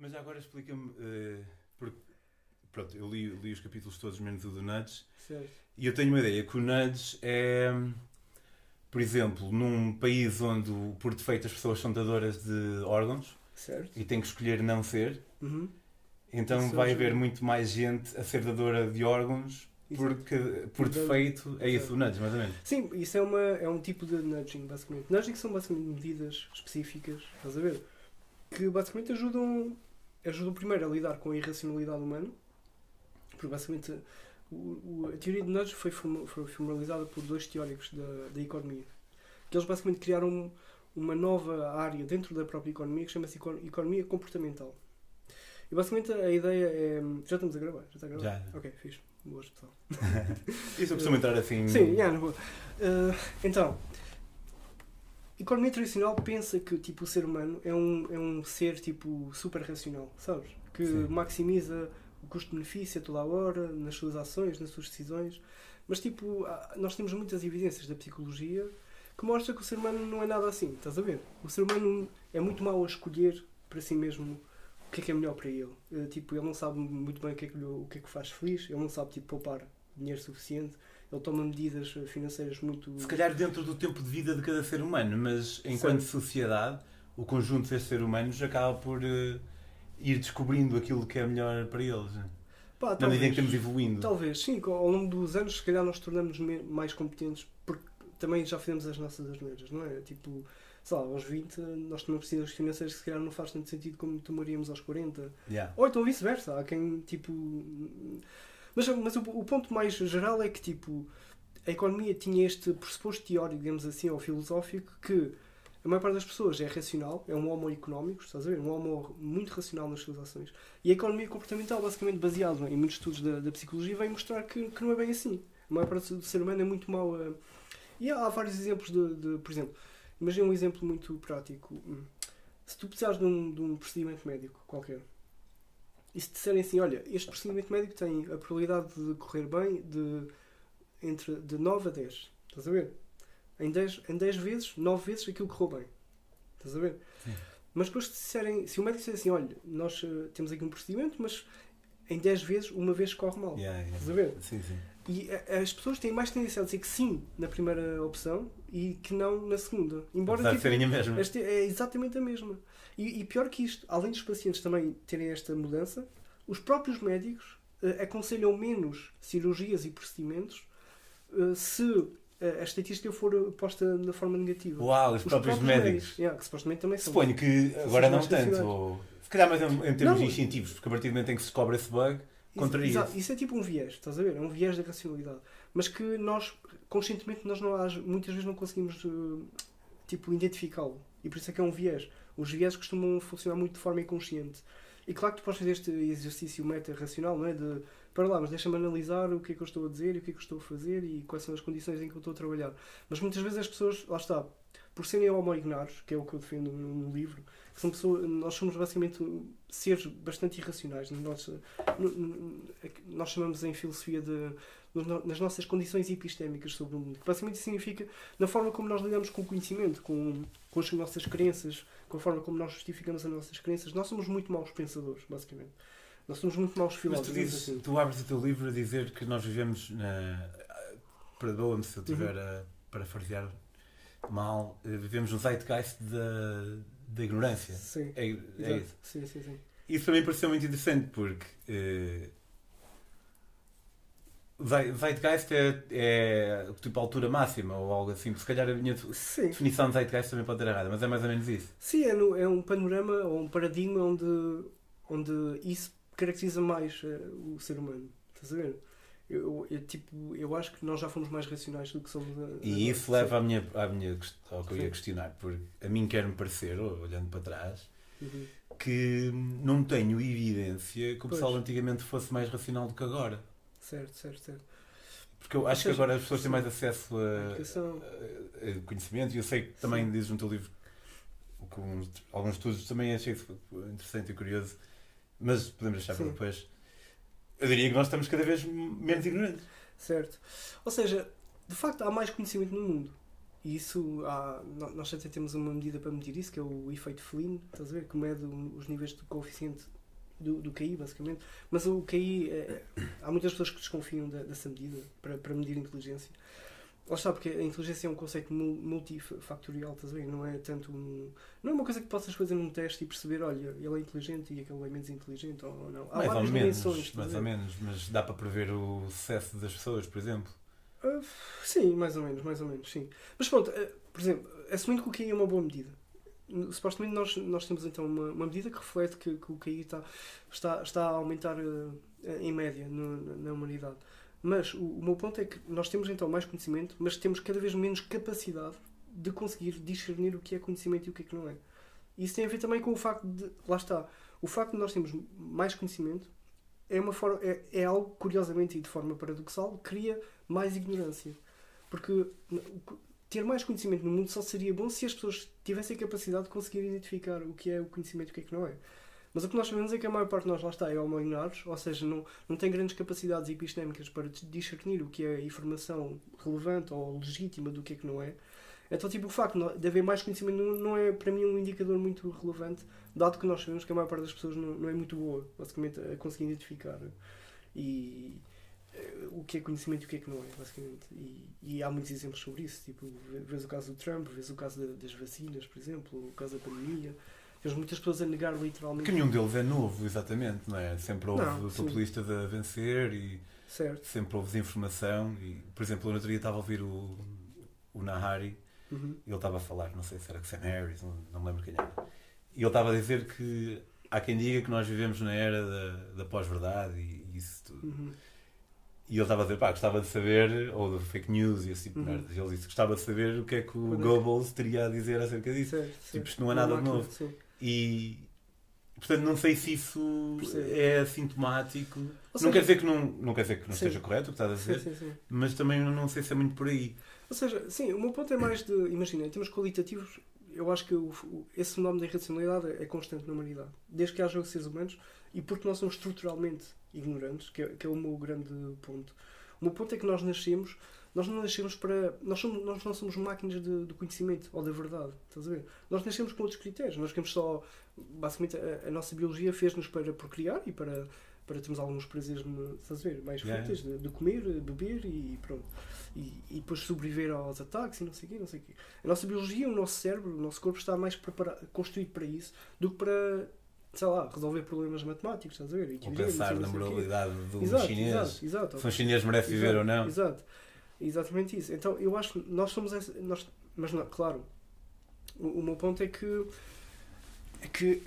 Mas agora explica-me, uh, porque pronto, eu li, li, os capítulos todos menos o do Nudge certo. e eu tenho uma ideia que o Nudge é, por exemplo, num país onde por defeito as pessoas são dadoras de órgãos certo. e têm que escolher não ser, uhum. então Isso vai haver muito mais gente a ser dadora de órgãos porque por defeito é isso o nudge, mais ou menos. Sim, isso é, uma, é um tipo de nudging, basicamente. Nudging são basicamente medidas específicas, estás a ver? Que basicamente ajudam, ajudam primeiro a lidar com a irracionalidade humana, porque basicamente o, o, a teoria de nudge foi, foi formalizada por dois teóricos da, da economia, que eles basicamente criaram uma nova área dentro da própria economia que chama-se economia comportamental. E basicamente a ideia é. Já estamos a gravar? Já está a gravar? Já. Ok, fixe. Boas, pessoal. Isso eu costumo entrar assim. Sim, yeah, uh, então, economia tradicional pensa que tipo, o ser humano é um, é um ser tipo super racional, sabes? Que Sim. maximiza o custo-benefício a toda a hora, nas suas ações, nas suas decisões. Mas tipo, nós temos muitas evidências da psicologia que mostra que o ser humano não é nada assim, estás a ver? O ser humano é muito mau a escolher para si mesmo o que é que é melhor para ele. Uh, tipo, ele não sabe muito bem o que é que, o que, é que faz feliz, ele não sabe tipo, poupar dinheiro suficiente, ele toma medidas financeiras muito. Se calhar dentro do tempo de vida de cada ser humano, mas enquanto Sim. sociedade, o conjunto desses seres humanos acaba por uh, ir descobrindo aquilo que é melhor para eles. Pá, Na medida em que estamos evoluindo. Talvez, sim, ao longo dos anos, se calhar nós tornamos mais competentes porque também já fizemos as nossas asneiras, não é? Tipo, sei lá, aos 20 nós tomamos decisões financeiras que se calhar não faz tanto sentido como tomaríamos aos 40. Yeah. Ou então vice-versa. Há quem, tipo. Mas, mas o, o, ponto mais geral é que, tipo, a economia tinha este pressuposto teórico, digamos assim, ou filosófico, que a maior parte das pessoas é racional, é um homo económico, estás a ver? Um homo muito racional nas suas ações. E a economia comportamental, basicamente baseado em muitos estudos da, da psicologia, vem mostrar que, que não é bem assim. A maior parte do ser humano é muito mau a. E há, há vários exemplos de, de, por exemplo, Imagina um exemplo muito prático. Hum. Se tu precisares de um, de um procedimento médico qualquer, e se disserem assim, olha, este procedimento médico tem a probabilidade de correr bem de, entre, de 9 a 10. Estás a ver? Em 10, em 10 vezes, 9 vezes aquilo correu bem. Estás a ver? Sim. Mas depois se disserem, se o médico disser assim, olha, nós uh, temos aqui um procedimento, mas em 10 vezes, uma vez corre mal. Yeah, yeah. Estás a ver? Sim, sim. E as pessoas têm mais tendência a dizer que sim na primeira opção e que não na segunda. Embora tipo, serem a mesma. É exatamente a mesma. E, e, pior que isto, além dos pacientes também terem esta mudança, os próprios médicos uh, aconselham menos cirurgias e procedimentos uh, se uh, a estatística for posta da forma negativa. Uau, os, os próprios, próprios, médicos. médicos yeah, que supostamente também são. Suponho que agora não tanto. Ou, se calhar mais em, em termos não, de incentivos, porque a partir do momento em que se descobre esse bug Contraria. Exato, isso é tipo um viés, estás a ver? É um viés da racionalidade. Mas que nós, conscientemente, nós não, muitas vezes não conseguimos tipo, identificá-lo. E por isso é que é um viés. Os viés costumam funcionar muito de forma inconsciente. E claro que tu podes fazer este exercício meta-racional, não é? De, para lá, mas deixa-me analisar o que é que eu estou a dizer e o que é que eu estou a fazer e quais são as condições em que eu estou a trabalhar. Mas muitas vezes as pessoas, lá está, por serem homoignares, que é o que eu defendo no livro, são pessoas, nós somos basicamente seres bastante irracionais. Nós, nós chamamos em filosofia de nas nossas condições epistémicas sobre o mundo. Que basicamente significa na forma como nós lidamos com o conhecimento, com, com as nossas crenças, com a forma como nós justificamos as nossas crenças. Nós somos muito maus pensadores, basicamente. Nós somos muito maus filósofos. Mas tu, dizes, assim. tu abres o teu livro a dizer que nós vivemos na. Perdoa-me se eu estiver uhum. a parafrasear mal, eh, vivemos no zeitgeist da, da ignorância. Sim. É, é isso. Sim, sim, sim. Isso também pareceu muito interessante porque uh, Zeitgeist é, é tipo a altura máxima ou algo assim. Se calhar a minha Sim. definição de Zeitgeist também pode estar errada, mas é mais ou menos isso. Sim, é, no, é um panorama ou um paradigma onde, onde isso caracteriza mais uh, o ser humano. Estás a ver? Eu, eu, tipo, eu acho que nós já fomos mais racionais do que somos. A, e isso leva à minha, à minha, ao que eu ia questionar, porque a mim quer-me parecer, olhando para trás, uhum. que não tenho evidência que o pessoal pois. antigamente fosse mais racional do que agora. Certo, certo, certo. Porque eu acho que agora as pessoas têm mais acesso a, a, a conhecimento e eu sei que também Sim. dizes no teu livro com alguns estudos também achei interessante e curioso, mas podemos deixar para depois eu diria que nós estamos cada vez menos ignorantes. Certo. Ou seja, de facto há mais conhecimento no mundo. E isso, há, nós até temos uma medida para medir isso, que é o efeito Flynn, estás a ver? Que mede os níveis de coeficiente do, do QI, basicamente. Mas o QI, é, há muitas pessoas que desconfiam dessa medida para, para medir a inteligência. Lá está, porque a inteligência é um conceito multifactorial, estás a ver? Não é tanto um, Não é uma coisa que possas fazer num teste e perceber, olha, ele é inteligente e aquele é menos inteligente ou não. Há mais ou menos, mais ou menos, mas dá para prever o sucesso das pessoas, por exemplo. Uh, sim, mais ou menos, mais ou menos, sim. Mas pronto, uh, por exemplo, assumindo que o QI é uma boa medida, supostamente nós, nós temos então uma, uma medida que reflete que, que o QI está, está, está a aumentar uh, em média no, na humanidade. Mas o, o, meu ponto é que nós temos então mais conhecimento, mas temos cada vez menos capacidade de conseguir discernir o que é conhecimento e o que é que não é. Isso tem a ver também com o facto de. Lá está. O facto de nós termos mais conhecimento é, uma forma, é, é algo, curiosamente e de forma paradoxal, cria mais ignorância. Porque ter mais conhecimento no mundo só seria bom se as pessoas tivessem a capacidade de conseguir identificar o que é o conhecimento e o que é que não é. Mas o que nós sabemos é que a maior parte de nós lá está é homo-ignorados, ou seja, não, não tem grandes capacidades epistémicas para discernir o que é informação relevante ou legítima do que é que não é. Então, tipo, o facto de haver mais conhecimento não é, para mim, um indicador muito relevante, dado que nós sabemos que a maior parte das pessoas não, não é muito boa, basicamente, a conseguir identificar. E, o que é conhecimento e o que é que não é, basicamente. E, e, há muitos exemplos sobre isso. Tipo, vês o caso do Trump, vês o caso das vacinas, por exemplo, o caso da pandemia. Tens muitas pessoas a negar literalmente. Que nenhum deles é novo, exatamente, não é? Sempre houve não, populistas sim. a vencer e certo. sempre houve desinformação. E, por exemplo, no outro dia estava a ouvir o, o Nahari uhum. e ele estava a falar, não sei se era Sam Harris, não, não me lembro quem era. E ele estava a dizer que há quem diga que nós vivemos na era da, da pós-verdade e, e, isso tudo. Uhum. E ele estava a dizer, pá, gostava de saber, ou de fake news e assim, uhum. ele disse gostava de saber o que é que o Goebbels teria a dizer acerca disso. Certo, tipo, isto não é nada de novo. Sim. E portanto não sei se isso é sintomático. Seja, não quer dizer que não, não quer dizer que não sim. esteja correto o que estás a dizer, sim, sim, mas também não sei se é muito por aí. Ou seja, sim, o meu ponto é mais de, imagina, em termos qualitativos, eu acho que o, esse fenómeno da irracionalidade é, constante na humanidade. Desde que haja seres humanos e porque nós somos estruturalmente ignorantes, que é, que é o meu grande ponto. O meu ponto é que nós nascemos nós não nascemos para. Nós, somos, nós não somos máquinas de, de, conhecimento ou da verdade. Estás a ver? Nós nascemos com outros critérios. Nós queremos só. Basicamente, a, a nossa biologia fez-nos para procriar e para, para termos alguns prazeres estás a ver, mais yeah. fúteis, de, de, comer, beber e pronto. E, e depois sobreviver aos ataques e não sei o quê, não sei o quê. A nossa biologia, o nosso cérebro, o nosso corpo está mais preparado, construído para isso do que para sei lá, resolver problemas matemáticos, estás a ver? Ou pensar na moralidade do exato, chinês. Exato, exato. Se um chinês merece viver ou não. Exato. Exatamente isso. Então eu acho que nós somos. Essa, nós, mas não, claro, o, o, meu ponto é que. É que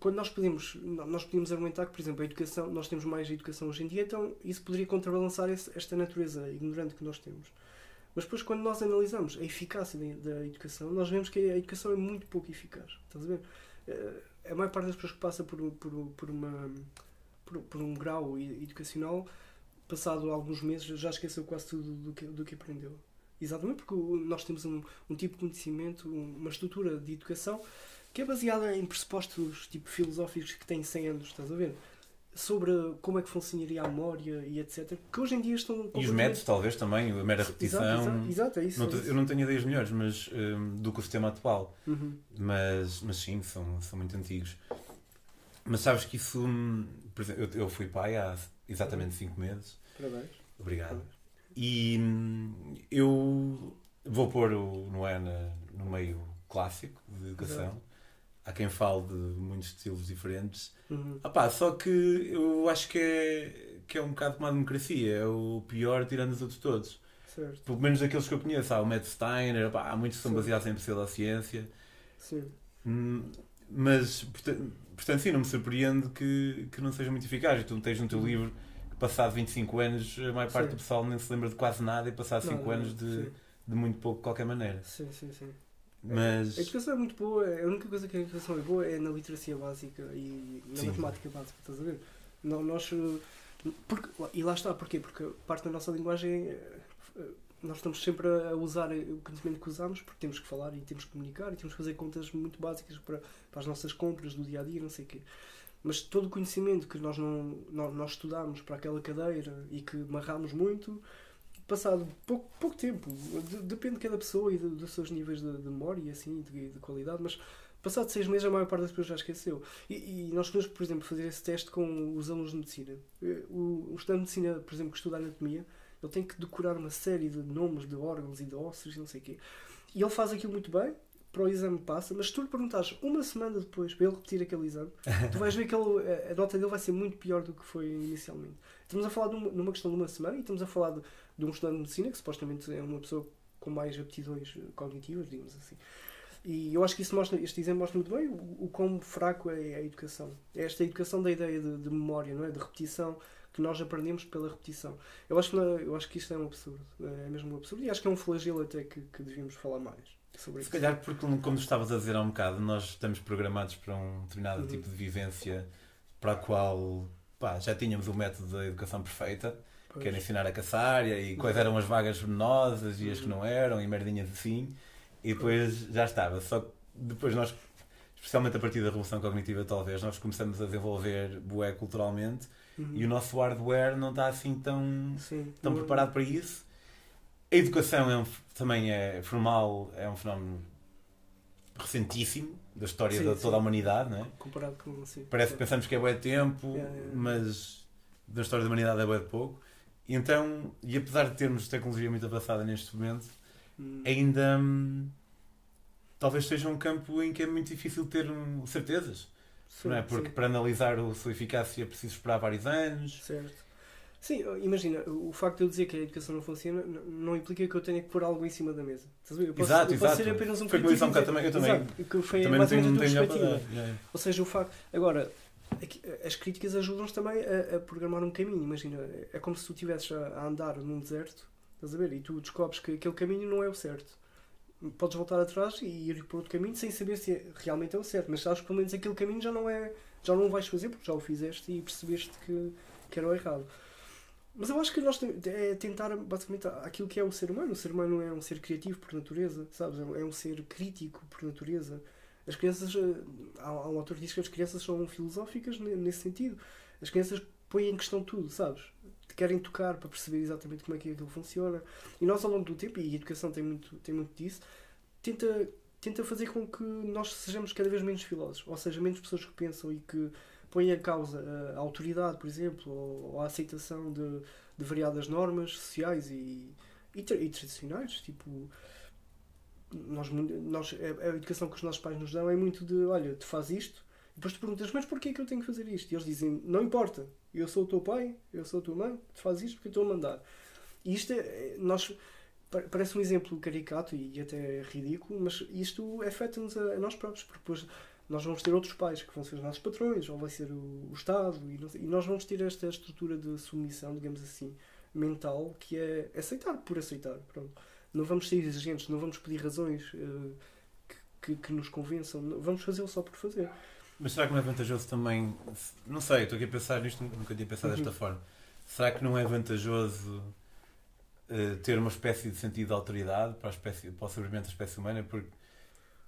quando nós podemos, nós podemos argumentar que, por exemplo, a educação, nós temos mais educação hoje em dia, então isso poderia contrabalançar esta natureza ignorante que nós temos. Mas depois, quando nós analisamos a eficácia da, da, educação, nós vemos que a educação é muito pouco eficaz. Estás a ver? Eh, a maior parte das pessoas que passa por, por, por, uma, por, por um grau educacional passado alguns meses, já esqueceu quase tudo do que, do que aprendeu. Exatamente porque nós temos um, um tipo de conhecimento, uma estrutura de educação que é baseada em pressupostos tipo filosóficos que têm 100 anos, estás a ver? Sobre como é que funcionaria a memória e etc. Que hoje em dia estão. E os métodos, talvez também, a mera repetição. Exato, exato, é isso, não, é isso. Eu não tenho ideias melhores mas, um, do que o sistema atual. Uhum. Mas, mas sim, são, são muito antigos. Mas sabes que isso. Hum, por exemplo, eu, eu fui pai há exatamente 5 meses Parabéns. Obrigado. Parabéns. E hum, eu vou pôr o Noé no meio clássico de educação. Exato. Há quem fale de muitos estilos diferentes. Uhum. Ah, só que eu acho que é, que é um bocado como a democracia. É o pior tirando os outros todos. Certo. Pelo menos aqueles que eu conheço. Há o Matt Steiner, há muitos que são baseados em pseudociência. Sim. Hum, mas, portanto, portanto, sim, não me surpreende que, que não seja muito eficaz. E tu tens no teu uhum. livro passado 25 anos, a maior parte sim. do pessoal nem se lembra de quase nada e passado 5 anos de, de muito pouco de qualquer maneira. Sim, sim, sim. Mas... A educação é muito boa, a única coisa que a educação é boa é na literacia básica e na sim. matemática básica, estás a ver? Não, nós, porque, e lá está, porquê? Porque parte da nossa linguagem, eh, nós estamos sempre a usar o conhecimento que usamos porque temos que falar e temos que comunicar e temos que fazer contas muito básicas para, para as nossas compras do dia a dia, não sei o quê. Mas todo o conhecimento que nós, não, nós, nós estudamos para aquela cadeira e que marramos muito, passado pouco, pouco tempo, de, depende de cada pessoa e de, dos seus níveis de, de memória e assim, de, de, qualidade, mas passado seis meses a maior parte das pessoas já esqueceu. E, e nós podemos, por exemplo, fazer esse teste com os alunos de medicina. O, o estudante de medicina, por exemplo, que estuda anatomia, ele tem que decorar uma série de nomes de órgãos e de ossos e não sei o quê. E ele faz aquilo muito bem, para o exame passa, mas se tu lhe perguntares uma semana depois para ele repetir aquele exame, tu vais ver que ele, a nota dele vai ser muito pior do que foi inicialmente. Estamos a falar de uma, numa questão de uma semana e estamos a falar de, de um estudante de medicina que supostamente é uma pessoa com mais aptidões cognitivas, digamos assim. E eu acho que isso mostra, este exemplo mostra muito bem o, o quão fraco é a educação. É esta educação da ideia de, de memória, não é? de repetição, que nós aprendemos pela repetição. Eu acho que, não, eu acho que isto é um absurdo. É mesmo um absurdo. E acho que é um flagelo até que, que devíamos falar mais sobre Se calhar, porque, como estavas a dizer há um bocado, nós estamos programados para um determinado uhum. tipo de vivência para a qual pá, já tínhamos o método da educação perfeita, pois. que era ensinar a caçar e, quais eram as vagas venenosas e as que uhum. não eram, e merdinhas assim, e depois já estava. Só que depois nós, especialmente a partir da revolução cognitiva, talvez, nós começamos a desenvolver bué culturalmente uhum. e o nosso hardware não está assim tão, Sim. tão preparado para isso. A educação é um, também é formal, é um fenómeno recentíssimo da história sim, de toda sim. a humanidade, não é? Comparado com sim, Parece que pensamos que é bué de tempo, yeah, yeah. mas da história da humanidade é bué de pouco. E então, e apesar de termos tecnologia muito avançada neste momento, hum. ainda hum, talvez seja um campo em que é muito difícil ter hum, certezas. não é? Porque para analisar a sua eficácia é preciso esperar vários anos. Certo. Sim, imagina, o facto de eu dizer que a educação não funciona não implica que eu tenha que pôr algo em cima da mesa. Eu posso, exato, eu exato. ser apenas um crítico. Foi também, eu também. Exato, que foi também mais ou menos a tua perspectiva. Ou seja, o facto. Agora, as críticas ajudam-nos também a, a, programar um caminho. Imagina, é como se tu estivesses a, andar num deserto, estás a ver? E tu descobres que aquele caminho não é o certo. Podes voltar atrás e ir por outro caminho sem saber se é, realmente é o certo, mas sabes que pelo menos aquele caminho já não é. Já não o vais fazer porque já o fizeste e percebeste que, que era o errado. Mas eu acho que nós é tentar basicamente aquilo que é o ser humano. O ser humano é um ser criativo por natureza, sabes? É um ser crítico por natureza. As crianças, eh, há, um autor que diz que as crianças são filosóficas nesse sentido. As crianças põem em questão tudo, sabes? Querem tocar para perceber exatamente como é que aquilo funciona. E nós, ao longo do tempo, e a educação tem muito, tem muito disso, tenta, tenta fazer com que nós sejamos cada vez menos filósofos. Ou seja, menos pessoas que pensam e que põe em causa a autoridade, por exemplo, ou a aceitação de, de variadas normas sociais e, e, e tradicionais. Tipo, nós, nós, a educação que os nossos pais nos dão é muito de: olha, tu faz isto, e depois tu perguntas, mas porquê é que eu tenho que fazer isto? E eles dizem: não importa, eu sou o teu pai, eu sou a tua mãe, tu fazes isto porque eu estou a mandar. E isto é, é nós parece um exemplo caricato e até ridículo, mas isto afeta-nos a, a, nós próprios, porque depois nós vamos ter outros pais que vão ser os nossos patrões, ou vai ser o, o Estado, e, e, nós vamos ter esta estrutura de submissão, digamos assim, mental, que é aceitar por aceitar. Pronto. Não vamos ser exigentes, não vamos pedir razões uh, que, que, que, nos convençam, vamos fazê-lo só por fazer. Mas será que não é vantajoso também? Não sei, estou aqui a pensar nisto, nunca tinha pensado desta uhum. forma. Será que não é vantajoso uh, ter uma espécie de sentido de autoridade para, a espécie, para o sobrevivimento da espécie humana? Porque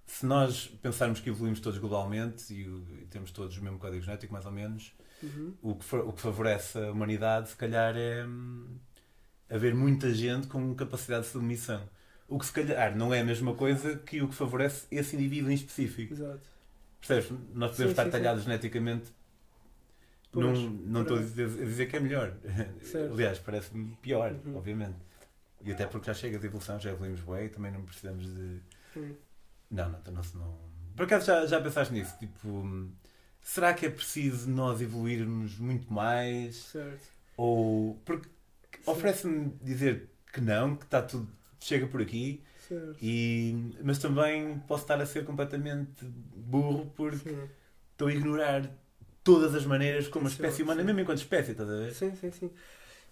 se nós pensarmos que evoluímos todos globalmente e, e temos todos o mesmo código genético, mais ou menos, uhum. o, que, o que favorece a humanidade, se calhar, é hum, haver muita gente com capacidade de submissão. O que, se calhar, não é a mesma coisa que o que favorece esse indivíduo em específico. Exato. Percebes? Nós podemos sim, estar sim, talhados sim. geneticamente. Pois, não, não estou a dizer, a dizer, que é melhor. Certo. Aliás, parece-me pior, uhum. obviamente. E até porque já chega de evolução, já evoluímos bem, também não precisamos de. Uhum não, não, não, não. Por acaso já, já pensaste nisso? Tipo, será que é preciso nós evoluirmos muito mais? Certo. Ou. Porque oferece-me dizer que não, que está tudo. chega por aqui. Certo. E, mas também posso estar a ser completamente burro porque sim. estou a ignorar todas as maneiras como a espécie humana, sim. mesmo enquanto espécie, estás a ver? Sim, sim, sim.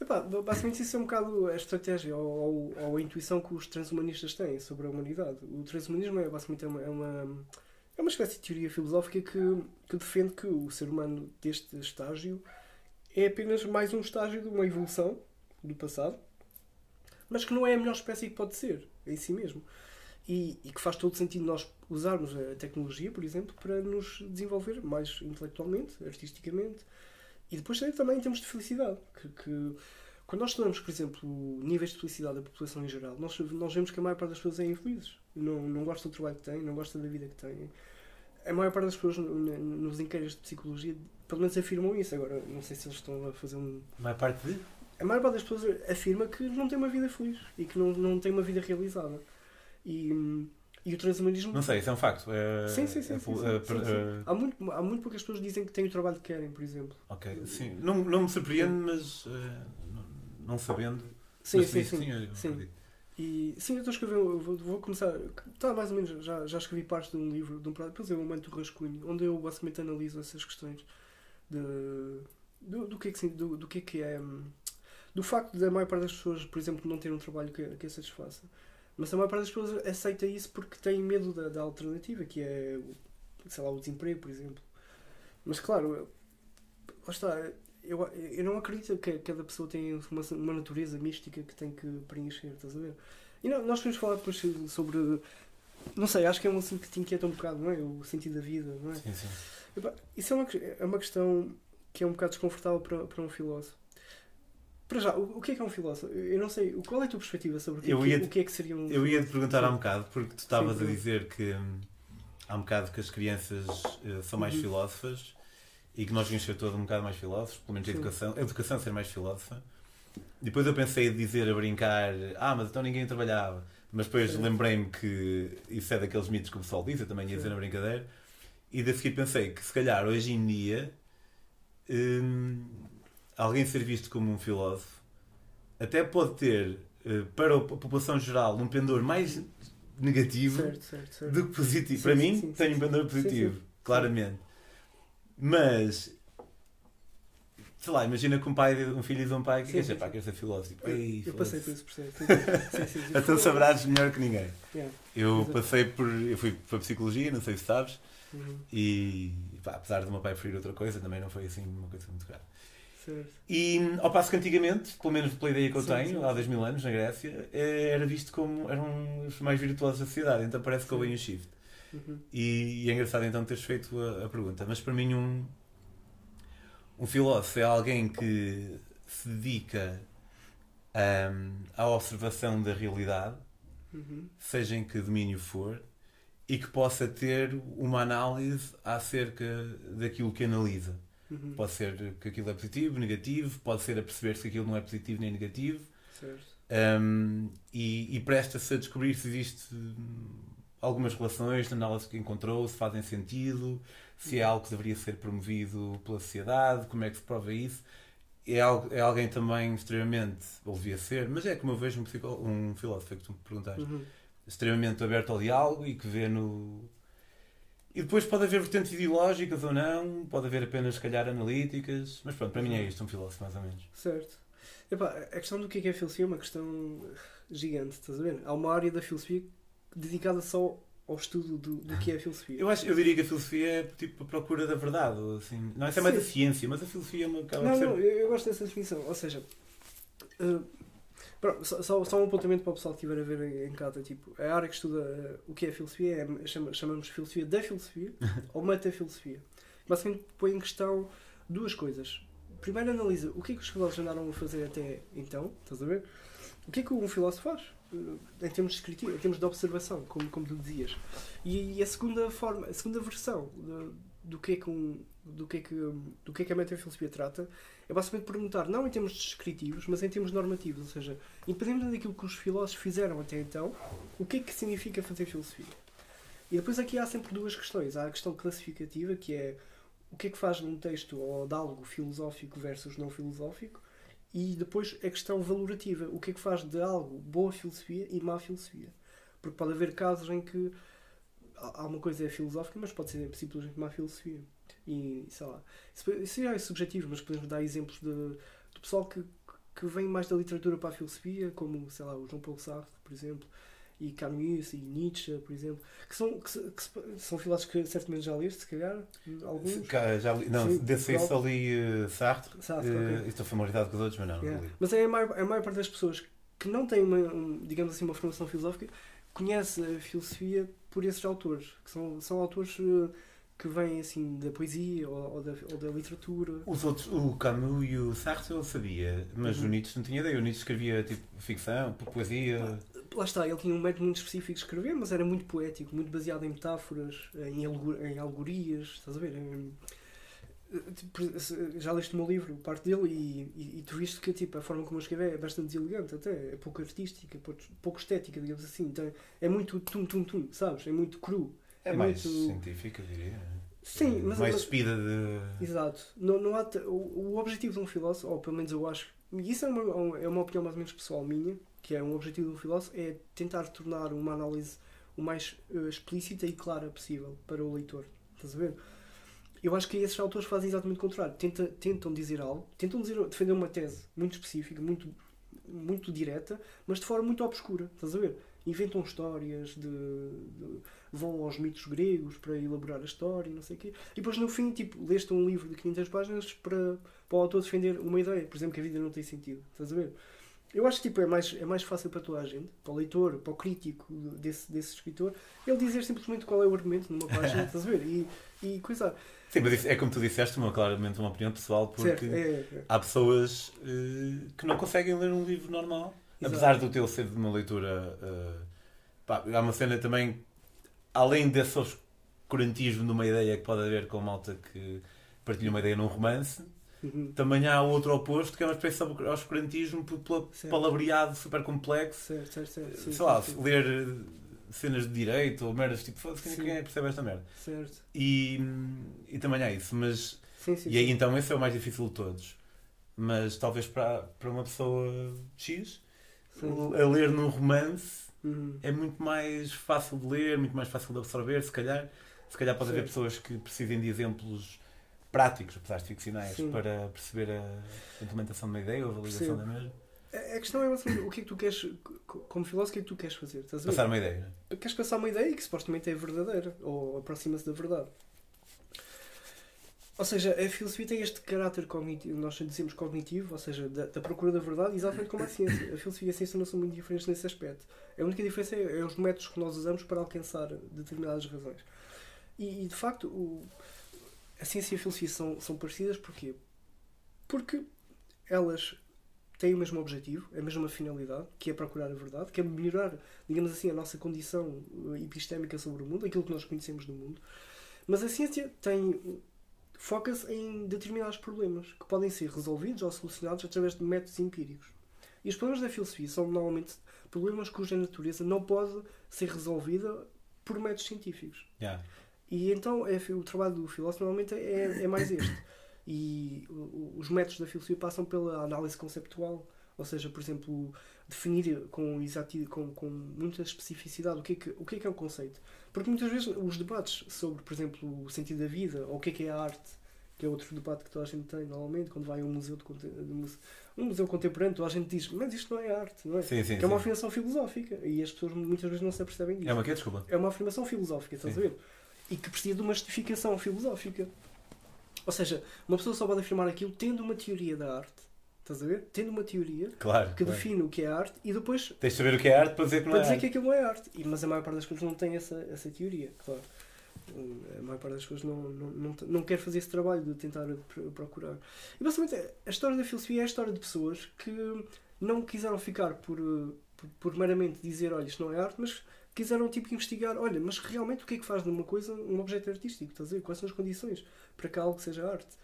Epá, basicamente isso é um bocado a estratégia ou, ou, ou, a intuição que os transhumanistas têm sobre a humanidade. O transhumanismo é basicamente é uma, é uma, é uma espécie de teoria filosófica que, que defende que o ser humano deste estágio é apenas mais um estágio de uma evolução do passado, mas que não é a melhor espécie que pode ser em si mesmo. E, e, que faz todo sentido nós usarmos a tecnologia, por exemplo, para nos desenvolver mais intelectualmente, artisticamente, e depois também em termos de felicidade. Que, que quando nós estudamos, por exemplo, níveis de felicidade da população em geral, nós, nós vemos que a maior parte das pessoas é infeliz. Não, não gosta do trabalho que tem, não gosta da vida que tem. A maior parte das pessoas nos inquéritos de psicologia, pelo menos afirmam isso. Agora, não sei se eles estão a fazer um. A maior parte de? A maior parte das pessoas afirma que não tem uma vida feliz e que não, não tem uma vida realizada. E, e o transhumanismo. Não sei, isso é um facto. É, sim, sim, sim. É, sim, sim, é, sim, sim. Há, muito, há muito poucas pessoas que dizem que têm o trabalho que querem, por exemplo. Ok, sim. Não, não me surpreende, mas uh, não sabendo. Sim, sim, sim. sim, sim. E sim, eu estou a escrever, vou, vou, começar. Está mais ou menos, já, já escrevi parte de um livro, de um depois é o Momento do Rascunho, onde eu basicamente analiso essas questões de, do, do, que é que, do, do que é que é. Hum, do facto da maior parte das pessoas, por exemplo, não ter um trabalho que, que a satisfaça. Mas a maior parte das pessoas aceita isso porque tem medo da, da alternativa, que é, sei lá, o desemprego, por exemplo. Mas claro, lá está, eu, eu não acredito que cada pessoa tenha uma, uma natureza mística que tem que preencher, estás a ver? E não, nós podemos falar depois sobre. Não sei, acho que é um assunto que te inquieta um bocado, não é? O sentido da vida, não é? Sim, sim. Isso é uma, é uma questão que é um bocado desconfortável para, para um filósofo. Para já, o, o que é que é um filósofo? Eu não sei, qual é a tua perspectiva sobre o, que, o que é que seria um Eu ia te perguntar há um bocado, porque tu estavas a dizer que hum, há um bocado que as crianças uh, são mais uhum. filósofas e que nós devíamos ser todos um bocado mais filósofos, pelo menos a educação, a educação ser mais filósofa. Depois eu pensei em dizer a brincar, ah, mas então ninguém trabalhava. Mas depois lembrei-me que isso é daqueles mitos que o pessoal diz, eu também ia dizer na brincadeira. E da seguir pensei que se calhar hoje em dia hum, alguém ser visto como um filósofo até pode ter, uh, para a população geral, um pendor mais negativo certo, certo, certo. do que positivo. Sim, para sim, mim, sim, tem um pendor positivo, claramente. Mas, sei lá, imagina que um, pai, um filho de um pai que quer ser, pá, quer ser filósofo. Tipo, eu, passei por esse processo. então sabrás melhor que ninguém. Yeah. Eu passei por. Eu fui para psicologia, não sei se sabes. Uhum. E pá, apesar do meu pai preferir outra coisa, também não foi assim uma coisa muito grave. E ao passo que antigamente, pelo menos pela ideia que eu sim, tenho, sim. há 10 mil anos na Grécia, eh, era visto como eram os mais virtuosos da sociedade, então parece que houve um shift. Uhum. E, e, é engraçado então teres feito a, a, pergunta. Mas para mim, um, um filósofo é alguém que se dedica um, à observação da realidade, uhum. seja em que domínio for, e que possa ter uma análise acerca daquilo que analisa. Uhum. Pode ser que aquilo é positivo, negativo, pode ser a perceber se aquilo não é positivo nem negativo. Um, e, e presta-se a descobrir se existe algumas relações de análise que encontrou, se fazem sentido, se é algo que deveria ser promovido pela sociedade, como é que se prova isso. É, algo, é alguém também extremamente, ou devia ser, mas é como eu vejo um, um filósofo, que tu me perguntaste, uhum. extremamente aberto ao diálogo e que vê no. E depois pode haver vertentes ideológicas ou não, pode haver apenas, se calhar, analíticas, mas pronto, para mim é isto, um filósofo, mais ou menos. Certo. Epá, a questão do que é, é filosofia é uma questão gigante, estás a ver? Há uma área da filosofia dedicada só ao estudo do, do que é a filosofia. Eu, acho, eu diria que a filosofia é tipo a procura da verdade. Assim. Não, essa é mais a ciência, mas a filosofia é uma acaba Não, ser... não, eu, eu, gosto dessa definição. Ou seja, uh, pronto, só, só, um apontamento para o pessoal que estiver a ver em casa. Tipo, a área que estuda uh, o que é filosofia é, chama, chamamos de filosofia da filosofia ou metafilosofia. Basicamente põe em questão duas coisas. Primeiro analisa o que é que os filósofos andaram a fazer até então, estás a ver? O que é que um filósofo faz? Eh, em termos descritivos, em termos de observação, como, como tu dizias. E, a segunda forma, a segunda versão de, do que é que um, do que é que do que é que a metafilosofia trata é basicamente perguntar não em termos descritivos, mas em termos normativos, ou seja, independentemente daquilo que os filósofos fizeram até então, o que é que significa fazer filosofia? E depois aqui há sempre duas questões. Há a questão classificativa, que é o que é que faz num texto ou de algo filosófico versus não filosófico, e depois a questão valorativa. O que é que faz de algo boa filosofia e má filosofia? Porque pode haver casos em que há uma coisa é filosófica, mas pode ser simplesmente má filosofia. E sei lá. Isso já é subjetivo, mas podemos dar exemplos de, de pessoal que, que vem mais da literatura para a filosofia, como sei lá, o João Paulo Sartre, por exemplo, e Camus e Nietzsche, por exemplo, que são, que, que são filósofos que certamente já leste, se calhar, alguns. Já li, não, desse só li uh, Sartre, Sartre uh, okay. estou familiarizado com os outros, mas não, yeah. não li. Mas é a maior, a maior parte das pessoas que não têm, uma, um, digamos assim, uma formação filosófica, conhece a filosofia por esses autores, que são, são autores uh, que vêm assim da poesia ou, ou, da, ou da literatura. Os outros, o Camus e o Sartre eu sabia, mas uhum. o Nietzsche não tinha ideia. O Nietzsche escrevia tipo ficção, poesia. Lá está, ele tinha um método muito específico de escrever, mas era muito poético, muito baseado em metáforas, em, em alegorias, estás a ver? Em, já leste o meu livro, parte dele, e, e, e, tu viste que tipo, a forma como eu escrevo é bastante deselegante, até é pouco artística, pouco estética, digamos assim. Então, é muito tum-tum-tum, sabes? É muito cru. É, é mais muito... científica, diria. Sim, mas. Mais despida de. Exato. Não, não há o, o objetivo de um filósofo, ou pelo menos eu acho. E isso é uma, é uma opinião mais ou menos pessoal minha, que é um objetivo de um filósofo, é tentar tornar uma análise o mais uh, explícita e clara possível para o leitor. Estás a ver? Eu acho que esses autores fazem exatamente o contrário. Tenta, tentam dizer algo, tentam dizer, defender uma tese muito específica, muito, muito direta, mas de forma muito obscura. Estás a ver? Inventam histórias, de, de, vão aos mitos gregos para elaborar a história e não sei o quê. E depois no fim, tipo, leste um livro de 500 páginas para, para o autor defender uma ideia. Por exemplo, que a vida não tem sentido. Estás a ver? Eu acho que tipo, é, mais, é mais fácil para toda a gente, para o leitor, para o crítico desse, desse escritor, ele dizer simplesmente qual é o argumento numa página, estás a ver? E, e coisa. Sim, mas é como tu disseste, uma, claramente uma opinião pessoal, porque é, é. há pessoas uh, que não conseguem ler um livro normal, Exato. apesar do teu ser de uma leitura. Uh, pá, há uma cena também, além desse obscurantismo de uma ideia que pode haver com malta que partilha uma ideia num romance. Uhum. Também há outro oposto que é uma espécie de obscurantismo pelo palavreado super complexo. Certo, certo, certo. Sim, Sei lá, sim. ler cenas de direito ou merdas tipo, foda-se, quem é percebe esta merda? Certo. E, e também há isso, mas. Sim, sim, e aí então esse é o mais difícil de todos. Mas talvez para, para uma pessoa X, a ler num romance uhum. é muito mais fácil de ler, muito mais fácil de absorver, se calhar. Se calhar pode haver pessoas que precisem de exemplos práticos, apesar de ficcionais, sim. para perceber a implementação de uma ideia ou a validação da mesma. A questão é o que é que tu queres, como filósofo, o que é que tu queres fazer? Passar uma ideia. Queres passar uma ideia que supostamente é verdadeira, ou aproxima-se da verdade. Ou seja, a filosofia tem este caráter cognitivo, nós dizemos cognitivo, ou seja, da, da, procura da verdade, exatamente como a ciência. A filosofia e a ciência não são muito diferentes nesse aspecto. A única diferença é, é os métodos que nós usamos para alcançar determinadas razões. E, e de facto, o, a ciência e a filosofia são, são parecidas porquê? Porque elas têm o mesmo objetivo, a mesma finalidade, que é procurar a verdade, que é melhorar, digamos assim, a nossa condição eh, epistémica sobre o mundo, aquilo que nós conhecemos do mundo. Mas a ciência tem foca-se em determinados problemas que podem ser resolvidos ou solucionados através de métodos empíricos. E os problemas da filosofia são normalmente problemas cuja natureza não pode ser resolvida por métodos científicos. Yeah. E então é, o trabalho do filósofo normalmente é, é mais este. E os métodos da filosofia passam pela análise conceptual, ou seja, por exemplo, definir com, exatidão, com, com muita especificidade o que, é que, o que é que é um conceito. Porque muitas vezes os debates sobre, por exemplo, o sentido da vida ou o que é que é a arte, que é outro debate que toda a gente tem normalmente quando vai a um museu, de, de, um museu contemporâneo, toda a gente diz, mas isto não é arte, não é? Sim, sim, que é uma afirmação filosófica e as pessoas muitas vezes não se apercebem disso. É uma que desculpa? É uma afirmação filosófica, estás a ver? E que precisa de uma justificação filosófica. Ou seja, uma pessoa só pode afirmar aquilo tendo uma teoria da arte. Estás a ver? Tendo uma teoria claro, que claro. define o que é arte e depois. Tens de saber o que é arte para dizer que não para é dizer arte. que aquilo não é arte. E, mas a maior parte das pessoas não tem essa, essa teoria, claro. A maior parte das pessoas não, não, não, não quer fazer esse trabalho de tentar procurar. E basicamente a história da filosofia é a história de pessoas que não quiseram ficar por, por, por meramente dizer, olha, isto não é arte, mas quiseram tipo investigar, olha, mas realmente o que é que faz de uma coisa um objeto artístico? Estás a ver? Quais são as condições para que algo seja arte?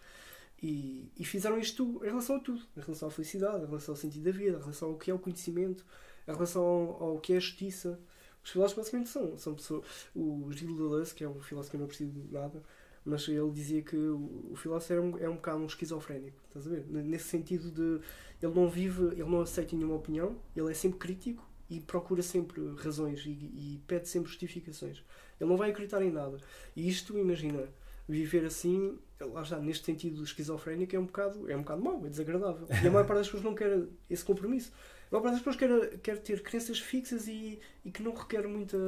E, e fizeram isto em relação a tudo, em relação à felicidade, em relação ao sentido da vida, em relação ao que é o conhecimento, em relação ao, ao que é a justiça. Os filósofos basicamente são, são pessoas. O Gilles Deleuze, que é um filósofo que eu não preciso de nada, mas ele dizia que o, o filósofo é um, é um bocado um esquizofrénico, estás a ver? Nesse sentido de ele não vive, ele não aceita nenhuma opinião, ele é sempre crítico e procura sempre razões e, e, pede sempre justificações. Ele não vai acreditar em nada. E isto, imagina, viver assim, lá está, neste sentido esquizofrénico, é um bocado, é um bocado mau, é desagradável. E a maior parte das pessoas não quer esse compromisso. A maior parte das pessoas quer, quer ter crenças fixas e, e que não requer muita,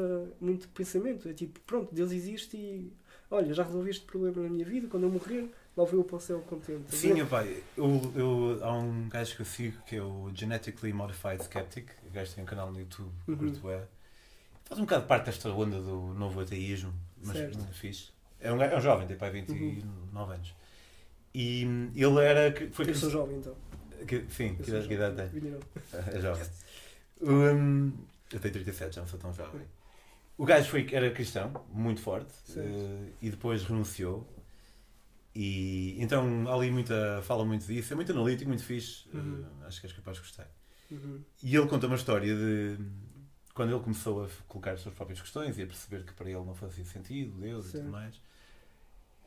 muito pensamento. É tipo, pronto, Deus existe e olha, já resolvi este problema na minha vida, quando eu morrer, lá vou eu para o céu contente. Sim, pai, eu, eu, há um gajo que eu sigo que é o Genetically Modified Skeptic, o gajo tem um canal no YouTube, uhum. curto é. Faz um bocado parte desta onda do novo ateísmo, mas não é fixe. É um, é um jovem, tem pai 29 uhum. anos. E ele era. Foi, Eu sou jovem então. Que, sim, que, que idade tem? É jovem. Um, eu tenho 37, já não sou tão jovem. O gajo foi, era cristão, muito forte, uh, e depois renunciou. E então ali muita, fala muito disso, é muito analítico, muito fixe. Uhum. Uh, acho que és capaz de gostar. Uhum. E ele conta uma história de quando ele começou a colocar as suas próprias questões e a perceber que para ele não fazia sentido, Deus Sim. e tudo mais.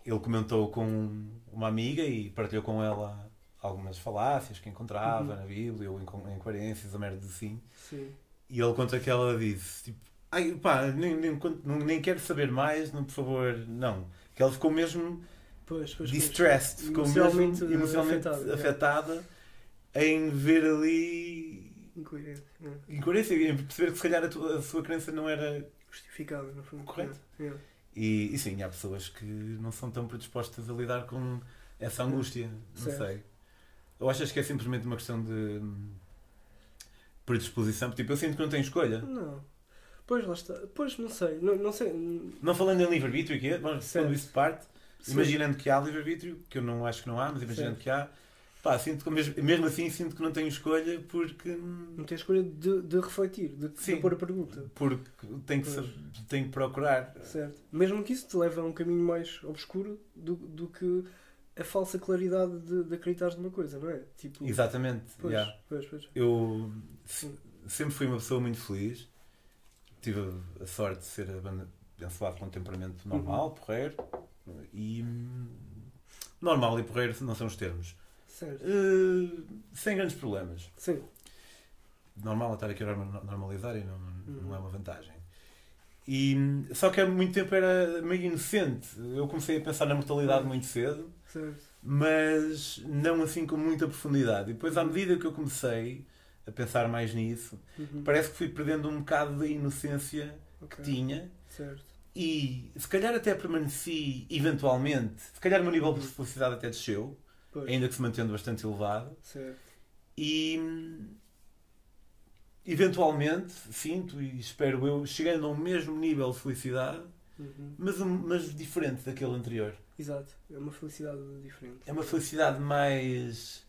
Ele comentou com uma amiga e partilhou com ela algumas falácias que encontrava uhum. na Bíblia ou incoerências, a merda assim. Sim. E ele conta que ela disse: tipo, Ai, pá, nem, nem, nem quero saber mais, não, por favor, não. Que ela ficou mesmo pois, pois, distressed, pois. ficou emocionalmente mesmo emocionalmente afetada, afetada é. em ver ali incoerência, é. incoerência em perceber que se calhar a, tua, a sua crença não era justificada, no fundo. Correto. É. E, e sim, há pessoas que não são tão predispostas a lidar com essa angústia, não certo. sei. Ou achas que é simplesmente uma questão de hum, predisposição? Tipo, eu sinto que não tenho escolha. Não. Pois, lá está. Pois, não sei. Não, não sei. Não falando em livre-arbítrio aqui, mas quando isso parte, Sim. imaginando que há livre-arbítrio, que eu não acho que não há, mas imaginando Sim. que há, pá, sinto que mesmo, mesmo assim sinto que não tenho escolha porque. Não tenho escolha de, de refletir, de, de pôr a pergunta. Porque tenho que, saber, tenho que procurar. Certo. Mesmo que isso te leve a um caminho mais obscuro do, do que a falsa claridade de, de acreditar numa coisa, não é? Tipo, Exatamente. Pois, yeah. pois, pois. Eu sempre fui uma pessoa muito feliz tive a sorte de ser abençoado com um temperamento normal, uhum. porreiro, e normal e porreiro não são os termos. Uh, sem grandes problemas. Sim. Normal estar aqui a normalizar e não, uhum. não é uma vantagem. E, só que há muito tempo era meio inocente. Eu comecei a pensar na mortalidade muito cedo, certo. mas não assim com muita profundidade. E depois, à medida que eu comecei a pensar mais nisso, uhum. parece que fui perdendo um bocado da inocência okay. que tinha. Certo. E se calhar até permaneci eventualmente, se calhar o meu nível de felicidade até desceu, pois. ainda que se mantendo bastante elevado. Certo. E eventualmente sinto e espero eu chegando ao mesmo nível de felicidade, uhum. mas, mas diferente daquele anterior. Exato, é uma felicidade diferente. É uma felicidade mais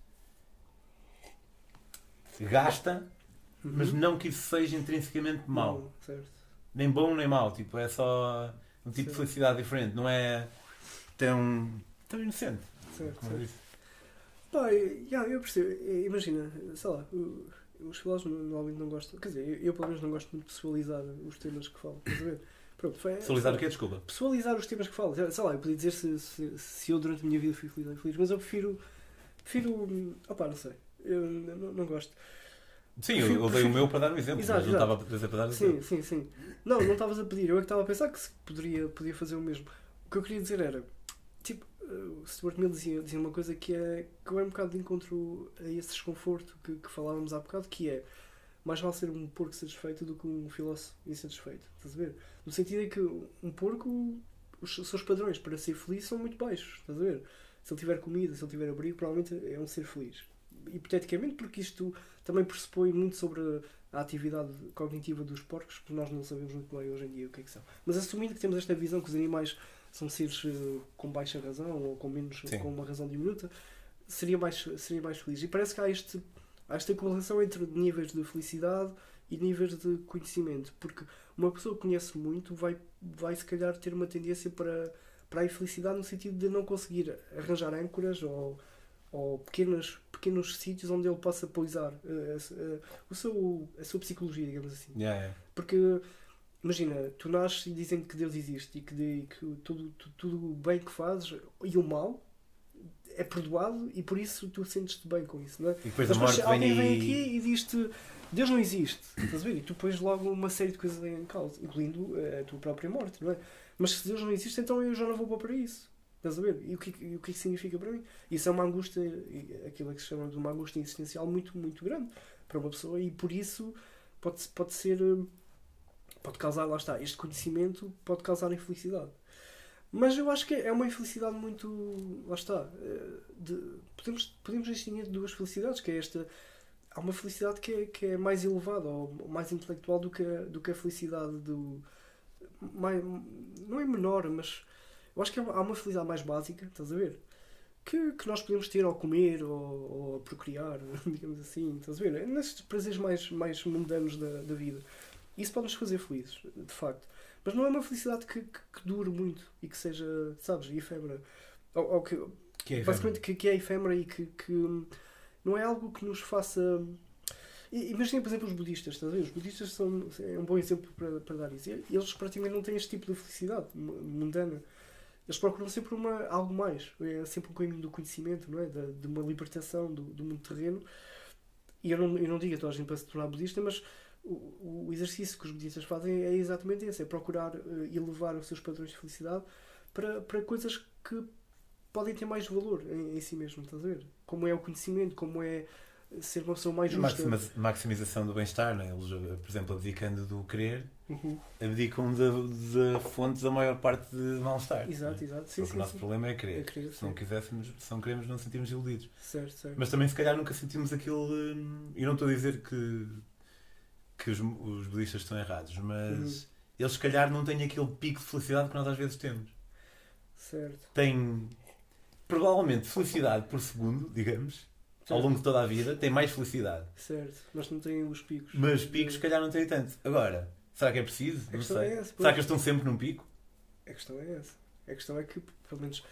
gasta, uhum. mas não que isso seja intrinsecamente mau. certo. Nem bom nem mau, tipo, é só um tipo certo. de felicidade diferente, não é tão, tão inocente. Certo, como certo. Pá, yeah, eu percebo, imagina, sei lá, os filósofos normalmente não gostam, quer dizer, eu, eu pelo menos não gosto muito de pessoalizar os temas que falo, estás a ver? Pronto, foi, pessoalizar o quê? Desculpa. Pessoalizar os temas que falo. Sei lá, eu podia dizer se, se, se eu durante a minha vida fui feliz ou infeliz, mas eu prefiro. Prefiro. Opá, não sei. Eu não, não gosto. Sim, eu, eu dei o meu para dar um exemplo, exato, mas não estava a dizer para dar um sim, exemplo. Sim, sim, Não, não estavas a pedir, eu é que estava a pensar que se poderia, podia fazer o mesmo. O que eu queria dizer era, tipo, o Stuart Mill dizia, dizia uma coisa que é que é um bocado de encontro a esse desconforto que, que falávamos há bocado, que é mais vale ser um porco satisfeito do que um filósofo insatisfeito. Estás a ver? No sentido em que um porco, os seus padrões para ser feliz são muito baixos. Estás a ver? Se ele tiver comida, se ele tiver abrigo, provavelmente é um ser feliz hipoteticamente, porque isto também pressupõe muito sobre a atividade cognitiva dos porcos, porque nós não sabemos muito bem hoje em dia o que é que são. Mas assumindo que temos esta visão que os animais são seres uh, com baixa razão ou com menos Sim. com uma razão diminuta, seria mais, seria mais feliz. E parece que há, este, há esta correlação entre níveis de felicidade e níveis de conhecimento, porque uma pessoa que conhece muito vai, vai se calhar ter uma tendência para, para a infelicidade no sentido de não conseguir arranjar âncoras ou ou pequenos, pequenos sítios onde ele possa poisar uh, uh, o seu, a sua psicologia, digamos assim. Yeah, yeah. Porque, imagina, tu nasces e dizem que Deus existe e que, de, que tudo, tudo, tudo o bem que fazes e o mal é perdoado e por isso tu sentes-te bem com isso, não é? E depois Mas, a morte alguém vem aqui e diz-te Deus não existe, estás a ver? E tu pões logo uma série de coisas em causa, incluindo eh, a tua própria morte, não é? Mas se Deus não existe, então eu já não vou para o paraíso. Estás a ver? E o que, e o que isso significa para mim? Isso é uma angústia, aquilo que se chama de uma angústia existencial muito, muito grande para uma pessoa e por isso pode, pode ser. Pode causar, lá está, este conhecimento pode causar infelicidade. Mas eu acho que é uma infelicidade muito. lá está. Eh, de, podemos, podemos distinguir duas felicidades, que é esta. Há uma felicidade que é, que é mais elevada ou mais intelectual do que, a, do que a felicidade do. Mais, não é menor, mas Eu acho que há uma felicidade mais básica, estás a ver? Que, que nós podemos ter ao comer ou, ou a procriar, digamos assim, estás a ver? Nesses prazeres mais, mais mundanos da, da vida. Isso pode nos fazer felizes, de facto. Mas não é uma felicidade que, que, que dure muito e que seja, sabes, efêmera. Ou, ou que, que é basicamente que, que, é efêmera e que, que não é algo que nos faça. Imagina, por exemplo, os budistas, estás a ver? Os budistas são é um bom exemplo para, para dar isso. Eles praticamente não têm este tipo de felicidade mundana. Eles procuram sempre uma, algo mais. É sempre um caminho do conhecimento, não é? De, de uma libertação do, do mundo terreno. E eu não, eu não digo a toda a gente para se tornar budista, mas o, o exercício que os budistas fazem é exatamente esse: é procurar uh, elevar os seus padrões de felicidade para, para coisas que podem ter mais valor em, em si mesmo, estás a ver? Como é o conhecimento, como é ser uma pessoa mais justa. Maximização do bem-estar, né? eles, por exemplo, abdicando do querer, uhum. abdicam da, da fonte da maior parte de mal-estar. Exato, né? exato. Sim, sim, o nosso sim. problema é querer. É querer se não quiséssemos, se não queremos, não sentimos iludidos. Certo, certo. Mas também, se calhar, nunca sentimos aquilo. E não estou a dizer que, que os, os budistas estão errados, mas uhum. eles, se calhar, não têm aquele pico de felicidade que nós às vezes temos. Certo. Têm provavelmente felicidade por segundo, digamos, certo. ao longo de toda a vida, tem mais felicidade. Certo, mas não têm os picos. Mas picos, se calhar, não têm tanto. Agora, será que é preciso? A não sei. É essa, será que eles estão sempre num pico? A questão é essa. A questão é que, pelo menos,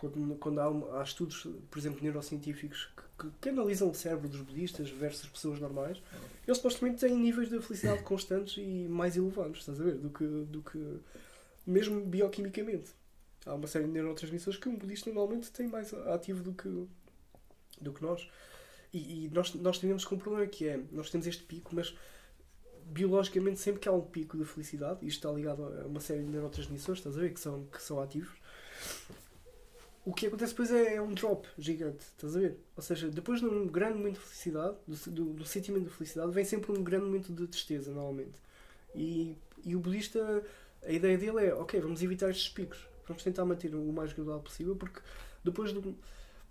quando, quando há, há estudos, por exemplo, neurocientíficos que, que, que, analisam o cérebro dos budistas versus pessoas normais, eles supostamente têm níveis de felicidade constantes e mais elevados, estás a ver? Do que, do que mesmo bioquimicamente há uma série de neurotransmissores que um budista normalmente tem mais ativo do que, do que nós. E, e nós, nós temos com um problema que é, nós temos este pico, mas biologicamente sempre que há um pico de felicidade, isto está ligado a uma série de neurotransmissores, estás a ver, que são, que são ativos, o que acontece depois é, é um drop gigante, estás a ver? Ou seja, depois de um grande momento de felicidade, do, do, do sentimento de felicidade, vem sempre um grande momento de tristeza, normalmente. E, e o budista, a ideia dele é, ok, vamos evitar estes picos Vamos tentar manter o mais gradual possível, porque depois do.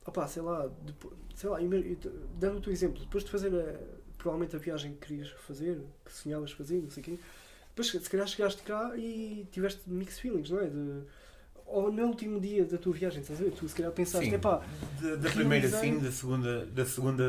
Opá, sei lá, depois, sei lá, dando o teu exemplo, depois de fazer a, provavelmente a viagem que querias fazer, que sonhavas fazer, não sei o quê, depois se calhar chegaste cá e tiveste mixed feelings, não é? De, ou no último dia da tua viagem, estás a ver? Tu se calhar pensaste, sim, pá. Da, da primeira sim, da segunda, da segunda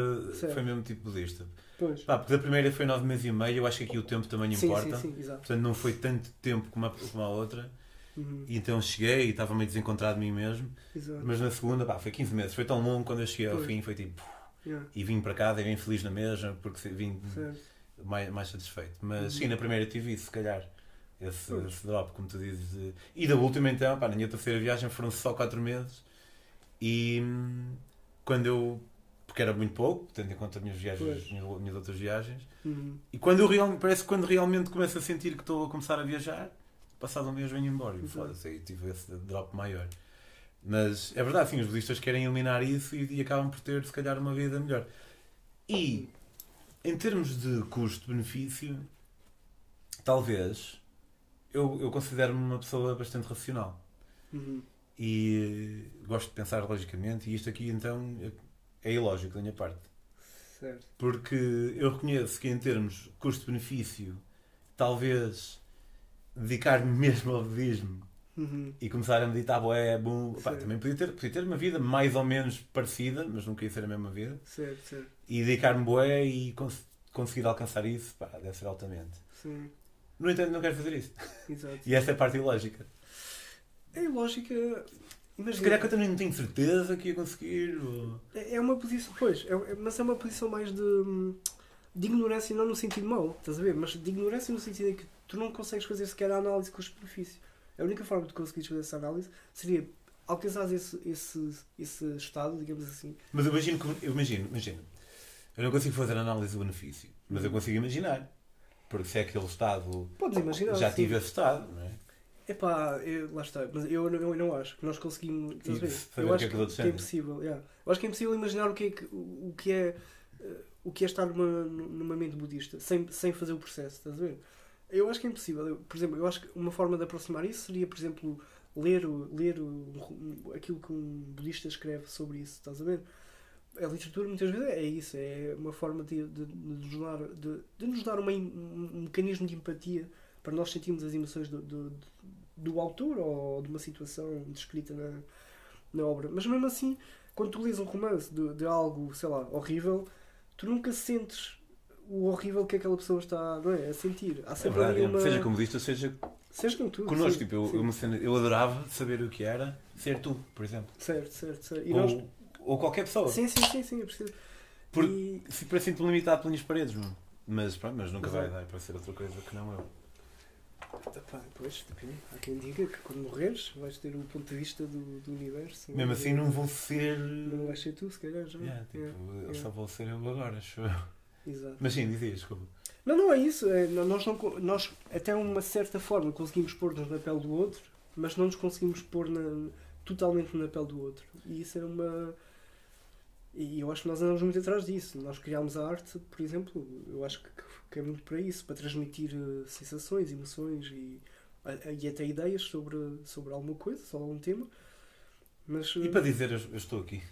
foi mesmo tipo budista. Pois. Pá, porque da primeira foi nove meses e meio, eu acho que aqui o tempo também sim, importa. Sim, sim, exato. Portanto, não foi tanto tempo como a, como a outra. Uhum. E então cheguei e estava meio desencontrado de mim mesmo. Exato. Mas na segunda, pá, foi 15 meses. Foi tão longo quando eu cheguei ao fim, foi tipo. Yeah. E vim para casa e vim feliz na mesma porque vim mais, mais satisfeito. Mas uhum. sim, na primeira tive isso, se calhar. Esse, esse, drop, como tu dizes. E da última, então, pá, na minha terceira viagem foram só 4 meses. E hum, quando eu. Porque era muito pouco, tendo em conta as minhas viagens, as minhas, minhas outras viagens. Uhum. E quando eu realmente, parece que quando realmente começo a sentir que estou a começar a viajar, passado um mês venho embora. E foda-se, aí tive esse drop maior. Mas é verdade, sim, os budistas querem eliminar isso e, e acabam por ter, se calhar, uma vida melhor. E, em termos de custo-benefício, talvez eu, eu considero-me uma pessoa bastante racional. Uhum. E gosto de pensar logicamente, e isto aqui então é ilógico da minha parte. Certo. Porque eu reconheço que, em termos custo-benefício, talvez dedicar-me mesmo ao budismo uhum. e começar a meditar, boé, bom, pá, também podia ter, podia ter uma vida mais ou menos parecida, mas não queria ser a mesma vida. Certo, certo. E dedicar-me boé e cons conseguir alcançar isso, pá, deve ser altamente. Sim. No entanto, não quero fazer isso. Exato. e essa é a parte ilógica. É ilógica. Imagina. Se calhar que eu também não tenho certeza que ia conseguir. Ou... É, é uma posição, pois, é, mas é uma posição mais de, de ignorância, não no sentido mau, estás a ver? Mas de ignorância no sentido em que tu não consegues fazer sequer a análise custo-benefício. A única forma de conseguires fazer essa análise seria alcançar esse, esse, esse estado, digamos assim. Mas eu imagino, que, eu imagino, imagino. Eu não consigo fazer a análise do benefício, mas eu consigo imaginar. Porque se é aquele estado. Podes imaginar. Já tive esse estado, não é? Epá, eu, lá está, mas eu, eu, eu não acho que nós conseguimos. eu acho que, que, que é impossível. Yeah. Eu acho que é impossível imaginar o que é, o, o que é, uh, o que é estar numa, numa mente budista sem, sem fazer o processo, estás a ver? Eu acho que é impossível. Eu, por exemplo, eu acho que uma forma de aproximar isso seria, por exemplo, ler, ler aquilo que um budista escreve sobre isso, estás a ver? A literatura muitas vezes é isso, é uma forma de, de, de nos, dar, de, de, nos dar uma, um mecanismo de empatia para nós sentirmos as emoções do, do, do autor ou de uma situação descrita na, na obra. Mas mesmo assim, quando tu lês um romance de, de algo, sei lá, horrível, tu nunca sentes o horrível que aquela pessoa está não é, a sentir. Há É sempre verdade, é. uma... seja como disse, seja Seja com tu. connosco. sim, Tipo, eu, sim. eu adorava saber o que era ser tu, por exemplo. Certo, certo, certo. E Ou, nós... ou qualquer pessoa. Sim, sim, sim, sim, eu percebo. Por- E... Se parece muito limitado pelas paredes, não? mas, pronto, mas nunca vai dar para ser outra coisa que não eu. Epá, pois, depende. Há quem diga que quando morreres vais ter o ponto de vista do, do universo. Mesmo assim, não vou ser. Não vais ser tu, se calhar já. Yeah, tipo, Yeah, eu yeah. só vou ser eu agora, acho. Exato. Mas sim, dizias, desculpa. Não, não é isso. É, nó- nós, não, nós, até uma certa forma, conseguimos pôr-nos na pele do outro, mas não nos conseguimos pôr na- totalmente na pele do outro. E isso é uma. E eu acho que nós andamos muito atrás disso. Nós criámos a arte, por exemplo, eu acho que, que é muito para isso para transmitir eh, sensações, emoções e, a- e até ideias sobre, sobre alguma coisa, sobre algum tema. Mas, E eh, para dizer, eu, eu estou aqui.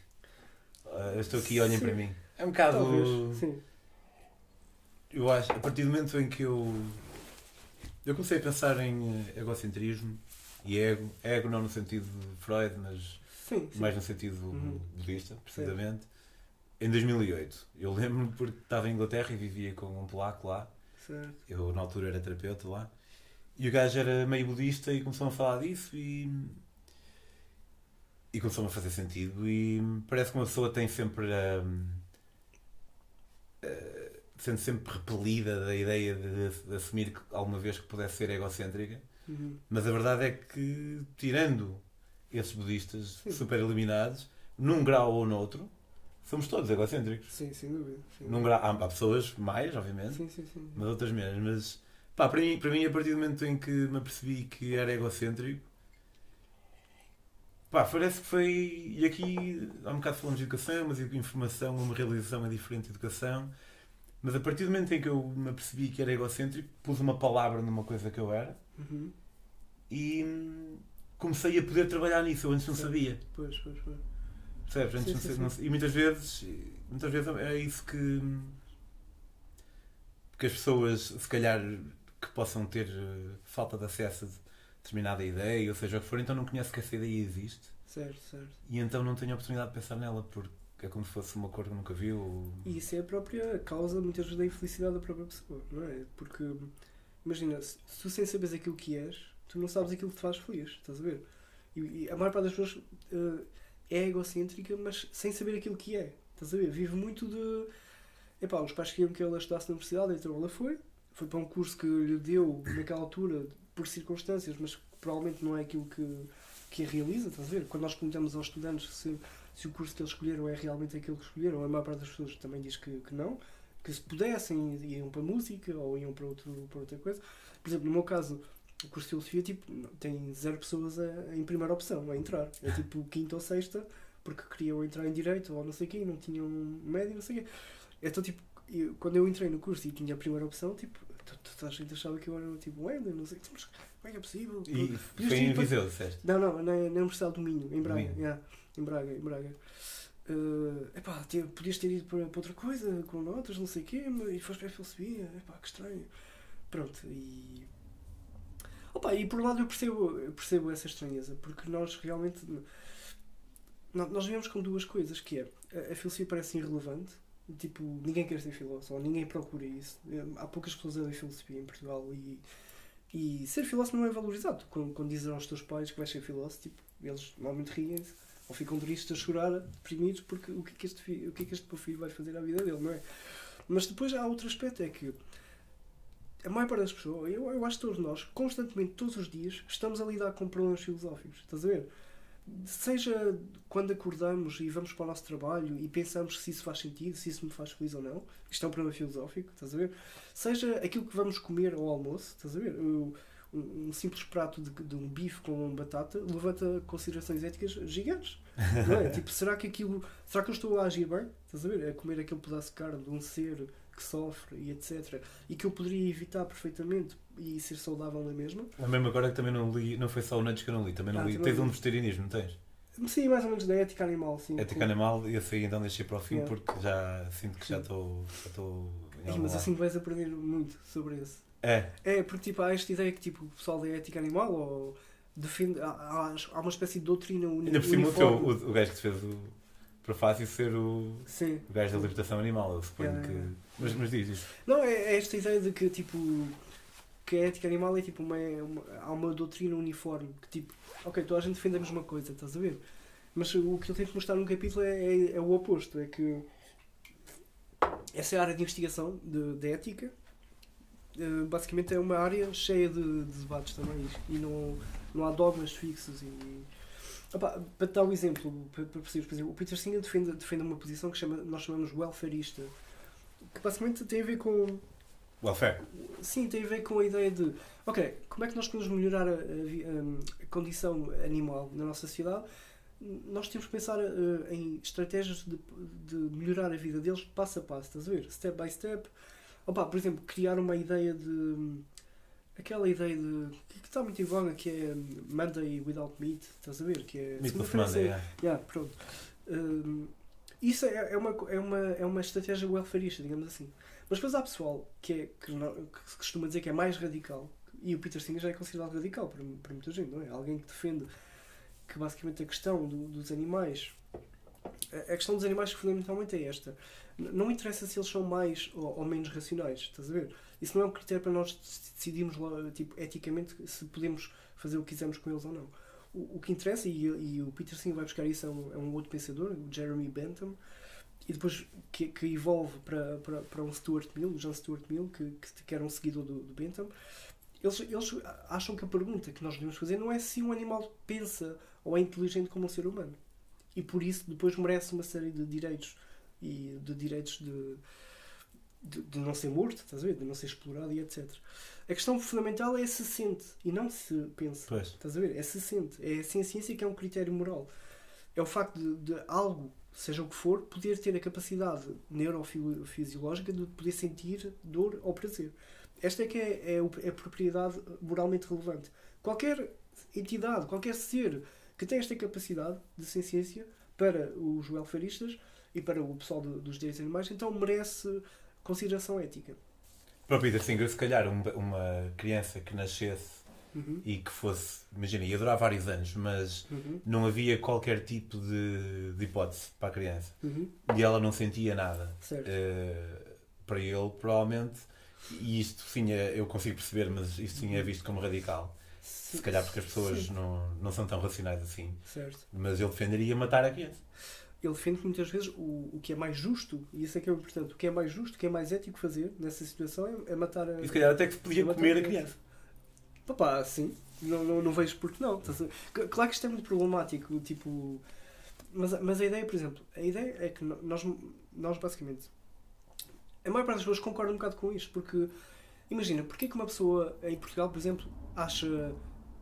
Ah, eu estou aqui e olhem para mim. É um bocado. talvez, sim. Eu acho, a partir do momento em que eu. Eu comecei a pensar em eh, egocentrismo e ego. Ego não no sentido de Freud, mas Sim, sim. mais no sentido Uhum. budista, precisamente. Em 2008. Eu lembro-me porque estava em Inglaterra e vivia com um polaco lá. Certo. Eu, na altura, era terapeuta lá. E o gajo era meio budista e começou a falar disso e. E começou-me a fazer sentido. E parece que uma pessoa tem sempre. eh, sente sempre repelida da ideia de, de assumir que alguma vez que pudesse ser egocêntrica. Uhum. Mas a verdade é que, tirando esses budistas Sim. super eliminados, num grau ou noutro, somos todos egocêntricos. Sim, sem dúvida. Sim. Num grau, há, há pessoas mais, obviamente, Sim, sim, sim. mas outras menos. Mas pá, para mim, para mim, a partir do momento em que me apercebi que era egocêntrico, pá, parece que foi. E aqui há um bocado falamos de educação, mas informação, uma realização é diferente de educação. Mas a partir do momento em que eu me apercebi que era egocêntrico, pus uma palavra numa coisa que eu era Uhum. e comecei a poder trabalhar nisso. Eu antes não sabia. Pois, pois, pois. Percebes? Antes Sim, não sim, sei- não e muitas vezes, muitas vezes é isso que, que as pessoas, se calhar, que possam ter eh, falta de acesso a determinada ideia, ou seja o que for, então não conhecem que essa ideia existe Certo, certo. e então não têm a oportunidade de pensar nela porque é como se fosse uma cor que nunca viu. ou- E isso é a própria causa, muitas vezes, da infelicidade da própria pessoa, não é? Porque, imagina, se se tu sem saberes aquilo que és, tu não sabes aquilo que te faz feliz, estás a ver? E, e a maior parte das pessoas eh, é egocêntrica, mas sem saber aquilo que é, estás a ver? Vive muito de. Epá, os pais queriam que ela estudasse na universidade, então ela foi. Foi para um curso que lhe deu, naquela altura, por circunstâncias, mas provavelmente não é aquilo que, que a realiza, estás a ver? Quando nós perguntamos aos estudantes se se o curso que eles escolheram é realmente aquilo que escolheram, a maior parte das pessoas também diz que, que não, que se pudessem iam para música ou iam para, outro, para outra coisa. Por exemplo, no meu caso, o curso de filosofia tipo, tem zero pessoas a, em primeira opção a entrar. É tipo quinta ou sexta, porque queriam entrar em direito ou não sei o quê, não tinham médio, não sei o quê. Então, tipo, eu- quando eu entrei no curso e tinha a primeira opção, tipo, toda a gente achava que eu era tipo Wender, não sei, mas como é que é possível? E foi em para- Viseu, disseste? não, não, na, na Universidade do Minho, em Braga. Yeah, em Braga, em Braga. Eh, epá, te- podias ter ido para, para outra coisa, com notas, não sei o quê, mas- e foste para a filosofia, epá, que estranho. Pronto, e. Opa, e por um lado eu percebo, eu percebo essa estranheza, porque nós realmente. nó- Nós vivemos com duas coisas, que é a, a filosofia parece irrelevante, tipo, ninguém quer ser filósofo, ou ninguém procura isso. Há poucas pessoas a ler filosofia em Portugal e, e ser filósofo não é valorizado. Quando, quando dizem aos teus pais que vais ser filósofo, tipo, eles normalmente riem-se ou ficam tristes a chorar, deprimidos, porque o que, é que este o que é que este meu filho vai fazer à vida dele, não é? Mas depois há outro aspecto, é que a maior parte das pessoas, eu, eu acho que todos nós, constantemente, todos os dias, estamos a lidar com problemas filosóficos. Estás a ver? Seja quando acordamos e vamos para o nosso trabalho e pensamos se isso faz sentido, se isso me faz feliz ou não, isto é um problema filosófico, estás a ver? Seja aquilo que vamos comer ao almoço, estás a ver? Um, um simples prato de, de um bife com batata levanta considerações éticas gigantes. Não é? tipo, será que aquilo. Será que eu estou a agir bem? Estás a ver? A comer aquele pedaço de carne de um ser que sofre e etc. E que eu poderia evitar perfeitamente e ser saudável na mesma. Eu mesmo agora que também não li, não foi só o Nuts que eu não li, também não Ah, li. também Tens não um vegetarianismo, não tens? Sim, mais ou menos da ética animal, sim. Ética animal, e esse aí então deixei para o fim Yeah. porque já sinto que já estou. Já estou mas assim vais aprender muito sobre esse. É, É, porque tipo, há esta ideia que tipo, o pessoal da ética animal ou defende. Há, há uma espécie de doutrina uni Ainda por cima o, o, o gajo que te fez o prefácio ser o, Sim. o gajo da libertação animal, eu suponho yeah, que. Yeah. Mas, mas diz isso. Não, é, é, esta ideia de que tipo que a ética animal é tipo uma, uma, há uma doutrina uniforme que tipo, ok, toda a gente defende a mesma coisa, estás a ver? Mas o que ele tem que mostrar num capítulo é, é, é, o oposto, é que essa é área de investigação de, de ética eh, basicamente é uma área cheia de, de, debates também e não, não há dogmas fixos e opa, para dar um exemplo para, para perceber, por exemplo, o Peter Singer defende, defende uma posição que chama, nós chamamos welfarista que basicamente tem a ver com welfare sim, tem a ver com a ideia de ok, como é que nós podemos melhorar a, a, a condição animal na nossa sociedade nós temos que pensar uh, em estratégias de, de melhorar a vida deles passo a passo, estás a ver? Step by step Opa, por exemplo, criar uma ideia de. Aquela ideia de. que está muito em voga, que é Monday without meat, estás a ver? Que é. Meat with Monday, yeah. yeah. pronto. Um, isso é, é, uma, é, uma, é uma estratégia welfarista, digamos assim. Mas depois há pessoal que, é, que, não, que costuma dizer que é mais radical, e o Peter Singer já é considerado radical para, para muita gente, não é? Alguém que defende que basicamente a questão do, dos animais. A questão dos animais, fundamentalmente, é esta. Não interessa se eles são mais ou, ou, menos racionais, estás a ver? Isso não é um critério para nós decidirmos tipo, eticamente se podemos fazer o que quisermos com eles ou não. O, que interessa, e, e, o Peter Singer vai buscar isso, é um, é um outro pensador, o Jeremy Bentham, e depois que, que evolve para, para, para um Stuart Mill, o John Stuart Mill, que, que, que era um seguidor do, do Bentham. Eles, eles acham que a pergunta que nós devemos fazer não é se um animal pensa ou é inteligente como um ser humano. E por isso depois merece uma série de direitos e de direitos de, de, de, não ser morto, estás a ver? De não ser explorado e etc. A questão fundamental é se sente e não se pensa. Pois. Estás a ver? É se sente. É a ciência que é um critério moral. É o facto de, de algo, seja o que for, poder ter a capacidade neurofisiológica de poder sentir dor ou prazer. Esta é que é, é, é a propriedade moralmente relevante. Qualquer entidade, qualquer ser que tem esta capacidade de ciência para os welfaristas e para o pessoal do, dos direitos animais, então merece consideração ética. Para o Peter Singer, se calhar uma, criança que nascesse uhum. e que fosse, imagina, ia durar vários anos, mas uhum. não havia qualquer tipo de, de hipótese para a criança uhum. e ela não sentia nada. Uh, para ele, provavelmente, e isto sim é, eu consigo perceber, mas isto sim é visto como radical. Se calhar porque as pessoas não, não são tão racionais assim. Certo. Mas ele defenderia matar a criança ele defende que muitas vezes o, o que é mais justo, e isso é que é importante, o que é mais justo, o que é mais ético fazer nessa situação é, é matar a. E se calhar até que se podia é comer a criança. Papá, sim. Não, não, não vejo porque não. Claro que isto é muito problemático, tipo. Mas, mas a ideia, por exemplo, a ideia é que nós, nós basicamente. A maior parte das pessoas concorda um bocado com isto, porque. Imagina, porque é que uma pessoa em Portugal, por exemplo, acha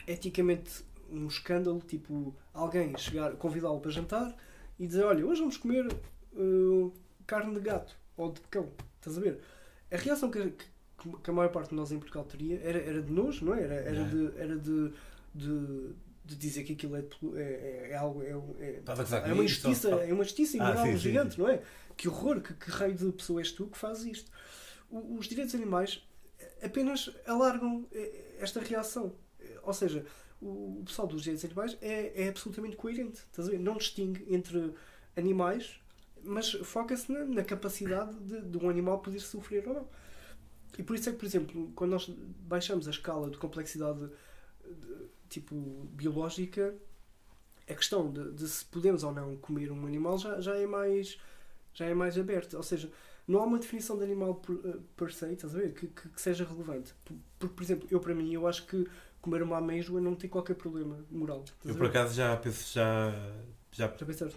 eticamente um escândalo, tipo, alguém chegar, convidá-lo para jantar e dizer: Olha, hoje vamos comer uh, carne de gato ou de cão. Estás a ver? A reação que, que, que, a maior parte de nós em Portugal teria era, era de nojo, não é? Era, era, de, era de, de, de dizer que aquilo é, é, é, é algo. É, é, é, uma justiça, é uma justiça imoral ah, sim, gigante, sim, não é? Que horror, que, que raio de pessoa és tu que fazes isto? O, os direitos animais apenas alargam eh, esta reação. Ou seja, o, pessoal dos direitos animais é, é absolutamente coerente. Não distingue entre animais, mas foca-se na, na, capacidade de, de, um animal poder sofrer ou não. E por isso é que, por exemplo, quando nós baixamos a escala de complexidade de, tipo biológica, a questão de, de, se podemos ou não comer um animal já, já é mais já é mais aberta. Ou seja, não há uma definição de animal per, eh, per se, estás a ver? Que, que, que seja relevante. Porque, por exemplo, eu para mim, eu acho que comer uma amêijoa não tem qualquer problema moral. Eu por acaso já penso, já, já,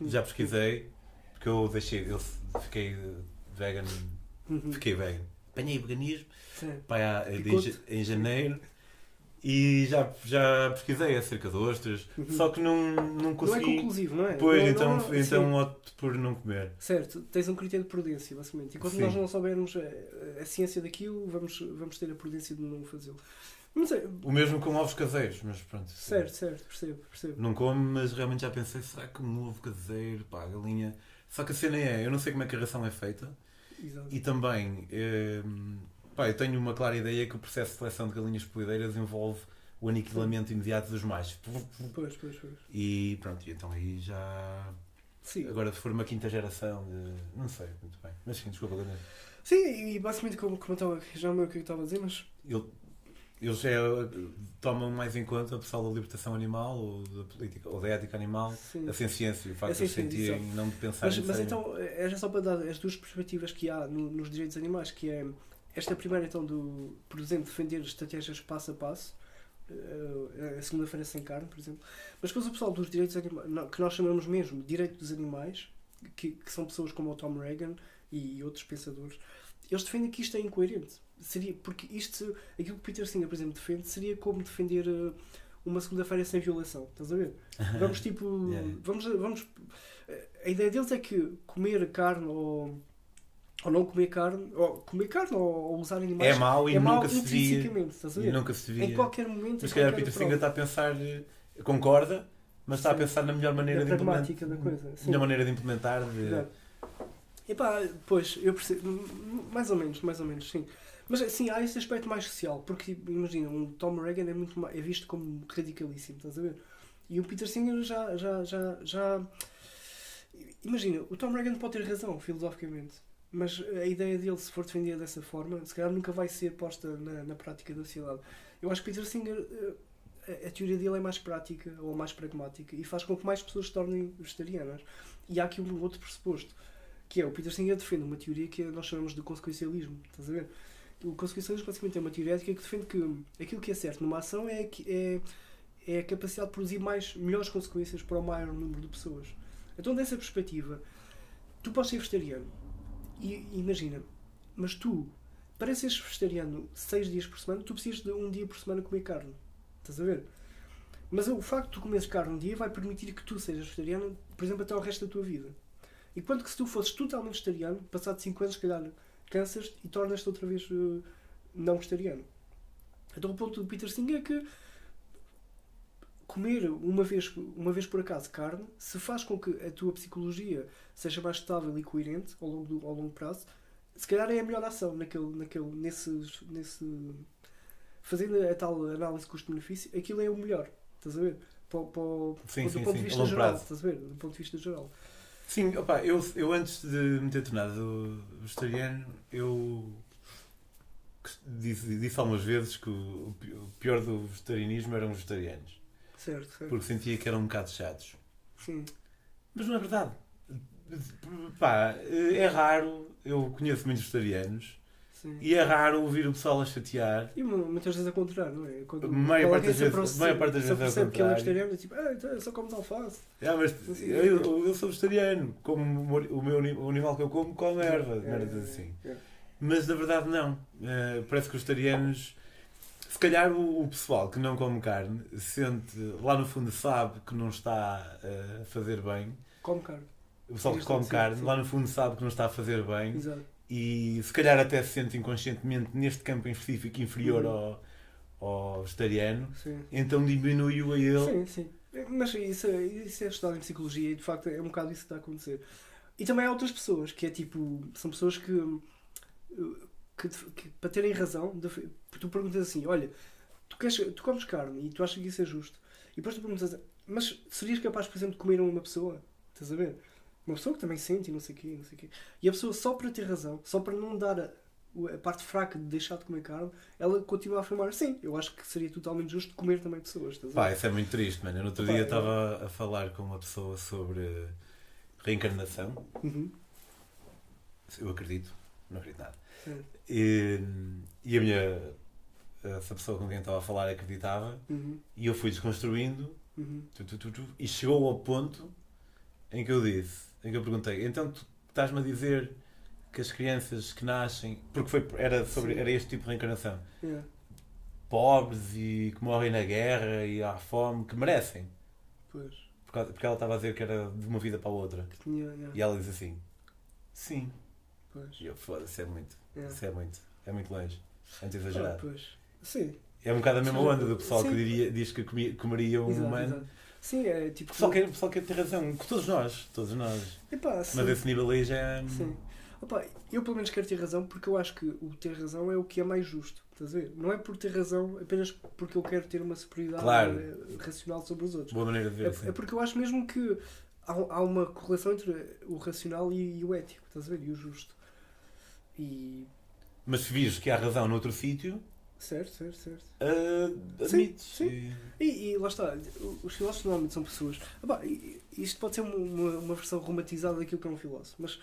já, pesquisei, porque eu deixei, eu fiquei vegan, uhum. fiquei vegan. Apanhei veganismo pá, em, em janeiro e já, já pesquisei acerca de ostras, uhum. só que não, não consegui. Não é conclusivo, não é? Pois, não, então, não, então opto por não comer. Certo, tens um critério de prudência, basicamente. Enquanto sim. nós não soubermos a, a, ciência daquilo, vamos, vamos ter a prudência de não fazê-lo. O mesmo com ovos caseiros, mas pronto. Certo, certo, percebo, percebo. Não como, mas realmente já pensei, será que um ovo caseiro, pá, a galinha. Só que a cena é, eu não sei como é que a ração é feita. Exato. E também, eh, pá, eu tenho uma clara ideia que o processo de seleção de galinhas poedeiras envolve o aniquilamento imediato dos machos. Pois, pois, pois. E pronto, e então aí já. Sim. Agora, se for uma quinta geração, de... não sei muito bem. Mas sim, desculpa, Daniel. Sim, e basicamente, como, como eu estava, já não é o que eu estava a dizer, mas. Ele, eles é, tomam mais em conta o pessoal da libertação animal, ou da política, ou da ética animal, sim. a ciência, o facto de sentirem, não de pensar Mas, mas então, é só para dar as duas perspectivas que há no, nos direitos animais, que é esta primeira, então, do, por exemplo, defender estratégias passo a passo, uh, a segunda-feira sem carne, por exemplo, mas depois o pessoal dos direitos animais, que nós chamamos mesmo direito dos animais, que, que são pessoas como o Tom Reagan e outros pensadores, eles defendem que isto é incoerente. Seria, porque isto, aquilo que Peter Singer, por exemplo, defende, seria como defender uh, uma segunda-feira sem violação. Estás a ver? Vamos tipo. yeah. vamos, vamos, a ideia deles é que comer carne ou ou não comer carne, ou comer carne ou, usar animais é mau e é nunca se via. Estás a ver? E nunca se via. Em qualquer momento. Mas se calhar Peter Singer está a pensar, concorda, mas está Sim. a pensar na melhor maneira de implementar. Da coisa. Melhor maneira de implementar. De... Epá, pois, eu percebo, mais ou menos, mais ou menos, sim. Mas sim, há esse aspecto mais social, porque imagina, um Tom Reagan é, muito é visto como radicalíssimo, estás a ver? E o Peter Singer já, já, já, já. Imagina, o Tom Reagan pode ter razão, filosoficamente mas a ideia dele, se for defendida dessa forma, se calhar nunca vai ser posta na, na prática da sociedade. Eu acho que Peter Singer, eh, a, a, teoria dele é mais prática ou mais pragmática e faz com que mais pessoas se tornem vegetarianas. E há aqui um outro pressuposto, que é o Peter Singer defende uma teoria que nós chamamos de consequencialismo. Estás a ver? O consequencialismo basicamente é uma teoria ética que defende que aquilo que é certo numa ação é, é, é a capacidade de produzir mais, melhores consequências para o maior número de pessoas. Então, dessa perspectiva, tu podes ser vegetariano e imagina, mas tu, para seres vegetariano seis dias por semana, tu precisas de um dia por semana comer carne. Estás a ver? Mas o facto de tu comeres carne um dia vai permitir que tu sejas vegetariano, por exemplo, até o resto da tua vida. Enquanto que se tu fosses totalmente vegetariano, passado 5 anos, se calhar, cansas e tornas-te outra vez uh, não vegetariano. Então o ponto do Peter Singer é que comer uma vez, uma vez por acaso carne, se faz com que a tua psicologia seja mais estável e coerente ao longo, do, ao longo prazo, se calhar é a melhor ação naquele, naquele, nesse, nesse fazendo a tal análise custo-benefício, aquilo é o melhor, estás a ver? Para, para, sim, do sim, ponto sim, de vista geral, prazo. estás a ver? Do ponto de vista geral. Sim, opa, eu, eu antes de me ter tornado vegetariano, eu disse, disse algumas vezes que o, o pior do vegetarianismo eram os vegetarianos. Certo, certo. Porque sentia que eram um bocado chatos. Sim. Mas não é verdade. Pá, é raro, eu conheço muitos vegetarianos Sim. e é raro ouvir o pessoal a chatear. E muitas vezes a contrário, não é? Quando meia parte das vezes, meia parte das vezes é que ele é vegetariano, é tipo, ah, então eu só como alface. É, mas eu, eu, sou vegetariano, como o, meu, o animal que eu como come erva, é, merdas assim. É. Mas na verdade não. Uh, parece que os vegetarianos se calhar o, o, pessoal que não come carne sente, lá no fundo sabe que não está a fazer bem. Come carne. O pessoal que come carne, lá no fundo sabe que não está a fazer bem. Exato. E se calhar até se sente inconscientemente neste campo em específico inferior uhum. ao, ao vegetariano. Sim. Então diminui-o a ele. Sim, sim. Mas isso, é, isso é estudado em psicologia e de facto é um bocado isso que está a acontecer. E também há outras pessoas que é tipo. São pessoas que que, que, para terem razão, tu perguntas assim: olha, tu, queres, tu comes carne e tu achas que isso é justo, e depois tu perguntas, mas serias capaz, por exemplo, de comer uma pessoa? Estás a ver? Uma pessoa que também sente e não sei o quê, não sei o quê. E a pessoa, só para ter razão, só para não dar a, a parte fraca de deixar de comer carne, ela continua a afirmar: sim, eu acho que seria totalmente justo comer também pessoas. Estás Pá, isso é muito triste, mano. Eu no outro Pá, dia estava é... a falar com uma pessoa sobre reencarnação. Uhum. Eu acredito, não acredito nada. E, e a minha. Essa pessoa com quem estava a falar acreditava. Uhum. E eu fui desconstruindo. Uhum. Tu, tu, tu, e chegou ao ponto em que eu disse, em que eu perguntei, então tu estás-me a dizer que as crianças que nascem, porque foi, era, sobre, era este tipo de reencarnação, yeah. pobres e que morrem na guerra e à fome, que merecem. Pois. Porque, ela estava a dizer que era de uma vida para a outra. Tinha, yeah. E ela diz assim: Sim. Pois. E eu, foda-se, é muito. É. Isso é muito. É muito longe. Antes de exagerar. Ah, pois. Sim. É um bocado a mesma onda do pessoal Sim. que diria, diz que comia, comeria um exato, humano. Exato. Sim, é tipo. O pessoal, quer, o pessoal quer ter razão. Todos nós. Todos nós. Epá, Mas esse nível aí já é. Sim. Opa, eu pelo menos quero ter razão porque eu acho que o ter razão é o que é mais justo. Estás a ver? Não é por ter razão apenas porque eu quero ter uma superioridade claro. Eh, racional sobre os outros. Boa maneira de ver. É, assim. é porque eu acho mesmo que há, há uma correlação entre o racional e, e, o ético, estás a ver? E o justo. E... Mas se vires que há razão noutro sítio. Certo, certo, certo. Uh, admites. Sim, sim. E... E, lá está, os filósofos normalmente são pessoas. Ah, isto pode ser uma, uma, uma versão romantizada daquilo que é um filósofo, mas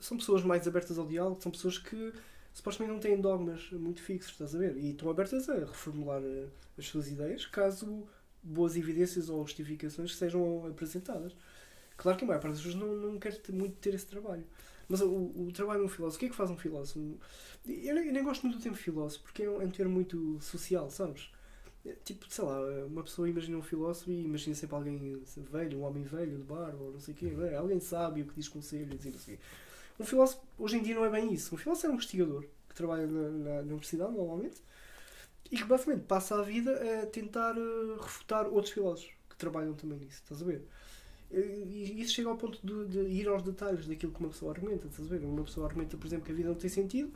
são pessoas mais abertas ao diálogo, são pessoas que supostamente não têm dogmas muito fixos, estás a ver? E estão abertas a reformular eh, as suas ideias caso boas evidências ou justificações sejam apresentadas. Claro que a maior parte das pessoas não, não quer muito ter esse trabalho. Mas o, o trabalho de um filósofo, o que é que faz um filósofo? Eu nem, eu nem gosto muito do termo filósofo porque é um, é um termo muito social, sabes? É, tipo, sei lá, uma pessoa imagina um filósofo e imagina sempre alguém velho, um homem velho de barba ou não sei o quê, é? alguém sábio que diz conselhos e não sei o quê. Um filósofo, hoje em dia, não é bem isso. Um filósofo é um investigador que trabalha na, na, universidade, normalmente, e que basicamente passa a vida a tentar uh, refutar outros filósofos que trabalham também nisso. Estás a ver? Isso chega ao ponto de, de, ir aos detalhes daquilo que uma pessoa argumenta. Estás a ver? Uma pessoa argumenta, por exemplo, que a vida não tem sentido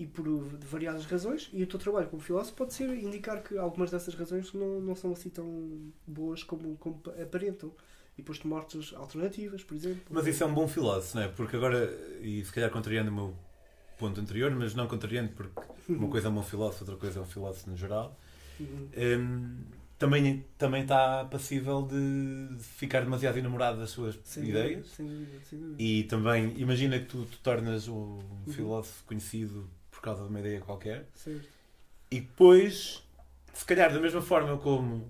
e por variadas razões, e o teu trabalho como filósofo pode ser indicar que algumas dessas razões não, não são assim tão boas como, como aparentam e depois mortes alternativas, por exemplo. Mas isso é um bom filósofo, não é? Porque agora, e se calhar contrariando o meu ponto anterior, mas não contrariando, porque uma coisa é um bom filósofo, outra coisa é um filósofo no geral, uhum. um, também, também está passível de ficar demasiado enamorado das suas sem ideias. Dúvida, sem dúvida, sem dúvida. E também, imagina que tu te tornas um uhum. filósofo conhecido por causa de uma ideia qualquer. Certo. E depois, se calhar da mesma forma como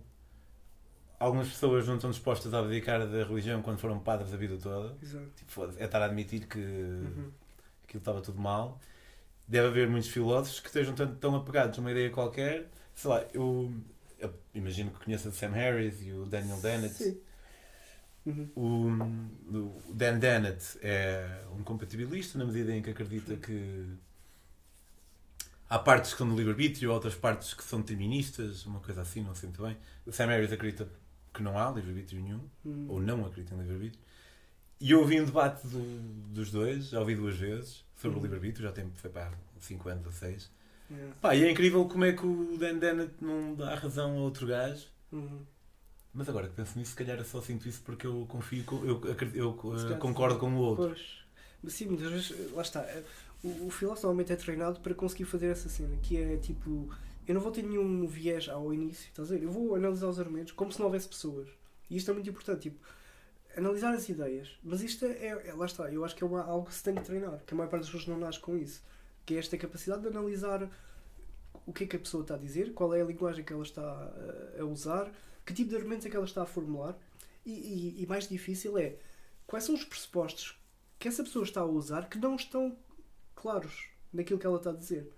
algumas pessoas não estão dispostas a abdicar da religião quando foram padres a vida toda. Tipo, é estar a admitir que uhum. aquilo estava tudo mal. Deve haver muitos filósofos que estejam tão, tão apegados a uma ideia qualquer. Sei lá, eu, eu imagino que conheça o Sam Harris e o Daniel Dennett. Sim. Uhum. O, o, Dan Dennett é um compatibilista na medida em que acredita que há partes que são do livre-arbítrio, outras partes que são deterministas, uma coisa assim, não sei muito bem. O Sam Harris acredita que não há livre-arbítrio nenhum, hum. ou não acredita em livre-arbítrio. E eu ouvi um debate do, dos dois, já ouvi duas vezes, sobre hum. o livre-arbítrio, já tem, foi para 5 anos ou 6. Yeah. Pá, e é incrível como é que o Dan Dennett não dá razão a outro gajo. Uhum. Mas agora que penso nisso, se calhar eu só sinto isso porque eu confio, eu, eu, eu concordo com o outro. Pois. Mas sim, muitas vezes, lá está. O, o filósofo normalmente é treinado para conseguir fazer essa cena, que é tipo eu não vou ter nenhum viés ao início, estás a ver? Eu vou analisar os argumentos como se não houvesse pessoas. E isto é muito importante, tipo, analisar as ideias. Mas isto é, é, é lá está, eu acho que é uma, algo que se tem que treinar, que a maior parte das pessoas não nasce com isso. Que é esta capacidade de analisar o que é que a pessoa está a dizer, qual é a linguagem que ela está a, a usar, que tipo de argumentos é que ela está a formular. E, e, e mais difícil é quais são os pressupostos que essa pessoa está a usar que não estão claros naquilo que ela está a dizer.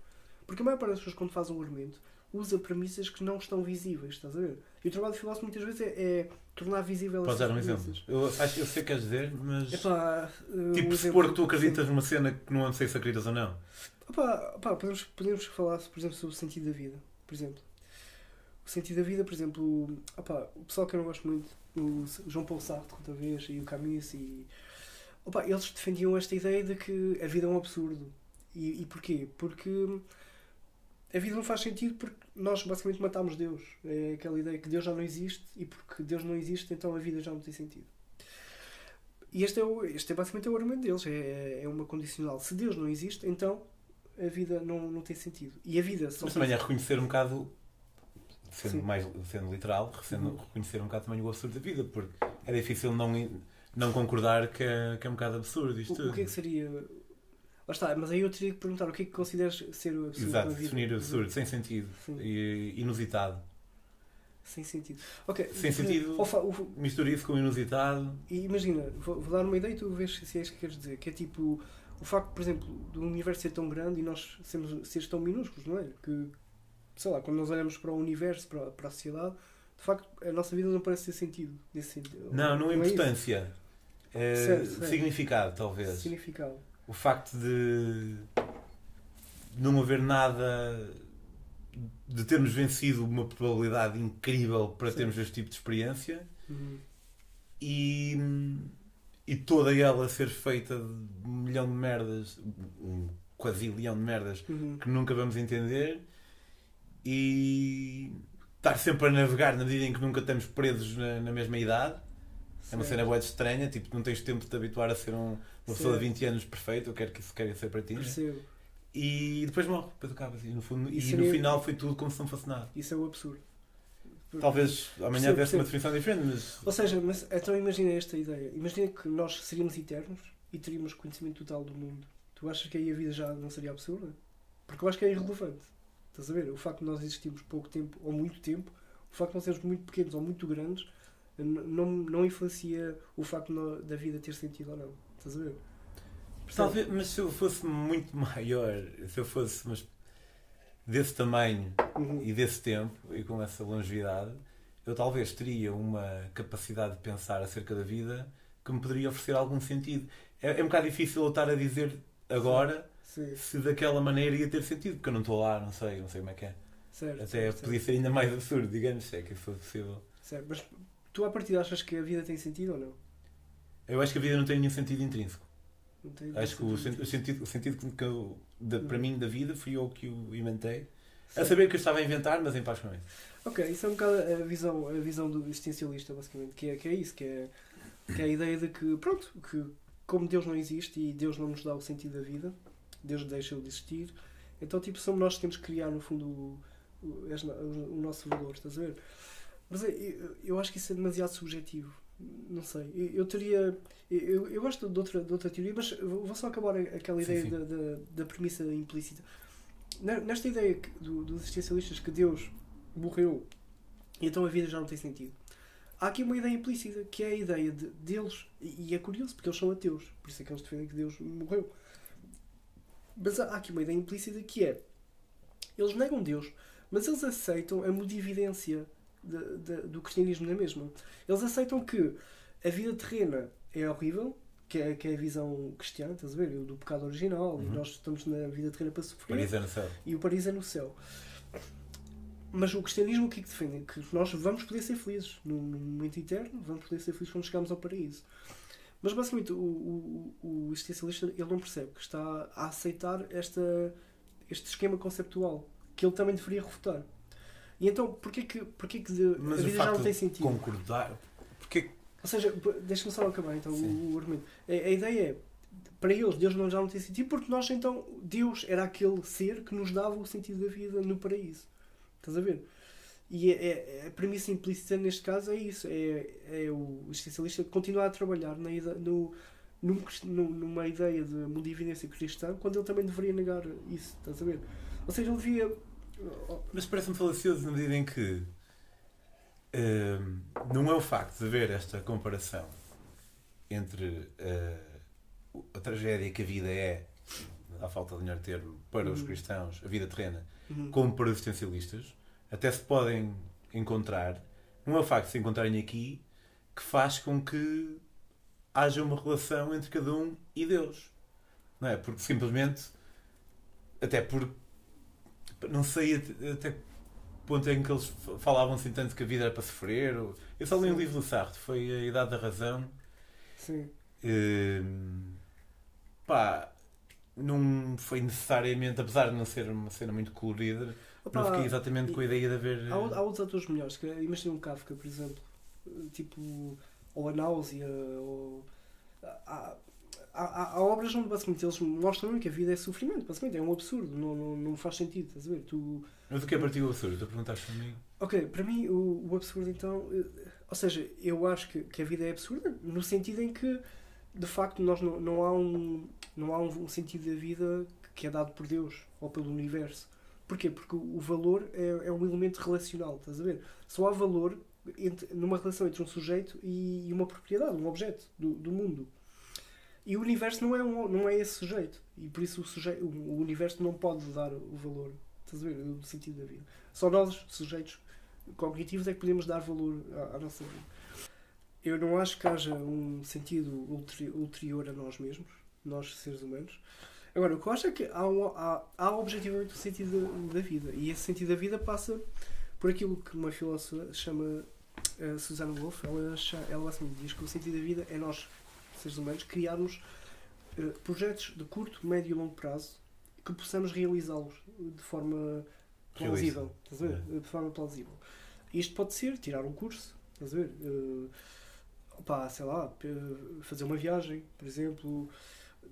Porque a maior parte das pessoas, quando faz um argumento, usa premissas que não estão visíveis, estás a ver? E o trabalho do filósofo muitas vezes é, é tornar visível Podes dar um exemplo? Eu acho eu sei o que queres dizer, mas. Epá, tipo, um supor que tu acreditas numa cena que não sei se acreditas ou não. Epá, epá, podemos, podemos falar, por exemplo, sobre o sentido da vida. Por exemplo, o sentido da vida, por exemplo, epá, o pessoal que eu não gosto muito, o João Paulo Sartre, outra vez, e o Camus, e. Opa, eles defendiam esta ideia de que a vida é um absurdo. E, e porquê? Porque a vida não faz sentido porque nós basicamente matamos Deus. É aquela ideia que Deus já não existe e porque Deus não existe, então a vida já não tem sentido. E este é, o, este é basicamente o argumento deles. É, é uma condicional. Se Deus não existe, então a vida não, não tem sentido. E a vida só Mas também é reconhecer um bocado, sendo, mais, sendo literal, sendo, uhum. reconhecer um bocado também o absurdo da vida, porque é difícil não, não concordar que é, que é um bocado absurdo isto o, o que é que seria Lá está, mas aí eu teria que perguntar o que é que consideras ser o absurdo Exato, definir o absurdo, sem sentido e inusitado. Sem sentido. Ok. Sem sentido, mistura isso com inusitado. E imagina, vou, vou, dar uma ideia e tu vês se é isso que queres dizer. Que é tipo, o facto, por exemplo, do universo ser tão grande e nós sermos seres tão minúsculos, não é? Que, sei lá, quando nós olhamos para o universo, para, para a sociedade, de facto, a nossa vida não parece ter sentido. Nesse sentido. Não, não é importância. É, certo, certo. Significado, talvez. Significado o facto de não haver nada de termos vencido uma probabilidade incrível para Sim. termos este tipo de experiência uhum. e, e toda ela ser feita de milhão de merdas, um quadrilhão de merdas Uhum. que nunca vamos entender e estar sempre a navegar na medida em que nunca estamos presos na, na mesma idade. É uma cena boa estranha, tipo, não tens tempo de te habituar a ser um- uma pessoa de Certo. 20 anos perfeito, eu quero que isso queira ser para ti. né? Percebo. E depois morre, depois acabas. E no, fundo, e no final foi tudo como se não fosse nada. Isso é o absurdo. Talvez amanhã desse uma definição diferente, mas Ou seja, mas, então imagina esta ideia. Imagina que nós seríamos eternos e teríamos conhecimento total do mundo. Tu achas que aí a vida já não seria absurda? Porque eu acho que é irrelevante. Estás a ver? O facto de nós existirmos pouco tempo ou muito tempo, o facto de nós sermos muito pequenos ou muito grandes, não, não influencia o facto de nó- da vida ter sentido ou não. Estás a ver? Talvez, mas se eu fosse muito maior, se eu fosse mas desse tamanho Uhum. e desse tempo e com essa longevidade, eu talvez teria uma capacidade de pensar acerca da vida que me poderia oferecer algum sentido. É, é um bocado difícil eu estar a dizer agora Sim, se daquela maneira ia ter sentido, porque eu não estou lá, não sei, não sei como é que é. certo. Até certo, podia ser ainda mais absurdo, digamos, se é que isso fosse possível. certo. Mas tu, à partida, achas que a vida tem sentido ou não? Eu acho que a vida não tem nenhum sentido intrínseco. Acho que o, sen- sentido. o sentido, o sentido que eu, da- para Uhum. mim da vida fui eu que o inventei. A Certo. saber que eu estava a inventar, mas em paz com isso. Ok, isso é um bocado a visão, a visão do existencialista, basicamente, que é, que é isso, que é, que é a ideia de que, pronto, que como Deus não existe e Deus não nos dá o sentido da vida, Deus deixa de existir, então, tipo, somos nós que temos que criar, no fundo, o, o, o nosso valor, estás a ver? Mas é, eu, eu acho que isso é demasiado subjetivo. Não sei. Eu, eu teria. Eu, eu gosto de outra, de outra teoria, mas vou só acabar aquela Sim, ideia sim. Da, da, da premissa implícita. Ne- Nesta ideia que- do, dos existencialistas que Deus morreu e então a vida já não tem sentido. Há aqui uma ideia implícita que é a ideia de, deles, e é curioso porque eles são ateus, por isso é que eles defendem que Deus morreu. Mas há há aqui uma ideia implícita que é eles negam Deus, mas eles aceitam a modividência de- de- do cristianismo na mesma. Eles aceitam que a vida terrena é horrível, que é, que é a visão cristã, estás a ver? Do pecado original, e Uhum. nós estamos na vida terrena para sofrer Paris é no céu. e o paraíso é no céu. Mas o cristianismo o que é que defende? Que nós vamos poder ser felizes no, no momento eterno, vamos poder ser felizes quando chegarmos ao paraíso. Mas basicamente o, o, o existencialista ele não percebe que está a aceitar esta, este esquema conceptual que ele também deveria refutar. E então, porquê que, porquê que Mas a vida já não tem sentido? concordar. Porque Ou seja, deixa-me só acabar então Sim. o, argumento. A, a ideia é, para eles, Deus não, já não tem sentido, porque nós então, Deus era aquele ser que nos dava o sentido da vida no paraíso. Estás a ver? E é, é- a premissa implícita neste caso é isso: é, é o existencialista continuar a trabalhar na no, num numa ideia de modividência cristã quando ele também deveria negar isso. Estás a ver? Ou seja, ele devia. Mas parece-me falacioso na medida em que hum, não é o facto de haver esta comparação entre eh, a tragédia que a vida é, à falta de melhor termo, para os Uhum. cristãos, a vida terrena, Uhum. como para os existencialistas, até se podem encontrar, não é o facto de se encontrarem aqui que faz com que haja uma relação entre cada um e Deus. Não é? Porque simplesmente, até por não sei até, que ponto é em que eles falavam assim tanto que a vida era para sofrer. ou- Eu só li um Sim. livro do Sartre, foi A Idade da Razão. Sim. Hum, pá, não foi necessariamente, apesar de não ser uma cena muito colorida, não Opa, fiquei exatamente com a ideia de haver. Há, há outros atores melhores, que, imagina um Kafka, por exemplo, tipo, ou a náusea, ou. Há, há, há- obras onde basicamente eles mostram que a vida é sofrimento, basicamente é um absurdo, não, não, não faz sentido, estás a ver? Tu, Mas o que é partiu o absurdo? Tu perguntaste a mim. ok, para mim o, o absurdo então, eh, ou seja, eu acho que, que a vida é absurda no sentido em que de facto nós não, não há, um, não há um, sentido da vida que é dado por Deus ou pelo universo. Porquê? Porque o valor é, é um elemento relacional, estás a ver? Só há valor entre- numa relação entre um sujeito e, e uma propriedade, um objeto do, do mundo. E o universo não é, um, não é esse sujeito. E por isso o, sujeito, o universo não pode dar o valor, estás a ver? O sentido da vida. Só nós, sujeitos cognitivos, é que podemos dar valor à, à nossa vida. Eu não acho que haja um sentido ulteri- ulterior a nós mesmos, nós seres humanos. Agora, o que eu acho é que há, um, há, há objetivamente um sentido da, da vida. E esse sentido da vida passa por aquilo que uma filósofa chama uh, Susana Wolff. Ela, ela assim, diz que o sentido da vida é nós, seres humanos, criarmos uh, projetos de curto, médio e longo prazo que possamos realizá-los de forma plausível. É. De forma plausível. Isto pode ser tirar um curso, estás a ver? Uh, opá, sei lá, fazer uma viagem, por exemplo,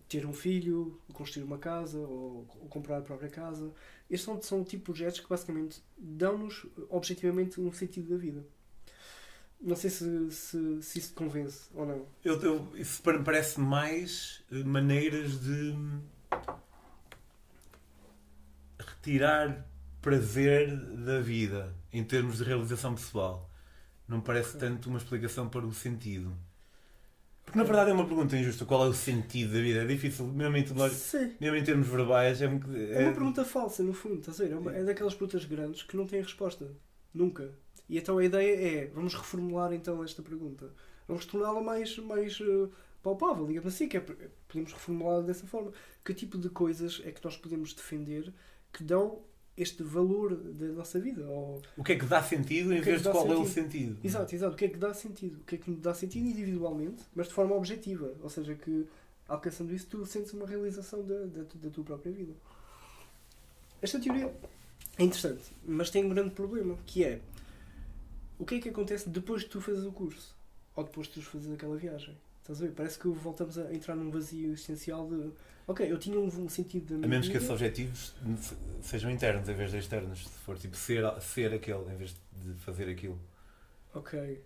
ter um filho, construir uma casa ou, ou comprar a própria casa. Estes são, são o tipo de projetos que basicamente dão-nos objetivamente um sentido da vida. Não sei se, se, se isso te convence ou não. Eu, eu, isso parece mais eh, maneiras de retirar prazer da vida em termos de realização pessoal. Não parece tanto uma explicação para o sentido. Porque na verdade é uma pergunta injusta. Qual é o sentido da vida? É difícil, mesmo em, mesmo em termos verbais. É, é... é uma pergunta falsa, no fundo. Estás a ver? É, uma, é daquelas perguntas grandes que não têm resposta. Nunca. E então a ideia é: vamos reformular então esta pergunta. Vamos torná-la mais, mais uh, palpável, digamos assim. Que é, podemos reformular dessa forma. Que tipo de coisas é que nós podemos defender que dão este valor da nossa vida. Ou... O que é que dá sentido em é vez de qual sentido? é o sentido? Exato, exato. O que é que dá sentido? O que é que dá sentido individualmente, mas de forma objetiva. Ou seja, que alcançando isso tu sentes uma realização da, da, da tua própria vida. Esta teoria é interessante, mas tem um grande problema, que é o que é que acontece depois de tu fazeres o curso? Ou depois de tu fazeres aquela viagem? Estás a ver? Parece que voltamos a entrar num vazio essencial de ok, eu tinha um, um sentido da minha A menos vida. que esses objetivos sejam internos em vez de externos, se for tipo ser, ser aquele em vez de fazer aquilo. Ok.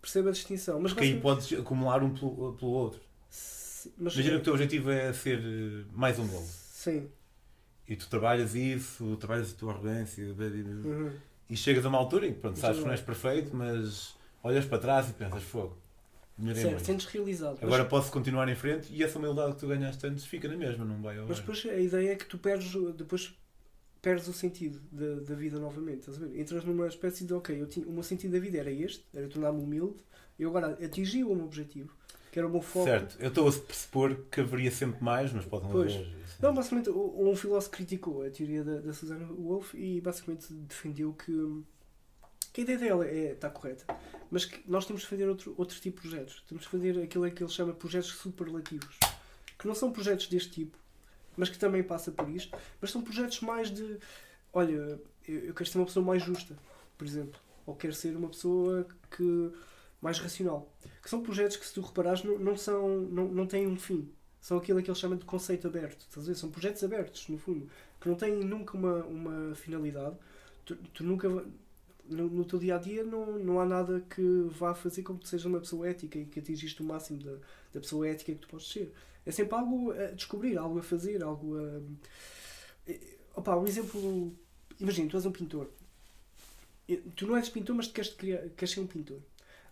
Perceba a distinção. Mas Porque aí podes acumular um pelo, pelo outro. mas Imagina que o teu objetivo é ser eh, mais um novo. Sim. E tu trabalhas isso, trabalhas a tua arrogância, uhum. E chegas a uma altura em que pronto, sabes que não és perfeito, mas olhas para trás e pensas fogo Certo, sentes realizado. Agora mas... posso continuar em frente e essa humildade que tu ganhaste antes fica na mesma, não vai ao Mas depois a ideia é que tu perdes, depois perdes o sentido da, da vida novamente. Estás a ver? Entras numa espécie de, ok, eu tinha, o meu sentido da vida era este, era tornar-me humilde, eu agora atingi o meu objetivo, que era o meu foco. Certo, eu estou a pressupor que haveria sempre mais, mas pode não pois. haver. Não, basicamente, um filósofo criticou a teoria da, da Susanna Wolff e basicamente defendeu que que a ideia dela é, está correta, mas que nós temos de fazer outro, outro tipo de projetos. Temos de fazer aquilo que ele chama projetos superlativos, que não são projetos deste tipo, mas que também passa por isto, mas são projetos mais de, olha, eu quero ser uma pessoa mais justa, por exemplo, ou quero ser uma pessoa que mais racional. Que são projetos que, se tu reparares, não, não, são, não, não têm um fim. São aquilo que ele chama de conceito aberto. Estás a ver? São projetos abertos, no fundo, que não têm nunca uma, uma finalidade. Tu, tu nunca no, no teu dia a dia não, não há nada que vá fazer com que tu sejas uma pessoa ética e que atingiste o máximo da, da pessoa ética que tu podes ser. É sempre algo a descobrir, algo a fazer, algo a. Eh, opa, um exemplo. Imagina, tu és um pintor. Tu não és pintor, mas tu queres, criar, queres ser um pintor.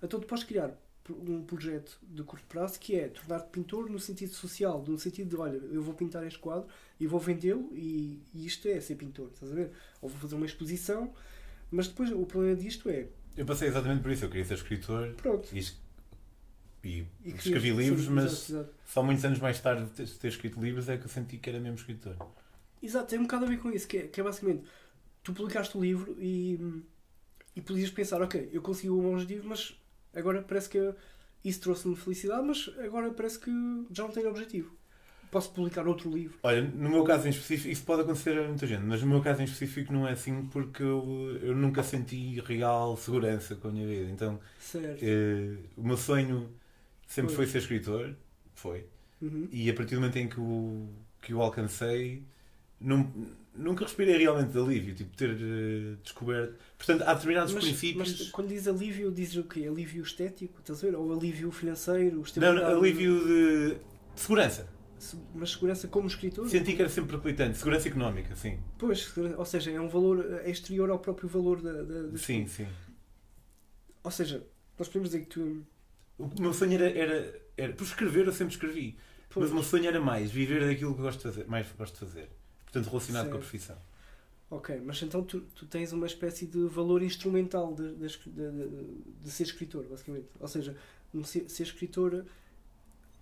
Então tu podes criar um projeto de curto prazo que é tornar-te pintor no sentido social, no sentido de, olha, eu vou pintar este quadro e vou vendê-lo e, e, isto é ser pintor, estás a ver? Ou vou fazer uma exposição mas depois o problema disto é. Eu passei exatamente por isso. Eu queria ser escritor. Pronto. E, e, e escrevi livros, mas exato, só muitos anos mais tarde de ter escrito livros é que eu senti que era mesmo escritor. Exato, tem um bocado a ver com isso, que é, que é basicamente tu publicaste o livro e, e podias pensar, ok, eu consegui o meu objetivo, mas agora parece que isso trouxe-me felicidade, mas agora parece que já não tenho objetivo posso publicar outro livro. Olha, no meu caso em específico, isso pode acontecer a muita gente, mas no meu caso em específico não é assim porque eu, eu nunca senti real segurança com a minha vida. Então, eh, o meu sonho sempre foi. foi ser escritor, foi. Uhum. E a partir do momento em que o, que o alcancei, não, nunca respirei realmente de alívio, tipo, ter uh, descoberto. Portanto, há determinados mas, princípios. Mas quando diz alívio, dizes o quê? Alívio estético, estás a ver? Ou alívio financeiro? Não, não, alívio de, segurança mas segurança como escritor? Senti que era sempre perclitante. Segurança económica, sim. Pois, ou seja, é um valor é exterior ao próprio valor da. da, sim, sim. Ou seja, nós podemos dizer que tu. O meu sonho era. era, era por escrever, eu sempre escrevi. Pois. Mas o meu sonho era mais viver daquilo que gosto de fazer, mais gosto de fazer. Portanto, relacionado certo. com a profissão. Ok, mas então tu, tu tens uma espécie de valor instrumental de, de, de, de ser escritor, basicamente. Ou seja, ser, ser escritor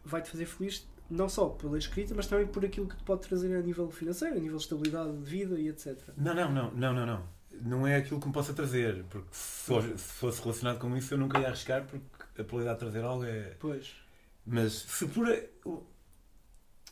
vai-te fazer feliz não só pela escrita, mas também por aquilo que te pode trazer a nível financeiro, a nível de estabilidade de vida e etc. Não, não, não, não, não, não. Não é aquilo que me possa trazer, porque se fosse relacionado com isso eu nunca ia arriscar, porque a probabilidade de trazer algo é. Pois. Mas se por.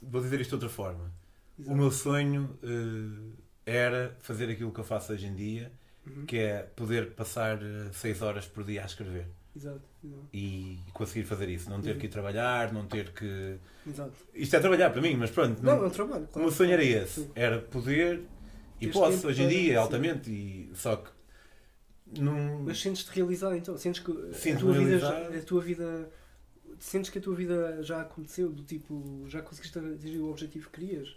vou dizer isto de outra forma. Exato. O meu sonho uh, era fazer aquilo que eu faço hoje em dia, uhum. que é poder passar 6 uh, horas por dia a escrever. Exato, exato. E conseguir fazer isso, não ter uhum. que ir trabalhar, não ter que. Exato. Isto é trabalhar para mim, mas pronto. Não, não é um trabalho. Claro. O meu sonho era esse, Sim. era poder, e este posso hoje em dia, altamente, e, só que. Num... Mas sentes-te realizado então? Sentes que a tua, vida, a tua vida. Sentes que a tua vida já aconteceu, do tipo, já conseguiste atingir o objetivo que querias?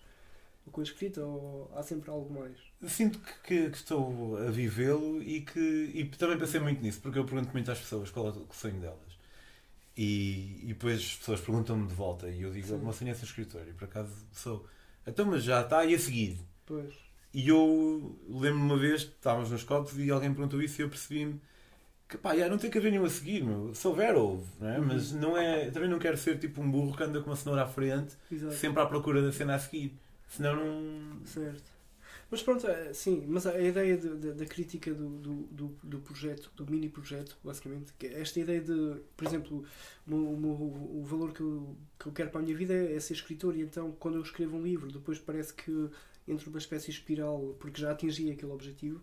Com a escrita ou há sempre algo mais? Sinto que, que, que estou a vivê-lo e que e também pensei muito nisso, porque eu pergunto muito às pessoas qual é o sonho delas. E, e depois as pessoas perguntam-me de volta e eu digo, o meu sonho é ser escritor. E por acaso sou. Então, mas já está, e a seguir? Pois. E eu lembro-me uma vez, estávamos nos copos e alguém perguntou isso e eu percebi-me que pá, já não tem que haver nenhum a seguir, meu. se houver, houve, não é? Uhum. mas não é, também não quero ser tipo um burro que anda com uma cenoura à frente, Exato. sempre à procura da cena a seguir. Senão não. Certo. Mas pronto, é, sim, mas a ideia de, de, da crítica do, do, do, projeto, do mini projeto, basicamente, que é esta ideia de, por exemplo, o, o, o valor que eu, que eu quero para a minha vida é, ser escritor, e então quando eu escrevo um livro, depois parece que entro numa espécie de espiral, porque já atingi aquele objetivo.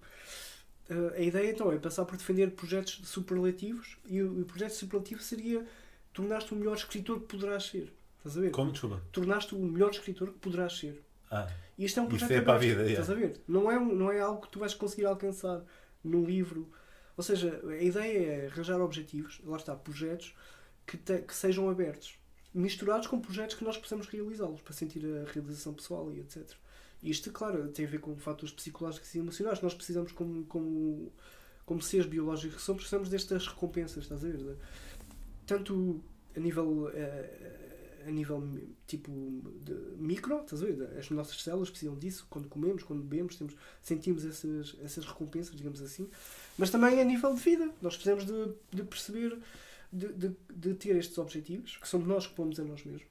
Uh, a ideia então é passar por defender projetos superlativos, e o, o projeto superlativo seria tornar-te o melhor escritor que poderás ser. Estás a ver? Como, desculpa? Tornaste o melhor escritor que poderás ser. Ah, e isto é um projeto é para a vida. Estás a ver? Não é, não é algo que tu vais conseguir alcançar num livro. Ou seja, a ideia é arranjar objetivos, lá está, projetos que, te, que sejam abertos, misturados com projetos que nós possamos realizá-los para sentir a realização pessoal e etc. Isto, claro, tem a ver com fatores psicológicos e emocionais. Nós precisamos, como, como, como seres biológicos que somos, precisamos destas recompensas, estás a ver? Tanto a nível. Uh, a nível tipo micro, estás a ver? As nossas células precisam disso quando comemos, quando bebemos, temos, sentimos essas, essas recompensas, digamos assim. Mas também a nível de vida, nós precisamos de, de perceber, de, de, de, ter estes objetivos, que somos nós que pomos a nós mesmos.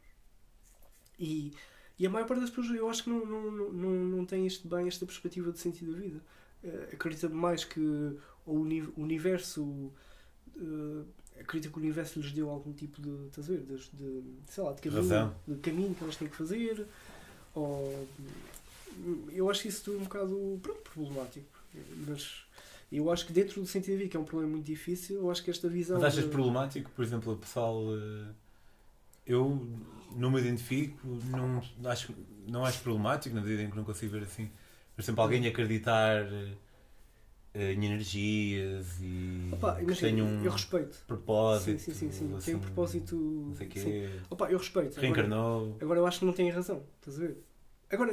E, e a maior parte das pessoas, eu acho que não, não, não, não tem este, bem esta perspectiva de sentido da vida. Uh, acredita mais que o universo. Uh, acredito que o universo lhes deu algum tipo de, estás a ver, de, de sei lá, de caminho, de caminho que elas têm que fazer, ou eu acho isso tudo um bocado pronto, problemático, mas eu acho que dentro do sentido de vida, que é um problema muito difícil, eu acho que esta visão. Mas achas de... problemático, por exemplo, o pessoal. Eh, eu não me identifico, não acho, não acho problemático, na medida em que não consigo ver assim. Por exemplo, alguém acreditar eh, em energias e Opa, que um eu respeito. propósito. Sim, sim, sim. sim. Assim, tem um propósito. Não sei quê. Opa, eu respeito. Reencarnou. Agora, agora, eu acho que não tem razão. Estás a ver? Agora,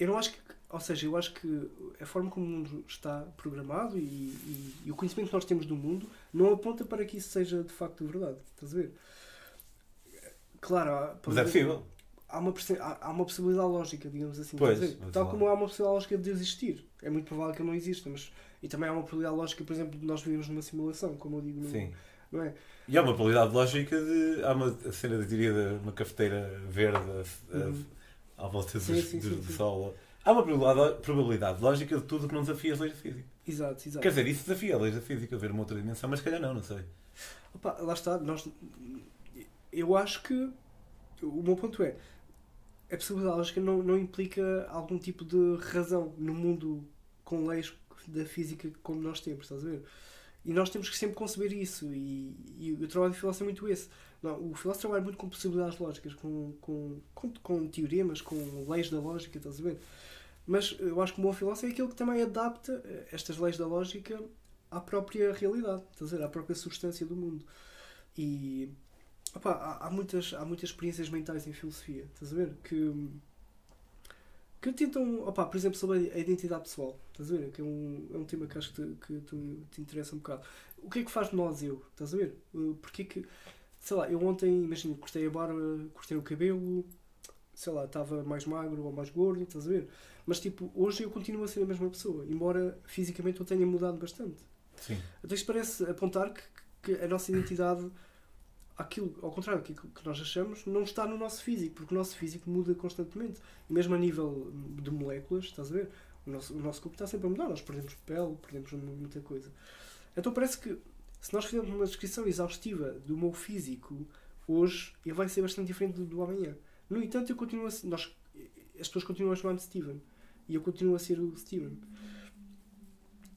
eu não acho que. Ou seja, eu acho que a forma como o mundo está programado e, e, e o conhecimento que nós temos do mundo não aponta para que isso seja de facto verdade. Estás a ver? Claro, mas é possível. Há uma, há uma possibilidade lógica, digamos assim. Pois, Tal como há uma possibilidade lógica de existir. É muito provável que ele não exista, mas e também há uma probabilidade lógica, por exemplo, de nós vivermos numa simulação, como eu digo. No, Sim. Não é? E há uma probabilidade lógica de. Há uma cena de teoria de uma cafeteira verde uhum. à volta sim, do, sim, do, do sol. Há uma probabilidade, probabilidade lógica de tudo que não desafia as leis da física. Exato, exato. Quer dizer, isso desafia as leis da física, ver uma outra dimensão, mas se calhar não, não sei. Opa, lá está, nós. Eu acho que. O meu ponto é. A possibilidade lógica não, não implica algum tipo de razão no mundo com leis da física como nós temos, estás a ver? E nós temos que sempre conceber isso. E, e o trabalho de filósofo é muito esse. Não, o filósofo trabalha muito com possibilidades lógicas, com, com, com, com, teoremas, com leis da lógica, estás a ver? Mas eu acho que um bom filósofo é aquele que também adapta estas leis da lógica à própria realidade, estás a ver? À própria substância do mundo. E opa, há, há, muitas, há muitas experiências mentais em filosofia, estás a ver? Que que tentam, opa, por exemplo, sobre a identidade pessoal, estás a ver? Que é um, é um tema que acho que, te, que te, te interessa um bocado. O que é que faz de nós eu? Estás a ver? Porque que, sei lá, eu ontem, imagina, cortei a barba, cortei o cabelo, sei lá, estava mais magro ou mais gordo, estás a ver? Mas tipo, hoje eu continuo a ser a mesma pessoa, embora fisicamente eu tenha mudado bastante. Sim. Então isto parece apontar que, que a nossa identidade aquilo, ao contrário daquilo que nós achamos, não está no nosso físico, porque o nosso físico muda constantemente. Mesmo a nível de moléculas, estás a ver? O nosso, o nosso corpo está sempre a mudar, nós perdemos pele, perdemos muita coisa. Então parece que se nós fizermos uma descrição exaustiva do meu físico, hoje ele vai ser bastante diferente do, do amanhã. No entanto, eu continuo a, nós, as pessoas continuam a chamar-me Steven. E eu continuo a ser o Steven.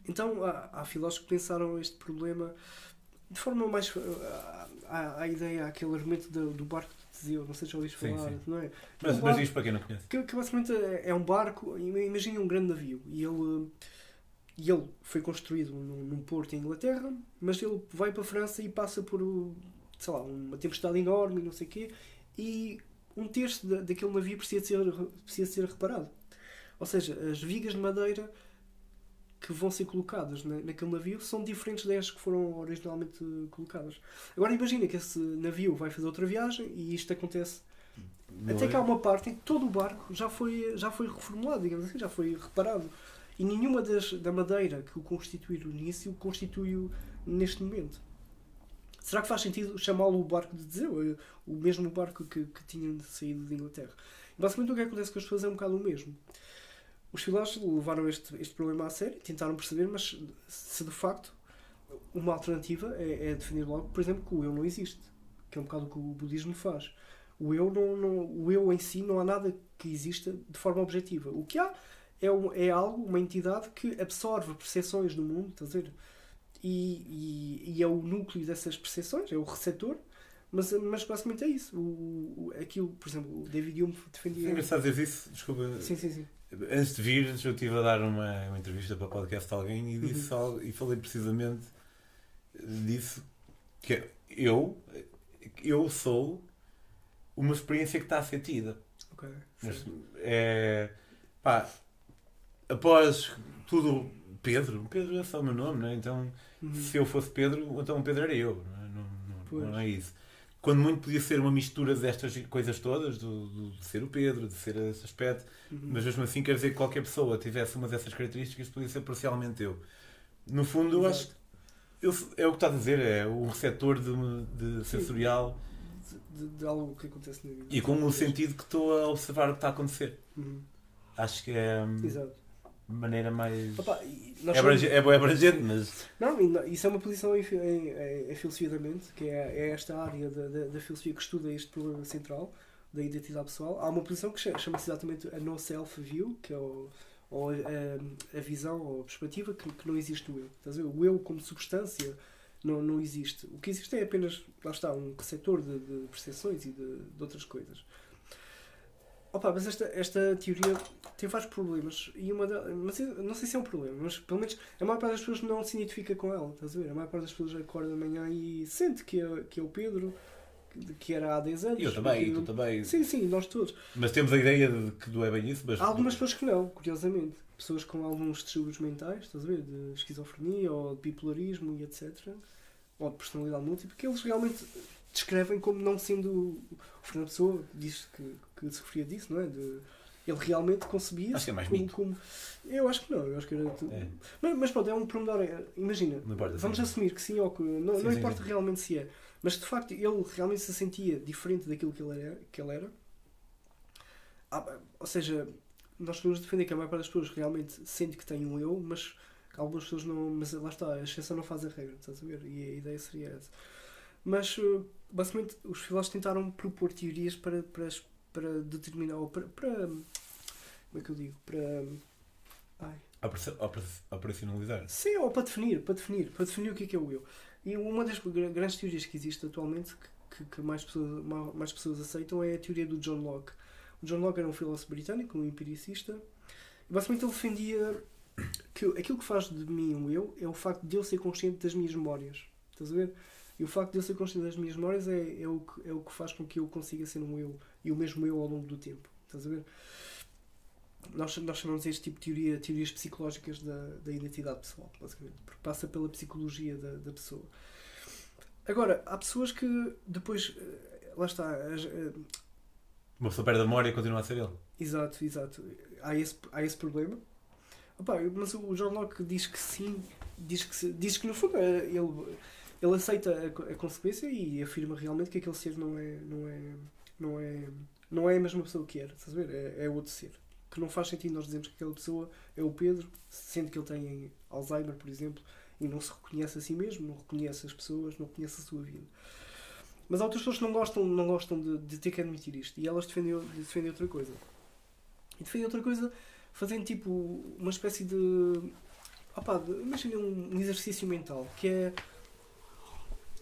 Então, há, há filósofos que pensaram este problema de forma mais. Há, a ideia, aquele argumento do, do barco de Teseu, não sei se já ouviste falar, sim, não é? Mas, um mas diz para quem não conhece. Que, que basicamente é, é um barco, imaginem um grande navio, e ele, e ele foi construído num, num porto em Inglaterra, mas ele vai para a França e passa por, sei lá, uma tempestade enorme, não sei o quê, e um terço da, daquele navio precisa ser, precisa ser reparado. Ou seja, as vigas de madeira que vão ser colocadas na, naquele navio são diferentes das que foram originalmente colocadas. Agora imagina que esse navio vai fazer outra viagem e isto acontece. Não até é? que há uma parte em que todo o barco já foi, já foi reformulado, digamos assim, já foi reparado. E nenhuma das, da madeira que o constituiu no início constitui-o neste momento. Será que faz sentido chamá-lo o barco de Teseu? O mesmo barco que, que tinha saído de Inglaterra? Basicamente o que acontece com as pessoas é um bocado o mesmo os filósofos levaram este, este problema a sério, tentaram perceber, mas se de facto uma alternativa é, é definir logo, por exemplo, que o eu não existe, que é um bocado o que o budismo faz. O eu, não, não, o eu em si não há nada que exista de forma objetiva. O que há é, um, é algo, uma entidade que absorve percepções do mundo, estás a ver? E, e, e, é o núcleo dessas percepções, é o receptor, mas, mas basicamente é isso. O, o, aquilo, por exemplo, o David Hume defendia. É engraçado dizer isso, desculpa. Sim, sim, sim. Antes de vir, eu estive a dar uma, uma entrevista para o podcast a alguém e, disse uhum. algo, e falei precisamente disso que eu, eu sou uma experiência que está a ser tida. Okay, Mas, é, pá, após tudo, Pedro, Pedro é só o meu nome, né? então uhum. se eu fosse Pedro, então Pedro era eu, não, é? não, não, não é isso quando muito podia ser uma mistura destas coisas todas, do, do de ser o Pedro, de ser esse aspecto, uhum. mas mesmo assim quer dizer que qualquer pessoa tivesse uma dessas características podia ser parcialmente eu. No fundo, eu acho que eu, é o que está a dizer, é o receptor de, de sensorial de, de, algo que acontece na vida. E com o sentido que estou a observar o que está a acontecer. Uhum. Acho que é. Hum, Exato maneira mais. Opa, é, abrangente, é, é abrangente, mas. Não, isso é uma posição em, em, em filosofia da mente, que é, é esta área da, da, da, filosofia que estuda este problema central da identidade pessoal. Há uma posição que chama-se exatamente a no-self-view, que é o, ou a, a, visão ou a perspectiva que, que não existe o eu. Estás a ver? O eu como substância não, não existe. O que existe é apenas, lá está, um receptor de, de percepções e de, de outras coisas. Opa, mas esta, esta teoria tem vários problemas. E uma mas não sei se é um problema, mas pelo menos a maior parte das pessoas não se identifica com ela. Estás a ver? A maior parte das pessoas acorda de manhã e sente que é, que é o Pedro, que era há 10 anos. Eu também, tu também. Sim, sim, nós todos. Mas temos a ideia de que não é bem isso. Mas... Há algumas pessoas que não, curiosamente. Pessoas com alguns distúrbios mentais, estás a ver? De esquizofrenia ou de bipolarismo e etc. Ou de personalidade múltipla, que eles realmente descrevem como não sendo. O Fernando Pessoa diz que, que sofria disso, não é? De, ele realmente concebia acho que é mais como, como, Eu acho que não, eu acho que era. É. Mas, mas pronto, é um pormenor. É, imagina, vamos sim. assumir que sim ou que. Não, sim, não sim, importa realmente se é. Mas de facto ele realmente se sentia diferente daquilo que ele era. Que ele era. Ah, ou seja, nós podemos defender que a maior parte das pessoas realmente sente que tem um eu, mas algumas pessoas não. Mas lá está, a exceção não faz a regra, estás a ver? E a ideia seria essa. Mas eh, basicamente os filósofos tentaram propor teorias para, para, para determinar, ou para, para, como é que eu digo, para ai. operacionalizar. Sim, ou para definir, para definir, para definir o que é, que é o eu. E uma das grandes teorias que existe atualmente, que, que mais, pessoas, mais pessoas aceitam, é a teoria do John Locke. O John Locke era um filósofo britânico, um empiricista, e basicamente ele defendia que aquilo que faz de mim um eu é o facto de eu ser consciente das minhas memórias. Estás a ver? E o facto de eu ser consciente das minhas memórias é, é, o que, é o que faz com que eu consiga ser um eu e o mesmo eu ao longo do tempo. Estás a ver? Nós, nós chamamos este tipo de teoria teorias psicológicas da, da identidade pessoal, basicamente, porque passa pela psicologia da, da pessoa. Agora, há pessoas que depois. Eh, lá está. As, eh, uma pessoa perde a memória e continua a ser ele. Exato, exato. Há esse, há esse problema. Opa, mas o John Locke diz que sim, diz que, diz que no fundo eh, ele ele aceita a, a, consequência e afirma realmente que aquele ser não é não é não é não é a mesma pessoa que era estás a ver é, é outro ser que não faz sentido nós dizermos que aquela pessoa é o Pedro sendo que ele tem Alzheimer por exemplo e não se reconhece a si mesmo não reconhece as pessoas não reconhece a sua vida Mas há outras pessoas que não gostam, não gostam de, de ter que admitir isto. E elas defendem, defendem outra coisa. E defendem outra coisa fazendo tipo uma espécie de. Opa, imagina um, um exercício mental que é.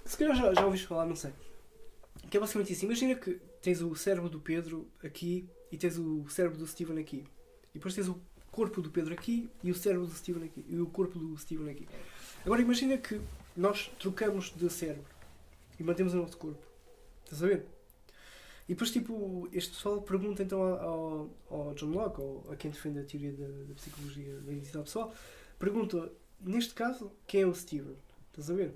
Se calhar já, já ouviste falar, não sei. Que é basicamente isso. Imagina que tens o cérebro do Pedro aqui e tens o cérebro do Steven aqui. E depois tens o corpo do Pedro aqui e o cérebro do Steven aqui. E o corpo do Steven aqui. Agora imagina que nós trocamos de cérebro e mantemos o nosso corpo. Estás a ver? E depois, tipo, este pessoal pergunta então ao, ao John Locke, ou a quem defende a teoria da, da psicologia da identidade pessoal, pergunta, neste caso, quem é o Steven? Estás a ver?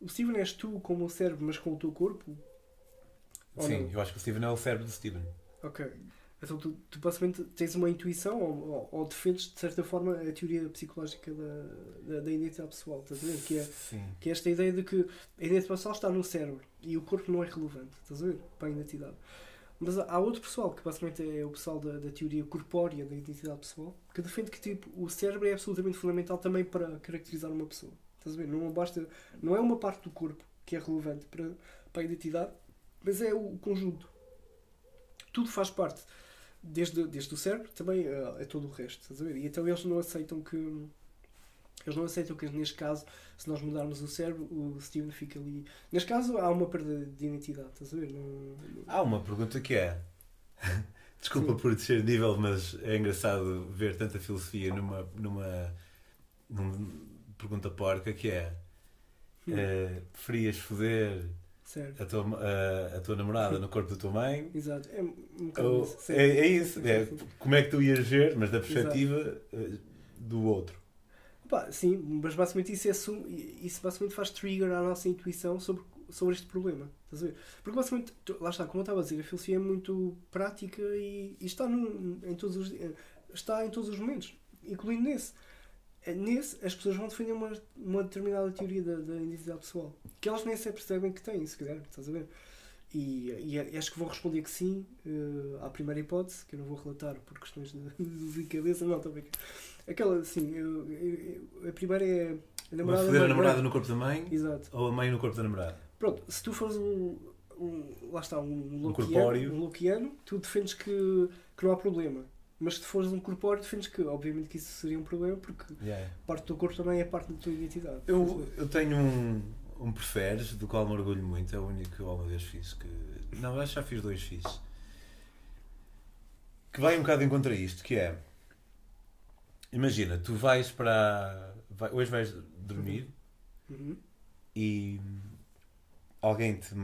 O Steven és tu como o cérebro, mas com o teu corpo? Sim, eu acho que o Steven é o cérebro do Steven. Ok. Então tu, tu basicamente tens uma intuição ou, ou, ou, defendes de certa forma a teoria psicológica da, da, da identidade pessoal, estás a ver? Que é, Sim. que é esta ideia de que a identidade pessoal está no cérebro e o corpo não é relevante, estás a ver? Para a identidade. Mas há outro pessoal, que basicamente é o pessoal da, da teoria corpórea da identidade pessoal, que defende que tipo, o cérebro é absolutamente fundamental também para caracterizar uma pessoa. Estás a ver? Não, basta, não é uma parte do corpo que é relevante para, para a identidade, mas é o conjunto. Tudo faz parte desde, desde o cérebro também é, é todo o resto, estás a ver? E então eles não aceitam que. Eles não aceitam que, neste caso, se nós mudarmos o cérebro, o Steven fica ali. Neste caso, há uma perda de identidade, estás a ver? Não, não... Há uma pergunta que é. Desculpa Sim. por descer nível, mas é engraçado ver tanta filosofia numa, numa, numa pergunta porca que é. Uh, preferias foder Certo. A, tua, a, a tua namorada no corpo da tua mãe. Exato. É, um Ou, isso. É, é, isso. É, como é que tu ias ver, mas da perspectiva Exato. Eh, do outro. Opa, sim, mas basicamente isso, é, isso basicamente faz trigger à nossa intuição sobre, sobre este problema. Estás a ver? Porque basicamente, lá está, como eu estava a dizer, a filosofia é muito prática e, e está, no, em todos os, está em todos os momentos, incluindo nesse. É, nesse, as pessoas vão defender uma, uma determinada teoria da, da identidade pessoal que elas nem se percebem que têm, se calhar, estás a ver? E, e, acho que vão responder que sim uh, à primeira hipótese, que eu não vou relatar por questões de, de cabeça, não, estou. Aquela, sim, eu, eu, a primeira é a namorada. Vou a namorada no corpo da mãe Exato. ou a mãe no corpo da namorada. Pronto, se tu fores um, um lá está, um, um, um Loquiano, tu defendes que, que não há problema. Mas se fores um corpóreo, defendes que, obviamente, que isso seria um problema, porque yeah. parte do teu corpo também é parte da tua identidade. Eu, eu tenho um, um preferes, do qual me orgulho muito, é o único que eu uma vez fiz. Que, não, acho que já fiz dois fiz. Que vai um bocado em contra isto, que é. Imagina, tu vais para. Vai, hoje vais dormir uhum. e alguém te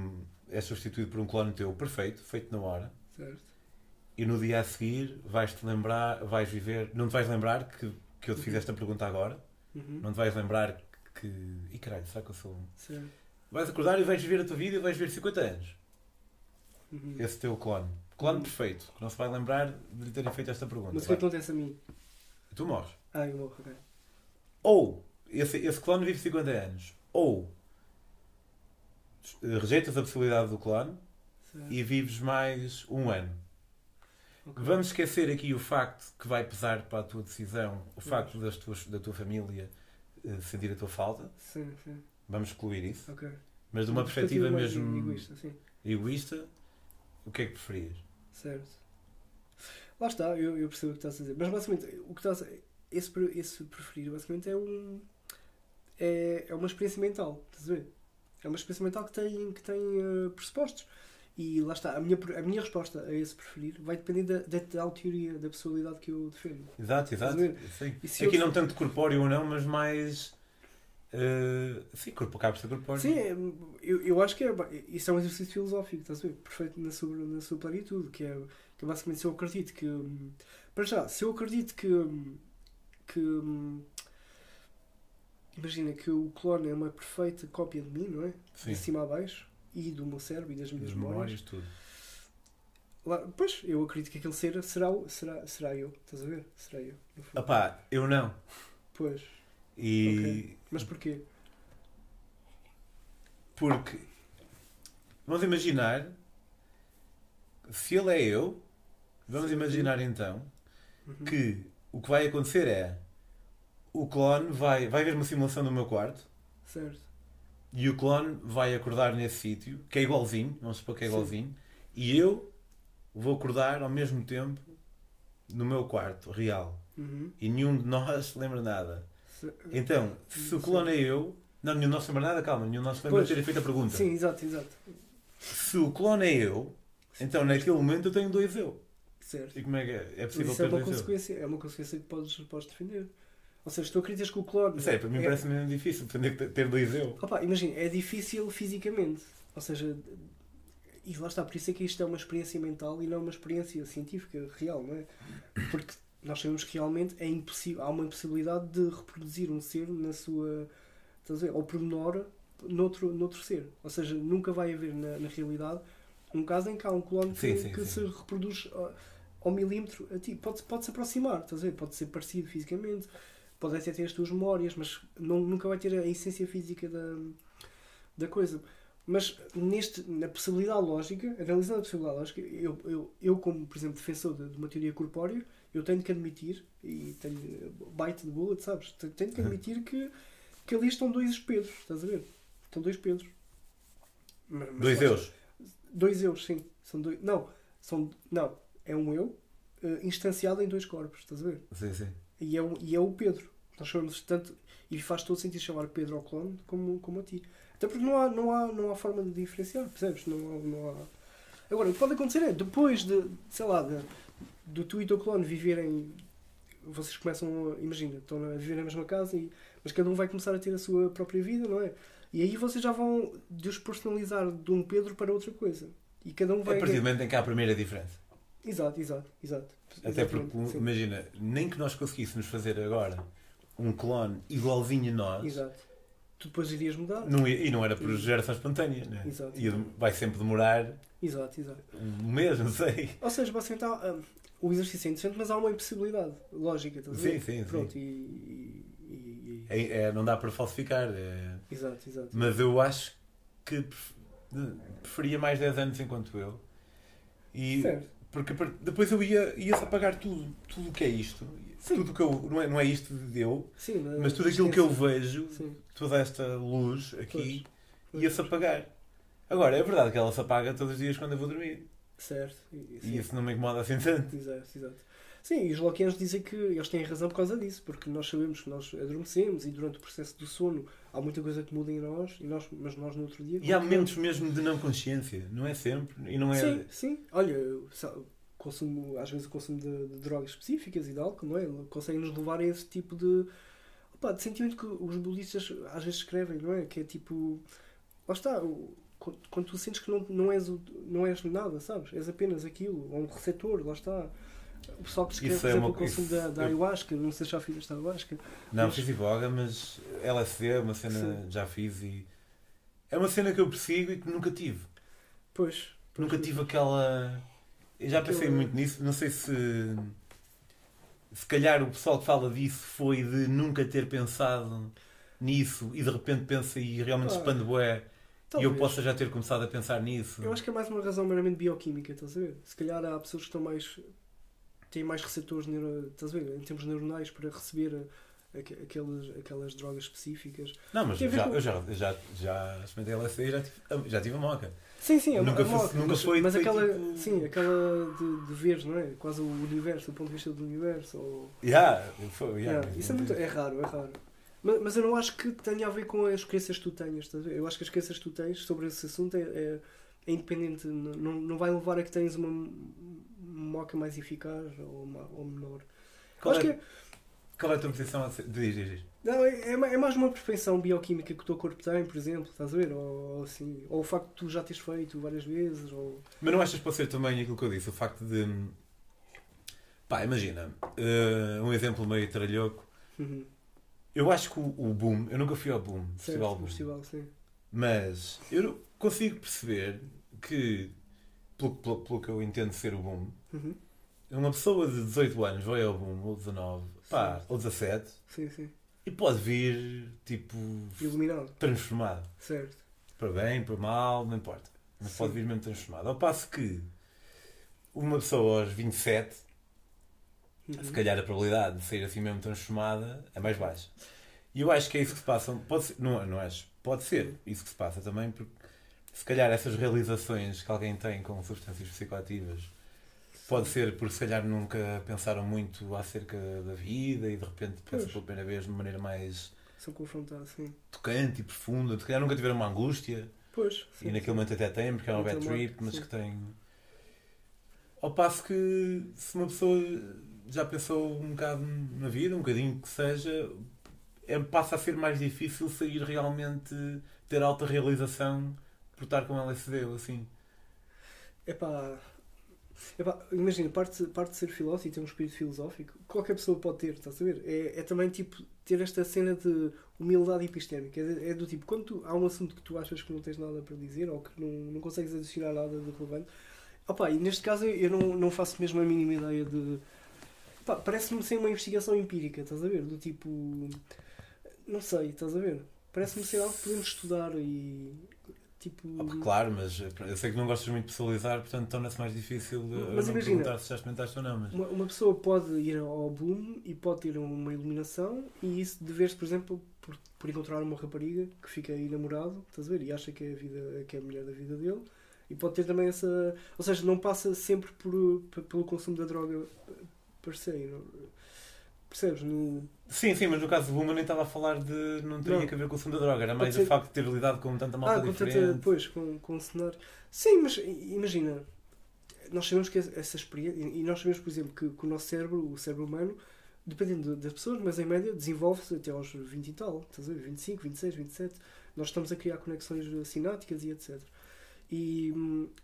é substituído por um clone teu perfeito, feito na hora. Certo e no dia a seguir vais-te lembrar, vais viver, não te vais lembrar que, que eu te fiz esta pergunta agora, uhum. não te vais lembrar que. E caralho, será que eu sou. Sim. Vais acordar e vais viver a tua vida e vais viver 50 anos. Uhum. Esse teu clone. Clone uhum. perfeito, que não se vai lembrar de lhe terem feito esta pergunta. Mas o que acontece a mim? Tu morres. Ah, eu morro, ok. Ou esse, esse clone vive 50 anos. Ou rejeitas a possibilidade do clone e vives mais um ano. Okay. Vamos esquecer aqui o facto que vai pesar para a tua decisão, o facto das tuas, da tua família uh, sentir a tua falta. Sim, sim. Vamos excluir isso. Okay. Mas de uma, uma perspectiva, perspectiva mesmo egoísta, sim. egoísta, o que é que preferias? Certo. Lá está, eu, eu percebo o que estás a dizer. Mas basicamente, o que estás a, esse, esse preferir basicamente é um. É, é uma experiência mental, estás a ver? É uma experiência mental que tem, que tem uh, pressupostos. E lá está, a minha, a minha resposta a esse preferir vai depender da, da tal teoria, da personalidade que eu defendo. Exato, exato. Sim. Aqui eu... não tanto corpóreo ou não, mas mais. Uh, sim, corpo, acaba ser corpóreo. Sim, é, eu, eu acho que é, isso é um exercício filosófico, estás a ver? Perfeito na sua, na sua plenitude, que é, que é basicamente se eu acredito que. Para já, se eu acredito que. que imagina que o clone é uma perfeita cópia de mim, não é? Sim. De cima a baixo e do meu cérebro e das minhas memórias. memórias tudo. Lá, pois, eu acredito que aquele ser será, será, será eu. Estás a ver? Será eu. Opá, eu não. Pois. E... Okay. Mas porquê? Porque vamos imaginar se ele é eu, vamos Sim. imaginar então uhum. que o que vai acontecer é o clone vai, vai ver uma simulação do meu quarto. Certo e o clone vai acordar nesse sítio, que é igualzinho, vamos supor que é igualzinho, Sim. e eu vou acordar ao mesmo tempo no meu quarto, real. Uhum. E nenhum de nós lembra nada. Se... Então, se o clone é eu. Não, nenhum de nós lembra nada, calma, nenhum de nós lembra de ter feito a pergunta. Sim, exato, exato. Se o clone é eu, então naquele momento eu tenho dois eu. Certo. E como é que é? É possível Isso é uma, consequência, é uma consequência que podes, podes defender. Ou seja, tu acreditas que o clone. Sei, para mim é... parece mesmo difícil defender ter dois eu. Opa, imagina, é difícil fisicamente. Ou seja, e lá está, por isso é que isto é uma experiência mental e não uma experiência científica real, não é? Porque nós sabemos que realmente é impossível, há uma impossibilidade de reproduzir um ser na sua. Estás a ver? Ao pormenor noutro, noutro ser. Ou seja, nunca vai haver na, na realidade um caso em que há um clone sim, que, sim, que sim. se reproduz ao, ao milímetro a ti. Pode, pode se aproximar, estás a ver? Pode ser parecido fisicamente, pode até ter as tuas memórias, mas não, nunca vai ter a essência física da, da coisa. Mas neste, na possibilidade lógica, analisando a possibilidade lógica, eu, eu, eu como, por exemplo, defensor de, de uma teoria corpórea, eu tenho que admitir, e tenho bite de bullet, sabes? Tenho que uhum. admitir que, que ali estão dois Pedros, estás a ver? Estão dois Pedros. Mas, dois eus? Dois eus, sim. São dois, não, são, não, é um eu uh, instanciado em dois corpos, estás a ver? Sim, sim. E é, um, e é o Pedro. Nós chamamos tanto, e faz todo sentido chamar Pedro ao clone como, como a ti. Até porque não há, não há, não há forma de diferenciar, percebes? Não, não há... Agora, o que pode acontecer é, depois de, sei lá, de, do tu e o teu clone viverem. Vocês começam, imagina, estão a viver na mesma casa, e, mas cada um vai começar a ter a sua própria vida, não é? E aí vocês já vão despersonalizar de um Pedro para outra coisa. E cada um vai. É a partir do momento em que há a primeira diferença. Exato, exato, exato. Até porque, sim. imagina, nem que nós conseguíssemos fazer agora um clone igualzinho a nós. Exato. Tu depois irias mudar. Não, e não era por geração espontânea, né? Exato. E vai sempre demorar. Exato, exato. Um mês, não sei. Ou seja, basicamente há, um, o exercício é interessante, mas há uma impossibilidade lógica, estás sim, sim, Pronto, sim. E, e, e... É, é, não dá para falsificar. É... Exato, exato. Mas eu acho que preferia mais 10 anos enquanto eu. E certo. Porque depois eu ia, ia apagar tudo, tudo o que é isto. Tudo que eu. Não é, não é isto de eu, Sim, mas, mas tudo aquilo que eu vejo, Sim. toda esta luz aqui, ia-se apagar. Agora, é verdade que ela se apaga todos os dias quando eu vou dormir. Certo. E, e isso não me incomoda assim tanto. Exato, exato. Sim, e os Lockeanos dizem que eles têm razão por causa disso, porque nós sabemos que nós adormecemos e durante o processo do sono há muita coisa que muda em nós, e nós mas nós no outro dia. E há momentos mesmo de não consciência, não é sempre. E não é... Sim, sim. Olha, consumo, às vezes o consumo de, de, drogas específicas e de álcool, não é? Conseguem nos levar a esse tipo de, opa, de sentimento que os budistas às vezes escrevem, não é? Que é tipo. Lá está, quando tu sentes que não, não, és, não és nada, sabes? És apenas aquilo, ou um receptor, lá está. O pessoal que escreve, por é exemplo, uma... o consumo da, da ayahuasca, não sei se já fizeste ayahuasca. Não, mas... fiz iboga, mas LSD é uma cena Sim. já fiz e é uma cena que eu persigo e que nunca tive. Pois. pois nunca tive aquela. Eu já pensei Aquilo... muito nisso, não sei se. Se calhar o pessoal que fala disso foi de nunca ter pensado nisso e de repente pensa e realmente ah, expande bué e eu possa já ter começado a pensar nisso. Eu acho que é mais uma razão meramente bioquímica, estás a ver? Se calhar há pessoas que estão mais têm mais receptores neuro, estás a ver? em termos neuronais para receber aquelas, aquelas drogas específicas. Não, mas já, com... eu já, já, já experimentei LSD e já tive, já tive a moca. Sim, sim, a, nunca, a moca, nunca mas, foi. Mas aquela, tipo... sim, aquela de, de ver, não é? Quase o universo, do ponto de vista do universo. Ou... Yeah, foi, yeah, yeah, isso é, muito, é raro, é raro. Mas, mas eu não acho que tenha a ver com as crenças que tu tenhas, estás a ver? Eu acho que as crenças que tu tens sobre esse assunto é, é, é independente, não, não vai levar a que tens uma moca mais eficaz ou, uma, ou menor. Qual, é, que... qual é a tua posição? Diz, diz, diz. Não, é, é, é mais uma perfeição bioquímica que o teu corpo tem, por exemplo, estás a ver? Ou, ou, assim, ou o facto de tu já teres feito várias vezes. Ou... Mas não achas que pode ser também aquilo que eu disse? O facto de. Pá, imagina, uh, um exemplo meio tralhoco. Uhum. Eu acho que o, o, Boom, eu nunca fui ao Boom, certo, Festival Boom. Festival, sim. Mas eu consigo perceber que, pelo, pelo, pelo que eu entendo ser o Boom, uhum. uma pessoa de 18 anos vai ao Boom, ou 19, pá, ou 17. Sim, sim e pode vir, tipo. Iluminado. Transformado. Certo. Para bem, para mal, não importa. Mas Sim. pode vir mesmo transformado. Ao passo que uma pessoa aos 27, uhum. se calhar a probabilidade de sair assim mesmo transformada é mais baixa. E eu acho que é isso que se passa. Pode ser, não, não acho. pode ser isso que se passa também, porque se calhar essas realizações que alguém tem com substâncias psicoativas pode ser porque se calhar nunca pensaram muito acerca da vida e de repente pensam pela primeira vez de uma maneira mais são confrontados, sim. tocante e profunda, se calhar nunca tiveram uma angústia. Pois. Sim, e naquele sim. momento até têm, porque é um bad trip, mas sim. que tem. Ao passo que se uma pessoa já pensou um bocado na vida, um bocadinho que seja, é, passa a ser mais difícil sair realmente, ter alta realização por estar com LSD ou assim. Epá, imagina, parte, parte de ser filósofo e ter um espírito filosófico, qualquer pessoa pode ter, estás a ver? É, é também tipo ter esta cena de humildade epistémica. É, é do tipo, quando tu, há um assunto que tu achas que não tens nada para dizer ou que não, não consegues adicionar nada de relevante, opa, e neste caso eu não, não faço mesmo a mínima ideia de. Parece-me ser uma investigação empírica, estás a ver? Do tipo. Não sei, estás a ver? Parece-me ser algo que podemos estudar e Tipo... Oh, claro, mas eu sei que não gostas muito de pessoalizar, portanto torna-se mais difícil mas não imagina, perguntar se já experimentaste ou não. Mas... Uma, uma, pessoa pode ir ao Bloom e pode ter uma iluminação e isso dever-se, por exemplo, por, por encontrar uma rapariga que fica aí namorado, estás a ver? E acha que é a, vida, que é a mulher da vida dele. E pode ter também essa. Ou seja, não passa sempre por, pelo consumo da droga per se. Percebes? No... Sim, sim, mas no caso do Buma nem estava a falar de. não teria não. que ver com o som da droga, era mais ser... o facto de ter lidado com tanta malta ah, com diferente. Tanta, pois, com, com um cenário. Sim, mas imagina, nós sabemos que essa experiência. E nós sabemos, por exemplo, que, que o nosso cérebro, o cérebro humano, dependendo das pessoas, mas em média desenvolve-se até aos 20 e tal, estás a ver? 25, 26, 27. Nós estamos a criar conexões sináticas e etc. E,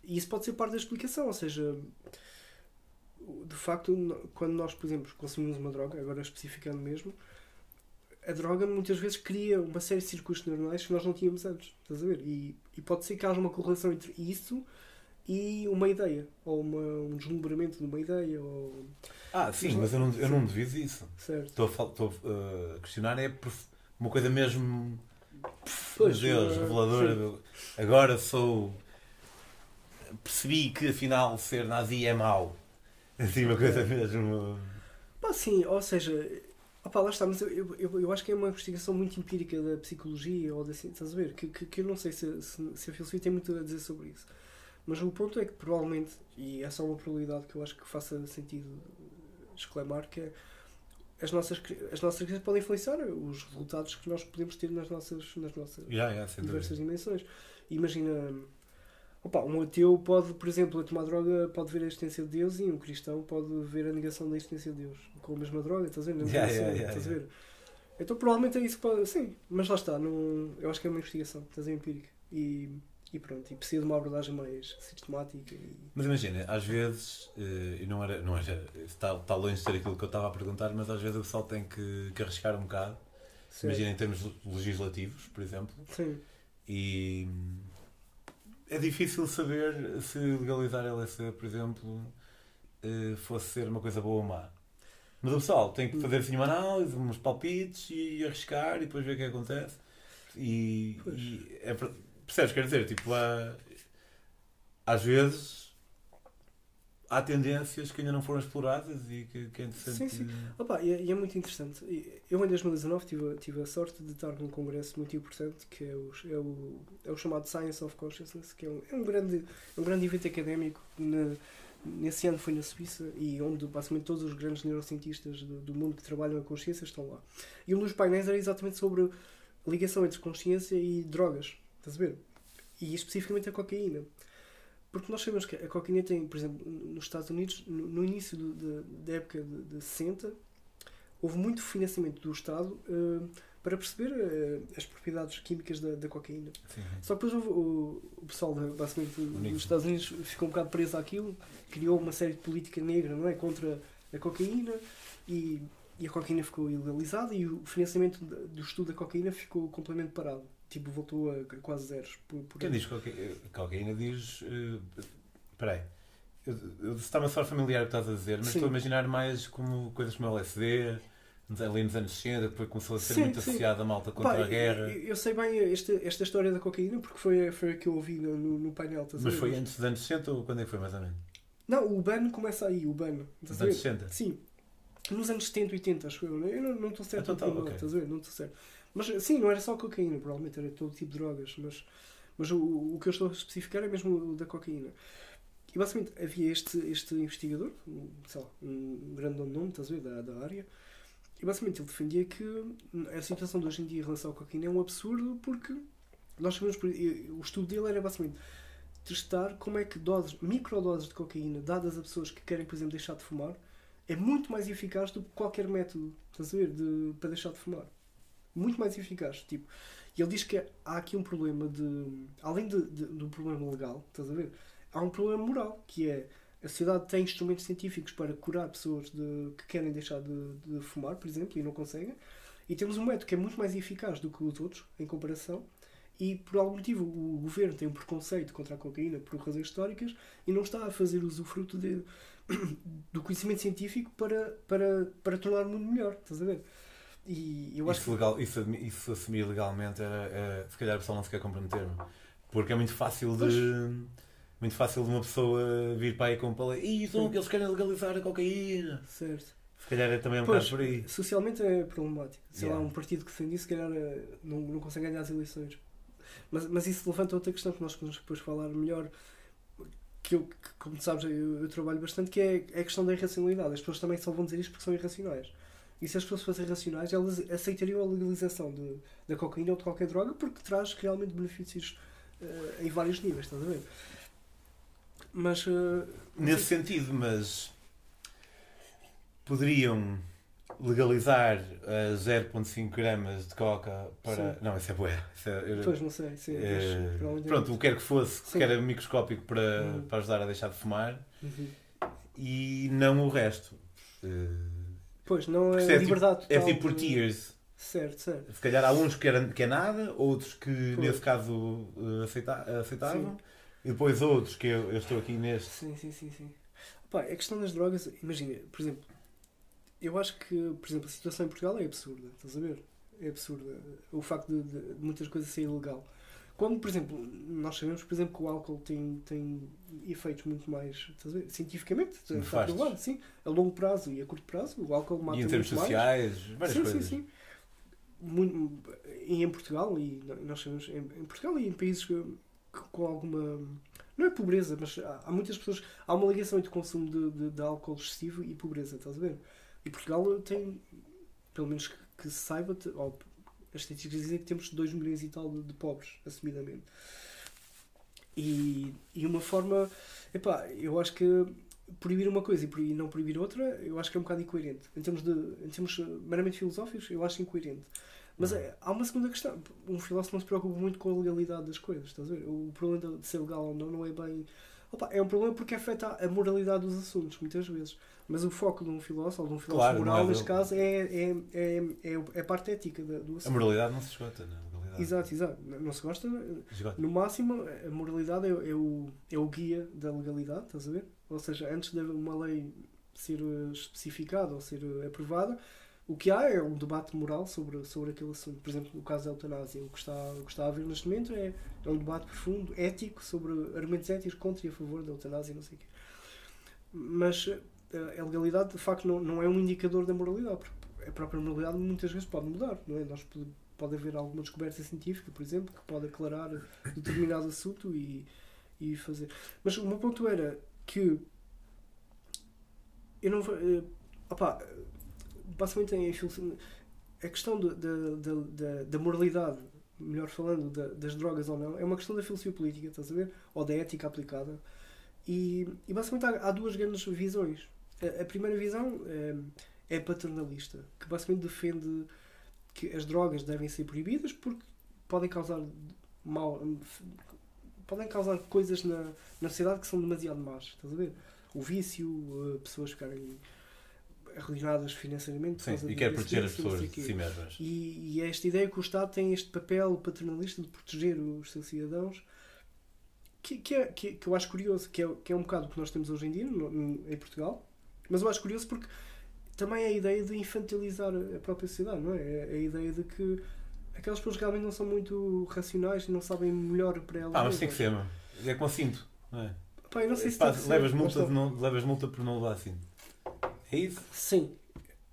e isso pode ser parte da explicação, ou seja de facto, quando nós, por exemplo, consumimos uma droga, agora especificando mesmo, a droga muitas vezes cria uma série de circuitos neuronais que nós não tínhamos antes. Estás a ver? E, e pode ser que haja uma correlação entre isso e uma ideia, ou uma, um deslumbramento de uma ideia. Ou... Ah, sim, mas, eu não, eu não devido isso. Certo. Estou a, estou uh, a questionar é uma coisa mesmo. Pois, meu Deus, uh, reveladora. Agora sou. Percebi que afinal ser nazi é mau. Assim, uma coisa mesmo. Pá, sim, ou seja, opá, lá está, mas eu, eu, eu acho que é uma investigação muito empírica da psicologia ou da ciência, estás a ver? Que, que, que eu não sei se, se, se, a filosofia tem muito a dizer sobre isso. Mas o ponto é que provavelmente, e essa é uma probabilidade que eu acho que faça sentido exclamar, que é as nossas, as nossas crenças podem influenciar os resultados que nós podemos ter nas nossas, nas nossas yeah, yeah, diversas dimensões. Imagina Opa, um ateu pode, por exemplo, a tomar droga pode ver a existência de Deus e um cristão pode ver a negação da existência de Deus com a mesma droga, estás a ver? Yeah, yeah, yeah, estás a ver? Então provavelmente é isso que pode. Sim, mas lá está, não, eu acho que é uma investigação, estás a empírica. E, e pronto, e precisa de uma abordagem mais sistemática. E... Mas imagina, às vezes, eh, e não era, não era está, está longe de ser aquilo que eu estava a perguntar, mas às vezes o pessoal tem que, que arriscar um bocado. Sim. Imagina em termos legislativos, por exemplo. Sim. E é difícil saber se legalizar LSD, por exemplo, eh, fosse ser uma coisa boa ou má. Mas o pessoal tem que fazer assim uma análise, uns palpites e arriscar e depois ver o que acontece. E, e é, percebes? Quer dizer, tipo, há, às vezes há tendências que ainda não foram exploradas e que, que é interessante. Sim, sim. Opa, e, é, e é muito interessante. Eu em 2019 tive, tive a sorte de estar num congresso muito importante que é o, é o, é o chamado Science of Consciousness, que é um, é um, grande, um grande evento académico. Na, nesse ano foi na Suíça e onde basicamente todos os grandes neurocientistas do, do mundo que trabalham a consciência estão lá. E um dos painéis era exatamente sobre a ligação entre consciência e drogas. Estás a ver? E especificamente a cocaína. Porque nós sabemos que a cocaína tem, por exemplo, nos Estados Unidos, no, no início do, de, da época de, de 60, houve muito financiamento do Estado uh, para perceber uh, as propriedades químicas da, da cocaína. Sim. Só que depois o, o pessoal, basicamente, dos Estados Unidos ficou um bocado preso àquilo, criou uma série de política negra não é, contra a cocaína e, e a cocaína ficou ilegalizada e o financiamento do estudo da cocaína ficou completamente parado tipo, voltou a quase zeros. Por, por Quem diz cocaína, cocaína diz. Uh, peraí. Está-me só familiar o que estás a dizer, mas sim. estou a imaginar mais como coisas como LSD, ali nos anos 60, depois começou a ser sim, muito associada a malta contra Pá, a guerra. Eu, eu, sei bem esta, esta história da cocaína porque foi, foi a que eu ouvi no, no, painel. Mas foi antes dos anos 60 ou quando é que foi mais ou menos? Não, o ban começa aí, o ban. Nos anos 60? Sim. Nos anos 70, 80, acho eu. Eu não, não estou certo. Então, tá, okay. estás a ver? Não estou certo. Mas sim, não era só cocaína, provavelmente era todo tipo de drogas, mas, mas o, o que eu estou a especificar é mesmo o da cocaína. E basicamente havia este, este investigador, sei lá, um grande nome, estás a ver, da, da área, e basicamente ele defendia que a situação de hoje em dia em relação à cocaína é um absurdo porque nós sabemos, o estudo dele era basicamente testar como é que doses, microdoses de cocaína dadas a pessoas que querem, por exemplo, deixar de fumar, é muito mais eficaz do que qualquer método, estás a ver, de, para deixar de fumar. Muito mais eficaz. Tipo, e ele diz que há aqui um problema de. Além de, de, do problema legal, estás a ver? Há um problema moral, que é a sociedade tem instrumentos científicos para curar pessoas de, que querem deixar de, de, fumar, por exemplo, e não conseguem. E temos um método que é muito mais eficaz do que os outros, em comparação. E por algum motivo o governo tem um preconceito contra a cocaína por razões históricas e não está a fazer usufruto de, do conhecimento científico para, para, para tornar o mundo melhor. Estás a ver? E eu acho isso, legal, assumir legalmente era, era, se calhar o pessoal não se quer comprometer. Porque é muito fácil de. Pois muito fácil de uma pessoa vir para aí com um e são que eles querem legalizar a cocaína. Certo. Se calhar é também um pois, bocado por aí. Socialmente é problemático. Sei yeah. lá, um partido que defende isso, se calhar eh, não, não consegue ganhar as eleições. Mas, mas isso levanta outra questão que nós podemos depois falar melhor. Que eu, que, como sabes, eu, eu, trabalho bastante, que é, é a questão da irracionalidade. As pessoas também só vão dizer isto porque são irracionais. E se as pessoas fossem racionais, elas aceitariam a legalização de, da cocaína ou de qualquer droga porque traz realmente benefícios uh, em vários níveis, estás a ver? Mas. Uh, Nesse sentido, mas. Poderiam legalizar a 0,5 gramas de coca para. Sim. Não, isso é bué. é, pois, não sei. Sim, é, pronto, o que quer que fosse, sim. que era microscópico para, uhum. para ajudar a deixar de fumar uhum. e não o resto. Pois, não é, é liberdade tipo, total. É tipo por tiers. Certo, certo. Se calhar há uns que, era, que é nada, outros que nesse caso aceita, aceitavam. E depois outros, que eu, eu estou aqui neste. Sim, sim, sim, sim. Pá, a questão das drogas, imagina, por exemplo, eu acho que, por exemplo, a situação em Portugal é absurda, estás a ver? É absurda. O facto de, de, de muitas coisas ser ilegal. Quando, por exemplo, nós sabemos, por exemplo, que o álcool tem, tem efeitos muito mais, estás a ver? cientificamente, está provado, sim, a longo prazo e a curto prazo, o álcool mata E em termos sociais, mais. várias sim, coisas. Sim, sim, muito, e em Portugal, e nós sabemos, em, em Portugal e em países que com alguma. Não é pobreza, mas há, há muitas pessoas. Há uma ligação entre o consumo de, de, de, álcool excessivo e pobreza, estás a ver? E Portugal tem, pelo menos que, que se saiba, ou, as estatísticas dizem que temos 2 milhões e tal de, de, pobres, assumidamente. E, e uma forma. Epá, eu acho que proibir uma coisa e não proibir outra, eu acho que é um bocado incoerente. Em termos, de, em termos meramente filosóficos, eu acho incoerente. Mas é, há uma segunda questão. Um filósofo não se preocupa muito com a legalidade das coisas, estás a ver? O problema de ser legal ou não não é bem. Opa, é um problema porque afeta a moralidade dos assuntos, muitas vezes. Mas o foco de um filósofo, de um filósofo claro, moral, é neste caso, é, é, é, é, é a parte ética do assunto. A moralidade não se esgota, não é? Exato, exato. Não se gosta. No máximo, a moralidade é, é, o, é o guia da legalidade, estás a ver? Ou seja, antes de uma lei ser eh, especificada ou ser eh, aprovada, o que há é um debate moral sobre, sobre aquele assunto. Por exemplo, no caso da eutanásia, o que está, o que está a haver neste momento é, é um debate profundo, ético, sobre argumentos éticos contra e a favor da eutanásia, não sei o quê. Mas eh, a legalidade, de facto, não, não é um indicador da moralidade, porque a própria moralidade muitas vezes pode mudar, não é? Nós pode haver alguma descoberta científica, por exemplo, que pode aclarar determinado assunto e, e fazer. Mas o meu ponto era que eu não. Uh, opa, basicamente em a questão da, da, da, moralidade, melhor falando, da, das drogas ou não, é uma questão da filosofia política, estás a ver? Ou da ética aplicada. E, e basicamente há, há, duas grandes visões. A, a primeira visão é, é paternalista, que basicamente defende que as drogas devem ser proibidas porque podem causar mal podem causar coisas na, na sociedade que são demasiado más, estás a ver? O vício, eh, pessoas ficarem arruinadas financeiramente. Sim, e quer proteger as pessoas de si mesmas. E, e esta ideia que o Estado tem este papel paternalista de proteger os seus cidadãos, que, que, é, que, que eu acho curioso, que é, que é um bocado o que nós temos hoje em dia no, em Portugal, mas eu acho curioso porque também é a ideia de infantilizar a própria sociedade, não é? É a ideia de que aquelas pessoas realmente não são muito racionais e não sabem melhor para elas. Ah, mas tem que ser, é com cinto, não é? Pá, não sei se Pá, levas, multa não, levas multa por não levar cinto. É isso? Sim.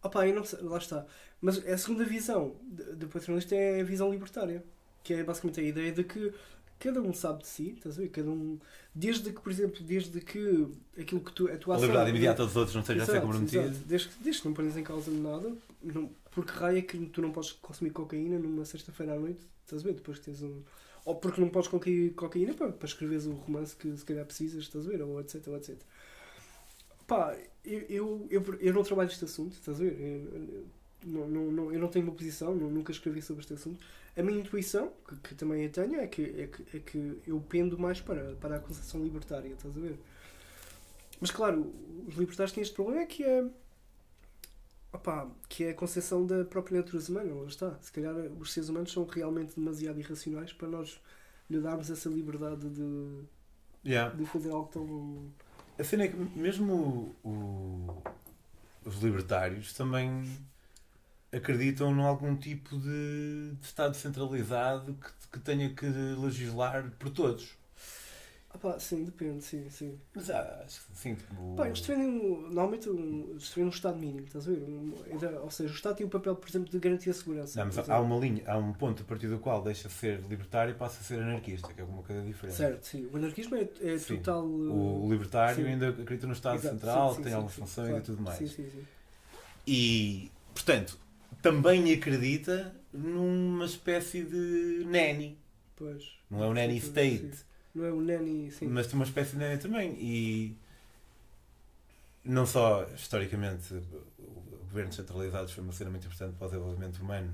Opa, eu não sei, lá está. Mas a segunda visão do paternalista é a visão libertária, que é basicamente a ideia de que cada um sabe de si, estás a ver? Cada um, desde que, por exemplo, desde que aquilo que tu, a tua a liberdade imediata dos outros não seja exato, a ser comprometida. Desde, desde que não ponhas em causa nada, não, porque raio é que tu não podes consumir cocaína numa sexta-feira à noite, estás a ver? Depois que tens um. Ou porque não podes consumir cocaína para, para escreveres o romance que se calhar precisas, estás a ver? Ou etc, etc. Pá, eu, eu, eu, não trabalho este assunto, estás a ver? Eu, não, não, eu não tenho uma posição, nunca escrevi sobre este assunto. A minha intuição, que, que também eu tenho, é que, é, que, é que eu pendo mais para, para a concepção libertária, estás a ver? Mas claro, os libertários têm este problema que é opa, que é a concepção da própria natureza humana, lá está. Se calhar os seres humanos são realmente demasiado irracionais para nós lhe darmos essa liberdade de, yeah. de fazer algo tão. A cena é que mesmo o, o, os libertários também acreditam num algum tipo de, de Estado centralizado que, que tenha que legislar por todos. Pá, sim, depende, sim, sim. Mas ah, acho que sim, tipo... Pá, eles defendem, normalmente, um, eles defendem um Estado mínimo, estás a ver? Um, ou seja, o Estado tem o papel, por exemplo, de garantir a segurança. Não, mas há uma linha, há um ponto a partir do qual deixa de ser libertário e passa a ser anarquista, que é alguma coisa diferente. Certo, sim. O anarquismo é, é total... O libertário sim. ainda acredita no Estado Exato, Central, sim, sim, tem algumas funções claro. e tudo mais. Sim, sim, sim. E, portanto, também acredita numa espécie de nanny. Pois. Não é o nanny state. Sim. Não é o nanny, sim. Mas tem uma espécie de nanny também. E não só historicamente o governo centralizado foi uma cena muito importante para o desenvolvimento humano,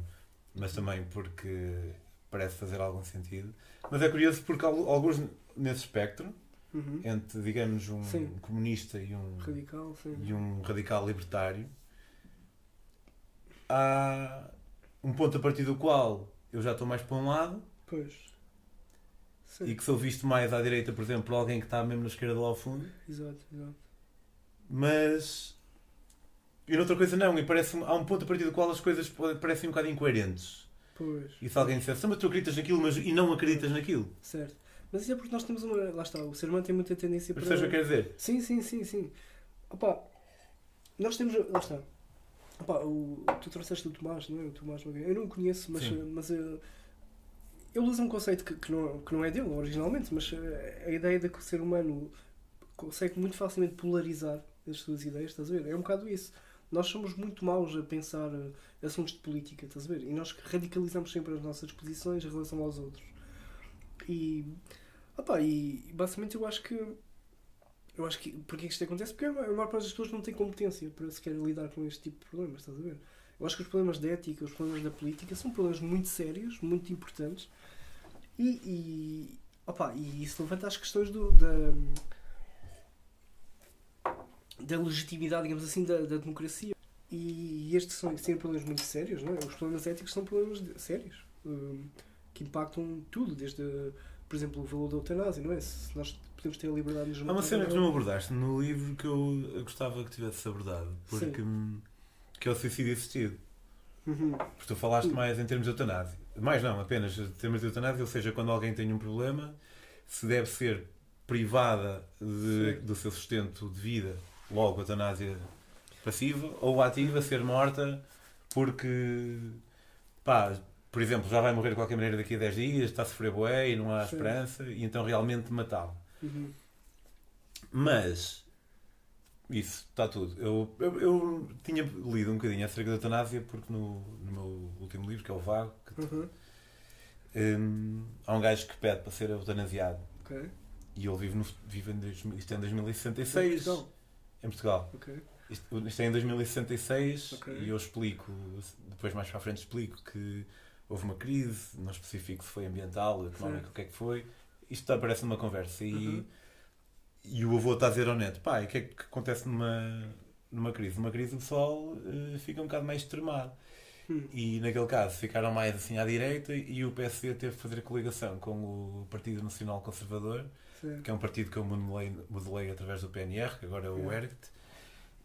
mas também porque parece fazer algum sentido. Mas é curioso porque alguns nesse espectro, uhum. entre digamos um sim. comunista e um radical, e um radical libertário, há um ponto a partir do qual eu já estou mais para um lado. Pois. Sim. E que sou visto mais à direita, por exemplo, por alguém que está mesmo na esquerda lá ao fundo. Exato, exato. Mas. E noutra coisa não, e parece há um ponto a partir do qual as coisas parecem um bocado incoerentes. Pois. E se alguém disser, mas tu acreditas naquilo mas, e não acreditas naquilo. Certo. Mas isso é porque nós temos uma. Lá está, o ser humano tem muita tendência para. Percebes o que quer dizer? Sim, sim, sim, sim. Opa, nós temos. Lá está. Opa, o, tu trouxeste o Tomás, não é? O Tomás Magalhães. Eu não o conheço, mas, mas uh, ele usa um conceito que, que, não, que não é dele originalmente, mas uh, a ideia de que o ser humano consegue muito facilmente polarizar as suas ideias, estás a ver? É um bocado isso. Nós somos muito maus a pensar uh, assuntos de política, estás a ver? E nós radicalizamos sempre as nossas posições em relação aos outros. E, opa, e basicamente eu acho que eu acho que. Porquê que isto acontece? Porque a maior parte das pessoas não tem competência para sequer lidar com este tipo de problemas, estás a ver? Eu acho que os problemas da ética, os problemas da política são problemas muito sérios, muito importantes e. e opa, e isso levanta as questões do, da. da legitimidade, digamos assim, da, da democracia. E estes são, são problemas muito sérios, não é? Os problemas éticos são problemas sérios um, que impactam tudo, desde, por exemplo, o valor da eutanásia, não é? Se nós podemos ter a liberdade de Há uma cena que não abordaste no livro que eu gostava que tivesse abordado, porque Sim. que é o suicídio assistido. Uhum. Porque tu falaste Sim. mais em termos de eutanásia. Mais não, apenas termos de eutanásia, ou seja, quando alguém tem um problema, se deve ser privada de, do seu sustento de vida, logo a eutanásia passiva, ou ativa, ser morta porque pá, por exemplo, já vai morrer de qualquer maneira daqui a 10 dias, está a sofrer boé e não há Sim. esperança, e então realmente matá-lo. Uhum. Mas isso, está tudo. Eu, eu, eu, tinha lido um bocadinho acerca da eutanásia porque no, no meu último livro, que é o Vago, uhum. um, há um gajo que pede para ser eutanasiado. Okay. E ele vive, no, vive em, isto é em 2066. Em Portugal. Em Portugal. Okay. Isto, isto é em 2066 okay. e eu explico, depois mais para a frente explico que houve uma crise, não especifico se foi ambiental, económica, o que é que foi isto aparece numa conversa e, uhum. e o avô está a dizer ao neto, pai, o que é que acontece numa, numa crise? Numa crise o pessoal uh, fica um bocado mais extremado. E naquele caso ficaram mais assim à direita e o PSD teve que fazer coligação com o Partido Nacional Conservador, Sim. que é um partido que eu modelei, modelei através do PNR, que agora é o ERGT.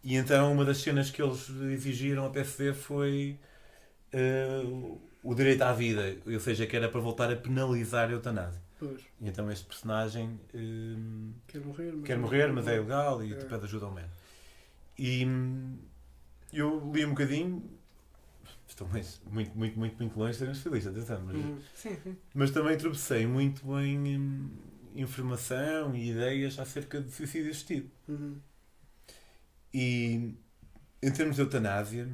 E então uma das cenas que eles exigiram ao PSD foi uh, o direito à vida, ou seja, que era para voltar a penalizar a eutanásia. Pois. E então este personagem quer morrer, mas, quer morrer, mas é ilegal e é. te pede ajuda ao médico. E, eu li um bocadinho. Estou mais, muito, muito, muito, muito longe de ser um especialista, atenção. Mas, Uhum. Sim, sim. mas também tropecei muito em hum, informação e ideias acerca de suicídio assistido. Uhum. E em termos de eutanásia,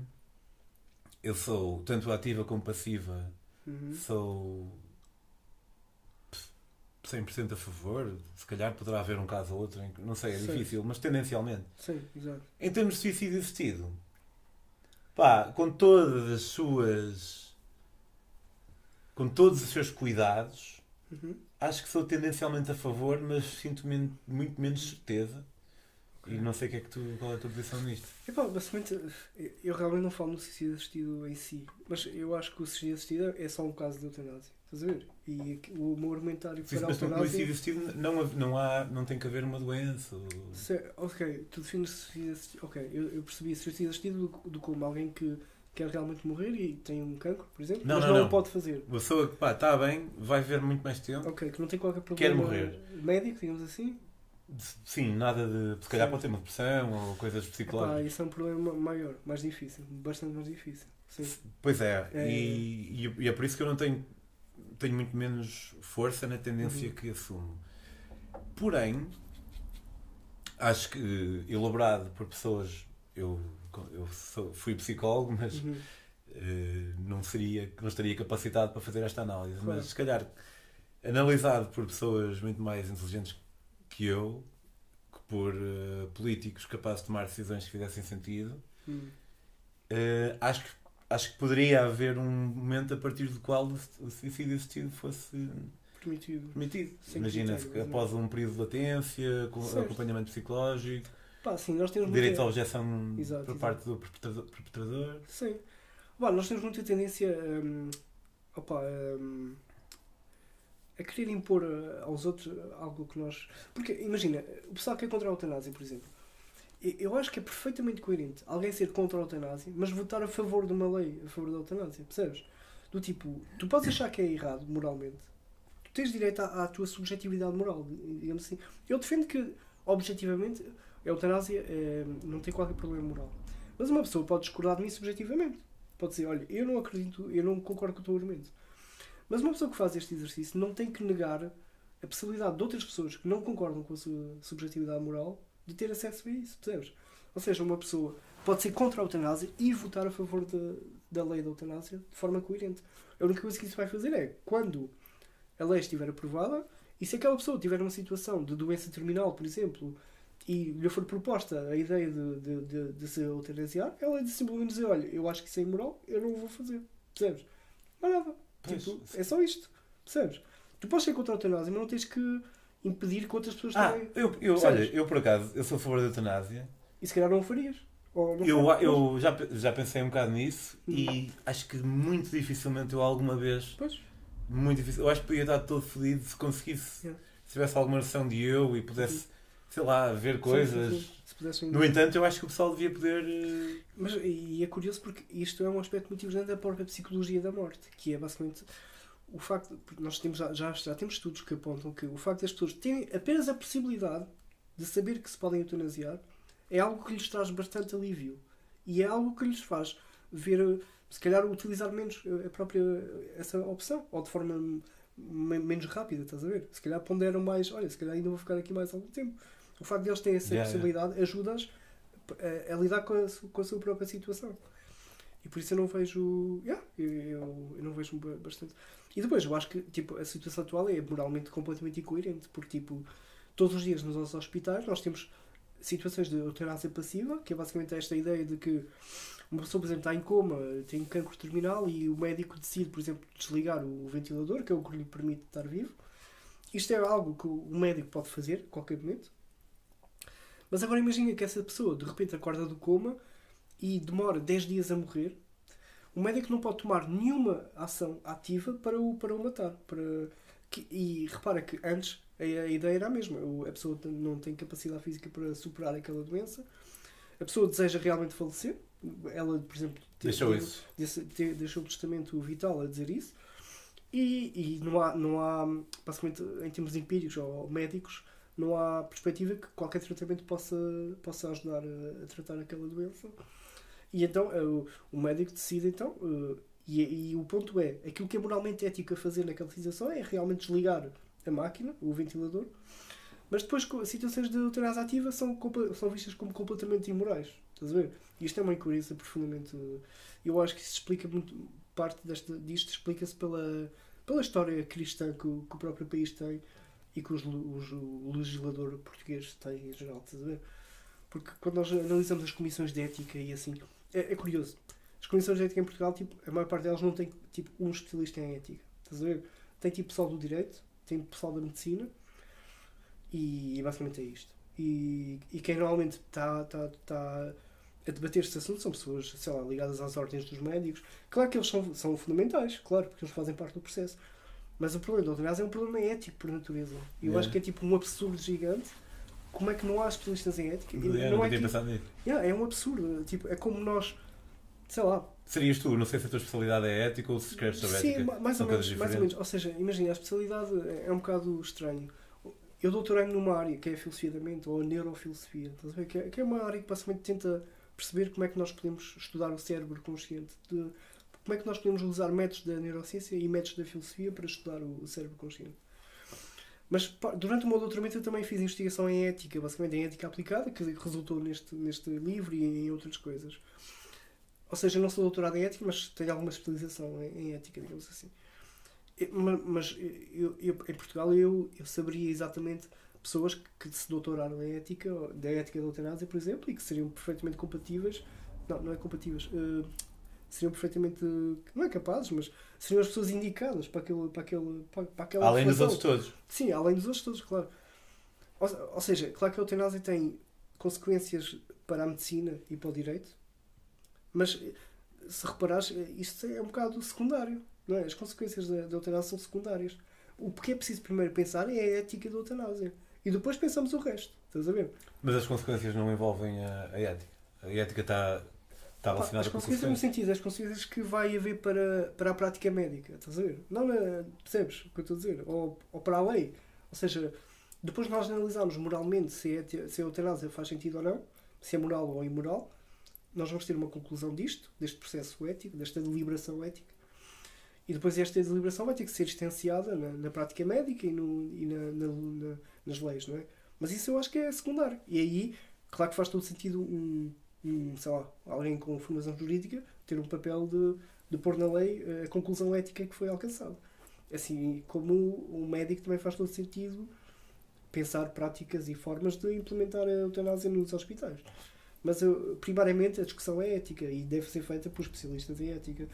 eu sou tanto ativa como passiva, Uhum. sou 100% a favor. Se calhar poderá haver um caso ou outro, em que, não sei, é Certo. difícil, mas tendencialmente. Sim, exato. Em termos de suicídio assistido, pá, com todas as suas. com todos os seus cuidados, Uhum. acho que sou tendencialmente a favor, mas sinto men muito menos certeza. E não sei que é que tu, qual é a tua posição nisto. Epá, basicamente, eu- eu realmente não falo no suicídio assistido em si, mas eu acho que o suicídio assistido é só um caso de eutanásia. Estás a ver? E o meu argumentário Sim, para a mas eutanásia. suicídio assistido não, não, há, não tem que haver uma doença. ou- Se- ok, tu defines suicídio assistido. Ok, eu, eu percebi suicídio assistido do, do como alguém que quer realmente morrer e tem um cancro, por exemplo, Não, mas não, não, o pode fazer. Uma pessoa que, está bem, vai viver muito mais tempo. Ok, que não tem qualquer Quer problema morrer. médico, digamos assim. Sim, nada de. Se calhar Sim. pode ter uma depressão ou coisas psicológicas. isso é um problema maior, mais difícil, bastante mais difícil. Sim. Pois é, É. E- e é por isso que eu não tenho, tenho muito menos força na tendência Uhum. que assumo. Porém, acho que elaborado por pessoas. Eu, eu sou- fui psicólogo, mas Uhum. eh, não, seria, não estaria capacitado para fazer esta análise. Claro. Mas se calhar analisado por pessoas muito mais inteligentes que eu, que por eh, políticos capazes de tomar decisões que fizessem sentido, Uhum. eh, acho, que, acho que poderia haver um momento a partir do qual o suicídio assistido fosse Permitido. permitido. Mas após um período de latência, Certo. acompanhamento psicológico, Pá, sim, nós temos direito à objeção Exato, por exato. parte do perpetrador. perpetrador. Sim. Nós temos muita tendência hum, opa, hum, a querer impor eh, aos outros algo que nós. Porque, imagina, o pessoal que é contra a eutanásia, por exemplo. Eu acho que é perfeitamente coerente alguém ser contra a eutanásia, mas votar a favor de uma lei a favor da eutanásia, percebes? Do tipo, tu podes achar que é errado moralmente, tu tens direito à, à tua subjetividade moral, digamos assim. Eu defendo que, objetivamente, a eutanásia eh, não tem qualquer problema moral. Mas uma pessoa pode discordar de mim subjetivamente. Pode dizer, olha, eu não acredito, eu não concordo com o teu argumento. Mas uma pessoa que faz este exercício não tem que negar a possibilidade de outras pessoas que não concordam com a sua subjetividade moral de ter acesso a isso, percebes? Ou seja, uma pessoa pode ser contra a eutanásia e votar a favor da, da lei da eutanásia de forma coerente. A única coisa que isso vai fazer é, quando a lei estiver aprovada, e se aquela pessoa tiver uma situação de doença terminal, por exemplo, e lhe for proposta a ideia de, de, de, de se eutanasiar, ela de simplesmente dizer, olha, eu acho que isso é imoral, eu não o vou fazer. Percebes? Mas nada. Pois. Tipo, é só isto. Percebes? Tu podes ser contra a eutanásia, mas não tens que impedir que outras pessoas Ah, também... eu, eu, olha, eu por acaso, eu sou a favor da eutanásia. E se calhar não o farias. Eu, eu já, já pensei um bocado nisso Hum. e acho que muito dificilmente eu alguma vez, Pois. muito difícil, eu acho que podia estar todo fodido se conseguisse, se tivesse alguma noção de eu e pudesse, sei lá, ver coisas. Sim, sim, sim. No entanto, eu acho que o pessoal devia poder. eh, Mas e é curioso porque isto é um aspecto muito importante da própria psicologia da morte, que é basicamente o facto, porque nós temos, já, já, temos estudos que apontam que o facto das pessoas terem apenas a possibilidade de saber que se podem eutanasiar é algo que lhes traz bastante alívio e é algo que lhes faz ver, se calhar, utilizar menos a própria essa opção ou de forma me- menos rápida, estás a ver? Se calhar ponderam mais, olha, se calhar ainda vou ficar aqui mais algum tempo. O facto de eles terem essa Yeah, yeah. possibilidade ajuda-os a, a lidar com a, com a sua própria situação. E por isso eu não vejo. Yeah, eu, eu, eu não vejo ba- bastante. E depois, eu acho que tipo, a situação atual é moralmente completamente incoerente, porque tipo, todos os dias nos nossos hospitais nós temos situações de eutanásia passiva, que é basicamente esta ideia de que uma pessoa, por exemplo, está em coma, tem cancro terminal e o médico decide, por exemplo, desligar o ventilador, que é o que lhe permite estar vivo. Isto é algo que o médico pode fazer a qualquer momento. Mas agora imagina que essa pessoa de repente acorda do coma e demora 10 dias a morrer. O médico não pode tomar nenhuma ação ativa para o, para o matar. Para, que- e repara que antes a, a ideia era a mesma. O- A pessoa não tem capacidade física para superar aquela doença. A pessoa deseja realmente falecer. Ela, por exemplo, Deixou isso. deixou o testamento vital a dizer isso. E, e não, há, não há, basicamente, em termos empíricos ou médicos, não há perspectiva que qualquer tratamento possa, possa ajudar a, a tratar aquela doença. E então uh, o médico decide então, uh, e, e, o ponto é, aquilo que é moralmente ético a fazer naquela situação é realmente desligar a máquina, o ventilador, mas depois situações de eutanásia ativa são, são vistas como completamente imorais. Estás a ver? E isto é uma incoerência profundamente. Eu acho que isso explica muito. Parte desta, disto explica-se pela, pela história cristã que, o, que o próprio país tem e que os, os, o legislador português tem em geral. Estás a ver? Porque quando nós analisamos as comissões de ética e assim. É, é curioso. As comissões de ética em Portugal, tipo, a maior parte delas não tem tipo, um especialista em ética. Estás a ver? Tem tipo pessoal do direito, tem pessoal da medicina e, basicamente é isto. E, e quem normalmente está tá, tá a debater este assunto são pessoas, sei lá, ligadas às ordens dos médicos. Claro que eles são, são fundamentais, claro, porque eles fazem parte do processo. Mas o problema da eutanásia é um problema ético por natureza. E eu yeah. acho que é tipo um absurdo gigante. Como é que não há especialistas em ética? Yeah, não, é, tipo, yeah, é um absurdo. Tipo, é como nós, sei lá. Serias tu, não sei se a tua especialidade é ética ou se escreves sobre Sim, ética. Sim, mais ou menos, mais ou menos. Ou seja, imagina, a especialidade é um bocado estranho eu doutorei-me numa área que é a filosofia da mente ou a neurofilosofia, estás a ver? Que, é, que é uma área que basicamente tenta perceber como é que nós podemos estudar o cérebro consciente, de, como é que nós podemos usar métodos da neurociência e métodos da filosofia para estudar o, o cérebro consciente. Mas durante o meu doutoramento eu também fiz investigação em ética, basicamente em ética aplicada, que resultou neste, neste livro e em outras coisas. Ou seja, não sou doutorado em ética, mas tenho alguma especialização em, em ética, digamos assim. Mas eu, eu, em Portugal eu, eu saberia exatamente pessoas que se doutoraram em ética, da ética da eutanásia, por exemplo, e que seriam perfeitamente compatíveis. Não, não é compatíveis. Uh, seriam perfeitamente. Não é capazes, mas seriam as pessoas indicadas para, aquele, para, aquele, para, aquela. Além dos outros todos. Sim, além dos outros todos, claro. Ou, ou seja, claro que a eutanásia tem consequências para a medicina e para o direito, mas se reparares, isto é um bocado secundário. Não é? As consequências da, da eutanásia são secundárias. O que é preciso primeiro pensar é a ética da eutanásia. E depois pensamos o resto. Estás a ver? Mas as consequências não envolvem a, a ética. A ética está, está relacionada com as consequências. no sentido, as consequências que vai haver para, para a prática médica. Estás a ver? Não na, percebes o que eu estou a dizer? Ou, ou para a lei. Ou seja, depois nós analisamos moralmente se a, se a eutanásia faz sentido ou não, se é moral ou imoral, nós vamos ter uma conclusão disto, deste processo ético, desta deliberação ética. E depois esta deliberação vai ter que ser extenciada na, na prática médica e, no, e na, na, nas leis, não é? Mas isso eu acho que é secundário. E aí, claro que faz todo sentido um, um sei lá, alguém com formação jurídica ter um papel de, de pôr na lei a conclusão ética que foi alcançada. Assim como o médico também faz todo sentido pensar práticas e formas de implementar a eutanásia nos hospitais. Mas primariamente a discussão é ética e deve ser feita por especialistas em ética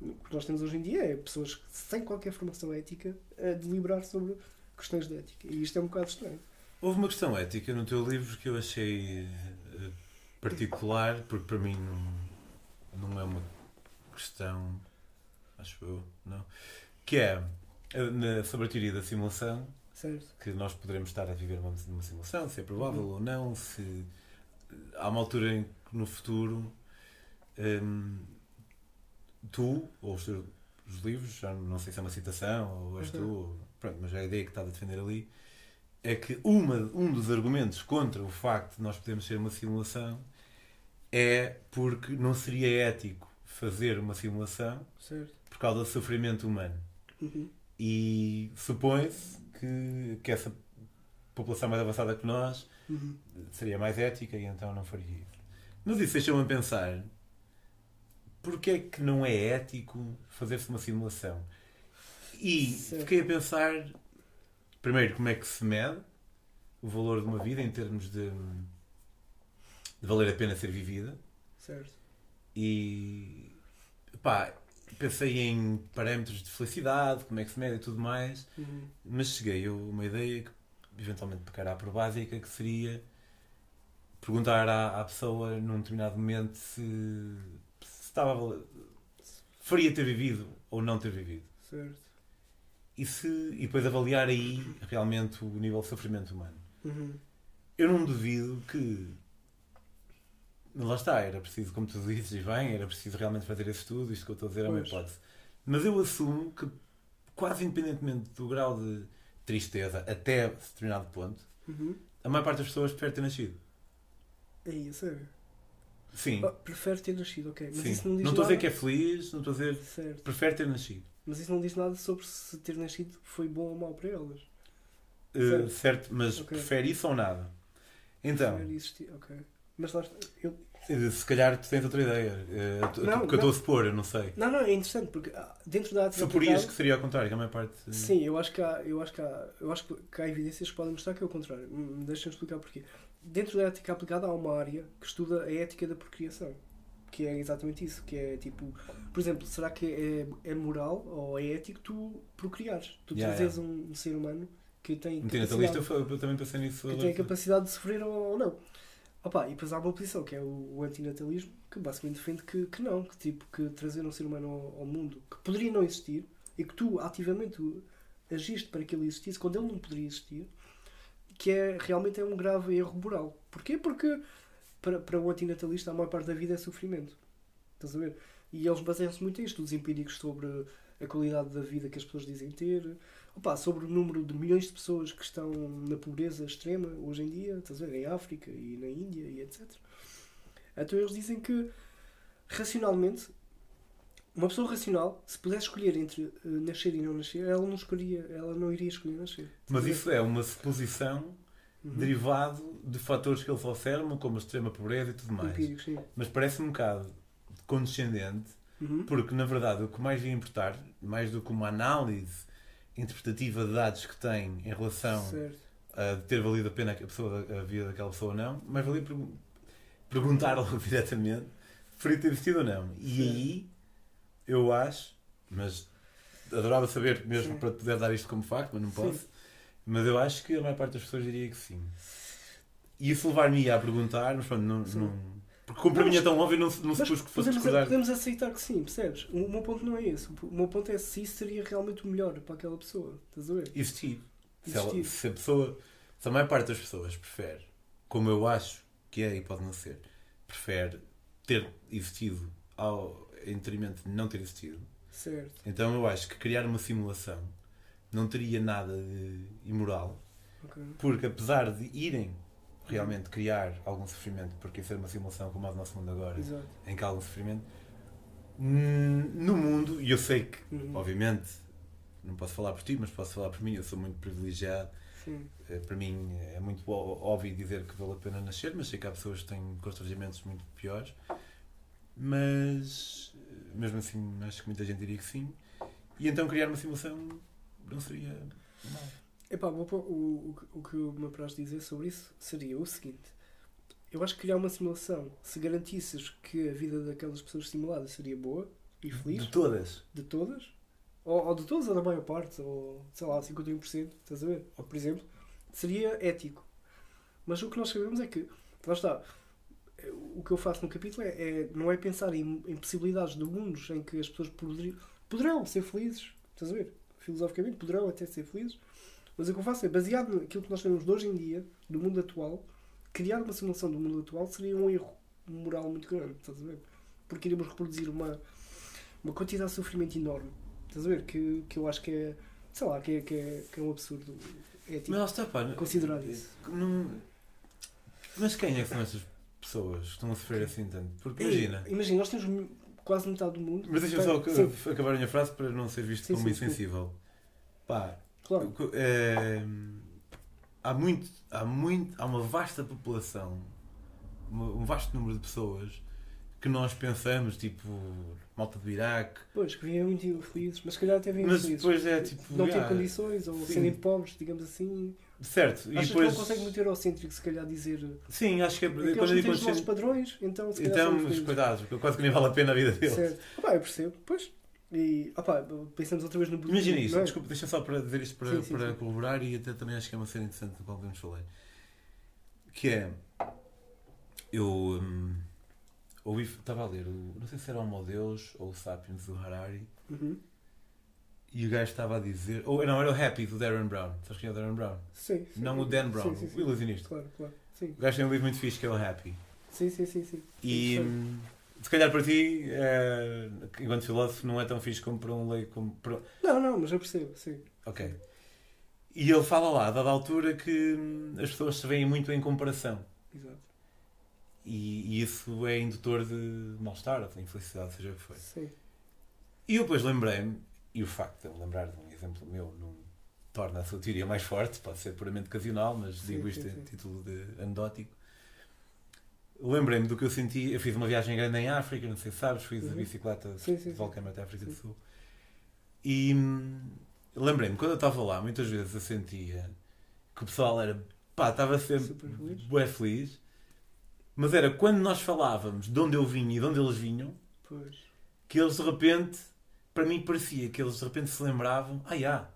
o que nós temos hoje em dia é pessoas sem qualquer formação ética a deliberar sobre questões de ética. E isto é um bocado estranho. Houve uma questão ética no teu livro que eu achei eh, particular, porque para mim não, não é uma questão, acho eu, não, que é na, sobre a teoria da simulação, certo. que nós poderemos estar a viver uma, uma simulação, se é provável uhum. ou não, se há uma altura em que no futuro hum, tu, ou os teus os livros, já não sei se é uma citação ou és uhum. tu, ou, pronto, mas a ideia que estás a defender ali é que uma, um dos argumentos contra o facto de nós podermos ser uma simulação é porque não seria ético fazer uma simulação certo. por causa do sofrimento humano. Uhum. E supõe-se que, que essa população mais avançada que nós uhum. seria mais ética e então não faria isso. Mas isso deixa-me a pensar porque é que não é ético fazer-se uma simulação? E certo. fiquei a pensar, primeiro, como é que se mede o valor de uma vida em termos de, de valer a pena ser vivida. Certo. E pá, pensei em parâmetros de felicidade, como é que se mede e tudo mais, uhum. mas cheguei a uma ideia que eventualmente pecará por básica, que seria perguntar à, à pessoa num determinado momento se estava faria ter vivido ou não ter vivido. Certo. E, se, e depois avaliar aí realmente o nível de sofrimento humano. Uhum. Eu não duvido que. Lá está, era preciso, como tu dizes bem, era preciso realmente fazer esse estudo, isto que eu estou a dizer pois. é uma hipótese. Mas eu assumo que, quase independentemente do grau de tristeza até determinado ponto, uhum. a maior parte das pessoas prefere ter nascido. É isso, sério? Sim. Oh, prefere ter nascido, ok. Mas Sim. isso não diz Não estou a nada. dizer que é feliz, não estou a dizer. Certo. Prefere ter nascido. Mas isso não diz nada sobre se ter nascido foi bom ou mau para elas. Uh, Certo. certo, mas Ok. prefere isso ou nada? Então, Prefere existir, ok. Mas lá está. Eu... se calhar tu tens outra ideia. Uh, tu- Não, porque eu estou a supor, eu não sei. Não, não, é interessante porque ah, dentro da arte Suporias que seria ao contrário, que a maior parte. Sim, eu acho que há, eu acho que há, eu acho que há evidências que podem mostrar que é o contrário. Deixa-me explicar porquê. Dentro da ética aplicada há uma área que estuda a ética da procriação. Que é exatamente isso. Que é tipo, por exemplo, será que é, é moral ou é ético tu procriares? Tu Yeah, trazeres Um, um ser humano que tem tua lista, eu, eu também pensei nisso. que tem a capacidade de sofrer ou, ou não. Opa, e depois há uma oposição que é o, o antinatalismo, que basicamente defende que, que não, que tipo que trazer um ser humano ao, ao mundo que poderia não existir e que tu ativamente agiste para que ele existisse quando ele não poderia existir, que é realmente é um grave erro moral. Porquê? Porque para, para o antinatalista a maior parte da vida é sofrimento. Estás a ver? E eles baseiam-se muito em estudos empíricos sobre a qualidade da vida que as pessoas dizem ter, Opa, sobre o número de milhões de pessoas que estão na pobreza extrema hoje em dia, estás a ver, em África e na Índia e etc. Então eles dizem que, racionalmente, uma pessoa racional, se pudesse escolher entre eh, nascer e não nascer, ela não, escolheria, ela não iria escolher nascer. Mas isso é uma suposição Uhum. derivado de fatores que eles observam, como a extrema pobreza e tudo mais. Empíricos, sim. Mas parece um bocado condescendente, Uhum. porque na verdade o que mais ia importar, mais do que uma análise interpretativa de dados que tem em relação Certo. a ter valido a pena a, pessoa, a vida daquela pessoa ou não, mas valia pergu- perguntar logo diretamente preferia ter vestido ou não. E Sim. aí eu acho, mas adorava saber mesmo Sim. para poder dar isto como facto, mas não Sim. posso. Mas eu acho que a maior parte das pessoas diria que sim. E isso levar-me a perguntar, mas pronto, não. Sim. não porque como para mim é tão óbvio, não, não pôs que fosse podemos, discordar. podemos aceitar que sim, percebes? O meu ponto não é esse. O meu ponto é se isso seria realmente o melhor para aquela pessoa. Estás a ver? Existir. Se, ela- se a pessoa, se a maior parte das pessoas prefere, como eu acho que é e pode não ser, prefere ter existido ao, em detrimento de não ter existido, Certo. então eu acho que criar uma simulação não teria nada de imoral, Ok. porque apesar de irem realmente criar algum sofrimento, porque isso é uma simulação como a do nosso mundo agora, Exato. em que há algum sofrimento, hum, no mundo, e eu sei que, Uhum. obviamente, não posso falar por ti, mas posso falar por mim, eu sou muito privilegiado. Sim. Eh, Para mim é muito óbvio dizer que vale a pena nascer, mas sei que há pessoas que têm constrangimentos muito piores. Mas, eh, mesmo assim, acho que muita gente diria que sim. E então criar uma simulação não seria mal. Epá, o, o, o, o que me apraz dizer sobre isso seria o seguinte. Eu acho que criar uma simulação, se garantisses que a vida daquelas pessoas simuladas seria boa e feliz, De todas. de todas, ou, ou de todas ou da maior parte, ou sei lá, 51%, estás a ver? Ou, por exemplo, seria ético. Mas o que nós sabemos é que, lá está, o que eu faço no capítulo é, é- não é pensar em, em possibilidades de mundos em que as pessoas poderiam, poderão ser felizes, estás a ver? Filosoficamente, poderão até ser felizes, mas o que eu faço é, baseado naquilo que nós sabemos de hoje em dia, do mundo atual, criar uma simulação do mundo atual seria um erro moral muito grande, estás a ver? Porque iríamos reproduzir uma, uma quantidade de sofrimento enorme, estás a ver? Que, que eu acho que é, sei lá, que é, que é, que é um absurdo ético Mas lá está, pá. não- considerar isso. não- Mas quem é que são essas pessoas que estão a sofrer assim tanto? Porque imagina. Imagina, nós temos quase metade do mundo. Mas deixa-me só Sim, ac- acabar a minha frase para não ser visto Sim, como sim, sim. insensível. Pá, claro. É, há muito, há muito, há uma vasta população, um vasto número de pessoas que nós pensamos, tipo, malta do Iraque, Pois, que vivem muito felizes, mas se calhar até vivem mas felizes. depois é tipo, não têm condições, ou sim. serem pobres, digamos assim. certo, e Achas depois, que não consegue muito eurocêntrico, se calhar, dizer. sim, acho que é, quando eles eu digo têm os nossos padrões, então se calhar então, coitados, porque quase que nem vale a pena a vida deles. Certo. Opá, eu percebo, pois. E, opá, pensamos outra vez no Imagina isto, não é? desculpa, deixa só para dizer isto para, Sim, sim, para sim. corroborar e até também acho que é uma cena interessante do qual podemos falar. Que é. Eu hum, ouvi, estava a ler, não sei se era o Homo Deus ou o Sapiens do Harari, Uhum. e o gajo estava a dizer. Ou não, era o Happy do Darren Brown. Sabes quem é o Darren Brown? Sim. Não o Dan Brown, o ilusionista. Claro, claro. O gajo tem um livro muito fixe que é o Happy. sim, sim. sim, sim. E hum, se calhar para ti, eh, enquanto filósofo, não é tão fixe como para um leigo. Como para... Não, não, mas eu percebo, sim. Ok. E ele fala lá, a dada altura, que hum, as pessoas se veem muito em comparação. Exato. E, e, isso é indutor de mal-estar, de infelicidade, seja o que for. Sim. E eu depois lembrei-me, e o facto de eu lembrar de um exemplo meu não torna a sua teoria mais forte, pode ser puramente ocasional, mas sim, digo isto sim, sim. em título de anedótico. Lembrei-me do que eu senti. Eu fiz uma viagem grande em África, não sei se sabes, fiz uhum. a bicicleta de Volcama até a África do Sul. E hum, lembrei-me, quando eu estava lá, muitas vezes eu sentia que o pessoal era pá, estava sempre bué feliz, mas era quando nós falávamos de onde eu vinha e de onde eles vinham, pois. que eles de repente, para mim parecia que eles de repente se lembravam, ah, já,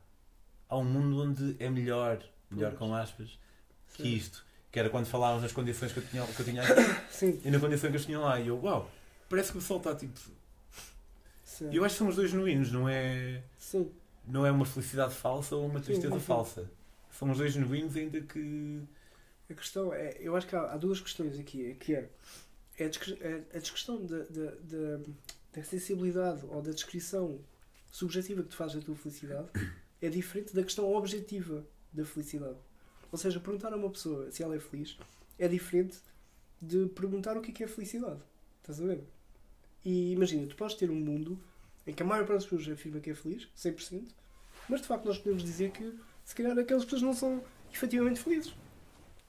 há um mundo onde é melhor, melhor pois. com aspas, Sim. que isto. Que era quando falávamos das condições que eu tinha, que eu tinha aqui Sim. e na condição que eles tinham lá. E eu, uau, parece que o sol está tipo. E eu acho que são os dois genuínos, não é. Sim. Não é uma felicidade falsa ou uma tristeza Sim, falsa. São os dois genuínos, ainda que. A questão é. Eu acho que há, há duas questões aqui. Que é, é a, é questão da, da, da, da sensibilidade ou da descrição subjetiva que tu fazes da tua felicidade é diferente da questão objetiva da felicidade. Ou seja, perguntar a uma pessoa se ela é feliz é diferente de perguntar o que é, que é felicidade. Estás a ver? E imagina, tu podes ter um mundo em que a maior parte das pessoas afirma que é feliz, 100%, mas de facto nós podemos dizer que se calhar aquelas pessoas não são efetivamente felizes.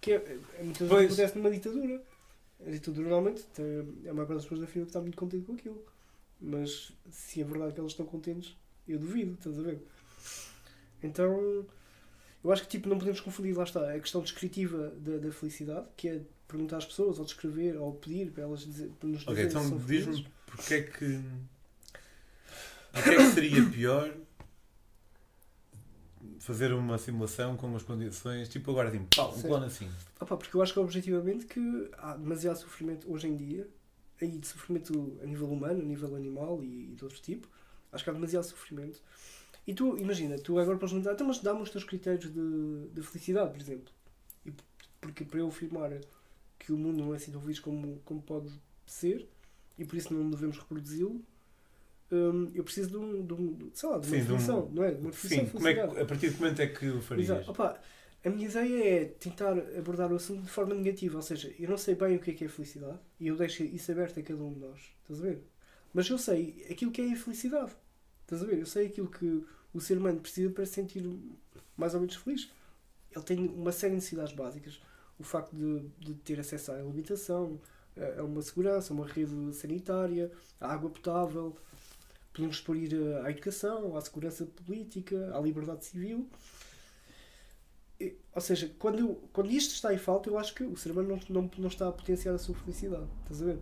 Que é, é muitas vezes acontece numa ditadura. A ditadura normalmente a maior parte das pessoas afirma que está muito contente com aquilo. Mas se é verdade que elas estão contentes, eu duvido, estás a ver? Então eu acho que tipo, não podemos confundir, lá está, a questão descritiva da, da felicidade, que é perguntar às pessoas, ou descrever, ou pedir para elas dizer, para nos dizer. Ok, então diz-me porque é que. Porque é que seria pior fazer uma simulação com umas condições, tipo agora assim, pau, um plano assim. Opa, porque eu acho que objetivamente que há demasiado sofrimento hoje em dia, aí de sofrimento a nível humano, a nível animal e, e de outro tipo, acho que há demasiado sofrimento e tu, imagina, tu agora podes perguntar, então, mas dá-me os teus critérios de, de felicidade, por exemplo. E, porque para eu afirmar que o mundo não é assim tão feliz como, como pode ser, e por isso não devemos reproduzi-lo, hum, eu preciso de um, de um, sei lá, de uma sim, definição, de um, não é? De uma definição sim, como é que, a partir de que momento é que o farias? Exato. Opa, a minha ideia é tentar abordar o assunto de forma negativa, ou seja, eu não sei bem o que é que é felicidade, e eu deixo isso aberto a cada um de nós, estás a ver? Mas eu sei aquilo que é a felicidade, estás a ver? Eu sei aquilo que o ser humano precisa para se sentir mais ou menos feliz. Ele tem uma série de necessidades básicas. O facto de, de ter acesso à alimentação, a uma segurança, a uma rede sanitária, à água potável. Podemos expor à educação, à segurança política, à liberdade civil. Ou seja, quando, quando isto está em falta, eu acho que o ser humano não, não, não está a potenciar a sua felicidade. Estás a ver?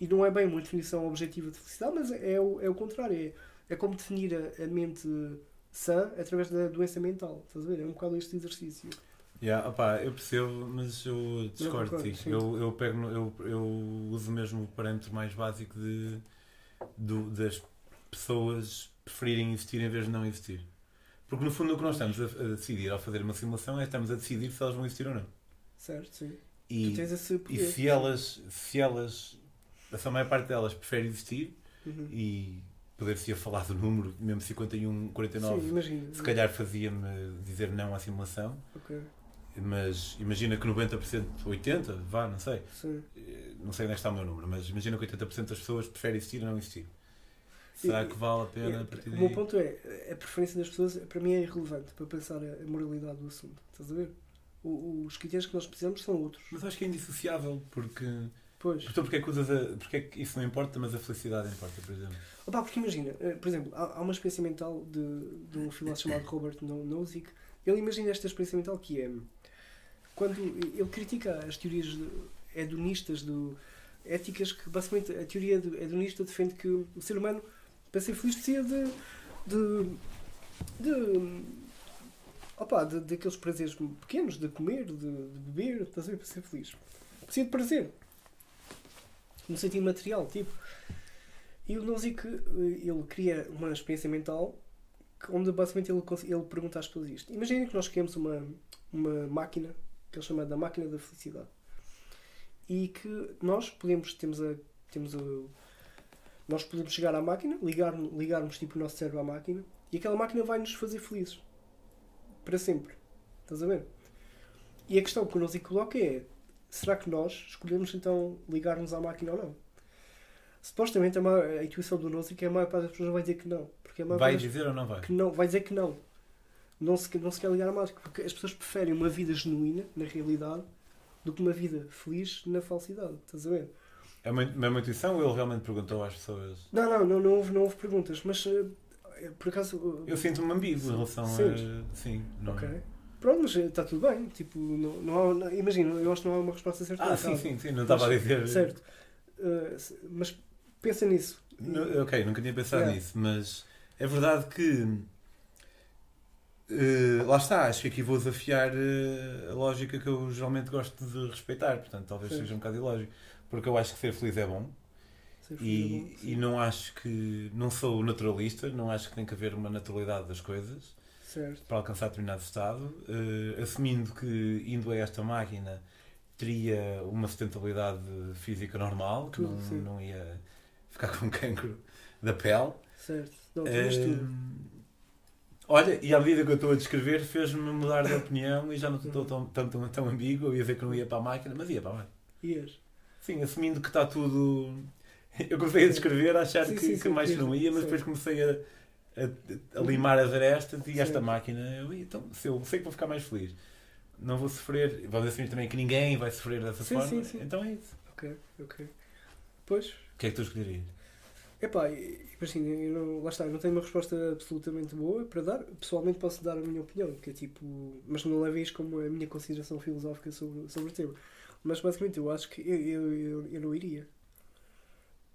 E não é bem uma definição objetiva de felicidade, mas é o, é o contrário. É, é como definir a, a mente sã através da doença mental. Estás a ver? É um bocado este exercício. Yeah, opa, eu percebo, mas eu discordo de ti. Eu, eu, pego, eu, eu uso mesmo o parâmetro mais básico de, do, das pessoas preferirem existir em vez de não existir. Porque no fundo o que nós estamos a, a, decidir ao fazer uma simulação é estamos a decidir se elas vão existir ou não. Certo, sim. E, e se elas, se elas, a maior parte delas prefere existir uhum. e poder-se falar do número, mesmo 51, 49, Sim, imagina. se calhar fazia-me dizer não à simulação. Okay. Mas imagina que 90%, 80%, vá, não sei. Sim. Eh, não sei onde é está o meu número, mas imagina que 80% das pessoas preferem existir ou não existir. Será e, que vale a pena a partir daí? O meu ponto é, a preferência das pessoas para mim é irrelevante para pensar a moralidade do assunto. Estás a ver? O, os critérios que nós precisamos são outros. Mas acho que é indissociável, porque Pois. Então porque é que, usas a, porque é que isso não importa, mas a felicidade importa, por exemplo? Opa, porque imagina, eh, por exemplo, há, há uma experiência mental de, de um filósofo chamado Robert Nozick. Ele imagina esta experiência mental que é quando ele critica as teorias hedonistas do éticas que basicamente a teoria hedonista defende que o ser humano para ser feliz precisa de de, de opa, de, daqueles prazeres pequenos, de comer, de, de beber, estás a ver, para ser feliz. Precisa de prazer no sentido material, tipo. E o Nozick, ele cria uma experiência mental onde basicamente ele, ele pergunta às pessoas isto. Imaginem que nós criamos uma, uma máquina, que ele chama da máquina da felicidade. E que nós podemos, temos a, temos a, nós podemos chegar à máquina, ligar, ligarmos tipo o nosso cérebro à máquina e aquela máquina vai nos fazer felizes. Para sempre. Estás a ver? E a questão que o Nozick coloca é será que nós escolhemos então ligar-nos à máquina ou não? Supostamente a, maior, a intuição do Nozick é a maior parte das pessoas vai dizer que não. Porque a vai dizer ou não vai? Que não, vai dizer que não. Não se, não se quer ligar à máquina. Porque as pessoas preferem uma vida genuína, na realidade, do que uma vida feliz na falsidade. Estás a ver? É uma, é uma intuição ou ele realmente perguntou às pessoas? Não, não, não, não, houve, não houve perguntas, mas uh, por acaso. Uh, eu sinto-me ambíguo em relação a. Sim, não... Ok. Pronto, mas está tudo bem. Tipo, não, não, há, não imagina, eu acho que não há uma resposta certa. Ah, sim, sim, sim, não estava a dizer. Certo. Uh, mas pensa nisso. No, ok, nunca tinha pensado yeah. nisso, mas é verdade que. Uh, lá está, acho que aqui vou desafiar uh, a lógica que eu geralmente gosto de respeitar, portanto, talvez seja um bocado ilógico, porque eu acho que ser feliz é bom. E, é bom, e não acho que. Não sou naturalista, não acho que tem que haver uma naturalidade das coisas certo. para alcançar determinado estado, uh, assumindo que indo a esta máquina teria uma sustentabilidade física normal, que tudo, não, não ia ficar com cancro da pele. Certo, não, uh, Olha, e à medida que eu estou a descrever, fez-me mudar de opinião e já não estou tão, tão, tão, tão ambíguo. Eu ia dizer que não ia para a máquina, mas ia para a máquina. Ias? Sim, assumindo que está tudo. Eu comecei a descrever, a achar sim, que, sim, que mais que não ia, mas depois comecei a, a, a, limar as arestas e esta máquina, eu, então, se eu sei que vou ficar mais feliz, não vou sofrer, vamos assumir também que ninguém vai sofrer dessa forma, então é isso. Ok, ok. Pois. O que é que tu escolherias? Epá, assim, eu não, lá está, eu não tenho uma resposta absolutamente boa para dar. Pessoalmente posso dar a minha opinião, que é tipo. Mas não levem isto como a minha consideração filosófica sobre, sobre o tema. Mas basicamente eu acho que eu, eu, eu, eu não iria.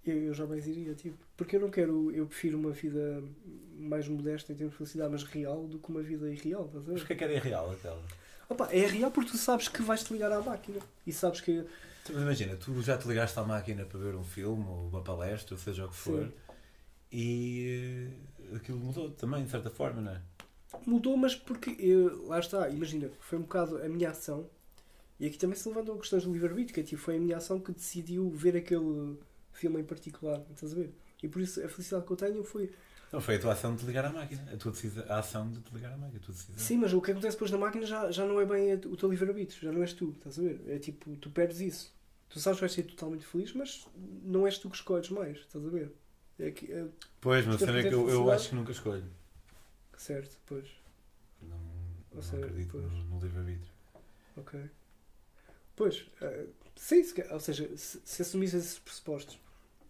Eu, eu jamais iria, tipo. Porque eu não quero. Eu prefiro uma vida mais modesta em termos de felicidade, mas real, do que uma vida irreal. Estás a ver? Mas o que é que era irreal aquela? Opa, é real porque tu sabes que vais te ligar à máquina. E sabes que mas imagina, tu já te ligaste à máquina para ver um filme ou uma palestra, ou seja o que for, Sim. e uh, aquilo mudou também, de certa forma, não é? Mudou, mas porque, eu, lá está, imagina, foi um bocado a minha ação, e aqui também se levantam questões do livre-arbítrio, que é, tipo, foi a minha ação que decidiu ver aquele filme em particular, estás a ver? E por isso a felicidade que eu tenho foi não, foi a tua ação de te ligar à máquina. A tua decisão, a ação de te ligar à máquina. A tua decisão. Sim, mas o que acontece depois na máquina já, já não é bem o teu livre-arbítrio. Já não és tu, estás a ver? É tipo, tu perdes isso. Tu sabes que vais ser totalmente feliz, mas não és tu que escolhes mais, estás a ver? É que, é, pois, mas a é que eu, eu acho que nunca escolho. Certo, pois. Não, não acredito pois. no, no livre-arbítrio. Ok. Pois, uh, sim, se, ou seja, se, se assumires esses pressupostos,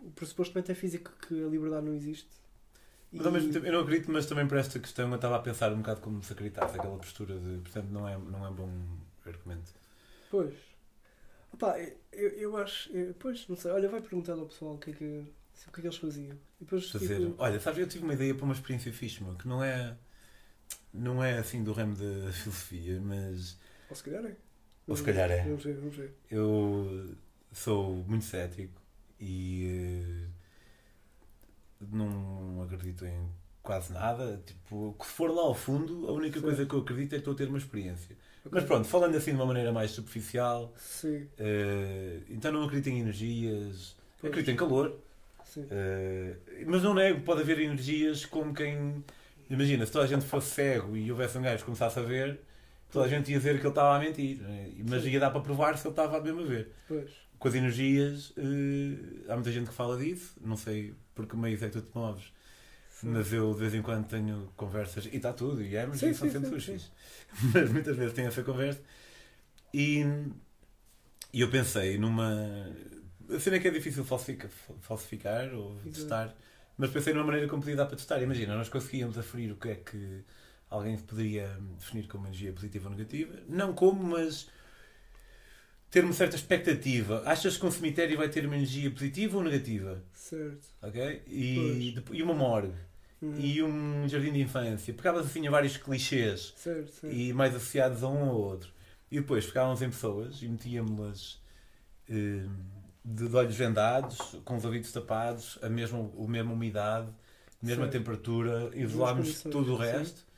o pressuposto metafísico que a liberdade não existe mas ao mesmo tempo, eu não acredito, mas também por esta questão eu estava a pensar um bocado como se acreditasse, aquela postura de. Portanto, não é, não é bom argumento. Pois. Opa, eu, eu acho. Eu, pois, não sei. Olha, vai perguntar ao pessoal o que é que, o que, é que eles faziam. E depois, Fazer. Tipo... Olha, sabes, eu tive uma ideia para uma experiência fixe, meu, que não é. Não é assim do ramo da filosofia, mas. Ou se calhar é. Ou se calhar é. Vamos ver, vamos ver. Eu sou muito cético e não acredito em quase nada. Tipo, que for lá ao fundo, a única Sim. coisa que eu acredito é que estou a ter uma experiência. Okay. Mas pronto, falando assim de uma maneira mais superficial, uh, então não acredito em energias, pois. acredito em calor. Uh, mas não nego, pode haver energias como quem. Imagina, se toda a gente fosse cego e houvesse um gajo que começasse a ver, toda a gente ia dizer que ele estava a mentir. Né? Mas ia dar para provar se ele estava mesmo a ver. Pois. Com as energias, uh, há muita gente que fala disso, não sei porque meios é que tu te moves. Mas eu de vez em quando tenho conversas, e está tudo, e é, mas sim, são sempre sim, Mas muitas vezes tenho essa conversa. E, e eu pensei numa. A cena é que é difícil falsificar, falsificar ou Exato. testar, mas pensei numa maneira como podia dar para testar. Imagina, nós conseguíamos aferir o que é que alguém poderia definir como energia positiva ou negativa. Não como, mas ter uma certa expectativa. Achas que um cemitério vai ter uma energia positiva ou negativa? Certo. Ok? E, e uma morgue. Uhum. E um jardim de infância. Pegavas assim a vários clichês. Certo, certo. E mais associados a um ou outro. E depois pegávamos em pessoas e metíamos-las eh, de olhos vendados, com os ouvidos tapados, a mesma, a mesma umidade, a mesma certo. temperatura, isolámos tudo o resto.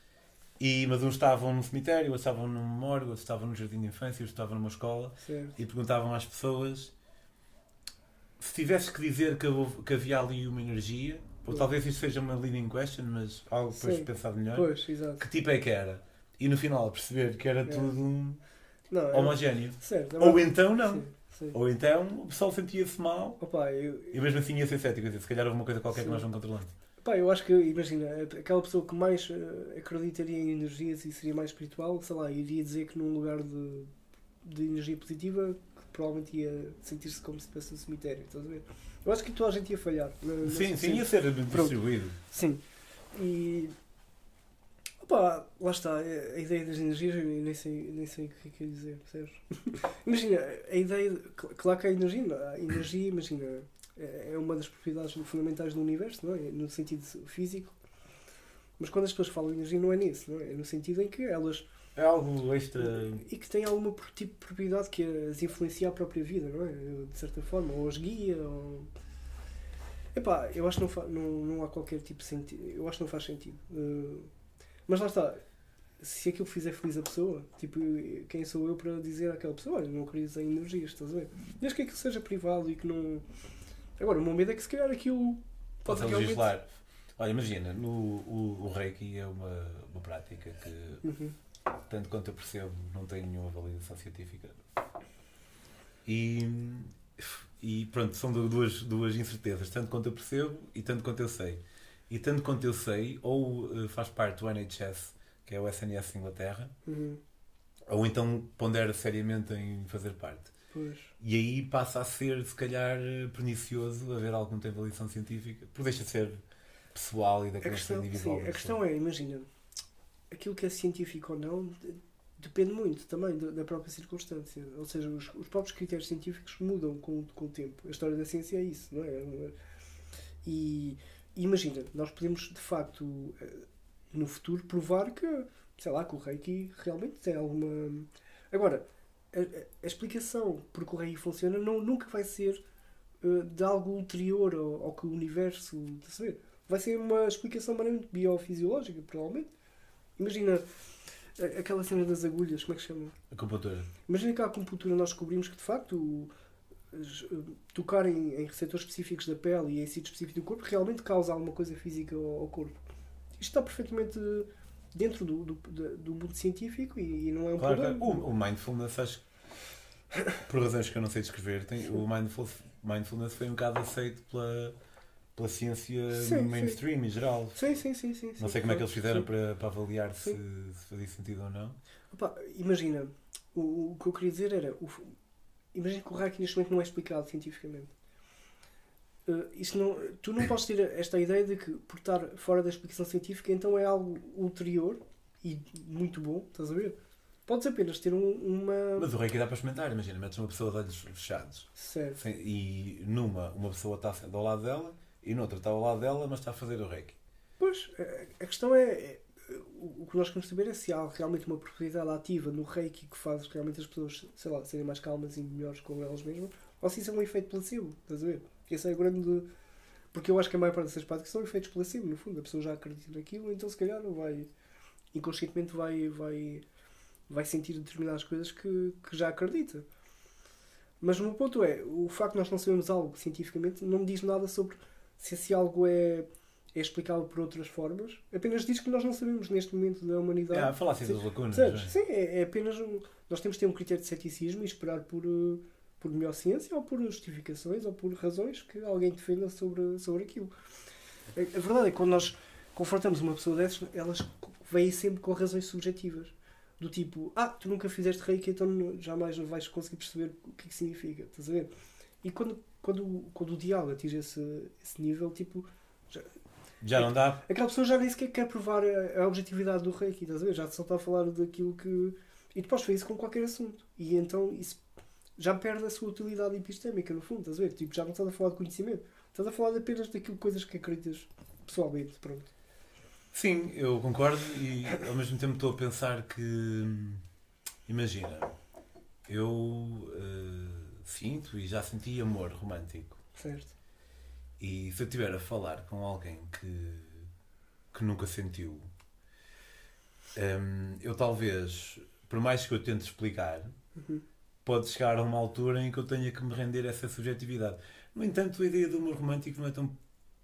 E, mas uns estavam no cemitério, outros estavam num morgue, outros estavam no jardim de infância, outros estavam numa escola certo. e perguntavam às pessoas se tivesse que dizer que, houve, que havia ali uma energia, ou talvez isto seja uma leading question, mas algo depois Sim. pensado melhor, pois, que tipo é que era? E no final perceber que era tudo um, não, é homogéneo. Certo, é Ou então não. Sim, sim. Ou então o pessoal sentia-se mal. Sim, sim. Opa, eu... e mesmo assim ia ser cético. Se calhar houve uma coisa qualquer que nós não controlamos. Pá, eu acho que, imagina, aquela pessoa que mais uh, acreditaria em energias e seria mais espiritual, sei lá, iria dizer que num lugar de, de energia positiva, provavelmente ia sentir-se como se estivesse no cemitério, estás a ver? Eu acho que toda a gente ia falhar. sim, sim, ia ser distribuído. Sim. E Opa, lá está, a ideia das energias, eu nem sei, nem sei o que é que quer dizer, percebes? imagina, a ideia, de, claro que a energia, a energia, imagina, é, é uma das propriedades fundamentais do universo, não é? No sentido físico, mas quando as pessoas falam de energia não é nisso, não é? É no sentido em que elas... É algo extra... E que tem alguma tipo de propriedade que as influencia a própria vida, não é? De certa forma, ou as guia, ou... Epá, eu acho que não, não, não há qualquer tipo de sentido, eu acho que não faz sentido. Uh mas lá está, se aquilo fizer feliz a pessoa, tipo, quem sou eu para dizer àquela pessoa, olha, não acreditas em energias, estás a ver? Desde que aquilo seja privado e que não. Agora, o meu medo é que se calhar aquilo realmente... legislar. Olha, imagina, no, o, o Reiki é uma, uma prática que, uhum. tanto quanto eu percebo, não tem nenhuma validação científica. E, e pronto, são duas, duas incertezas, tanto quanto eu percebo e tanto quanto eu sei. E tanto quanto eu sei, ou uh, faz parte do NHS, que é o SNS Inglaterra, uhum. ou então pondera seriamente em fazer parte. Pois. E aí passa a ser, se calhar, pernicioso haver algum tem avaliação científica, porque deixa de ser pessoal e da questão individual. Sim, a questão é, imagina, aquilo que é científico ou não depende muito também da própria circunstância. Ou seja, os, os próprios critérios científicos mudam com, com o tempo. A história da ciência é isso, não é? E imagina, nós podemos de facto eh, no futuro provar que, sei lá, que o Reiki realmente tem alguma. Agora, a, a explicação porque o Reiki funciona não, nunca vai ser uh, de algo ulterior ao, ao que o universo. Saber. Vai ser uma explicação meramente biofisiológica, provavelmente. Imagina aquela cena das agulhas, como é que se chama? Acupuntura. Imagina que a acupuntura nós descobrimos que de facto eh, tocar em, em receptores específicos da pele e em sítios específicos do corpo realmente causa alguma coisa física ao, ao corpo. Isto está perfeitamente dentro do, do, do mundo científico e, e, não é um claro, problema. O, o mindfulness, acho por razões que eu não sei descrever, tem, o mindfulness, mindfulness foi um bocado aceito pela, pela ciência sim, mainstream sim. em geral. Sim, sim, sim. sim não sei como é que eles fizeram para, para avaliar se, se fazia sentido ou não. Opa, imagina, o, o que eu queria dizer era. O, Imagina que o Reiki neste momento não é explicado cientificamente. Uh, isso não, tu não podes ter esta ideia de que por estar fora da explicação científica então é algo ulterior e muito bom, estás a ver? Podes apenas ter um, uma. Mas o Reiki dá para experimentar, imagina, metes uma pessoa de olhos fechados certo. Sem, e numa uma pessoa está ao lado dela e noutra está ao lado dela, mas está a fazer o Reiki. Pois, a, a questão é, é o que nós queremos saber é se há realmente uma propriedade ativa no reiki que faz realmente as pessoas, sei lá, serem mais calmas e melhores com elas mesmas, ou se isso é um efeito placebo, estás a ver? Esse é o grande. Porque eu acho que a maior parte dessas práticas são efeitos placebo, no fundo. A pessoa já acredita naquilo, então se calhar não vai. inconscientemente vai, vai, vai sentir determinadas coisas que, que já acredita. Mas o meu ponto é: o facto de nós não sabemos algo cientificamente não diz nada sobre se esse algo é é explicado por outras formas. Apenas diz que nós não sabemos neste momento da humanidade. É, falar assim das lacunas. É? Sim, é, é, apenas. Um, nós temos de ter um critério de ceticismo e esperar por, uh, por melhor ciência ou por justificações ou por razões que alguém defenda sobre, sobre aquilo. A, a verdade é que quando nós confrontamos uma pessoa dessas, elas vêm sempre com razões subjetivas. Do tipo, ah, tu nunca fizeste reiki, então jamais não vais conseguir perceber o que, é que significa. Estás a ver? E quando, quando, quando o diálogo atinge esse, esse nível, tipo, já não dá. Aquela pessoa já nem sequer quer provar a, a objetividade do reiki, estás a ver? Já só está a falar daquilo que. E depois faz isso com qualquer assunto. E então isso já perde a sua utilidade epistémica, no fundo, estás a ver? Tipo, já não estás a falar de conhecimento, estás a falar apenas daquilo coisas que acreditas pessoalmente, pronto. Sim, eu concordo e ao mesmo tempo estou a pensar que. Imagina, eu uh, sinto e já senti amor romântico. Certo. E se eu estiver a falar com alguém que, que nunca sentiu, um, eu talvez, por mais que eu tente explicar, uhum. Pode chegar a uma altura em que eu tenha que me render a essa subjetividade. No entanto, a ideia do amor romântico não é tão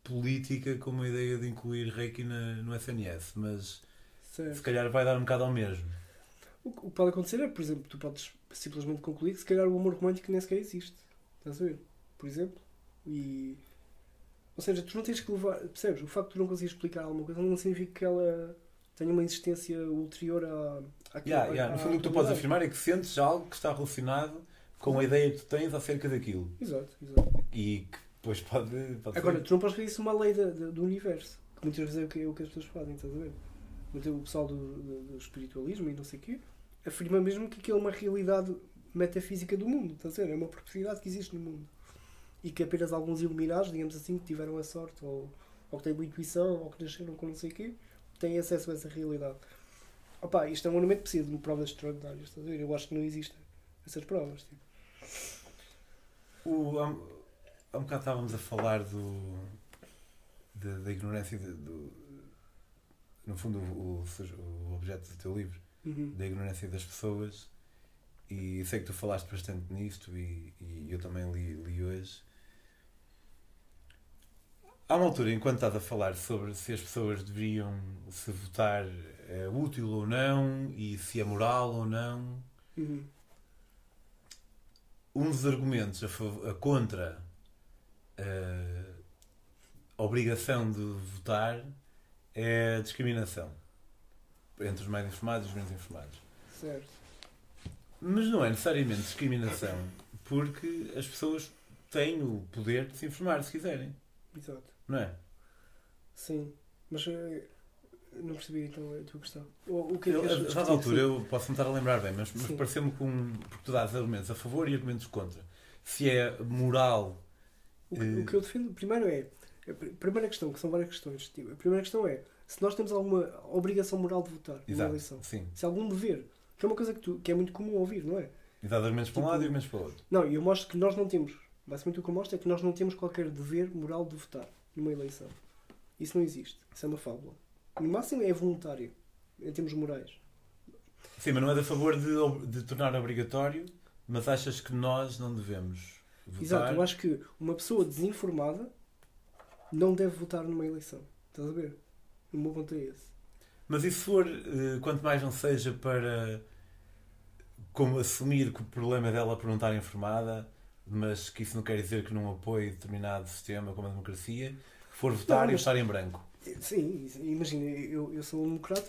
política como a ideia de incluir Reiki na, no SNS, mas certo. se calhar vai dar um bocado ao mesmo. O que pode acontecer é, por exemplo, tu podes simplesmente concluir que se calhar o amor romântico nem sequer existe. Estás a ver? Por exemplo. E. Ou seja, tu não tens que levar. Percebes? O facto de tu não conseguires explicar alguma coisa não significa que ela tenha uma existência ulterior à. À yeah, yeah. No fundo, o que tu podes afirmar é que sentes algo que está relacionado com a ideia que tu tens acerca daquilo. Exato, exato. E que depois pode. pode Agora, ser. tu não podes fazer isso uma lei do universo. Que muitas vezes é o que, é o que as pessoas fazem, estás a ver? O pessoal do, do, do espiritualismo e não sei o quê afirma mesmo que aquilo é uma realidade metafísica do mundo, estás a ver? É uma propriedade que existe no mundo. E que apenas alguns iluminados, digamos assim, que tiveram a sorte, ou, ou que têm uma intuição, ou que nasceram com não sei o quê, têm acesso a essa realidade. Opa, isto é um argumento preciso de provas extraordinárias, estás a ver? Eu acho que não existem essas provas. Tipo. O, há, há um bocado estávamos a falar do, da, da ignorância, de, do, no fundo, o, o, o objeto do teu livro, uhum. da ignorância das pessoas e sei que tu falaste bastante nisto e, e eu também li, li hoje. Há uma altura, enquanto estás a falar sobre se as pessoas deveriam se votar é útil ou não e se é moral ou não, uhum. um dos argumentos a, favor, a contra a obrigação de votar é a discriminação entre os mais informados e os menos informados. Certo. Mas não é necessariamente discriminação, porque as pessoas têm o poder de se informar se quiserem. Exato. Não é? Sim. Mas uh, não percebi então a tua questão. O, o que é que eu, a dada altura, eu posso me estar a lembrar bem, mas, mas pareceu-me que um, porque tu dás argumentos a favor e argumentos contra. Se é moral. O que, uh... o que eu defendo, primeiro é. A primeira questão, que são várias questões. Tipo, a primeira questão é se nós temos alguma obrigação moral de votar Exato, numa eleição. Sim. Se há algum dever que é uma coisa que, tu, que é muito comum ouvir, não é? E dá argumentos para um tipo, lado e argumentos para o outro. Não, e eu mostro que nós não temos. Basicamente o que eu mostro é que nós não temos qualquer dever moral de votar numa eleição. Isso não existe. Isso é uma fábula. No máximo é voluntário, em termos morais. Sim, mas não é a favor de, de tornar obrigatório, mas achas que nós não devemos votar? Exato, eu acho que uma pessoa desinformada não deve votar numa eleição. Estás a ver? O meu ponto é esse. Mas e se for, eh, quanto mais não seja para como assumir que o problema é dela por não estar informada, mas que isso não quer dizer que não apoie determinado sistema como a democracia, for votar não, mas... e estar em branco. Sim, imagina, eu, eu sou um democrata,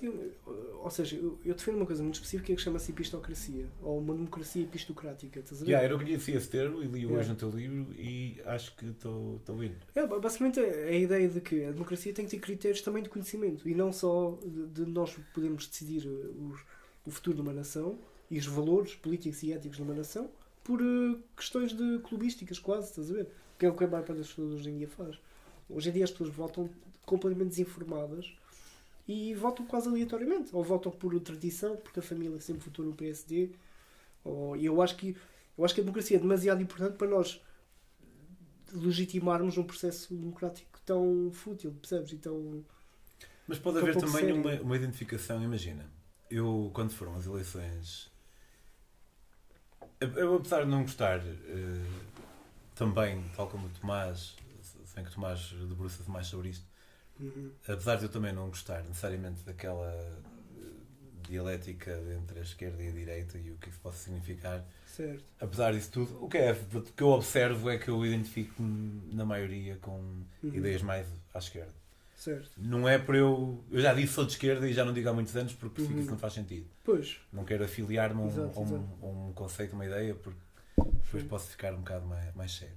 ou seja, eu, eu, defendo uma coisa muito específica que chama-se epistocracia, ou uma democracia epistocrática. Estás a ver? Yeah, eu não conhecia esse termo e li yeah. hoje no teu livro e acho que estou indo. É, basicamente a ideia de que a democracia tem que ter critérios também de conhecimento e não só de, de nós podermos decidir os, o futuro de uma nação e os valores políticos e éticos de uma nação por uh, questões de clubísticas, quase, estás a ver? Que é o que a maior parte das pessoas hoje em dia faz. Hoje em dia as pessoas votam completamente desinformadas e votam quase aleatoriamente. Ou votam por tradição, porque a família sempre votou no PSD. Ou, e eu acho que eu acho que a democracia é demasiado importante para nós legitimarmos um processo democrático tão fútil, percebes? E tão, Mas pode haver também uma, uma identificação, imagina. Eu, quando foram as eleições eu, apesar de não gostar uh, também, tal como o Tomás, sem que o Tomás debruça-se mais sobre isto, uhum. apesar de eu também não gostar necessariamente daquela eh, dialética entre a esquerda e a direita e o que isso pode significar, certo. apesar disso tudo, o que, é, o que eu observo é que eu identifico-me na maioria com uhum. ideias mais à esquerda. Certo. Não é por eu. Eu já disse sou de esquerda e já não digo há muitos anos porque uhum. isso não faz sentido. Pois. Não quero afiliar-me a, um, um, um, conceito, uma ideia, porque depois posso ficar um bocado mais, mais cego.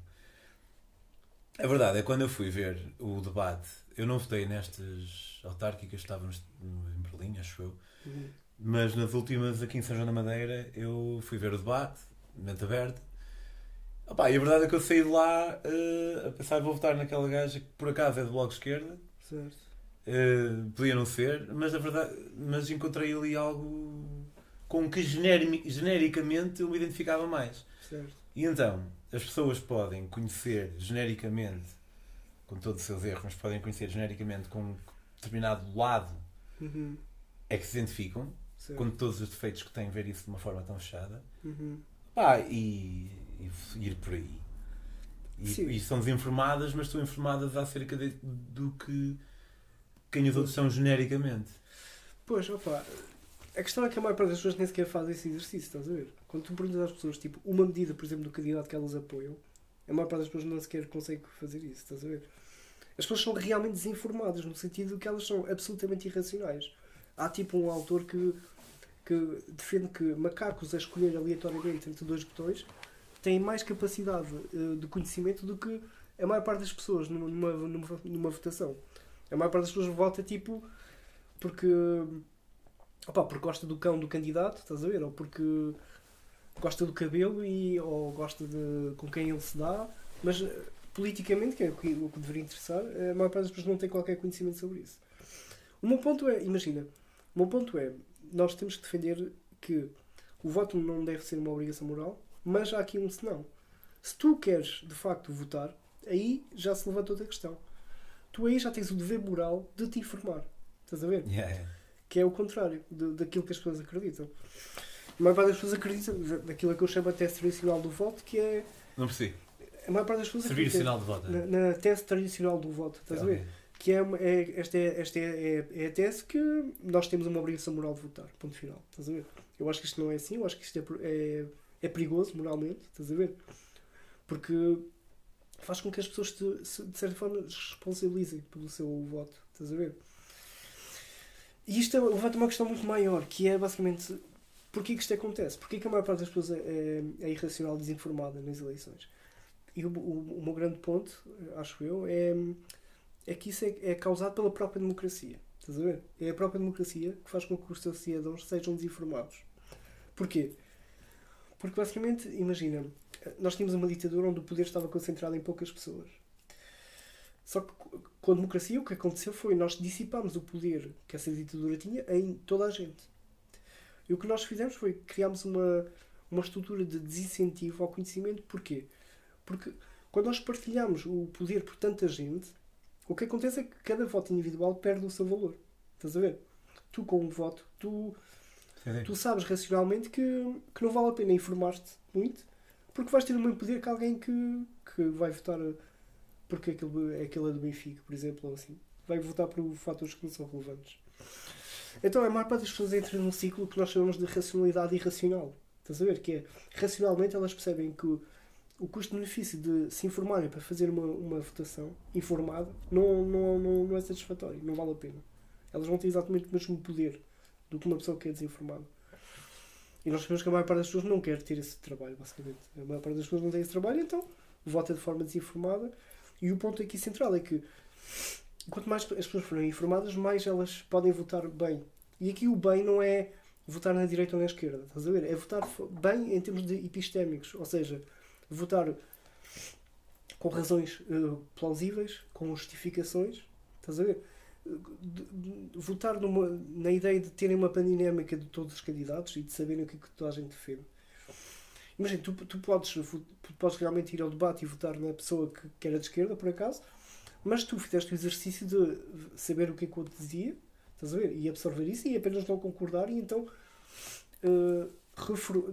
A verdade é quando eu fui ver o debate, eu não votei nestas autárquicas, estávamos em Berlim, acho eu, uhum. mas nas últimas aqui em São João da Madeira eu fui ver o debate, mente aberta. Opa, e a verdade é que eu saí de lá uh, a pensar vou votar naquela gaja que por acaso é do Bloco Esquerda Certo. Uh, podia não ser, mas na verdade mas encontrei ali algo com que generi genericamente eu me identificava mais. Certo. E então, as pessoas podem conhecer genericamente, com todos os seus erros, mas podem conhecer genericamente com um determinado lado uhum. é que se identificam, certo. com todos os defeitos que têm, ver isso de uma forma tão fechada. Uhum. Pá, e, e ir por aí. E, e, são desinformadas, mas estão informadas acerca de, do que quem os outros são genericamente. Pois, opa, a questão é que a maior parte das pessoas nem sequer faz esse exercício, estás a ver? Quando tu perguntas às pessoas, tipo, uma medida, por exemplo, do candidato que elas apoiam, a maior parte das pessoas não sequer consegue fazer isso, estás a ver? As pessoas são realmente desinformadas, no sentido que elas são absolutamente irracionais. Há tipo um autor que, que defende que macacos a escolher aleatoriamente entre dois botões têm mais capacidade uh, de conhecimento do que a maior parte das pessoas numa, numa, numa votação. A maior parte das pessoas vota tipo porque, opa, porque gosta do cão do candidato, estás a ver? Ou porque gosta do cabelo e, ou gosta de com quem ele se dá, mas politicamente, que é o que, o que deveria interessar, a maior parte das pessoas não tem qualquer conhecimento sobre isso. O meu ponto é, imagina, o meu ponto é, nós temos que defender que o voto não deve ser uma obrigação moral, mas há aqui um senão. Se tu queres, de facto, votar, aí já se levanta outra questão. Tu aí já tens o dever moral de te informar. Estás a ver? Yeah. Que é o contrário de, daquilo que as pessoas acreditam. A maior parte das pessoas acreditam daquilo que eu chamo a tese tradicional do voto, que é. Não percebi. A maior parte das pessoas Servir sinal de voto. Na, na, tese tradicional do voto, estás a ver? Que é, é, esta é, esta é, é, é, a tese que nós temos uma obrigação moral de votar. Ponto final. Estás a ver? Eu acho que isto não é assim, eu acho que isto é, é, é perigoso moralmente, estás a ver? Porque faz com que as pessoas, te, de certa forma, responsabilizem pelo seu voto, estás a ver? E isto levanta uma questão muito maior, que é basicamente porquê que isto acontece? Porquê que a maior parte das pessoas é, é, é irracional, desinformada nas eleições? E o, o, o, meu grande ponto, acho eu, é, é que isso é, é causado pela própria democracia. Estás a ver? É a própria democracia que faz com que os seus cidadãos sejam desinformados. Porquê? Porque basicamente, imagina, nós tínhamos uma ditadura onde o poder estava concentrado em poucas pessoas. Só que com a democracia o que aconteceu foi nós dissipámos o poder que essa ditadura tinha em toda a gente. E o que nós fizemos foi criámos uma, uma estrutura de desincentivo ao conhecimento. Porquê? Porque quando nós partilhamos o poder por tanta gente, o que acontece é que cada voto individual perde o seu valor. Estás a ver? Tu, com um voto, tu, tu sabes racionalmente que, que não vale a pena informar-te muito, porque vais ter o mesmo poder que alguém que, que vai votar porque aquele, aquele é do Benfica, por exemplo, ou assim. Vai votar por fatores que não são relevantes. Então a maior parte das pessoas entra num ciclo que nós chamamos de racionalidade irracional. Estás a ver? Que é, racionalmente elas percebem que o custo-benefício de se informarem para fazer uma, uma votação informada não, não, não, não é satisfatório, não vale a pena. Elas vão ter exatamente o mesmo poder do que uma pessoa que é desinformada. E nós sabemos que a maior parte das pessoas não quer ter esse trabalho, basicamente. A maior parte das pessoas não tem esse trabalho, então vota de forma desinformada. E o ponto aqui central é que quanto mais as pessoas forem informadas, mais elas podem votar bem. E aqui o bem não é votar na direita ou na esquerda, estás a ver? É votar bem em termos de epistémicos, ou seja, votar com razões uh, plausíveis, com justificações, estás a ver? Votar numa, na ideia de terem uma pandinâmica de todos os candidatos e de saberem o que, é que toda a gente defende. Imagina, tu, tu, podes, podes realmente ir ao debate e votar na pessoa que, que era de esquerda, por acaso, mas tu fizeste o exercício de saber o que é que o outro dizia, estás a ver? E absorver isso e apenas não concordar e então. Uh,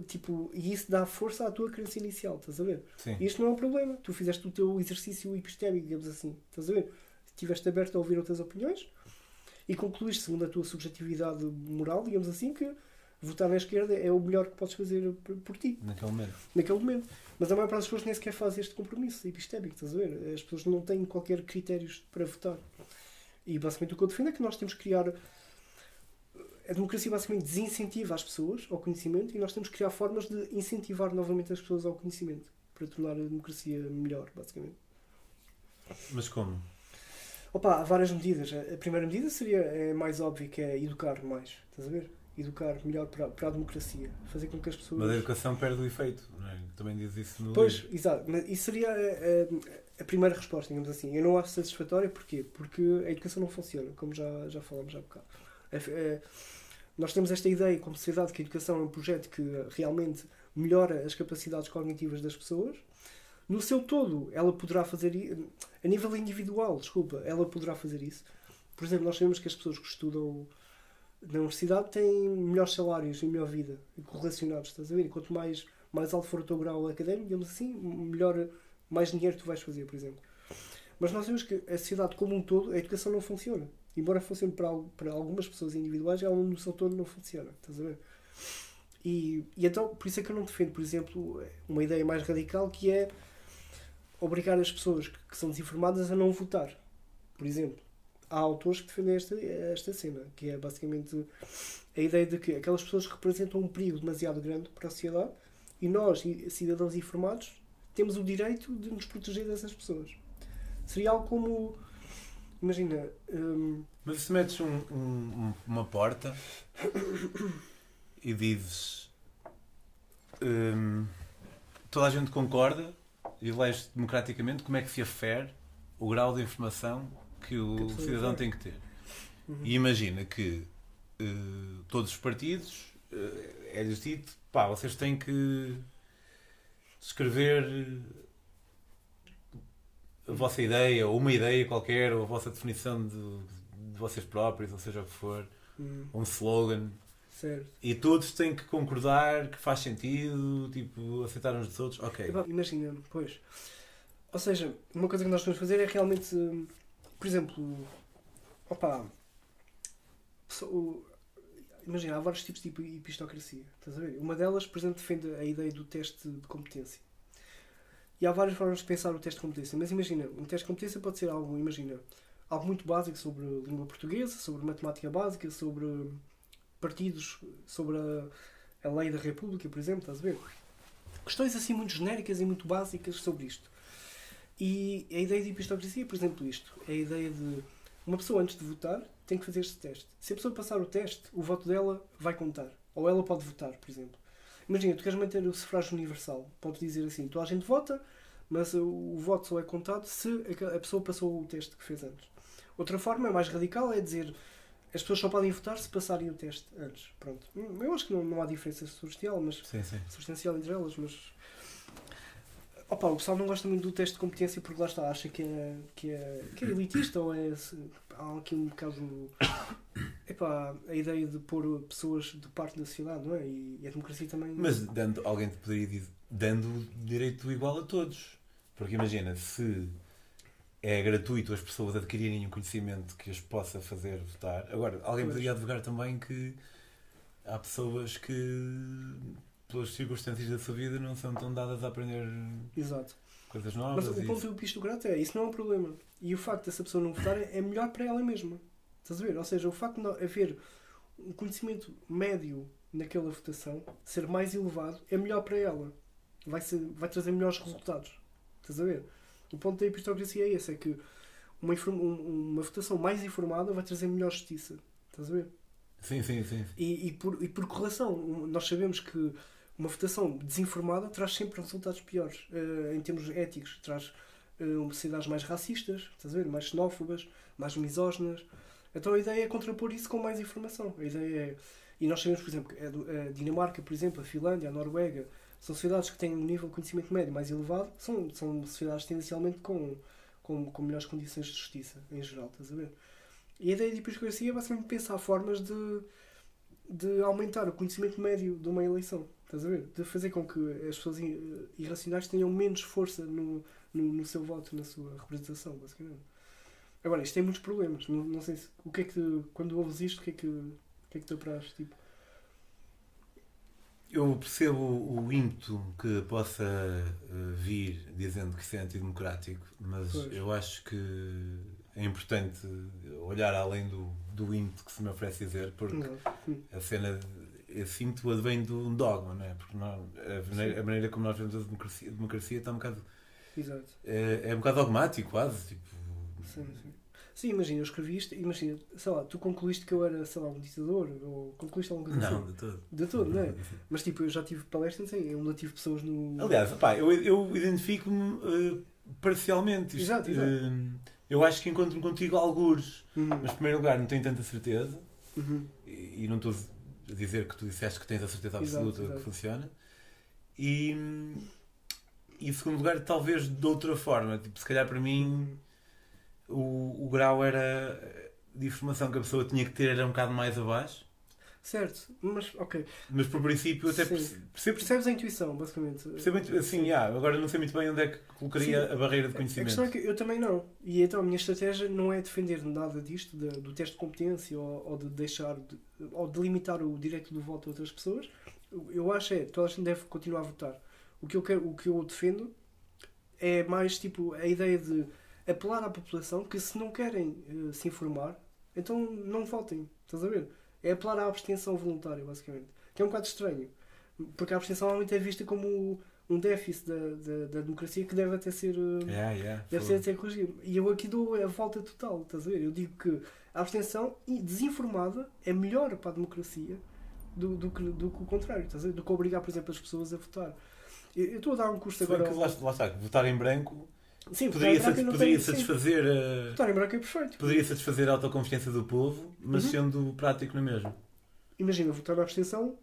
tipo, e isso dá força à tua crença inicial, estás a ver? Sim. E isto não é um problema. Tu fizeste o teu exercício epistémico, digamos assim, estás a ver? Estiveste aberto a ouvir outras opiniões e concluíste, segundo a tua subjetividade moral, digamos assim, que votar na esquerda é o melhor que podes fazer por ti. Naquele momento. Naquele momento. Mas a maior parte das pessoas nem sequer faz este compromisso epistémico, estás a ver? As pessoas não têm qualquer critérios para votar. E basicamente o que eu defendo é que nós temos que criar a democracia basicamente desincentiva as pessoas ao conhecimento e nós temos que criar formas de incentivar novamente as pessoas ao conhecimento para tornar a democracia melhor, basicamente. Mas como? Opa, há várias medidas. A primeira medida seria é mais óbvia, que é educar mais. Estás a ver? Educar melhor para, para a democracia. Fazer com que as pessoas. Mas a educação perde o efeito, não é? Também diz isso no. Pois, livro. exato. Mas isso seria a, a, a, primeira resposta, digamos assim. Eu não acho satisfatória, porquê? Porque a educação não funciona, como já, já falamos há bocado. É, é, nós temos esta ideia como sociedade que a educação é um projeto que realmente melhora as capacidades cognitivas das pessoas. No seu todo, ela poderá fazer a nível individual, desculpa, ela poderá fazer isso. Por exemplo, nós sabemos que as pessoas que estudam na universidade têm melhores salários e melhor vida correlacionados, estás a ver? Quanto mais, mais alto for o teu grau académico, digamos assim, melhor, mais dinheiro tu vais fazer, por exemplo. Mas nós sabemos que a sociedade como um todo, a educação não funciona. Embora funcione para, para algumas pessoas individuais, ela no seu todo não funciona. Estás a ver? E, e então, por isso é que eu não defendo, por exemplo, uma ideia mais radical que é obrigar as pessoas que, que são desinformadas a não votar. Por exemplo, há autores que defendem esta, esta cena, que é basicamente a ideia de que aquelas pessoas representam um perigo demasiado grande para a sociedade e nós, cidadãos informados, temos o direito de nos proteger dessas pessoas. Seria algo como. Imagina. Hum, Mas se metes um, um, uma porta e dizes. Hum, toda a gente concorda e lês democraticamente como é que se afere o grau de informação que o que cidadão tem que ter. Uhum. E imagina que uh, todos os partidos uh, é-lhes dito, pá, vocês têm que escrever a vossa ideia, ou uma ideia qualquer, ou a vossa definição de, de vocês próprios, ou seja o que for, uhum. um slogan. Certo. E todos têm que concordar que faz sentido, tipo, aceitar uns dos outros. Ok. Imagina, pois. Ou seja, uma coisa que nós podemos fazer é realmente por exemplo, opa, imagina, há vários tipos de epistocracia. Estás a ver? Uma delas, por exemplo, defende a ideia do teste de competência. E há várias formas de pensar o teste de competência. Mas imagina, um teste de competência pode ser algo, imagina, algo muito básico sobre língua portuguesa, sobre matemática básica, sobre partidos, sobre a, a lei da República, por exemplo, estás a ver? Questões assim muito genéricas e muito básicas sobre isto. E a ideia de epistocracia é, por exemplo, isto. É a ideia de uma pessoa antes de votar tem que fazer este teste. Se a pessoa passar o teste, o voto dela vai contar. Ou ela pode votar, por exemplo. Imagina, tu queres manter o sufrágio universal. Podes dizer assim, toda a gente vota, mas o voto só é contado se a pessoa passou o teste que fez antes. Outra forma, mais radical, é dizer as pessoas só podem votar se passarem o teste antes. Pronto. Eu acho que não, não há diferença substancial, mas sim, sim. substancial entre elas, mas Opa, o pessoal não gosta muito do teste de competência porque lá está, acha que é, que é, que é elitista ou é. Há aqui um bocado. Epá, a ideia de pôr pessoas de parte da sociedade, não é? E, e a democracia também. Mas dando, alguém te poderia dizer. dando direito igual a todos. Porque imagina, se é gratuito as pessoas adquirirem um conhecimento que as possa fazer votar. Agora, alguém poderia advogar também que há pessoas que pelas circunstâncias da sua vida, não são tão dadas a aprender Exato. coisas novas. Mas o ponto do pistocrata é, isso não é um problema. E o facto dessa pessoa não votar é melhor para ela mesma. Estás a ver? Ou seja, o facto de haver um conhecimento médio naquela votação ser mais elevado é melhor para ela. Vai, ser, vai trazer melhores resultados. Estás a ver? O ponto da epistocracia é esse, é que uma, uma votação mais informada vai trazer melhor justiça. Estás a ver? Sim, sim, sim. E, e, por, e por correlação, nós sabemos que uma votação desinformada traz sempre resultados piores uh, em termos éticos. Traz uh, sociedades mais racistas, estás a ver? mais xenófobas, mais misóginas. Então a ideia é contrapor isso com mais informação. A ideia é. E nós sabemos, por exemplo, a Dinamarca, por exemplo, a Finlândia, a Noruega, são sociedades que têm um nível de conhecimento médio mais elevado, são, são sociedades tendencialmente com, com, com melhores condições de justiça, em geral, estás a ver? E a ideia de hipercracia é basicamente pensar formas de, de aumentar o conhecimento médio de uma eleição. Estás a ver? De fazer com que as pessoas irracionais tenham menos força no, no, no seu voto, na sua representação, basicamente. Agora, isto tem muitos problemas. Não, não sei se. O que é que. Quando ouves isto, o que é que, o que, é que te apraz? Tipo? Eu percebo o ímpeto que possa uh, vir dizendo que isso é antidemocrático, mas pois. eu acho que é importante olhar além do, do ímpeto que se me oferece dizer, porque não. a cena esse ímpeto advém de um dogma, não é? Porque não, a, maneira, a, maneira, como nós vemos a democracia, a democracia está um bocado. Exato. É, é um bocado dogmático, quase. Tipo... Sim, sim. Sim, imagina, eu escrevi isto, imagina, sei lá, tu concluíste que eu era, sei lá, um ditador, ou concluíste alguma coisa não, assim? Não, de todo. De todo, não é? Mas tipo, eu já tive palestras, em onde eu tive pessoas no. Aliás, pá, eu, eu identifico-me uh, parcialmente. Isto, exato, exato. Uh, eu acho que encontro-me contigo algures, uhum. mas em primeiro lugar não tenho tanta certeza, uhum. e, e não estou dizer que tu disseste que tens a certeza absoluta exato, exato. que funciona. E, e em segundo lugar, talvez de outra forma. Tipo, se calhar para mim o, o grau era de informação que a pessoa tinha que ter era um bocado mais abaixo. Certo, mas ok. Mas por princípio até percebo. Percebes a intuição, basicamente. Percebo, assim, yeah, agora não sei muito bem onde é que colocaria Sim. a barreira de conhecimento. A questão é que eu também não. E então a minha estratégia não é defender nada disto, de, do teste de competência ou, ou de deixar, de, ou de limitar o direito do voto a outras pessoas. Eu acho é, toda a gente deve continuar a votar. O que eu, quero, o que eu defendo é mais tipo a ideia de apelar à população que se não querem uh, se informar, então não votem. Estás a ver? É apelar à abstenção voluntária, basicamente. Que é um bocado estranho. Porque a abstenção normalmente é vista como um déficit da, da, da democracia que deve até ser, eh, yeah, yeah, deve ser até corrigido. E eu aqui dou a volta total, estás a ver? Eu digo que a abstenção desinformada é melhor para a democracia do, do, que, do que o contrário, estás a ver? Do que obrigar, por exemplo, as pessoas a votar. Eu, eu estou a dar um curso agora. Que, lá, lá está, votar em branco Sim, poderia, satis poderia satisfazer. Uh, em branco é perfeito. Poderia satisfazer a autoconfiança do povo, mas uhum. sendo prático no mesmo. Imagina, votar na abstenção.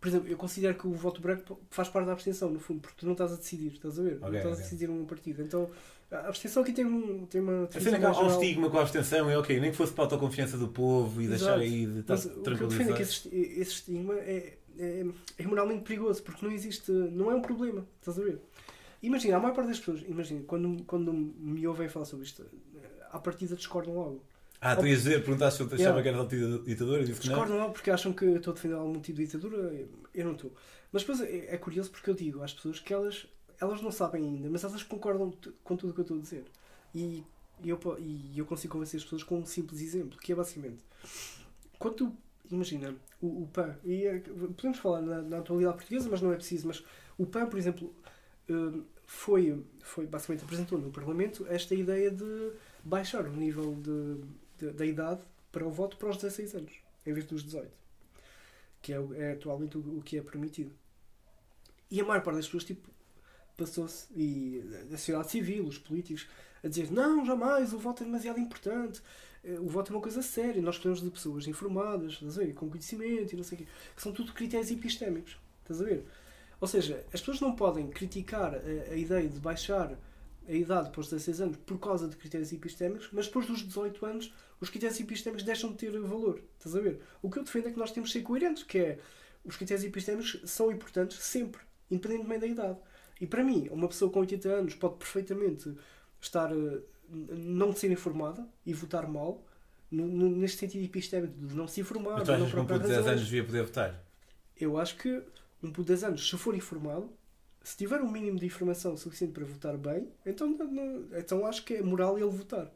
Por exemplo, eu considero que o voto branco faz parte da abstenção, no fundo, porque tu não estás a decidir, estás a ver? Okay, não estás okay. a decidir um partido. Então, a abstenção aqui tem, um, tem uma. A cena que há um estigma com a abstenção é ok, nem que fosse para a autoconfiança do povo e Exato. deixar aí de estar tranquilizado. O que eu defendo é que esse, esse estigma é, é, é moralmente perigoso, porque não existe. Não é um problema, estás a ver? Imagina, a maior parte das pessoas, imagina, quando, quando me ouvem falar sobre isto, à partida discordam logo. Ah, tu ias dizer, perguntaste se eu achava yeah. que era ditadura e disse que não. Discordam logo porque acham que eu estou a defender algum tipo de ditadura, eu não estou. Mas depois é, é curioso porque eu digo às pessoas que elas, elas não sabem ainda, mas elas concordam com tudo o que eu estou a dizer. E, e, eu, e eu consigo convencer as pessoas com um simples exemplo, que é basicamente, quando tu, imagina, o, o PAN, e é, podemos falar na, na atualidade portuguesa, mas não é preciso, mas o PAN, por exemplo, foi, foi basicamente apresentou no Parlamento esta ideia de baixar o nível de, de, da idade para o voto para os 16 anos, em vez dos 18, que é, é atualmente o, o, que é permitido. E a maior parte das pessoas tipo, passou-se, e a sociedade civil, os políticos, a dizer não, jamais, o voto é demasiado importante, eh, o voto é uma coisa séria, nós precisamos de pessoas informadas, com conhecimento e não sei o quê, que são tudo critérios epistémicos, estás a ver? Ou seja, as pessoas não podem criticar a, a ideia de baixar a idade para os 16 anos por causa de critérios epistémicos, mas depois dos 18 anos os critérios epistémicos deixam de ter valor. Estás a ver? O que eu defendo é que nós temos de ser coerentes, que é os critérios epistémicos são importantes sempre, independentemente da idade. E para mim, uma pessoa com 80 anos pode perfeitamente estar eh, não ser informada e votar mal, neste sentido epistémico de não se informar. Mas tu achas que de 10 anos devia poder votar? Eu acho que um puto de 10 anos, se for informado, se tiver um mínimo de informação suficiente para votar bem, então, não, então acho que é moral ele votar.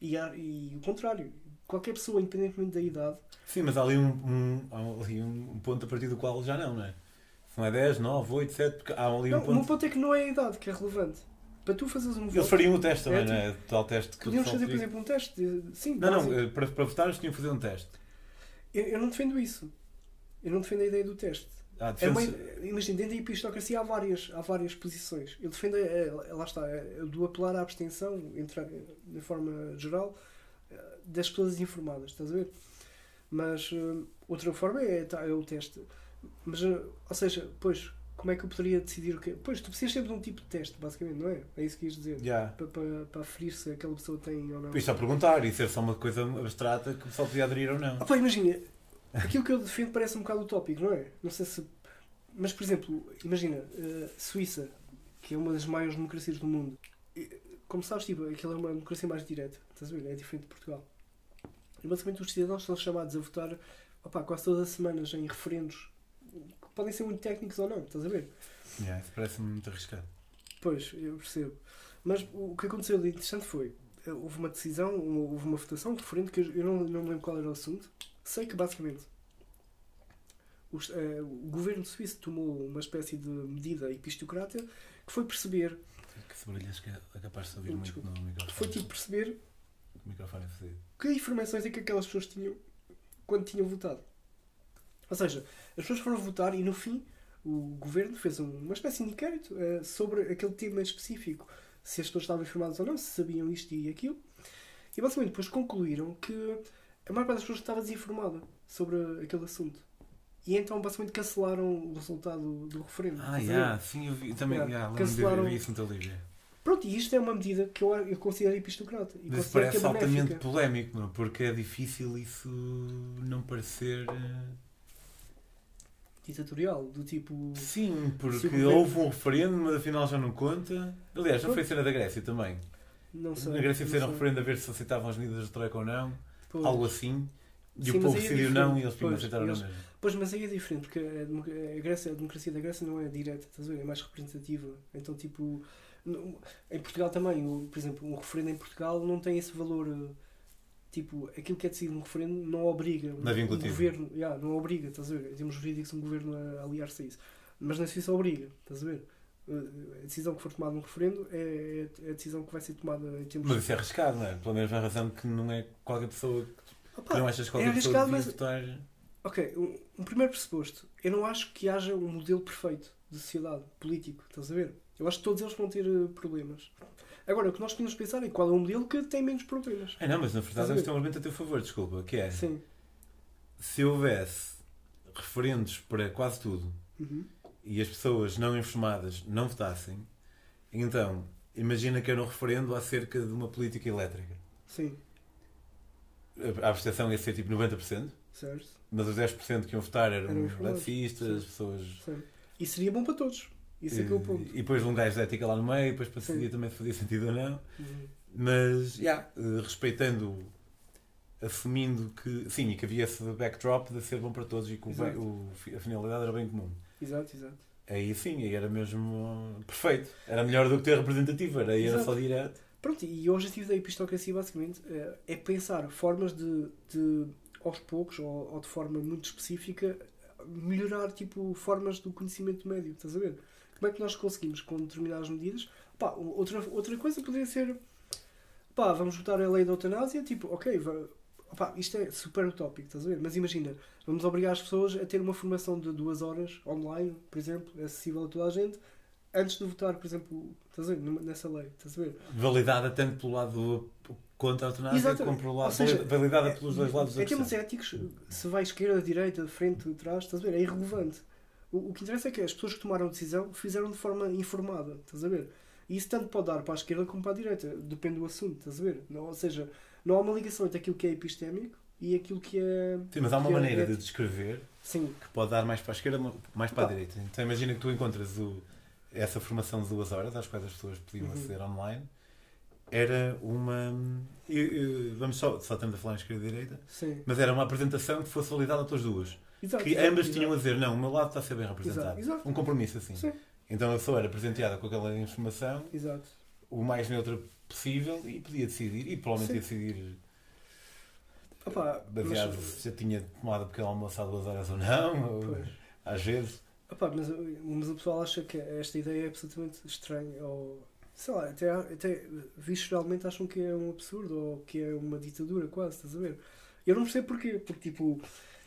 E, e o contrário, qualquer pessoa, independentemente da idade. Sim, mas há ali um, um, há ali um ponto a partir do qual já não, não é? Se não é 10, 9, 8, 7, porque há ali não, um ponto. O ponto é que não é a idade que é relevante. Para tu fazeres um voto. Eles fariam o teste também, é, não é? Tal teste que Podíamos fazer, por exemplo, um teste. Sim, não, básico. não, eh, para, para votar eles tinham que fazer um teste. Eu, eu não defendo isso. Eu não defendo a ideia do teste. Ah, é uma, imagina, dentro da epistocracia há várias, há várias posições. Eu defendo, é, lá está, é, do apelar à abstenção, entrar de forma geral, das pessoas informadas, estás a ver? Mas outra forma é, tá, é o teste. Mas, ou seja, pois, como é que eu poderia decidir o quê? Pois, tu precisas sempre de um tipo de teste, basicamente, não é? É isso que ias dizer. Yeah. Para, para, para aferir se aquela pessoa tem ou não. Isto a perguntar e ser só uma coisa abstrata que o pessoal podia aderir ou não. Ah, pá, imagina, Aquilo que eu defendo parece um bocado utópico, não é? Não sei se. Mas, por exemplo, imagina, uh, Suíça, que é uma das maiores democracias do mundo. Como sabes, tipo, aquilo é uma democracia mais direta, estás a ver? É diferente de Portugal. E basicamente os cidadãos são chamados a votar opa, quase todas as semanas em referendos que podem ser muito técnicos ou não, estás a ver? Yeah, isso parece-me muito arriscado. Pois, eu percebo. Mas o que aconteceu de interessante foi eh, houve uma decisão, houve uma votação, um referendo, que eu não, não me lembro qual era o assunto, Sei que basicamente os, uh, o governo suíço tomou uma espécie de medida epistocrata que foi perceber. Que se que é capaz de ouvir muito no microfone. Foi tipo perceber o microfone é que informações é que aquelas pessoas tinham quando tinham votado. Ou seja, as pessoas foram votar e no fim o governo fez uma espécie de inquérito uh, sobre aquele tema específico. Se as pessoas estavam informadas ou não, se sabiam isto e aquilo. E basicamente depois concluíram que a maior parte das pessoas estava desinformada sobre aquele assunto. E então basicamente cancelaram o resultado do referendo. Ah, yeah, sim, eu vi, também yeah. Yeah, cancelaram, vi isso no livro. Pronto, e isto é uma medida que eu, eu considero epistocrata. E Mas parece é altamente polémico, não? é? porque é difícil isso não parecer. eh, Ditatorial, do tipo. Sim, porque houve um referendo, mas afinal já não conta. Aliás, já foi a cena da Grécia também. Não sei. Na Grécia fizeram um referendo a ver se aceitavam as medidas de Troika ou não, Pois. algo assim. E Sim, o povo é decidiu diferente. não e eles Pois, aceitaram eles- na mesma. Pois, mas aí é diferente, porque a, Grécia, a democracia da Grécia não é direta? É mais representativa. Então, tipo, no- em Portugal também, o- por exemplo, um referendo em Portugal não tem esse valor. Tipo, aquilo que é decidido num referendo não obriga Não é um governo, yeah, não obriga, estás a ver? Em termos jurídicos, um governo a aliar-se a isso. Mas na Suíça obriga, estás a ver? Eh, A decisão que for tomada num referendo é é a decisão que vai ser tomada em termos Mas isso é arriscado, não é? Pela mesma razão que não é qualquer pessoa que Opa, não achas que qualquer é pessoa devia mas- votar. Ok, um, um primeiro pressuposto. Eu não acho que haja um modelo perfeito de sociedade, político, estás a ver? Eu acho que todos eles vão ter eh, problemas. Agora, o que nós podemos pensar é qual é o modelo que tem menos problemas. É, não, mas na verdade ver? eles têm um argumento a teu favor, desculpa, que é Sim. se houvesse referendos para quase tudo Uhum. E as pessoas não informadas não votassem, então imagina que era um referendo acerca de uma política elétrica. Sim, A abstenção ia ser tipo 90%, certo. mas os 10% que iam votar eram Eram informados. eletricistas, pessoas. Sim. E seria bom para todos. Isso é que é o ponto. E depois um gajo de ética lá no meio, depois para decidir também se fazia sentido ou não. Uhum. Mas, yeah, respeitando, assumindo que, sim, e que havia esse backdrop de ser bom para todos e que o o- a finalidade era bem comum. Exato, exato. Aí sim, aí era mesmo perfeito. Era melhor do que ter representativo, era, aí era só direto. Pronto, e o objetivo da epistocracia basicamente eh, é pensar formas de, de aos poucos ou, ou de forma muito específica melhorar tipo formas do conhecimento médio, estás a ver? Como é que nós conseguimos com determinadas medidas? Pá, outra, outra coisa poderia ser pá, vamos votar a lei da eutanásia, tipo, ok, pá, isto é super utópico, estás a ver? Mas imagina, vamos obrigar as pessoas a ter uma formação de duas horas online, por exemplo, acessível a toda a gente, antes de votar, por exemplo, estás a ver, nessa lei, estás a ver? Validada tanto pelo lado contra a eutanásia como pelo lado. Ou seja, validada É- pelos dois lados da Em termos questão. éticos, se vai esquerda, direita, frente, trás, estás a ver? É irrelevante. O, o que interessa é que as pessoas que tomaram a decisão fizeram de forma informada, estás a ver? E isso tanto pode dar para a esquerda como para a direita, depende do assunto, estás a ver? Ou seja, não há uma ligação entre aquilo que é epistémico e aquilo que é. Sim, mas há uma é maneira de ético. descrever Sim, que pode dar mais para a esquerda, mais para a direita. Então imagina que tu encontras o- essa formação de duas horas, às quais as pessoas podiam Uhum. aceder online, era uma. e- e- vamos só, só estamos a falar em esquerda e direita, sim. mas era uma apresentação que fosse validada pelas duas. Exato, Que ambas exato. tinham a dizer, não, o meu lado está a ser bem representado. Exato. Um compromisso assim. Sim, Então a pessoa era presenteada com aquela informação, exato. o mais neutra possível, e podia decidir, e provavelmente ia decidir Opa, baseado mas- se já tinha tomado pequeno almoço há duas horas ou não, ou, às vezes. Opa, mas, mas o pessoal acha que esta ideia é absolutamente estranha ou sei lá, até, até visceralmente acham que é um absurdo ou que é uma ditadura quase, estás a ver? Eu não percebo porquê, porque tipo,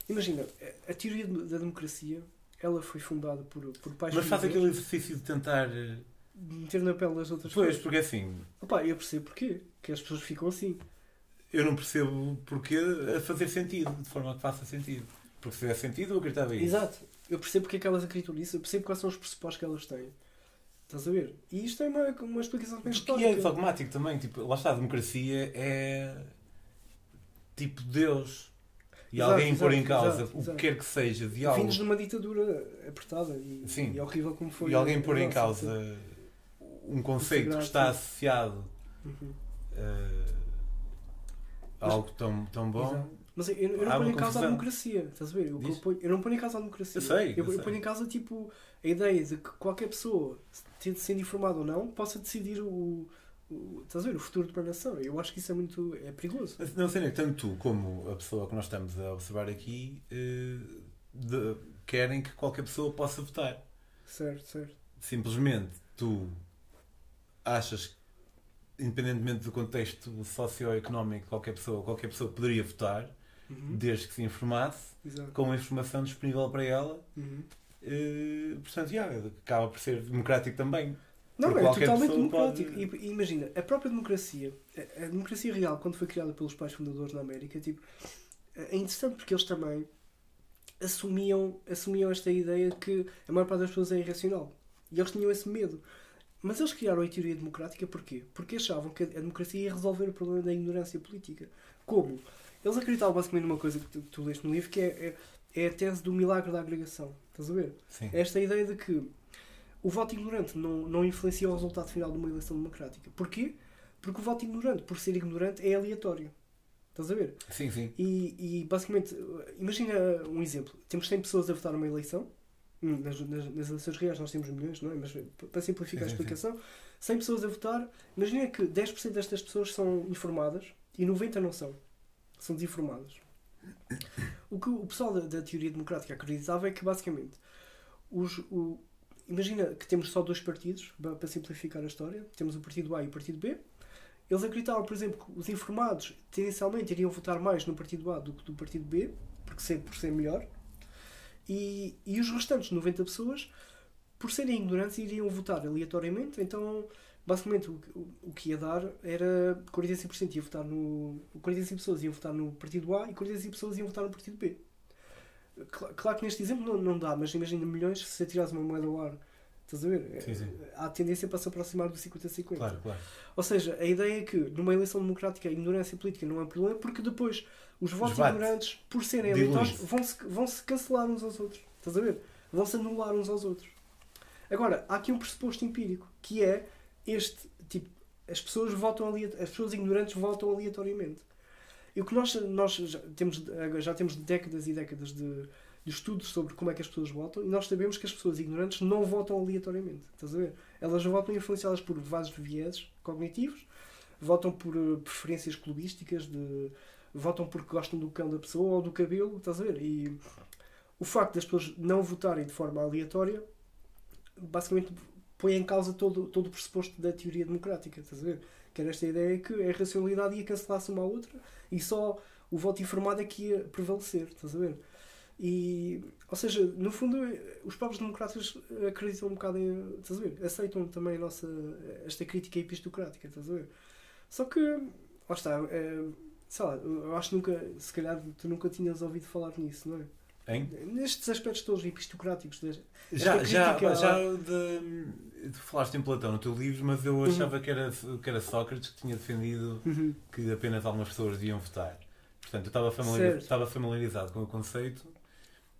imagina, a teoria da democracia ela foi fundada por, por pais Mas faz aquele exercício de tentar. Meter na pele das outras Pois, pessoas. porque assim, Opa, eu percebo porquê, que as pessoas ficam assim. eu não percebo porque a fazer sentido, de forma que faça sentido. Porque se fizer sentido, eu acreditava isso. Exato. Eu percebo porque é que elas acreditam nisso, eu percebo quais são os pressupostos que elas têm. Estás a ver? E isto é uma, uma explicação bem Porque é histórica. dogmático também. Tipo, lá está, a democracia é tipo Deus. E Exato, alguém pôr em causa exato, o que quer que seja de algo. Vindos de uma ditadura apertada e, Sim. e horrível como foi. E alguém pôr em causa sim. Um conceito que está sim. associado Uhum. eh, a Mas- algo tão, tão bom. Exato. Mas eu, eu não ponho em causa a democracia, estás a ver? Eu, ponho- eu não ponho em causa a democracia. Eu sei, eu eu, sei. ponho em causa tipo a ideia de que qualquer pessoa, tendo sendo informada ou não, possa decidir o, o, estás a ver? o futuro de uma nação. Eu acho que isso é muito é perigoso. Mas Não sei, nem tanto tu como a pessoa que nós estamos a observar aqui eh, de- querem que qualquer pessoa possa votar. Certo, certo. Simplesmente tu achas que, independentemente do contexto socioeconómico qualquer pessoa, qualquer pessoa poderia votar, Uhum. desde que se informasse, Exato. com a informação disponível para ela. Uhum. eh, portanto, yeah, acaba por ser democrático também. Não, é totalmente democrático. pode- E, imagina, a própria democracia, a, a democracia real, quando foi criada pelos pais fundadores na América, tipo, é interessante porque eles também assumiam, assumiam esta ideia de que a maior parte das pessoas é irracional. E eles tinham esse medo. Mas eles criaram a teoria democrática porquê? Porque achavam que a democracia ia resolver o problema da ignorância política. Como? Eles acreditavam basicamente numa coisa que tu, tu leste no livro, que é, é, é, a tese do milagre da agregação. Estás a ver? Sim. Esta ideia de que o voto ignorante não, não influencia o resultado final de uma eleição democrática. Porquê? Porque o voto ignorante, por ser ignorante, é aleatório. Estás a ver? Sim, sim. E, e basicamente, imagina um exemplo. Temos 100 pessoas a votar numa eleição. Hum, nas, nas, nas, eleições reais nós temos milhões, não é? Mas para simplificar sim, a explicação, sim. 100 pessoas a votar. Imagina que 10% destas pessoas são informadas e 90% não são. São desinformadas. O que o pessoal da, da teoria democrática acreditava é que, basicamente, os, o, imagina que temos só dois partidos, para simplificar a história. Temos o partido A e o partido B. Eles acreditavam, por exemplo, que os informados tendencialmente iriam votar mais no partido A do que no partido B, porque sempre por ser melhor. E, e os restantes 90 pessoas, por serem ignorantes, iriam votar aleatoriamente. Então, basicamente, o, o, o que ia dar era 45% ia votar no. 45 pessoas iam votar no partido A e 45 pessoas iam votar no partido B. Claro que neste exemplo não, não dá, mas imagina milhões se atirares uma moeda ao ar. Estás a ver? Sim, sim. Há tendência para se aproximar do 50-50. Claro, claro. Ou seja, a ideia é que numa eleição democrática a ignorância política não é um problema porque depois os votos ignorantes, por serem eleitores, vão-se vão -se cancelar uns aos outros. Estás a ver? Vão-se anular uns aos outros. Agora, há aqui um pressuposto empírico que é este tipo: as pessoas votam as pessoas ignorantes votam aleatoriamente. E o que nós, nós já, temos, já temos décadas e décadas de, de estudos sobre como é que as pessoas votam e nós sabemos que as pessoas ignorantes não votam aleatoriamente. Estás a ver? Elas votam influenciadas por vários vieses cognitivos, votam por uh, preferências clubísticas, de, votam porque gostam do cão da pessoa ou do cabelo, estás a ver? E o facto das pessoas não votarem de forma aleatória basicamente põe em causa todo, todo o pressuposto da teoria democrática, estás a ver? Que era esta ideia que a racionalidade ia cancelar-se uma à outra e só o voto informado é que ia prevalecer, estás a ver? E, ou seja, no fundo, os próprios democratas acreditam um bocado em. Estás a ver? Aceitam também a nossa, esta crítica epistocrática, estás a ver? Só que, lá está, é, sei lá, eu acho que nunca, se calhar tu nunca tinhas ouvido falar nisso, não é? Hein? Nestes aspectos todos epistocráticos. Já, já, já de, de, falaste em Platão no teu livro, mas eu uhum. achava uhum. que, era, que era Sócrates que tinha defendido uhum. que apenas algumas pessoas iam votar. Portanto, eu estava, familiar, estava familiarizado com o conceito.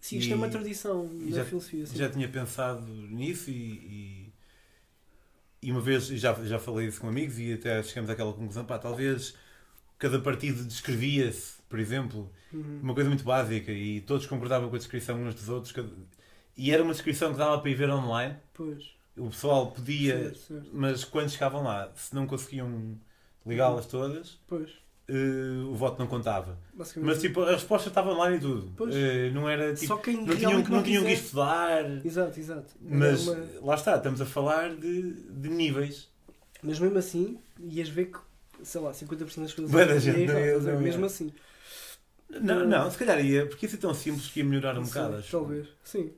Sim, isto é uma tradição da já, filosofia. Sim. Já tinha pensado nisso e, e, e, uma vez já, já falei isso com amigos e até chegamos àquela conclusão, pá, talvez cada partido descrevia-se, por exemplo, uhum. uma coisa muito básica e todos concordavam com a descrição uns dos outros. E era uma descrição que dava para ir ver online. Pois. O pessoal podia, certo, certo. mas quando chegavam lá, se não conseguiam ligá-las uhum. todas. Uh, o voto não contava. Mas tipo, a resposta estava lá e tudo. Uh, não era tipo. Só quem não tinham, não, não tinham que estudar. Exato, exato. Mas uma... lá está, estamos a falar de, de níveis. Mas mesmo assim, ias ver que, sei lá, 50% das pessoas. Boa da gente, não, não, mesmo assim. Não, não, se calhar ia, porque isso é tão simples que ia melhorar um bocado. Acho. Talvez, sim.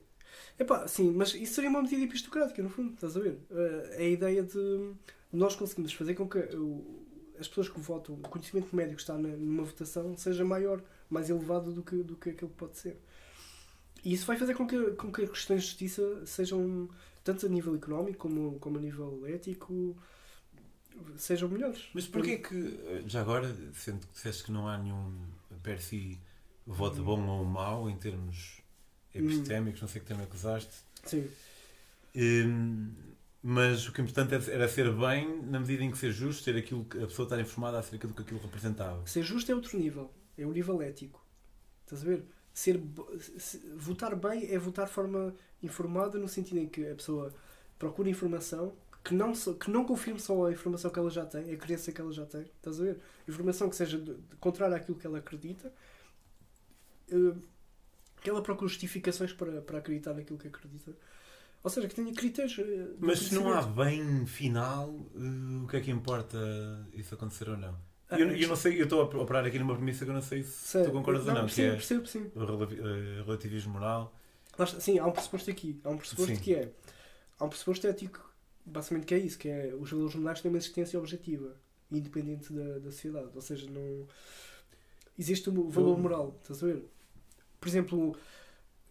Epá, sim, mas isso seria uma medida epistocrática, no fundo, estás a ver? Uh, a ideia de nós conseguimos fazer com que as pessoas que votam, o conhecimento médio que está numa votação seja maior, mais elevado do que, do que aquilo que pode ser. E isso vai fazer com que, com que as questões de justiça sejam, tanto a nível económico como, como a nível ético, sejam melhores. Mas porquê que, já agora, sendo que disseste que não há nenhum per si voto bom ou mau em termos epistémicos, não sei que tema é que usaste. Sim. Hum, mas o que é importante era ser bem na medida em que ser justo, ter aquilo que a pessoa estar informada acerca do que aquilo representava. Ser justo é outro nível, é o nível ético. Estás a ver? Ser, votar bem é votar de forma informada no sentido em que a pessoa procura informação que não, que não confirme só a informação que ela já tem, a crença que ela já tem. Estás a ver? Informação que seja de, de contrária àquilo que ela acredita. Uh, que ela procura justificações para, para acreditar naquilo que acredita. Ou seja, que tenha critérios. Eh, Mas se não há bem final, uh, o que é que importa isso acontecer ou não? Ah, eu, eu, não sei, eu estou a operar aqui numa premissa que eu não sei se sei. tu concordas não, ou não, percebo, que é percebo, sim. o relativismo moral. Sim, há um pressuposto aqui. Há um pressuposto sim. que é. Há um pressuposto ético, basicamente, que é isso: que é os valores morais têm uma existência objetiva, independente da, da sociedade. Ou seja, não. Existe um valor moral, estás a ver? Por exemplo,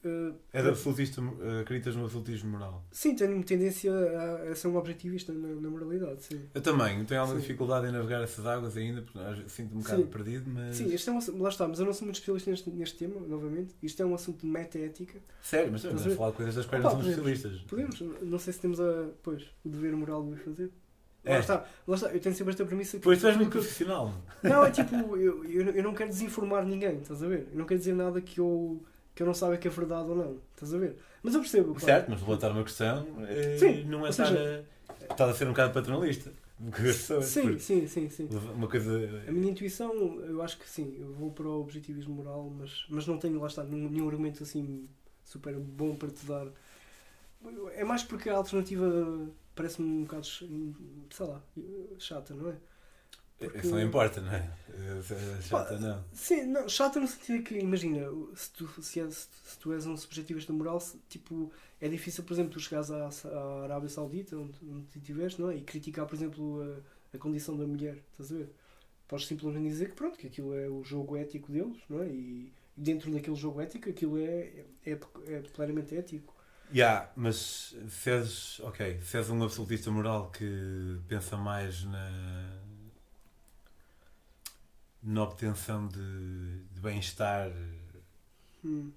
Uh, é de absolutista, uh, acreditas no absolutismo moral? Sim, tenho tendência a, a ser um objetivista na, na, moralidade, sim. Eu também, tenho alguma sim. dificuldade em navegar essas águas ainda, porque sinto-me um bocado sim. perdido, mas... Sim, este é um, lá está, mas eu não sou muito especialista neste, neste tema, novamente. Isto é um assunto de meta-ética. Sério, mas estamos a falar de coisas das quais não somos especialistas. Podemos, não sei se temos a, pois, o dever moral de fazer. Lá é. está, lá está, eu tenho sempre esta premissa. Pois tu és muito profissional. Não, é tipo, eu, eu, eu não quero desinformar ninguém, estás a ver? Eu não quero dizer nada que eu que eu não saiba que é verdade ou não. Estás a ver? Mas eu percebo. Claro. Certo, mas levantar uma questão é, sim, não é estar, seja, a, estar a ser um bocado paternalista. Sim, sim, sim, sim. Uma coisa... A minha intuição, eu acho que sim, eu vou para o objetivismo moral, mas, mas não tenho lá está nenhum argumento assim super bom para te dar. É mais porque a alternativa parece-me um bocado, sei lá, chata, não é? Porque... Isso não importa, não é? é chata não. Sim, não, chata no sentido que, imagina, se tu, se, és, se tu és um subjetivista moral, se, tipo, é difícil, por exemplo, tu chegares à, à Arábia Saudita, onde, onde tu estiveste, não é? E criticar, por exemplo, a, a condição da mulher, estás a ver? Podes simplesmente dizer que pronto, que aquilo é o jogo ético deles, não é? E dentro daquele jogo ético, aquilo é, é, é claramente ético. Yeah, mas se és, ok, se és um absolutista moral que pensa mais na, na obtenção de, de bem-estar hum.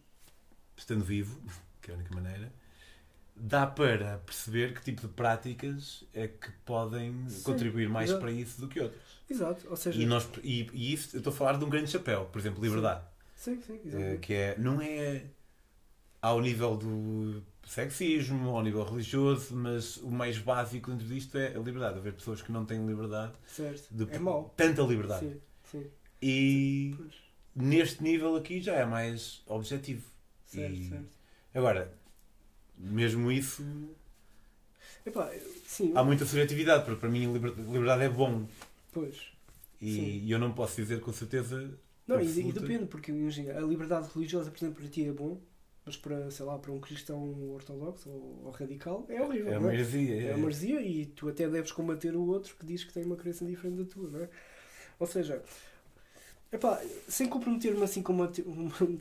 estando vivo, que é a única maneira, dá para perceber que tipo de práticas é que podem Sim, contribuir mais exato. para isso do que outras. Exato, ou seja... E, nós, e, e isso, eu estou a falar de um grande chapéu, por exemplo, liberdade. Sim, sim, sim é, Que é, não é ao nível do sexismo, ao nível religioso, mas o mais básico dentro disto é a liberdade. Haver pessoas que não têm liberdade. Certo. De, é mau. Tanta liberdade. Sim. Sim. E pois. neste nível aqui já é mais objetivo. Certo, e... certo. Agora, mesmo isso. Epá, sim, há muita subjetividade, porque para mim liberdade é bom. Pois. E, e eu não posso dizer com certeza. Não, e, e, depende, porque imagina, a liberdade religiosa, por exemplo, para ti é bom, mas para, sei lá, para um cristão ortodoxo ou, ou radical é horrível. É uma heresia. É, é uma heresia e tu até deves combater o outro que diz que tem uma crença diferente da tua, não é? Ou seja, epá, sem comprometer-me assim com uma,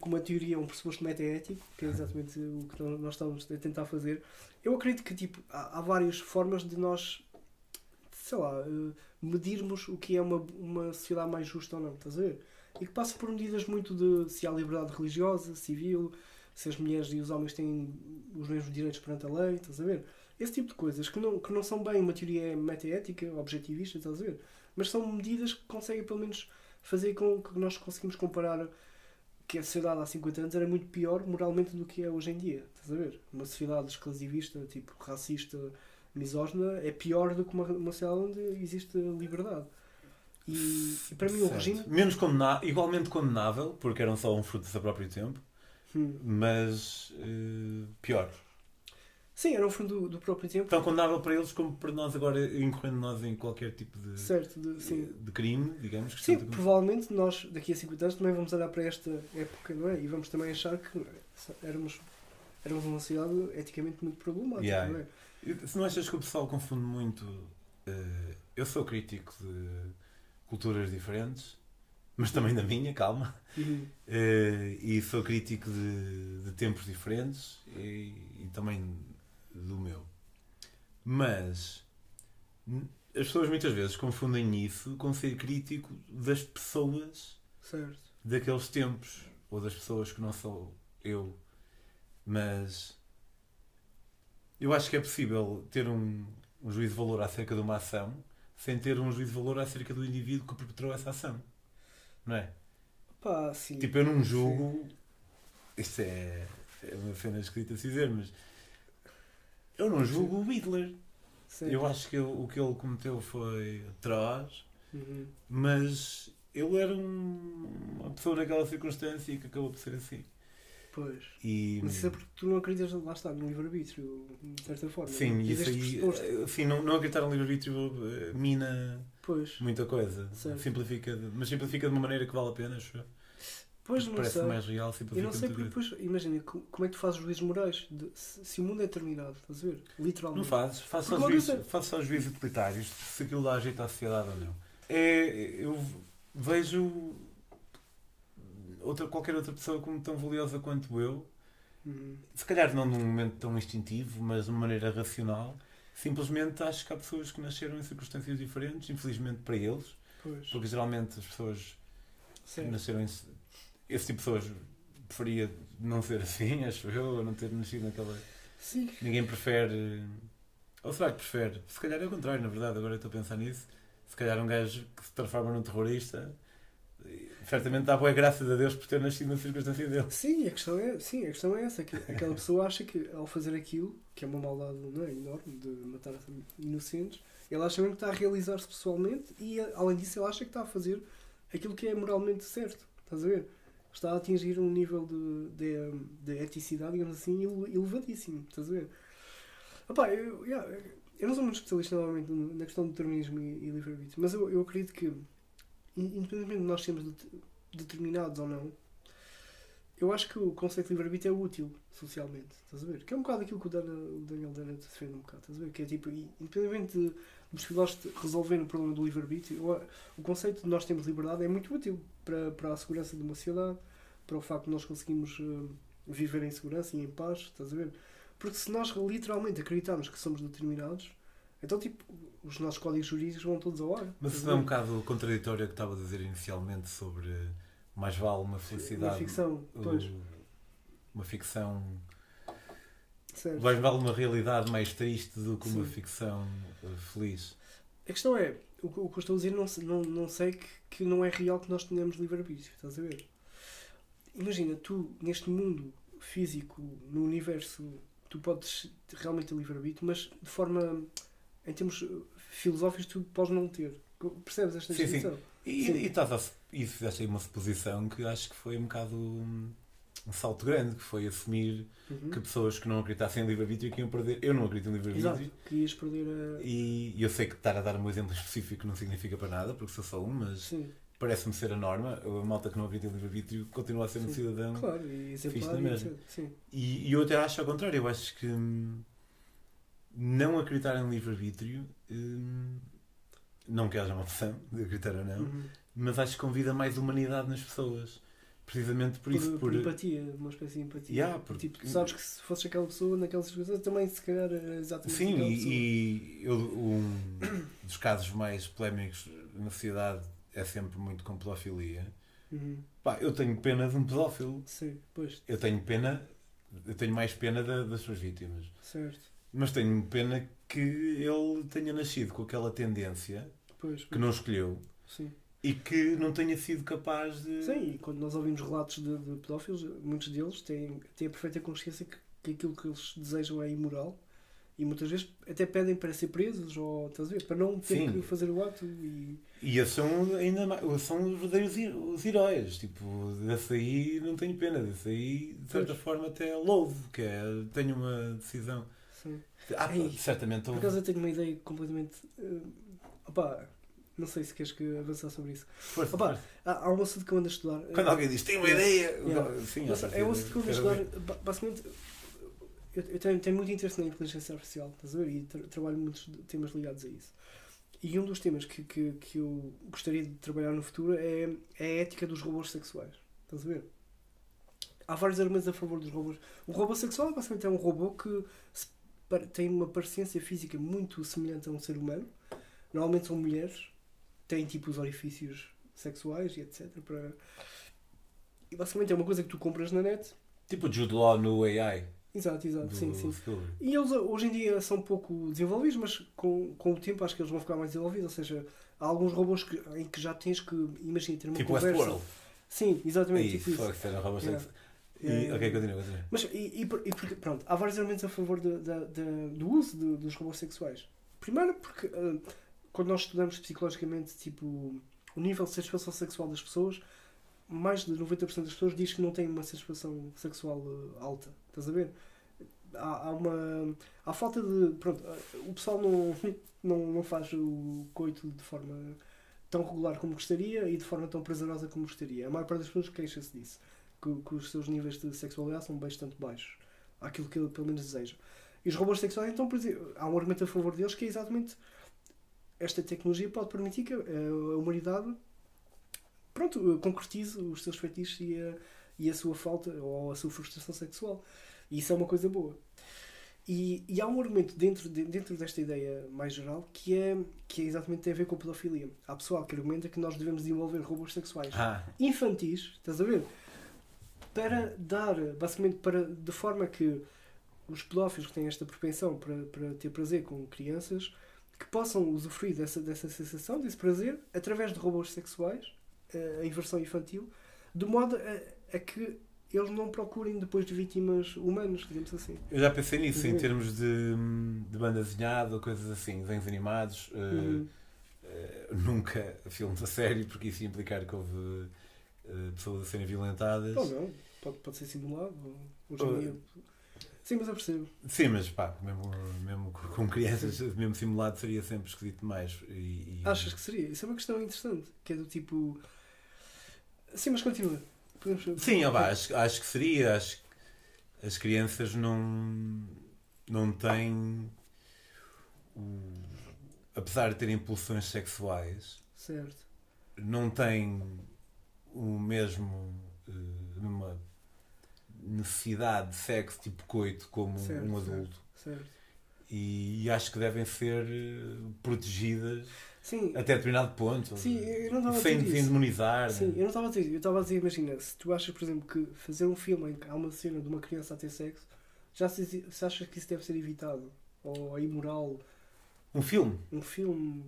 com uma teoria, um pressuposto meta-ético, que é exatamente o que nós estamos a tentar fazer, eu acredito que tipo, há, há várias formas de nós, sei lá, eh, medirmos o que é uma, uma sociedade mais justa ou não, estás a ver? E que passa por medidas muito de se há liberdade religiosa, civil, se as mulheres e os homens têm os mesmos direitos perante a lei, estás a ver? Esse tipo de coisas que não, que não são bem uma teoria meta-ética, objetivista, estás a ver? Mas são medidas que conseguem pelo menos fazer com que nós conseguimos comparar que a sociedade há 50 anos era muito pior moralmente do que é hoje em dia. Estás a ver? Uma sociedade exclusivista, tipo racista, misógina, é pior do que uma, uma sociedade onde existe liberdade. E, e para mim o regime. Menos condenável, igualmente condenável, porque eram só um fruto do seu próprio tempo, hum. mas uh, pior. Sim, era um fundo do, do próprio tempo. Tão condenável para eles como para nós agora, incorrendo nós em qualquer tipo de, certo, de, sim. de crime, digamos. sim, provavelmente nós daqui a 50 anos também vamos olhar para esta época não é? e vamos também achar que éramos, éramos uma sociedade eticamente muito problemática. Yeah. Não é? Se não achas que o pessoal confunde muito. Uh, eu sou crítico de culturas diferentes, mas também da minha, calma. Uhum. Uh, e sou crítico de, de tempos diferentes e, e também do meu. Mas as pessoas muitas vezes confundem isso com ser crítico das pessoas certo. daqueles tempos ou das pessoas que não sou eu. Mas eu acho que é possível ter um, um juízo de valor acerca de uma ação sem ter um juízo de valor acerca do indivíduo que perpetrou essa ação. Não é? Pá, sim. Tipo, eu não julgo. Isto é, é uma cena escrita a dizer, mas eu não julgo o Hitler. Sim. Eu acho que ele, o que ele cometeu foi atroz, uhum. mas ele era um, uma pessoa naquela circunstância que acabou por ser assim. Pois. E... Mas isso é porque tu não acreditas, lá está, no livre-arbítrio, de certa forma. Sim, não? isso aí. Eh, sim, não, não acreditar no livre-arbítrio eh, mina pois. muita coisa. Certo. Simplifica, mas simplifica de uma maneira que vale a pena, acho Pois não parece sei. mais real, Eu não sei porque depois, imagina, como é que tu fazes juízes morais? De, se, se, o mundo é terminado, estás a ver? Literalmente. Não fazes, fazes só, juízes, faz só juízes utilitários, se aquilo dá jeito à sociedade ou não. É, eu vejo outra, qualquer outra pessoa como tão valiosa quanto eu Uhum. Se calhar não num momento tão instintivo, mas de uma maneira racional. Simplesmente acho que há pessoas que nasceram em circunstâncias diferentes, infelizmente para eles. Pois. Porque geralmente as pessoas Certo. nasceram em. Esse tipo de pessoas preferia não ser assim, acho eu, não ter nascido naquela. Sim. Ninguém prefere. Ou será que prefere? Se calhar é o contrário, na verdade, agora eu estou a pensar nisso. Se calhar um gajo que se transforma num terrorista, certamente dá boa graças a Deus por ter nascido na circunstância dele. Sim, a questão é, sim, a questão é essa, que aquela pessoa acha que ao fazer aquilo, que é uma maldade não é, enorme de matar inocentes, ele acha mesmo que está a realizar-se pessoalmente e além disso ele acha que está a fazer aquilo que é moralmente certo. Estás a ver? Está a atingir um nível de, de, de eticidade, digamos assim, ele- elevadíssimo. Estás a ver? Opá, eu, yeah, eu não sou muito especialista novamente na questão do determinismo e, e livre-arbítrio, mas eu, eu acredito que, in- independentemente de nós sermos det- determinados ou não, eu acho que o conceito de livre-arbítrio é útil socialmente, estás a ver? Que é um bocado aquilo que o, Dana, o Daniel Dennett defende um bocado, estás a ver? Que é tipo, independentemente de, dos filósofos resolverem o problema do livre-arbítrio, eu- o conceito de nós termos liberdade é muito útil para, para a segurança de uma sociedade, para o facto de nós conseguirmos eh, viver em segurança e em paz, estás a ver? Porque se nós literalmente acreditarmos que somos determinados, então tipo, os nossos códigos jurídicos vão todos ao ar. Mas isso não é um bocado contraditório que estava a dizer inicialmente sobre mais vale uma felicidade. Uma ficção, pois, Uma ficção. certo. Mais vale uma realidade mais triste do que uma Sim. ficção eh, feliz. A questão é, o, que- o que eu estou a dizer, não, não, não sei que, que não é real que nós tenhamos livre-arbítrio, estás a ver? Imagina, tu, neste mundo físico, no universo, tu podes realmente ter livre-arbítrio, mas de forma, em termos eh, filosóficos, tu podes não ter. Percebes esta Sim, sim. distinção? E, Sim. e, estás a, e fizeste aí uma suposição que acho que foi um bocado um, um salto grande, que foi assumir Uhum. que pessoas que não acreditassem em livre-arbítrio que iam perder. Eu não acredito em livre-arbítrio. Querias perder a... E eu sei que estar a dar um exemplo específico não significa para nada, porque sou só um, mas parece-me ser a norma. A malta que não acredita em livre-arbítrio continua a ser um Sim. cidadão. claro, e Fixe na e mesma. E, e eu até acho ao contrário. Eu acho que hum, não acreditar em livre-arbítrio, hum, não que haja uma opção de acreditar ou não, Uhum. mas acho que convida mais humanidade nas pessoas. Precisamente por, por, isso. por empatia, uma espécie de empatia. Yeah, por- Tipo, tu sabes que se fosses aquela pessoa naquela circunstância, também se calhar era exatamente Sim, e, e eu- um dos casos mais polémicos na sociedade é sempre muito com pedofilia. Uhum. Pá, eu tenho pena de um pedófilo. Sim, pois, Eu tenho pena, eu tenho mais pena da- das suas vítimas. certo. Mas tenho pena que ele tenha nascido com aquela tendência Pois, que não escolheu sim. E que não tenha sido capaz de. Sim, e quando nós ouvimos relatos de, de pedófilos, muitos deles têm, têm a perfeita consciência que, que aquilo que eles desejam é imoral e muitas vezes até pedem para ser presos ou estás a ver, para não ter Sim. que fazer o ato e E são ainda mais, são os verdadeiros os heróis. Tipo, desse aí não tenho pena, desse aí de certa Pois. forma até louvo, que é tenho uma decisão. sim. Ah, Ei, certamente Por acaso eu tenho uma ideia completamente. Uh, opá, não sei se queres que avançar sobre isso. Força, Opa. Há, há um assunto que eu ando a estudar. Quando alguém diz tem uma ideia, Yeah. sim, é um assunto que eu ando a estudar. ba- Basicamente, eu, eu tenho, tenho muito interesse na inteligência artificial, estás a ver? E tra- trabalho muitos temas ligados a isso. E um dos temas que, que, que eu gostaria de trabalhar no futuro é, é a ética dos robôs sexuais. Estás a ver? Há vários argumentos a favor dos robôs. O robô sexual basicamente é um robô que tem uma parecência física muito semelhante a um ser humano. Normalmente são mulheres, têm tipo os orifícios sexuais e etc. Para... E basicamente é uma coisa que tu compras na net. Tipo o Jude Law no AI. Exato, exato, Do sim, sim. E eles hoje em dia são pouco desenvolvidos, mas com, com o tempo acho que eles vão ficar mais desenvolvidos. Ou seja, há alguns robôs que, em que já tens que, imagina, ter uma Tipo conversa. Westworld. Sim, exatamente. Isso, tipo isso. era robôs Yeah. E, yeah, ok, continua, continua. Mas, e, e, e porque, pronto, há vários argumentos a favor de- de- de- do uso dos robôs sexuais. Primeiro, porque ah, quando nós estudamos psicologicamente tipo, o nível de satisfação sexual das pessoas, mais de 90% das pessoas diz que não têm uma satisfação sexual ah, alta. Estás a ver? Há, há uma. Há falta de. Pronto, ah, o pessoal não, não, não faz o coito de forma tão regular como gostaria e de forma tão prazerosa como gostaria. A maior parte das pessoas queixa-se disso que, que os seus níveis de sexualidade são bastante baixos. Aquilo que ele pelo menos deseja. E os robôs sexuais, então, por exemplo, há um argumento a favor deles que é exatamente esta tecnologia pode permitir que eh, a humanidade pronto, eh, concretize os seus feitiços e, a- e a sua falta ou a sua frustração sexual. E isso é uma coisa boa. E, e há um argumento dentro, de, dentro desta ideia mais geral que é, que é exatamente tem a ver com a pedofilia. Há pessoal que argumenta que nós devemos desenvolver robôs sexuais Ah, infantis, estás a ver? Para dar, basicamente, para, de forma que os pedófilos que têm esta propensão para, para ter prazer com crianças, que possam usufruir dessa, dessa sensação, desse prazer, através de robôs sexuais, eh, a inversão infantil, de modo a, a que eles não procurem depois de vítimas humanas, digamos assim. eu já pensei nisso, em Uhum. termos de, de banda desenhada ou coisas assim, desenhos animados. eh, Uhum. eh, nunca filmes a sério, porque isso ia implicar que houve pessoas a serem violentadas. Ou não, pode, pode ser simulado. ou- Hoje em dia. Sim, mas eu percebo. Sim, mas pá, mesmo, mesmo com crianças, mesmo simulado seria sempre esquisito demais. E, e- Achas que seria? Isso é uma questão interessante. Que é do tipo. Sim, mas continua. Podemos... Sim, pá, acho, acho que seria. Acho que as crianças não, não têm. o- apesar de terem pulsões sexuais, Certo. não têm o mesmo. uma necessidade de sexo tipo coito como Certo, um certo. adulto. Certo. E, acho que devem ser eh, protegidas Sim, até determinado ponto. sim, eu não estava a sem, dizer sem demonizar. Sim, né? eu não estava a dizer. Eu estava a dizer, imagina, se tu achas, por exemplo, que fazer um filme em que há uma cena de uma criança a ter sexo, já se, se achas que isso deve ser evitado? Ou é imoral? Um filme. Um filme.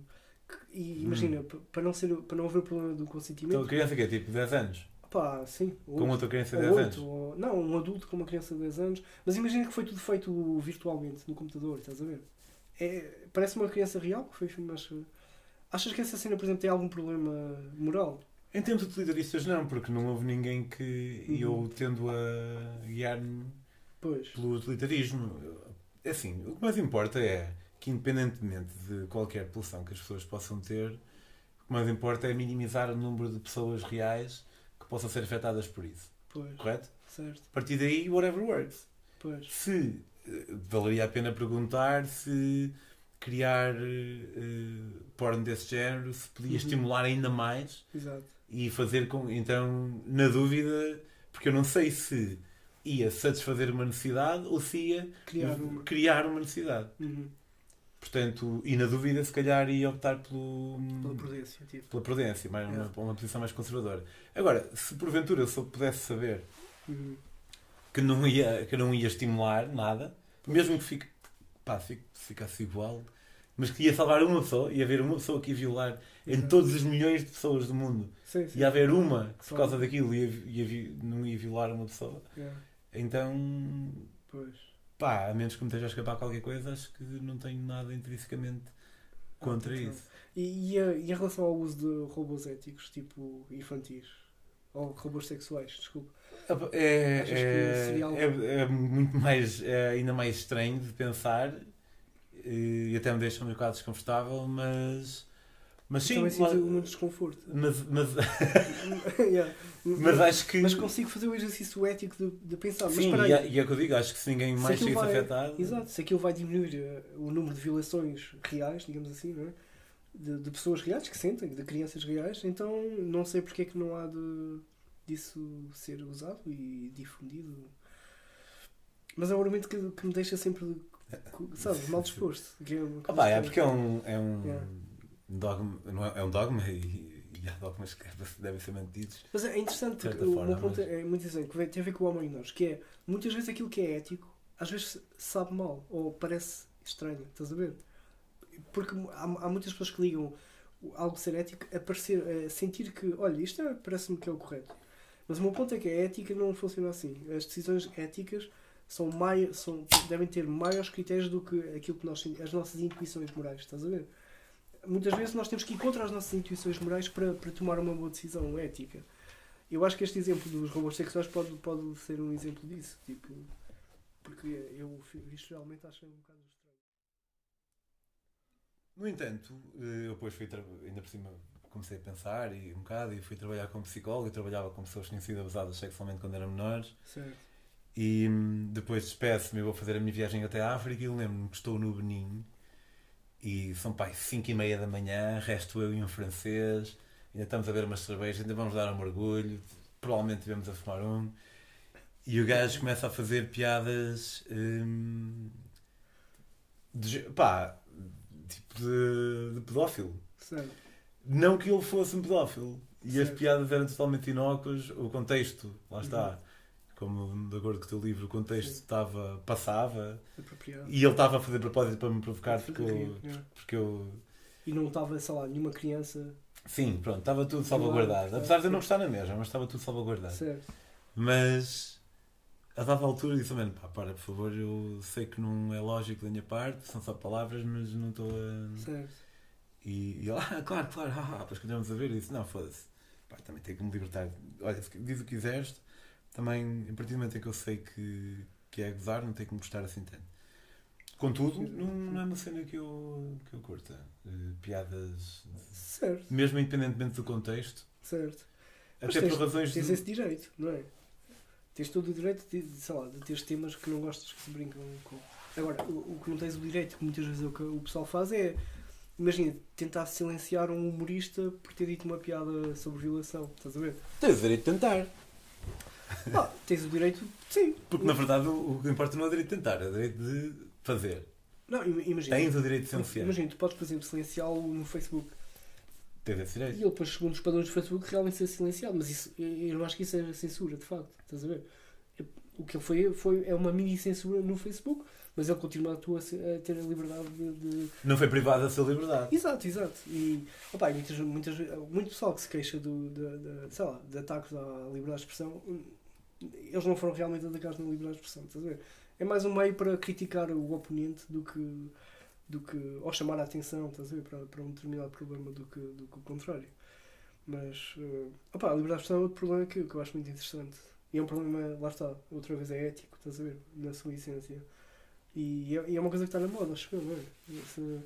que- e imagina, p- para não, ser, para não haver problema do Então, consentimento. a criança que é tipo 10 anos. Pá, sim. Com outra criança de Ou 10 oito, anos. ou- não, um adulto com uma criança de 10 anos. Mas imagina que foi tudo feito virtualmente no computador, estás a ver? É, parece uma criança real que foi mas eh, Achas que essa cena, por exemplo, tem algum problema moral? Em termos utilitaristas, não, porque não houve ninguém que. Uhum. eu tendo a guiar-me pelo utilitarismo. Assim, o que mais importa é que, independentemente de qualquer pulsão que as pessoas possam ter, o que mais importa é minimizar o número de pessoas reais possam ser afetadas por isso. Pois. Correto? Certo. A partir daí, whatever works. Pois. Se eh, valeria a pena perguntar se criar eh, porno desse género se podia Uhum. estimular ainda mais Exato. e fazer com. Então, na dúvida, porque eu não sei se ia satisfazer uma necessidade ou se ia Criar uma. criar uma necessidade. Uhum. Portanto, e na dúvida, se calhar ia optar pelo, Pela prudência, tipo. pela prudência, mais, Yeah. uma, uma posição mais conservadora. Agora, se porventura eu só pudesse saber Uhum. que não ia, que não ia estimular nada, mesmo que fique, pá, fique, ficasse igual, mas que ia salvar uma pessoa, ia haver uma pessoa que ia violar em Exato. todos os milhões de pessoas do mundo, Sim, sim. ia haver uma que por causa daquilo ia, ia não ia violar uma pessoa, Yeah. então Pois. Pá, a menos que me esteja a escapar qualquer coisa, acho que não tenho nada intrinsecamente contra atenção. isso. E, e, a, e em relação ao uso de robôs éticos, tipo infantis? Ou robôs sexuais, desculpa. É, que é, seria algo- é- é muito mais, é ainda mais estranho de pensar e até me deixa um bocado desconfortável, mas, mas sim, Também sinto claro, muito desconforto. mas, mas, Yeah. mas acho que Mas consigo fazer o exercício ético de, de pensar. Mas sim, espera e é, e é o que eu digo, acho que se ninguém Se mais saísse vai- afetado, Exato, se aquilo vai diminuir eh, o número de violações reais, digamos assim, não é? de, de pessoas reais que sentem, de crianças reais, então não sei porque é que não há de, disso ser usado e difundido. Mas é um argumento que, que me deixa sempre, sabe, mal disposto. Que é, Opa, coisa é que- porque é um, é um Yeah. Dogma, não é, é um dogma e, e há dogmas que devem ser mantidos. Mas é interessante porque forma, meu ponto mas- é muito interessante, que tem a ver com o homem em nós, que é muitas vezes aquilo que é ético, às vezes sabe mal ou parece estranho, estás a ver? Porque há, há muitas pessoas que ligam algo ser ético a, parecer, a sentir que, olha, isto é- parece-me que é o correto. Mas o meu ponto é que a ética não funciona assim. As decisões éticas são mai, são, devem ter maiores critérios do que aquilo que nós as nossas intuições morais, estás a ver? Muitas vezes nós temos que ir contra as nossas intuições morais para, para tomar uma boa decisão ética. Eu acho que este exemplo dos robôs sexuais pode, pode ser um exemplo disso. Tipo, porque eu visualmente acho um bocado estranho. No entanto, eh, eu depois fui, ainda por cima, comecei a pensar e um bocado e fui trabalhar como psicólogo e trabalhava com pessoas que tinham sido abusadas sexualmente quando eram menores Certo. e hum, depois despeço-me e vou fazer a minha viagem até a África e eu lembro-me que estou no Benin e são pai 5 e meia da manhã, resto eu e um francês, ainda estamos a ver umas cervejas, ainda vamos dar um mergulho, provavelmente tivemos a fumar um, e o gajo começa a fazer piadas hum, de, pá, tipo de, de pedófilo. Sério. Não que ele fosse um pedófilo. E Certo. as piadas eram totalmente inócuas, o contexto, lá está. Uhum. Como de acordo com o teu livro, o contexto Sim. estava, passava Apropriado. e ele estava a fazer propósito para me provocar porque eu, porque eu E não estava, sei lá, nenhuma criança. Sim, pronto, estava tudo salvaguardado. claro, Apesar de eu não estar na mesma, mas estava tudo salvaguardado. Certo. Mas a dada altura disse, mano, pá, para, por favor, eu sei que não é lógico da minha parte, são só palavras, mas não estou a. Certo. E, e ele, ah, claro, claro, ah, ah, depois continuamos a ver e disse, não, foda-se, pá, também tenho que me libertar. Olha, diz o que quiseres, também, a partir do momento em que eu sei que, que é gozar, não tenho que me gostar assim tanto. Contudo, não, não é uma cena que eu, que eu curta. Eh, piadas, Certo. mesmo independentemente do contexto, Certo. Mas até tens- por razões Tens de... esse direito, não é? Tens todo o direito de, sei lá, de teres temas que não gostas que se brincam com. Agora, o, o que não tens o direito, que muitas vezes é o que o pessoal faz, é, imagina, tentar silenciar um humorista por ter dito uma piada sobre violação. Estás a ver? Tens o direito de tentar. Ah, tens o direito, sim. Porque na verdade o, o que importa não é o direito de tentar, é o direito de fazer. Não, im- imagina. Tens o direito de silenciar. Imagina, tu podes, por exemplo, silenciá-lo no Facebook. Tens esse E direito. ele, depois, segundo os padrões do Facebook, realmente ser silenciado. Mas isso, eu não acho que isso é censura, de facto. Estás a ver? O que ele foi, foi é uma mini censura no Facebook, mas ele continua a, tua, a ter a liberdade de, Não foi privado da sua liberdade. Exato, exato. E, opa, e muitas, muitas, muito pessoal que se queixa do, de, de, sei lá, de ataques à liberdade de expressão, hum, eles não foram realmente atacados na liberdade de expressão. Estás a ver? É mais um meio para criticar o oponente do que, do que ou chamar a atenção estás a ver? Para, para um determinado problema do que, do que o contrário. Mas eh, opa, a liberdade de expressão é outro problema que, que eu acho muito interessante. E é um problema, lá está, outra vez é ético, estás a ver? Na sua essência. E é, e é uma coisa que está na moda, acho eu, não é? Esse-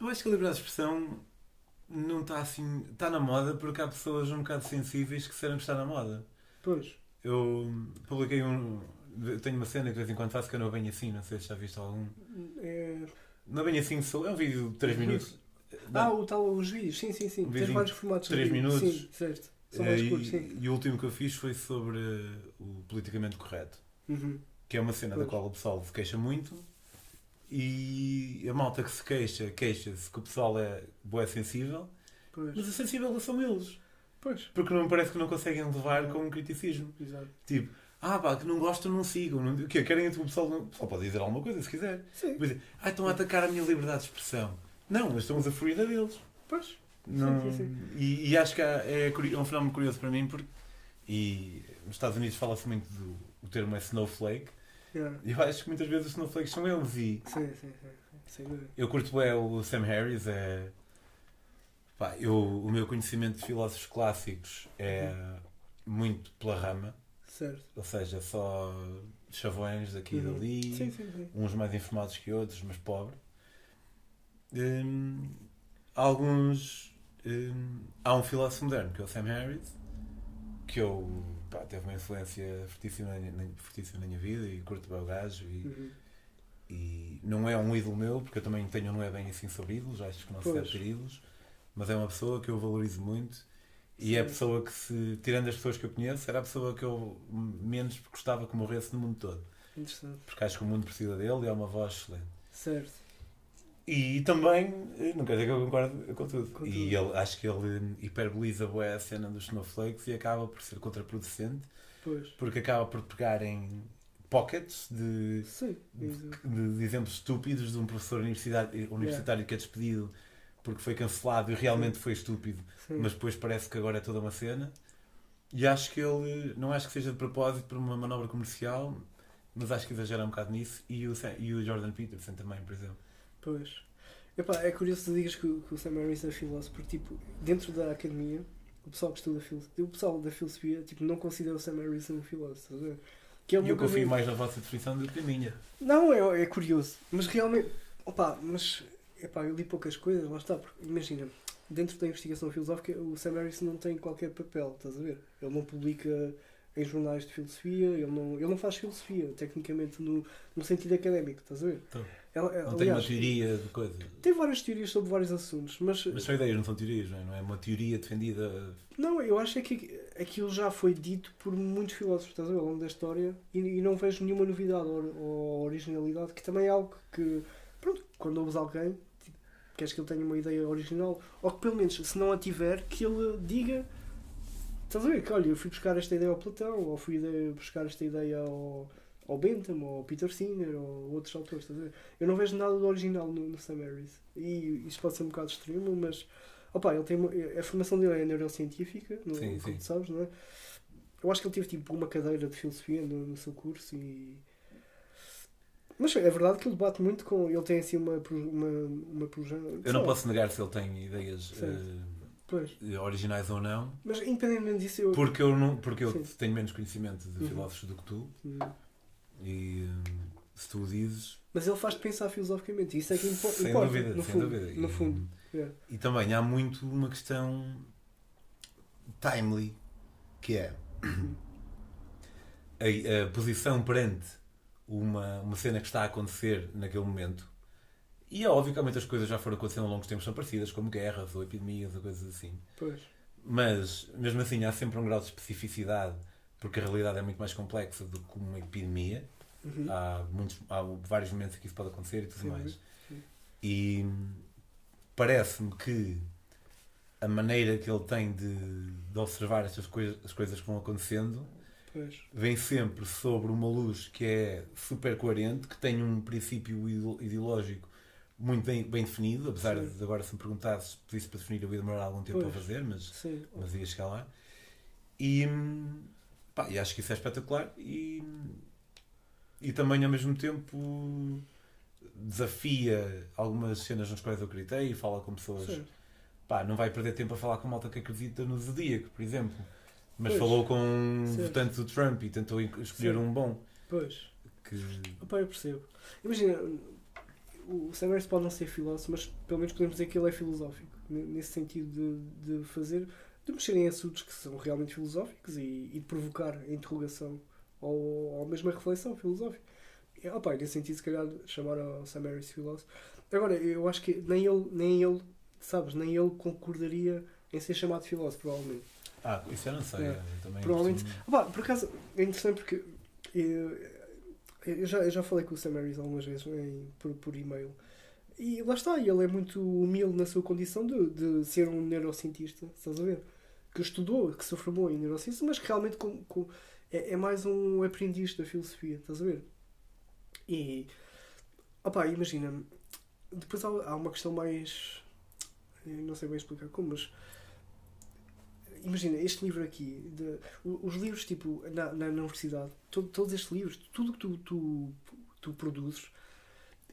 Eu acho que a liberdade de expressão não está assim. Está na moda porque há pessoas um bocado sensíveis que disseram que está na moda. Pois. Eu publiquei um. tenho uma cena que de vez em quando faço que eu não venho assim, não sei se já viste algum. É... Não venho assim, sou, é um vídeo de 3 minutos. Ah, o tal, os vídeos, sim, sim, sim. Um Tens vários formatos de três vídeo. minutos. Sim, certo. São Eh, mais e, curtos, sim. e o último que eu fiz foi sobre o politicamente correto. Uhum. que é uma cena da Pois. qual o pessoal se queixa muito e a malta que se queixa, queixa-se que o pessoal é boé sensível, Pois. mas a sensível são eles, Pois. porque não me parece que não conseguem levar com um criticismo. Exato. Tipo, ah pá, que não gostam, não sigam. Não, o quê? Querem que o pessoal, o pessoal pode dizer alguma coisa se quiser. Sim. Dizer, ah, estão a atacar a minha liberdade de expressão. Não, mas estamos a ferir a deles. Pois. Não, sim, sim. E, e acho que há- é, é um fenómeno curioso para mim, porque e nos Estados Unidos fala-se muito do o termo é snowflake, Yeah. e eu acho que muitas vezes os snowflakes são eles. E Sim, sim, sim. Eu curto é o Sam Harris, é. Pá, eu, o meu conhecimento de filósofos clássicos é muito pela rama, Certo. ou seja, só chavões daqui e Uhum. dali, Sim, sim, sim. uns mais informados que outros, mas pobre. Hum, alguns. hum, há um filósofo moderno que é o Sam Harris, que eu pá, teve uma influência fortíssima na, fortíssima na minha vida e curto bem o gajo. E, Uhum. e não é um ídolo meu, porque eu também tenho, não é bem assim sobre ídolos, acho que não se deve ter ídolos, mas é uma pessoa que eu valorizo muito e é a Sim. pessoa que, se, tirando as pessoas que eu conheço, era a pessoa que eu menos gostava que morresse no mundo todo, Interessante. porque acho que o mundo precisa dele e é uma voz excelente. Certo. E também, eh, não quer dizer que eu concordo com tudo. Com e tudo. ele, acho que ele hiperboliza a cena dos snowflakes e acaba por ser contraproducente, Pois. porque acaba por pegar em pockets de, Sim. de, de exemplos estúpidos de um professor universitário, universitário que é despedido porque foi cancelado e realmente foi estúpido, Sim. mas depois parece que agora é toda uma cena. E acho que ele, não acho que seja de propósito por uma manobra comercial, mas acho que exagera um bocado nisso. E o, e o Jordan Peterson também, por exemplo. Pois. Epá, é curioso que tu digas que, o- que o Sam Harris é filósofo, porque tipo, dentro da academia, o pessoal que estuda filosofia, o pessoal da filosofia tipo, não considera o Sam Harris um filósofo, ver? Que é E eu confio mais na vossa definição do que na minha. Não, é, é curioso. Mas realmente, opá, mas epá, eu li poucas coisas, lá está. Porque, imagina, dentro da investigação filosófica, o Sam Harris não tem qualquer papel, estás a ver? Ele não publica em jornais de filosofia, ele não, ele não faz filosofia, tecnicamente, no, no sentido académico, estás a ver? Então. Ela, não tem aliás, uma teoria de coisa. Tem várias teorias sobre vários assuntos, mas. Mas são ideias, não são teorias, não é? Não é uma teoria defendida. Não, eu acho é que aquilo já foi dito por muitos filósofos, estás a ver, ao longo da história, e, e não vejo nenhuma novidade ou, ou, originalidade, que também é algo que. Pronto, quando ouves alguém, queres que ele tenha uma ideia original, ou que pelo menos, se não a tiver, que ele diga. Estás a ver? Que olha, eu fui buscar esta ideia ao Platão, ou fui buscar esta ideia ao ou Bentham, ou Peter Singer, ou outros autores. Eu não vejo nada do original no, no Sam Harris. E isso pode ser um bocado extremo, mas opa, ele tem uma, a formação dele é neurocientífica, no, sim, como sim. tu sabes, não é? Eu acho que ele teve tipo uma cadeira de filosofia no, no seu curso e. Mas é verdade que ele debate muito com. Ele tem assim uma. uma, uma Eu não posso negar se ele tem ideias. Uh, originais ou não. Mas independentemente disso, eu. Porque eu, não, porque eu tenho menos conhecimento de uhum. filósofos do que tu. Uhum. E se tu o dizes. Mas ele faz-te pensar filosoficamente, isso é que impo sem importa. Dúvida, no sem fundo, dúvida. No fundo. E, yeah. e também há muito uma questão timely, que é a, a, posição perante uma, uma cena que está a acontecer naquele momento. E é óbvio que há muitas coisas já foram acontecendo ao longo dos tempos são parecidas, como guerras ou epidemias ou coisas assim. Pois. Mas, mesmo assim, há sempre um grau de especificidade porque a realidade é muito mais complexa do que uma epidemia. Uhum. Há, muitos, há vários momentos em que isso pode acontecer e tudo sim, mais. Sim. E parece-me que a maneira que ele tem de, de observar estas coisas, as coisas que vão acontecendo pois. vem sempre sobre uma luz que é super coerente, que tem um princípio ideológico muito bem, bem definido, apesar Sim. de agora se me perguntasse se pedisse para definir eu ia demorar algum tempo pois. a fazer, mas, mas ia chegar lá. E, Pá, e acho que isso é espetacular e, e também ao mesmo tempo desafia algumas cenas nas quais eu acreditei e fala com pessoas. Sim. Pá, não vai perder tempo a falar com malta que acredita no Zodíaco, por exemplo. Mas pois. falou com um votante do Trump e tentou escolher um bom. Pois. Que... Opa, eu percebo. Imagina, o Sam Harris pode não ser filósofo, mas pelo menos podemos dizer que ele é filosófico. Nesse sentido de, de fazer de mexer em assuntos que são realmente filosóficos e, e de provocar a interrogação ou, ou mesmo a reflexão filosófica. E, opa, nesse sentido, se calhar, chamar ao Sam Harris filósofo. Agora, eu acho que nem ele, nem ele, sabes, nem ele concordaria em ser chamado filósofo, provavelmente. Ah, isso eu não sei. É. Eu também provavelmente. Opa, por acaso, é interessante porque eu, eu, já, eu já falei com o Sam Harris algumas vezes em, por, por e-mail e lá está, ele é muito humilde na sua condição de, de ser um neurocientista, estás a ver? que estudou, que se formou em neurociência, mas que realmente com, com, é, é, mais um aprendiz da filosofia, estás a ver? E, opá, imagina, depois há, há uma questão mais, não sei bem explicar como, mas imagina, este livro aqui, de, os livros tipo na, na universidade, todo, todos estes livros, tudo que tu, tu, tu produzes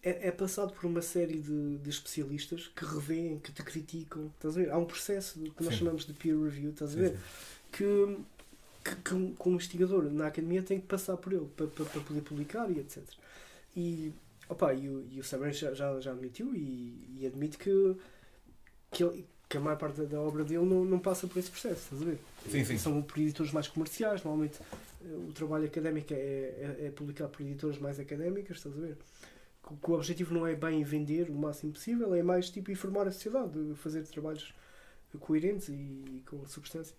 é, é, passado por uma série de, de, especialistas que revêem, que te criticam. Estás a ver? Há um processo que nós sim. chamamos de peer review, estás a ver? Sim. Que, que, que, um, que, um investigador na academia tem que passar por ele para, para, para poder publicar e etc. E, opa, e, o, e o Sam já, já, já admitiu e, e, admite que, que, ele, que a maior parte da obra dele não, não passa por esse processo, estás a ver? Sim, sim. São por editores mais comerciais, normalmente eh, o trabalho académico é, é, é publicado por editores mais académicas, estás a ver? que o objetivo não é bem vender o máximo possível, é mais tipo informar a sociedade, fazer trabalhos coerentes e com substância.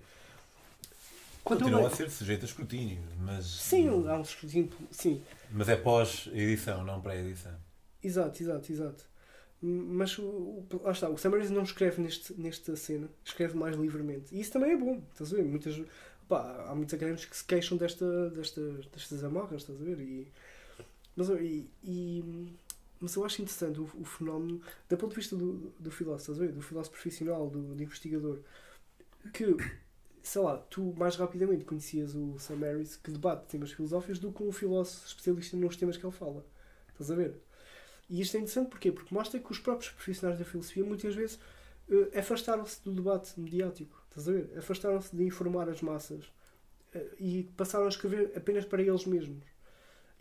Quando Continua a ser sujeito a escrutínio, mas. Sim, há um escrutínio. Sim. Mas é pós-edição, não pré-edição. Exato, exato, exato. Mas lá está, o Sam não escreve neste, nesta cena, escreve mais livremente. E isso também é bom, estás a ver? Muitas, opa, há muitos académicos que se queixam desta, desta, destas amarras, estás a ver? E, mas, e, e, mas eu acho interessante o, o fenómeno, do ponto de vista do, do filósofo, do filósofo profissional, do, do, investigador, que, sei lá, tu mais rapidamente conhecias o Sam que debate temas filosóficos do que um filósofo especialista nos temas que ele fala. Estás a ver? E isto é interessante porquê? Porque mostra que os próprios profissionais da filosofia muitas vezes uh, afastaram-se do debate mediático. Estás a ver? Afastaram-se de informar as massas uh, e passaram a escrever apenas para eles mesmos.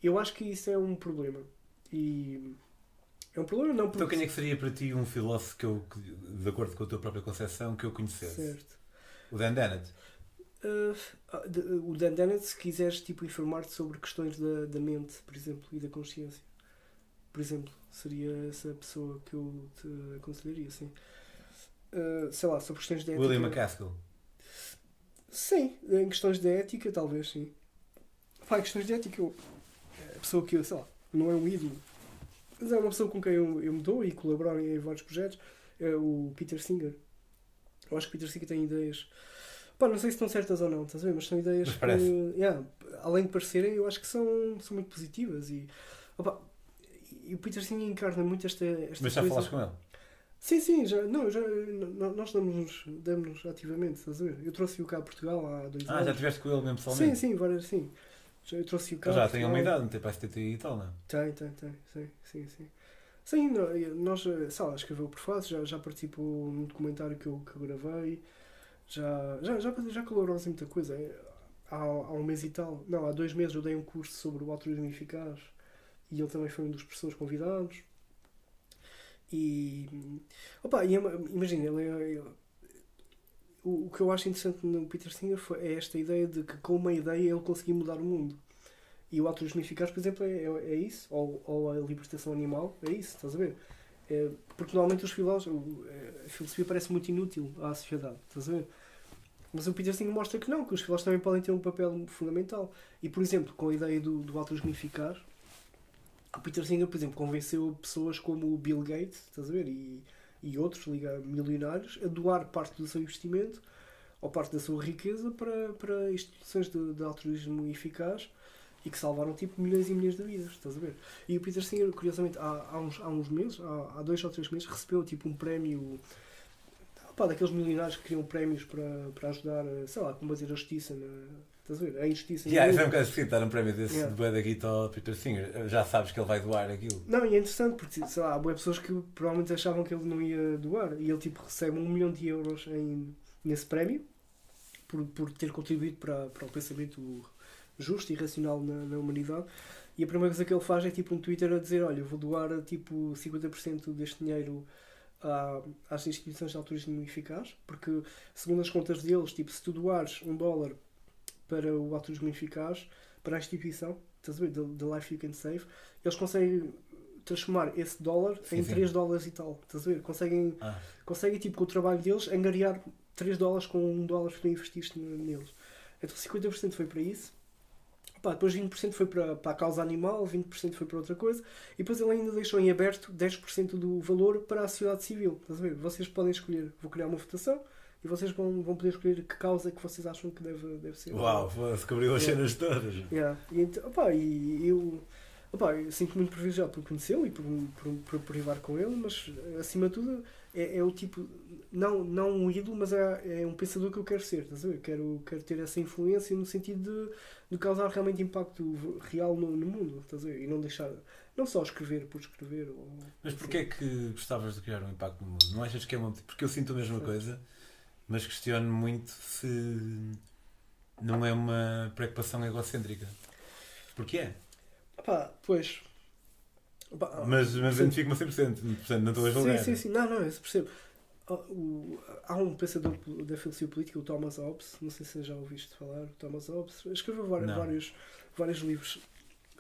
Eu acho que isso é um problema. E é um problema não porque... Então quem é que seria para ti um filósofo que eu, de acordo com a tua própria concepção, que eu conhecesse? Certo. O Dan Dennett? Uh, o Dan Dennett, se quiseres tipo, informar-te sobre questões da, da mente, por exemplo, e da consciência. Por exemplo. Seria essa pessoa que eu te aconselharia, sim. Uh, sei lá, sobre questões de ética. William McCaskill. Sim, em questões de ética, talvez sim. Pá, em questões de ética, eu, a pessoa que, sei lá, não é um ídolo, mas é uma pessoa com quem eu, eu me dou e colaboro em vários projetos, é o Peter Singer. Eu acho que o Peter Singer tem ideias. Pá, não sei se estão certas ou não, estás a ver? Mas são ideias mas que, yeah, além de parecerem, eu acho que são, são muito positivas. E, opa, e o Peter Singer encarna muito esta, esta Mas já coisa. falaste com ele? Sim, sim, já, não, já, nós damos-nos damos ativamente, estás a ver? Eu trouxe-o cá a Portugal há dois ah, anos. Ah, já estiveste com ele mesmo pessoalmente? Sim, sim, várias, sim. Já, eu trouxe-o cá. já tem uma idade, não tem para 70 e tal, não? É? Tem, tem, tem, sim, sim, sim. Sim, nós, sei lá, escreveu por fase, já, já participou num documentário que eu, que eu gravei, já, já, já, já colaborou muita coisa. Há, há um mês e tal, não, há dois meses eu dei um curso sobre o altruísmo eficaz e ele também foi um dos professores convidados. E, opa, e imagina, ele, ele, é, o, o que eu acho interessante no Peter Singer foi, é esta ideia de que com uma ideia ele conseguiu mudar o mundo. E o altruísmo eficaz, por exemplo, é, é, é isso, ou, ou a libertação animal, é isso, estás a ver? É, porque normalmente os filósofos, a filosofia parece muito inútil à sociedade, estás a ver? Mas o Peter Singer mostra que não, que os filósofos também podem ter um papel fundamental. E, por exemplo, com a ideia do, do eficaz, o Peter Singer, por exemplo, convenceu pessoas como o Bill Gates, estás a ver, e, e outros liga, milionários a doar parte do seu investimento ou parte da sua riqueza para, para instituições de, de altruísmo eficaz e que salvaram tipo milhões e milhões de vidas, estás a ver? E o Peter Singer, curiosamente, há, há, uns, há uns meses, há, há dois ou três meses, recebeu tipo um prémio opa, daqueles milionários que criam prémios para, para ajudar, sei lá, a combater a justiça na, Estás a ver? A injustiça. Yeah, foi um bocado esquisito dar um prémio desse yeah. de Boa da Guita ao Peter Singer. Já sabes que ele vai doar aquilo. Não, e é interessante porque, sei lá, há pessoas que provavelmente achavam que ele não ia doar e ele tipo recebe um milhão de euros em, nesse prémio por, por ter contribuído para, para o pensamento justo e racional na, na humanidade. E a primeira coisa que ele faz é tipo um Twitter a dizer: Olha, vou doar tipo 50% deste dinheiro à, às instituições de altruísmo eficaz, porque segundo as contas deles, tipo, se tu doares um dólar para o altruísmo eficaz, para a instituição, estás a ver? The, the Life You Can Save, eles conseguem transformar esse dólar sim, em sim. 3 dólares e tal, estás a ver? Conseguem, ah. conseguem tipo, com o trabalho deles, angariar 3 dólares com 1 dólar que tu investiste neles. Então 50% foi para isso. Pá, depois 20% foi para, para a causa animal, 20% foi para outra coisa, e depois ele ainda deixou em aberto 10% do valor para a sociedade civil. Estás a ver? Vocês podem escolher, vou criar uma votação, e vocês vão, vão poder escolher que causa é que vocês acham que deve, deve ser. Uau, se cobriu as cenas todas. Yeah. E, então, opa, e eu, opa, eu sinto muito privilegiado por conhecê-lo e por, por, por, privar com ele, mas acima de tudo é, é, o tipo, não, não um ídolo, mas é, é um pensador que eu quero ser, estás a ver? Quero, quero ter essa influência no sentido de, de causar realmente impacto real no, no mundo, estás a ver? E não deixar, não só escrever por escrever. Ou, mas porquê é que gostavas de criar um impacto no mundo? Não achas que é uma. Porque eu sinto a mesma Sim. coisa mas questiono muito se não é uma preocupação egocêntrica. Porque é. Opa, pois. Opa, mas mas identifico-me a 100%, portanto não estou a julgar. Sim, sim, sim. Não, não, eu percebo. Há um pensador da filosofia política, o Thomas Hobbes, não sei se já ouviste falar, o Thomas Hobbes, escreveu vários, vários, vários livros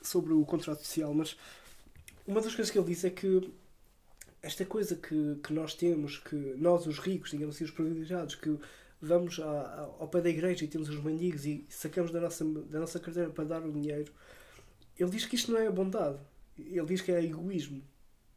sobre o contrato social, mas uma das coisas que ele disse é que esta coisa que, que nós temos, que nós, os ricos, digamos assim, os privilegiados, que vamos à, ao pé da igreja e temos os mendigos e sacamos da nossa, da nossa carteira para dar o dinheiro, ele diz que isto não é bondade. Ele diz que é egoísmo.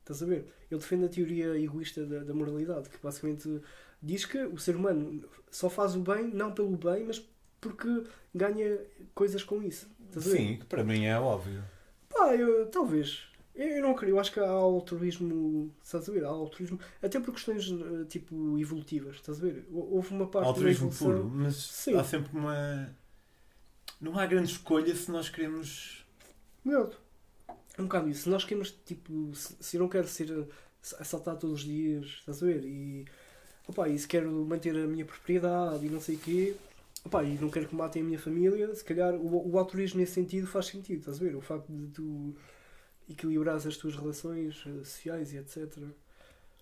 Estás a ver? Ele defende a teoria egoísta da, da moralidade, que basicamente diz que o ser humano só faz o bem, não pelo bem, mas porque ganha coisas com isso. Sim, que para mim é óbvio. Pá, eu, talvez. Eu não creio, eu acho que há altruísmo, estás a ver? Há altruísmo, até por questões eh, tipo evolutivas, estás a ver? Houve uma parte altruísmo evolução... puro, mas Sim. há sempre uma. Não há grande escolha se nós queremos. Meu, é um bocado isso. Se nós queremos, tipo, se eu não quero ser assaltado todos os dias, estás a ver? E, opa, e se quero manter a minha propriedade e não sei o quê, opa, e não quero que matem a minha família, se calhar o, o altruísmo nesse sentido faz sentido, estás a ver? O facto de tu equilibrar as tuas relações eh, sociais e etc.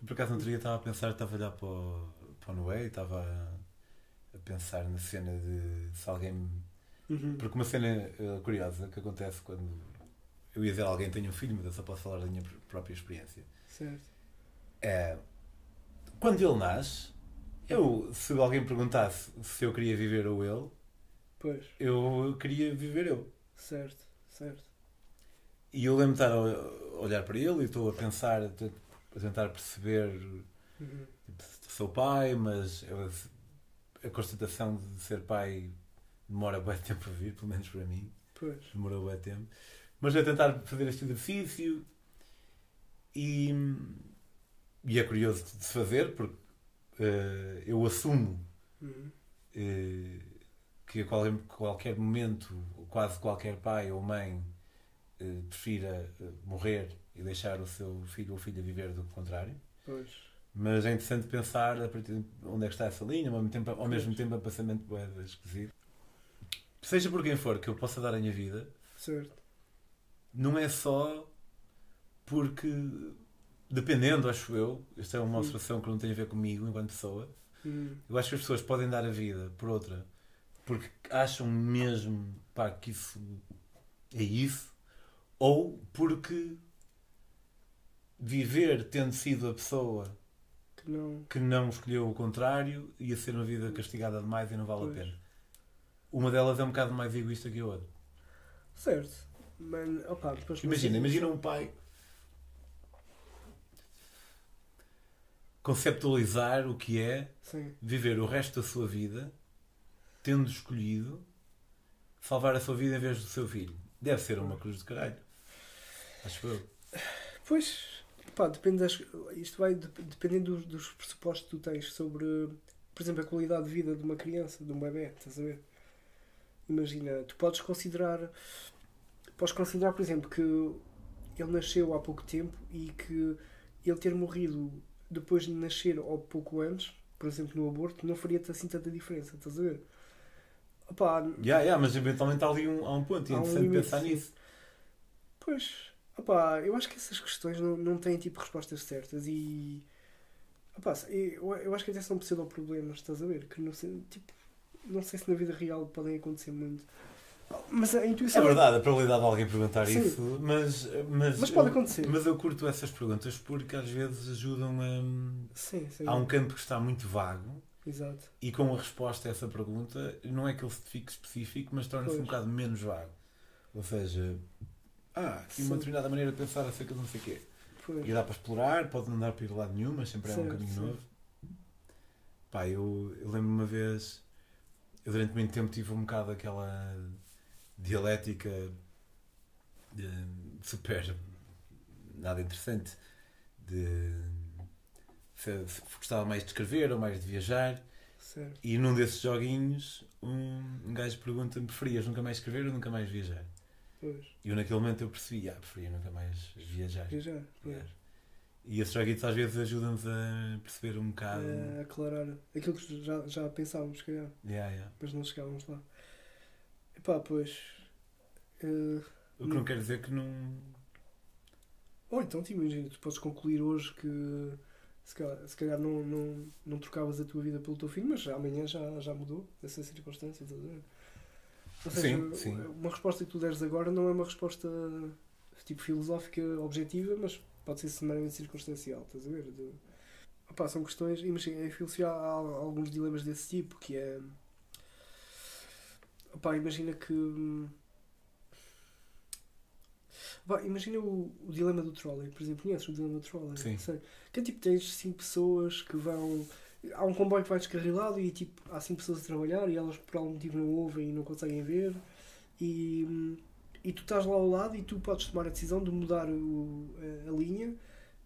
Por acaso, não teria estava a pensar, estava a olhar para o, para o Noé e estava a, a, pensar na cena de se alguém. Uhum. Porque uma cena uh, curiosa que acontece quando eu ia dizer alguém tem um filho, mas eu só posso falar da minha própria experiência. Certo. É, quando ele nasce, eu, se alguém perguntasse se eu queria viver ou ele, pois. eu queria viver eu. Certo, certo. E eu lembro de estar a olhar para ele e estou a pensar, a tentar perceber. Uhum. Tipo, sou pai, mas eu, a constatação de ser pai demora bem tempo a vir, pelo menos para mim. Pois. Demorou bem tempo. Mas a tentar fazer este exercício e, e é curioso de se fazer porque uh, eu assumo uhum. uh, que a qualquer, qualquer momento, quase qualquer pai ou mãe uh, prefira morrer e deixar o seu filho ou filha viver do que contrário. Pois. Mas é interessante pensar a partir de onde é que está essa linha, ao mesmo tempo, ao mesmo tempo é um pensamento boeda esquisito. Seja por quem for que eu possa dar a minha vida, certo não é só porque, dependendo, acho eu, esta é uma observação que não tem a ver comigo enquanto pessoa, hum. eu acho que as pessoas podem dar a vida por outra porque acham mesmo pá, que isso é isso, ou porque viver tendo sido a pessoa que não, que não escolheu o contrário ia ser uma vida castigada demais e não vale pois. a pena. Uma delas é um bocado mais egoísta que a outra. Certo. Opa, imagina, imagina um pai conceptualizar o que é Sim. viver o resto da sua vida tendo escolhido salvar a sua vida em vez do seu filho. Deve ser uma cruz de caralho. Acho eu. Pois, pá, depende das, isto vai dependendo dos, dos pressupostos que tu tens sobre, por exemplo, a qualidade de vida de uma criança, de um bebê, estás a ver? Imagina, tu podes considerar Podes considerar, por exemplo, que ele nasceu há pouco tempo e que ele ter morrido depois de nascer ou pouco antes, por exemplo, no aborto, não faria assim tanta diferença, estás a ver? Opa, yeah, yeah, mas eventualmente há ali um, há um ponto, é interessante um pensar nisso. Pois, opa, eu acho que essas questões não, não têm tipo respostas certas e. Opa, eu, eu acho que até são pseudo-problemas, estás a ver? Que não sei, tipo, não sei se na vida real podem acontecer muito. Mas a intuição. É verdade, a probabilidade de alguém perguntar Sim. isso, mas, mas. Mas pode acontecer. Mas eu curto essas perguntas porque às vezes ajudam a. Sim, sim. Há um campo que está muito vago. Exato. E com a resposta a essa pergunta, não é que ele fique específico, mas torna-se um bocado menos vago. Ou seja, ah, aqui uma determinada maneira de pensar acerca de não sei o quê. Pois. E dá para explorar, pode não dar para ir a lado nenhum, mas sempre é um caminho sim. novo. Pá, eu, eu lembro uma vez, eu durante muito tempo tive um bocado aquela dialética super nada interessante de se, se, gostava mais de escrever ou mais de viajar certo. e num desses joguinhos um, um gajo pergunta-me preferias nunca mais escrever ou nunca mais viajar pois. e eu naquele momento eu percebi ah, preferia nunca mais viajar, viajar, viajar. e esses joguitos às vezes ajudam-nos a perceber um bocado a aclarar aquilo que já, já pensávamos que yeah, yeah. mas não chegávamos lá Epá, pois. Uh, o que não quer dizer que não. Ou então, te imagina, tu podes concluir hoje que se calhar, se calhar não, não, não trocavas a tua vida pelo teu filho, mas amanhã já, já mudou essa circunstância. Ou seja, sim, sim. uma resposta que tu deres agora não é uma resposta tipo filosófica objetiva, mas pode ser semelhante circunstancial, estás a ver? De, opa, são questões, imagina, em filosofia há alguns dilemas desse tipo, que é Pá, imagina que. Pá, imagina o, o dilema do trolley, por exemplo. Conheces o dilema do trolley? Sim. Sei. Que é tipo, tens 5 pessoas que vão. Há um comboio que vai descarrilado e tipo, há 5 pessoas a trabalhar e elas por algum motivo não ouvem e não conseguem ver. E, e tu estás lá ao lado e tu podes tomar a decisão de mudar o, a, a linha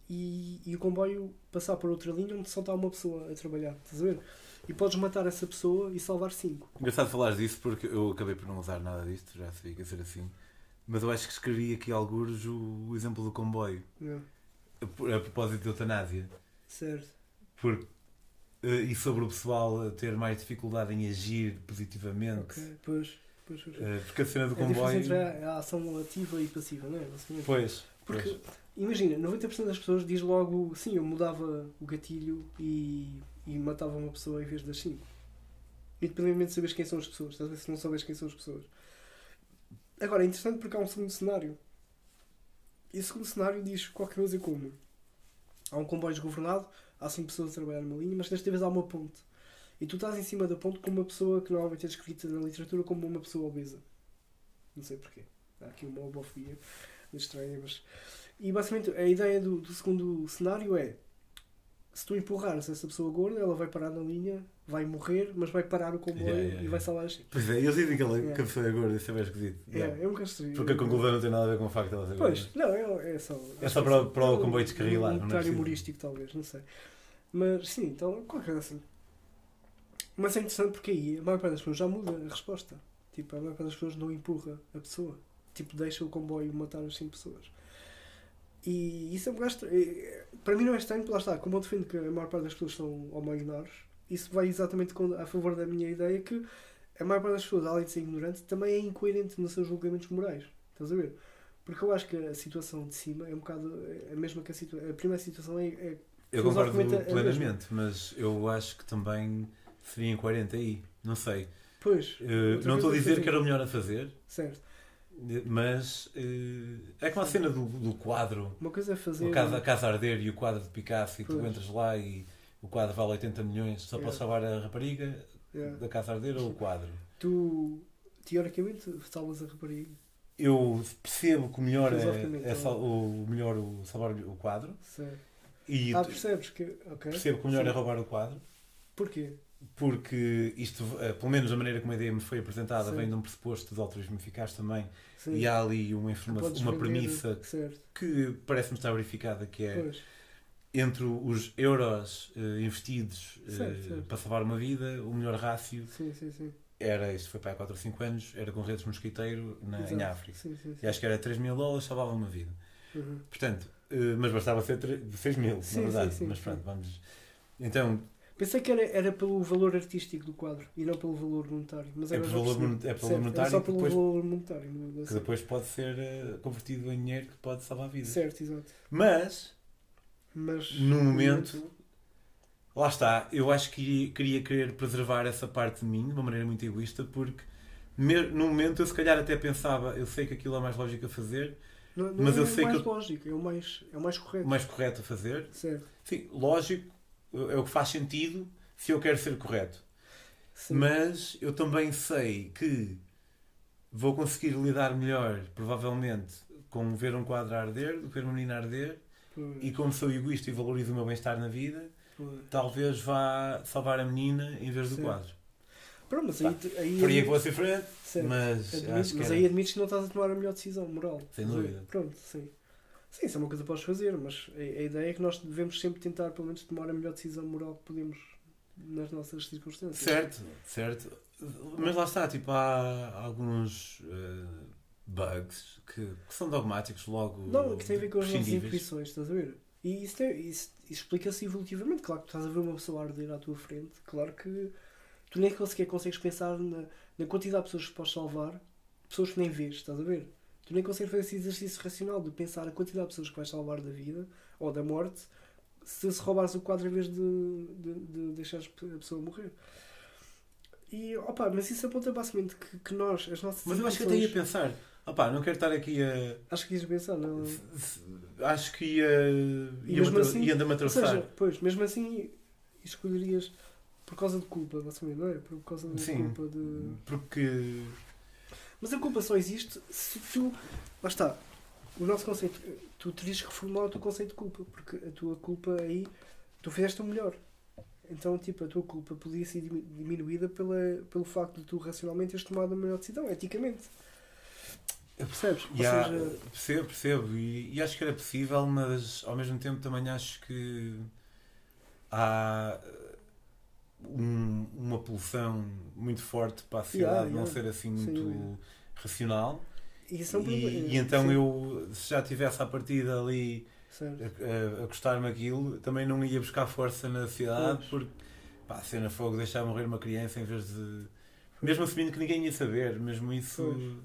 e, e o comboio passar para outra linha onde só está uma pessoa a trabalhar. Estás a ver? e podes matar essa pessoa e salvar cinco. Engraçado falar disso porque eu acabei por não usar nada disto, já sei que ia ser assim. Mas eu acho que escrevi aqui alguns o, o exemplo do comboio. É. A, a, propósito de eutanásia. Certo. Porque, eh, e sobre o pessoal ter mais dificuldade em agir positivamente. Ok, pois. pois, pois. Eh, porque a cena do é comboio. entre a, a, ação ativa e passiva, não é? Pois. Porque, pois. imagina, 90% das pessoas diz logo, sim, eu mudava o gatilho e e matava uma pessoa em vez das cinco. Independentemente de saberes quem são as pessoas, às vezes não sabes quem são as pessoas. Agora, é interessante porque há um segundo cenário E o segundo cenário diz qualquer coisa como há um comboio desgovernado, há 5 pessoas a trabalhar numa linha, mas desta vez há uma ponte. E tu estás em cima da ponte com uma pessoa que normalmente é descrita na literatura como uma pessoa obesa. Não sei porquê. Há aqui uma homofobia estranha, mas. E basicamente a ideia do, do segundo cenário é se tu empurrares essa pessoa gorda, ela vai parar na linha, vai morrer, mas vai parar o comboio yeah, yeah, e vai salvar as Pois é, eles dizem que, ela, yeah. que a pessoa é gorda, isso é bem esquisito. É, yeah. é um castigo. Porque a conclusão não tem nada a ver com o facto de ela ser Pois, não, é, é só. É só para, para o comboio descarrilar. Um comentário é humorístico, talvez, não sei. Mas sim, então, qualquer coisa assim. Mas é interessante porque aí a maior parte das pessoas já muda a resposta. Tipo, a maior parte das pessoas não empurra a pessoa. Tipo, deixa o comboio matar as 5 pessoas. E isso é um gasto. Para mim não é estranho, porque lá está, como eu defendo que a maior parte das pessoas são homoignoros, isso vai exatamente a favor da minha ideia que a maior parte das pessoas, além de ser ignorante, também é incoerente nos seus julgamentos morais. Estás a ver? Porque eu acho que a situação de cima é um bocado a mesma que a situação. A primeira situação é. é eu concordo plenamente, mas eu acho que também seria incoerente aí. Não sei. Pois. Uh, não estou a dizer que era o melhor a fazer. Certo. Mas uh, é como a cena do, do quadro. Uma coisa é fazer. A casa, a casa Arder e o quadro de Picasso, e pois. tu entras lá e o quadro vale 80 milhões só yeah. para salvar a rapariga yeah. da Casa Arder ou o quadro. Tu, teoricamente, salvas a rapariga. Eu percebo que o melhor é, é sal, o melhor o salvar o quadro. Certo. E ah, percebes que. Okay. Percebo que o melhor Sim. é roubar o quadro. Porquê? Porque isto, eh, pelo menos a maneira como a ideia me foi apresentada, Sim. vem de um pressuposto de altruísmo eficaz também, Sim. e há ali uma, informação, uma premissa certo. que parece-me estar verificada, que é pois. entre os euros uh, investidos uh, certo, certo. para salvar uma vida, o melhor rácio sim, sim, era, isto foi para há 4 ou 5 anos, era com redes mosquiteiro na, em África. E acho que era 3 mil dólares, salvava uma vida. Uhum. Portanto, mas bastava ser 3, 6 mil, na verdade. mas pronto, vamos... Então, Pensei que era, era pelo valor artístico do quadro e não pelo valor monetário. Mas é, pelo valor, é pelo monetário. É só pelo depois, valor monetário. Que depois pode ser uh, convertido em dinheiro que pode salvar vidas. Certo, exato. Mas, mas no momento, lá está, eu acho que queria querer preservar essa parte de mim de uma maneira muito egoísta porque no momento eu se calhar até pensava, eu sei que aquilo é mais lógico a fazer, não, não mas é eu sei mais que lógico, é o mais, é o mais correto. O mais correto a fazer. Certo. Sim, lógico é o que faz sentido se eu quero ser correto. Sim. Mas eu também sei que vou conseguir lidar melhor, provavelmente, com ver um quadro a arder do que ver uma menina a arder. Pois. E como sou egoísta e valorizo o meu bem-estar na vida, pois. talvez vá salvar a menina em vez do quadro. Pronto, mas aí, aí, aí que vou ser frente, mas, admites, mas aí admites que não estás a tomar a melhor decisão moral. Sem dúvida. Pronto, sim. Sim, isso é uma coisa que podes fazer, mas a, a, ideia é que nós devemos sempre tentar, pelo menos, tomar a melhor decisão moral que podemos nas nossas circunstâncias. Certo, certo. Mas lá está, tipo, há alguns uh, bugs que, que, são dogmáticos logo. Não, que tem a ver com as nossas intuições, estás a ver? E isso, isso, isso explica-se evolutivamente. Claro que tu estás a ver uma pessoa arder à tua frente, claro que tu nem sequer consegues pensar na, na quantidade de pessoas que podes salvar, pessoas que nem vês, estás a ver? Tu nem consegues fazer esse exercício racional de pensar a quantidade de pessoas que vais salvar da vida ou da morte se, se roubares o quadro em vez de, de, de deixares a pessoa morrer. E, opa, mas isso aponta basicamente que, que nós, as nossas. Mas eu acho que até ia pensar. Opa, não quero estar aqui a. Acho que ias pensar, não. Acho que ia. ia, mesmo assim, ia andar-me a seja, pois, mesmo assim, escolherias por causa de culpa, basicamente, não é? Por causa de Sim, culpa de. Porque mas a culpa só existe se tu. Lá está. O nosso conceito. Tu terias que reformular o teu conceito de culpa, porque a tua culpa aí. Tu fizeste o melhor. Então, tipo, a tua culpa podia ser diminuída pela, pelo facto de tu racionalmente teres tomado a melhor decisão, eticamente. Percebes? Yeah, seja... Percebo, percebo. E, e, acho que era possível, mas ao mesmo tempo também acho que há um, uma pulsão muito forte para a sociedade yeah, yeah. não ser assim muito Sim. racional. E, é e, e então Sim. eu, se já tivesse a partida ali a, a, a gostar-me aquilo, também não ia buscar força na sociedade pois. porque pá, a cena fogo deixar morrer uma criança em vez de. Mesmo assumindo que ninguém ia saber, mesmo isso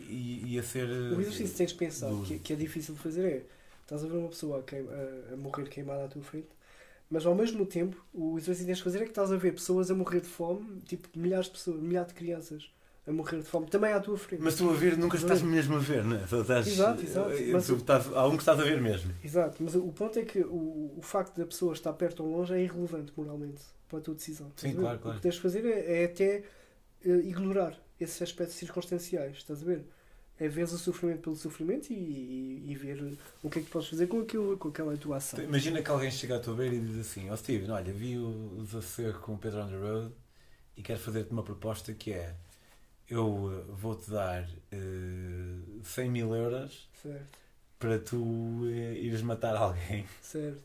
ia ser. O exercício que tens de pensar que, que, é difícil de fazer é estás a ver uma pessoa a, a morrer queimada à tua frente mas ao mesmo tempo, o exercício que tens de fazer é que estás a ver pessoas a morrer de fome, tipo milhares de pessoas, milhares de crianças a morrer de fome, também à tua frente. Mas tu a ver, nunca estás mesmo a ver, não é? Estás, exato, exato. Eh, mas estás, há um que estás a ver mesmo. Exato, mas o ponto é que o, o facto da pessoa estar perto ou longe é irrelevante moralmente para a tua decisão. Sim, claro, claro. O que tens de fazer é, é até uh, ignorar esses aspectos circunstanciais, estás a ver? É ver o sofrimento pelo sofrimento e, e, e, ver o que é que podes fazer com, aquilo, com aquela tua ação. Imagina que alguém chega à tua beira e diz assim: Ó oh, Steven, olha, vi o Desacerro com o Pedro on the Road e quero fazer-te uma proposta que é eu eh, vou-te dar uh, 100 mil euros certo. para tu uh, ires matar alguém. Certo.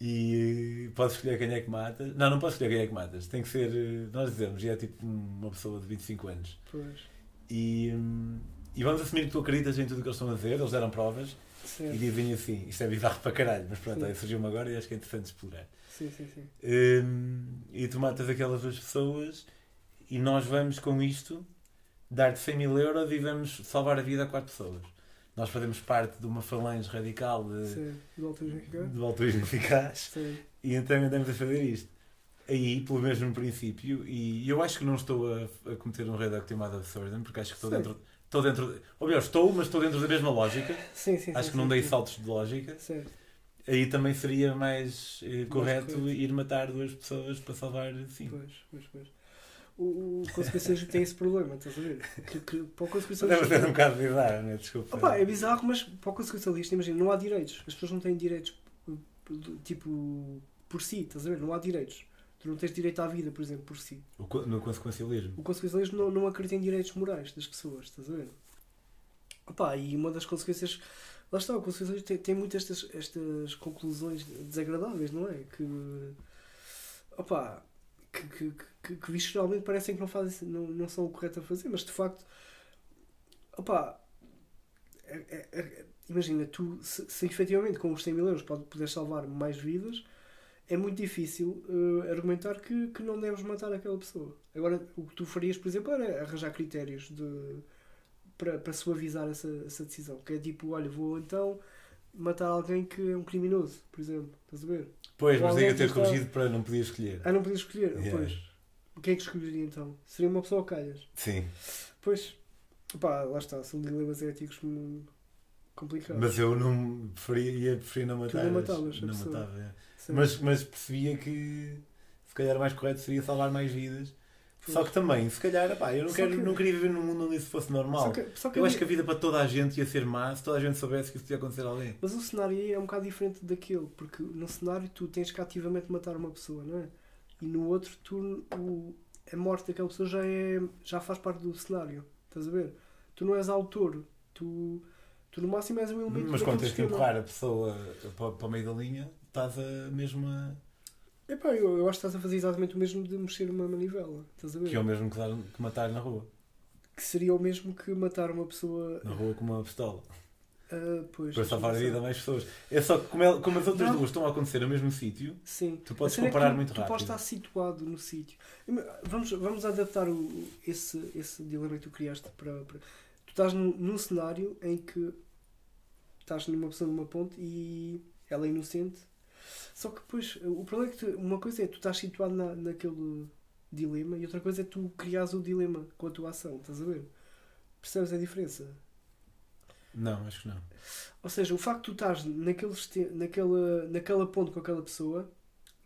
E uh, podes escolher quem é que matas. Não, não podes escolher quem é que matas. Tem que ser, uh, nós dizemos, é tipo uma pessoa de 25 anos. Pois. E, um, e vamos assumir que tu acreditas em tudo o que eles estão a dizer, eles deram provas certo. e dizem assim, isto é bizarro para caralho, mas pronto, aí surgiu-me agora e acho que é interessante explorar. Sim, sim, sim. Um, e tu matas aquelas duas pessoas e nós vamos com isto dar-te 100 mil euros e vamos salvar a vida a quatro pessoas. Nós fazemos parte de uma falange radical de, Sim, do altruísmo eficaz, do altruísmo eficaz Sim. e então andamos a fazer isto. Aí, pelo mesmo princípio, e eu acho que não estou a, a cometer um red actimado absurdo, porque acho que estou dentro, estou dentro, ou melhor, estou, mas estou dentro da mesma lógica. Sim, sim, acho sim, que não sim, dei sim. saltos de lógica. Certo. Aí também seria mais eh, correto ir matar duas pessoas para salvar cinco. Pois, pois, pois. O, o tem esse problema, estás a ver? Que, que, para o consequências Deve ser um bocado bizarro, não é? Desculpa. Opa, é bizarro, mas para o consequencialista, imagina, não há direitos. As pessoas não têm direitos, tipo, por si, estás a ver? Não há direitos. Tu não tens direito à vida, por exemplo, por si. O, co- no consequencialismo. O consequencialismo não, não acredita em direitos morais das pessoas, estás a ver? Opa, e uma das consequências. Lá está, o consequencialismo tem, tem muitas estas, estas conclusões desagradáveis, não é? Que. Opa, que, que, que, que visceralmente parecem que não, fazem, não, não são o correto a fazer, mas de facto. Opa, é- é- é- imagina, tu, se, se efetivamente com os 100 mil euros poder salvar mais vidas, é muito difícil eh, argumentar que, que não deves matar aquela pessoa. Agora, o que tu farias, por exemplo, era arranjar critérios de, para, para suavizar essa, essa decisão. Que é tipo, olha, vou então matar alguém que é um criminoso, por exemplo. Estás a ver? Pois, mas daí eu ter que está- corrigido para não poder escolher. Ah, não podias escolher? Yeah. Pois. O que é que escolheria então? Seria uma pessoa calhas? Sim. Pois. Pá, lá está. São dilemas éticos complicados. Mas eu não preferia, ia preferir não matar. não matavas Não matava, é. Sim. mas, mas percebia que se calhar o mais correto seria salvar mais vidas. Só que também, se calhar, pá, eu não, quero, que- não queria viver num mundo onde isso fosse normal. Só que, só que eu acho que a vida para toda a gente ia ser má se toda a gente soubesse que isso podia acontecer a alguém. Mas o cenário aí é um bocado diferente daquele, porque no cenário tu tens que ativamente matar uma pessoa, não é? E no outro, tu, o, a morte daquela pessoa já, é, já faz parte do cenário. Estás a ver? Tu não és autor, tu, tu no máximo és um elemento Mas quando tens que empurrar a pessoa para, para o meio da linha, estás a mesmo a. Epá, eu, eu acho que estás a fazer exatamente o mesmo de mexer uma manivela. Estás a ver? que é o mesmo que, dar- que matar na rua. Que seria o mesmo que matar uma pessoa. Na rua com uma pistola. ah, pois, Para salvar a vida a mais pessoas. É só que como, el- como as outras duas estão a acontecer no mesmo sítio, Sim. tu podes A cena é comparar tu- muito tu podes rápido. estar situado no sítio. Vamos, vamos adaptar o, esse, esse dilema que tu criaste para, para- Tu estás num, num cenário em que estás numa pessoa numa ponte e ela é inocente. Só que depois, o problema é que tu- uma coisa é tu estás situado na, naquele dilema e outra coisa é tu criares o dilema com a tua ação. Estás a ver? Percebes a diferença? Não, acho que não. Ou seja, o facto de tu estás naquele, naquela, naquela ponte com aquela pessoa,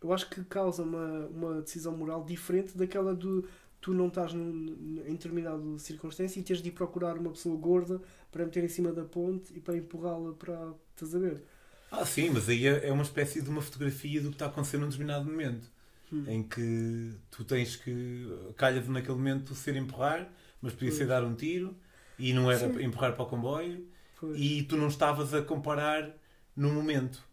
eu acho que causa uma, uma decisão moral diferente daquela de tu não estás num- em determinada circunstância e tens de ir procurar uma pessoa gorda para meter em cima da ponte e para empurrá-la para. Estás a ver? Ah, sim, mas aí é é uma espécie de uma fotografia do que está a acontecer num determinado momento. Hum. Em que tu tens que. calha-te naquele momento ser empurrar, mas podia ser Pois. dar um tiro e não era Sim. empurrar para o comboio Pois, e tu não estavas a comparar no momento.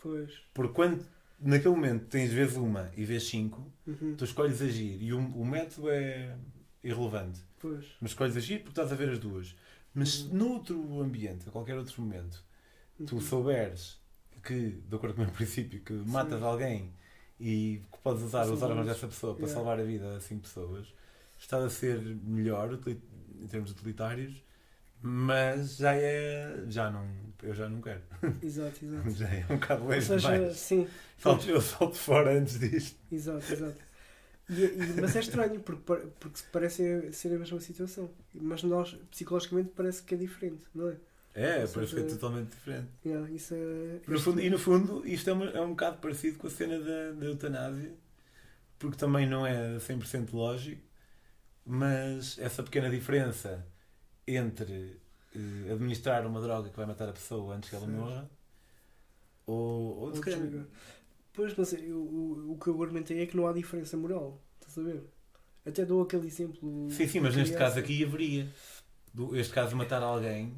pois. Porque quando naquele momento tens vezes uma e vezes cinco, Uhum, tu escolhes agir e o, o método é irrelevante. pois. Mas escolhes agir porque estás a ver as duas. Mas Uhum. noutro ambiente, a qualquer outro momento, tu Uhum. souberes que, de acordo com o meu princípio, que matas alguém e que podes usar os Salvar órgãos os- dessa pessoa para yeah. salvar a vida a cinco pessoas, estás a ser melhor em termos utilitários, mas já é. já não. eu já não quero. Exato, exato. Já é um bocado seja, demais. sim, Salto, eu salto fora antes disto. exato, exato. E, e, mas é estranho, porque, porque parece ser a mesma situação. Mas nós, psicologicamente, parece que é diferente, não é? É, parece que é totalmente diferente. Yeah, isso é, no fundo, e no fundo, isto é um, é um bocado parecido com a cena da, da eutanásia, porque também não é 100% lógico, mas essa pequena diferença entre uh, administrar uma droga que vai matar a pessoa antes que ela morra ou, ou calhar. Pois, mas eu, o, o que eu argumentei é que não há diferença moral, estás a ver? Até dou aquele exemplo. Sim, sim, mas neste caso aqui haveria. Este caso de matar alguém,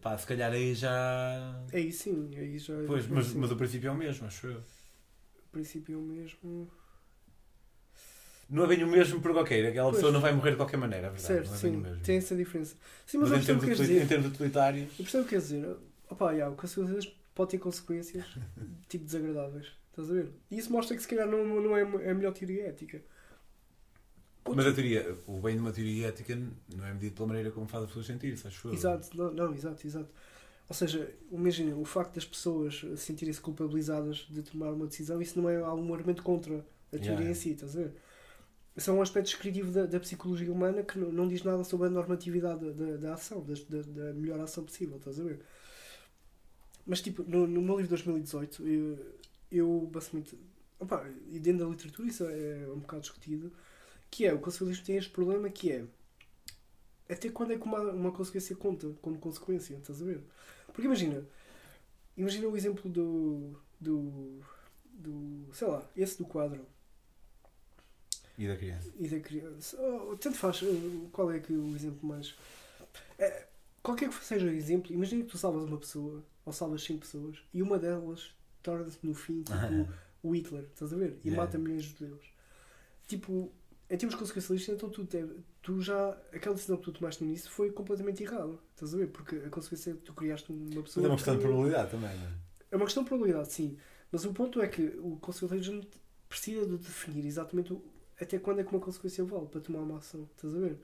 pá, se calhar aí já. Aí sim, aí já. É pois, mas, mas o princípio é o mesmo, acho eu. O princípio é o mesmo. Não é bem o mesmo porque, ok, aquela pois. pessoa não vai morrer de qualquer maneira, é verdade. Certo, não é sim, tem essa diferença. Sim, mas, mas em, termos dizer, em termos utilitários. Eu percebo o que quer dizer. Opa, yeah, o que as coisas pode ter consequências tipo desagradáveis. Estás a ver? E isso mostra que se calhar não, não é a melhor teoria ética. Mas a teoria, o bem de uma teoria ética não é medido pela maneira como faz as pessoas sentir-se, acho eu. Exato, não, não, exato, exato. Ou seja, imagina, o facto das pessoas sentirem-se culpabilizadas de tomar uma decisão, isso não é algum argumento contra a teoria yeah. em si, estás a ver? Isso é um aspecto descritivo da, da psicologia humana que não, não, diz nada sobre a normatividade da, da, da ação, da, da, melhor ação possível, estás a ver? Mas, tipo, no, no meu livro de 2018, eu, eu basicamente. Opa, e dentro da literatura isso é um bocado discutido, que é o conceitualismo tem este problema que é até quando é que uma, uma consequência conta como consequência, estás a ver? Porque imagina, imagina o exemplo do, do, do sei lá, esse do quadro. E da criança? E da criança. Oh, tanto faz, qual é que o exemplo mais. É, qualquer que seja o exemplo, imagina que tu salvas uma pessoa, ou salvas 5 pessoas, e uma delas torna-se no fim tipo o Hitler, estás a ver? E yeah. mata milhões de judeus. Tipo, em termos consequencialistas, então tu, te, tu já. Aquela decisão que tu tomaste no início foi completamente errada, estás a ver? Porque a consequência é que tu criaste uma pessoa. Mas é uma questão de probabilidade também, não é? É uma questão de probabilidade, sim. Mas o ponto é que o consequencialismo precisa de definir exatamente o, até quando é que uma consequência vale para tomar uma ação, estás a ver?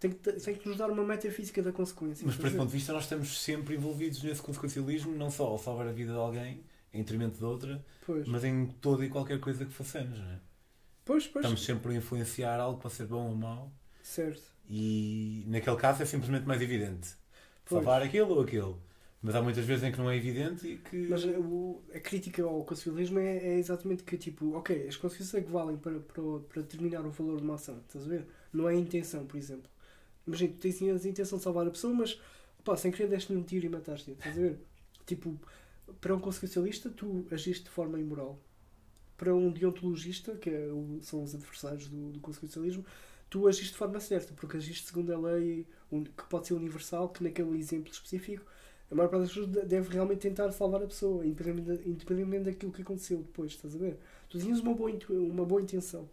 Tem que, tem que nos dar uma metafísica da consequência. Mas, por esse ponto de vista, nós estamos sempre envolvidos nesse consequencialismo, não só ao salvar a vida de alguém, em detrimento de outra, pois. mas em toda e qualquer coisa que façamos, não é? Pois, pois. Estamos sempre a influenciar algo para ser bom ou mau. Certo. E naquele caso é simplesmente mais evidente. Pois. Salvar aquele ou aquele. Mas há muitas vezes em que não é evidente e que. Mas o, a crítica ao constitucionalismo é, é, exatamente que, tipo, ok, as consequências é que valem para, para, para determinar o valor de uma ação, estás a ver? Não é a intenção, por exemplo. Imagina, tu tens a intenção de salvar a pessoa, mas pá, sem querer deste-lhe um tiro e mataste-a, estás a ver? Tipo, para um consequencialista, tu agiste de forma imoral. Para um deontologista, que é o, são os adversários do, do consequencialismo, tu agiste de forma certa, porque agiste segundo a lei que pode ser universal, que naquele exemplo específico, a maior parte das pessoas deve realmente tentar salvar a pessoa, independentemente, independentemente daquilo que aconteceu depois, estás a ver? Tu tinhas uma boa, uma boa intenção.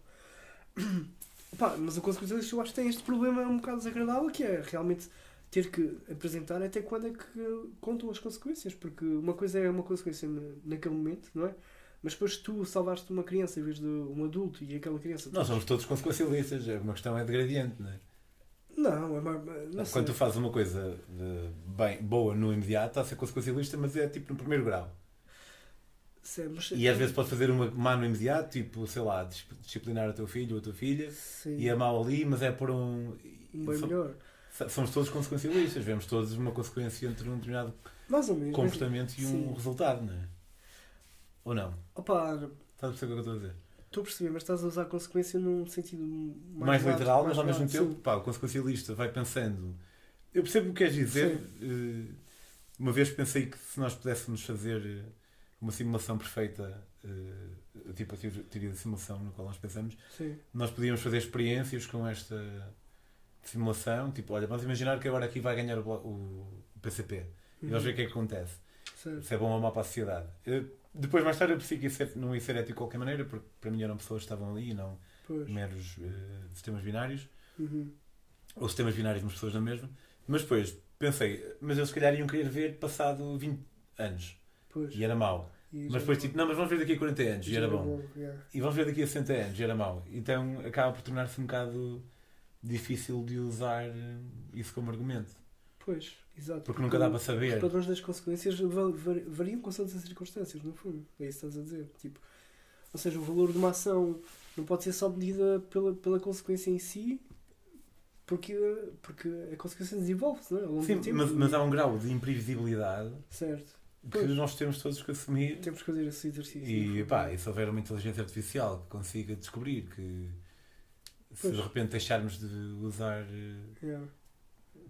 Mas o consequencialista eu acho que tem este problema um bocado desagradável, que é realmente ter que apresentar até quando é que contam as consequências, porque uma coisa é uma consequência naquele momento, não é? Mas depois tu salvaste uma criança em vez de um adulto e aquela criança. Nós somos todos consequencialistas, é uma questão é de gradiente, não é? Não, é mais. Não Quando tu fazes uma coisa bem, boa no imediato, está a ser consequencialista, mas é tipo no primeiro grau. Sim, mas... E às vezes pode fazer uma má no imediato, tipo, sei lá, disciplinar o teu filho ou a tua filha, Sim. e é mau ali, mas é por um. Bem melhor somos todos consequencialistas, vemos todos uma consequência entre um determinado comportamento e um sim. resultado, não é? Ou não? Opa, estás a perceber o que eu estou a dizer? Estou a perceber, mas estás a usar a consequência num sentido mais, mais literal, mas ao mesmo tempo, pá, o consequencialista vai pensando. Eu percebo o que queres dizer. Sim. Eh, uma vez pensei que se nós pudéssemos fazer eh, uma simulação perfeita, eh, tipo a teoria de simulação no qual nós pensamos, Sim. nós podíamos fazer experiências com esta simulação, tipo, olha, vamos imaginar que agora aqui vai ganhar o, PCP uhum. e vamos ver o que é que acontece. Certo. Se é bom ou mau para a sociedade. Eu, depois, mais tarde, eu pensei que não ia ser ético de qualquer maneira, porque para mim eram pessoas que estavam ali e não pois. meros uh, sistemas binários. Uhum. Ou sistemas binários, mas pessoas na mesma. Mas depois pensei, mas eles se calhar iam querer ver passado 20 anos. Pois. E era mau. E mas depois, tipo, não, mas vamos ver daqui a 40 anos e era bom. bom yeah. E vamos ver daqui a 60 anos e era mau. Então acaba por tornar-se um bocado difícil de usar isso como argumento. Pois, exato. Porque, porque nunca dá para saber. Os padrões das consequências variam com as circunstâncias, no fundo. É isso que estás a dizer. Tipo, Ou seja, o valor de uma ação não pode ser só medida pela, pela consequência em si, porque, porque a consequência desenvolve-se, não é? Ao longo Sim, mas, mas há um grau de imprevisibilidade Certo. que Pois. nós temos todos que assumir. Temos que fazer esse exercício. E pá, e se houver uma inteligência artificial que consiga descobrir que se Pois. de repente deixarmos de usar eh, Yeah.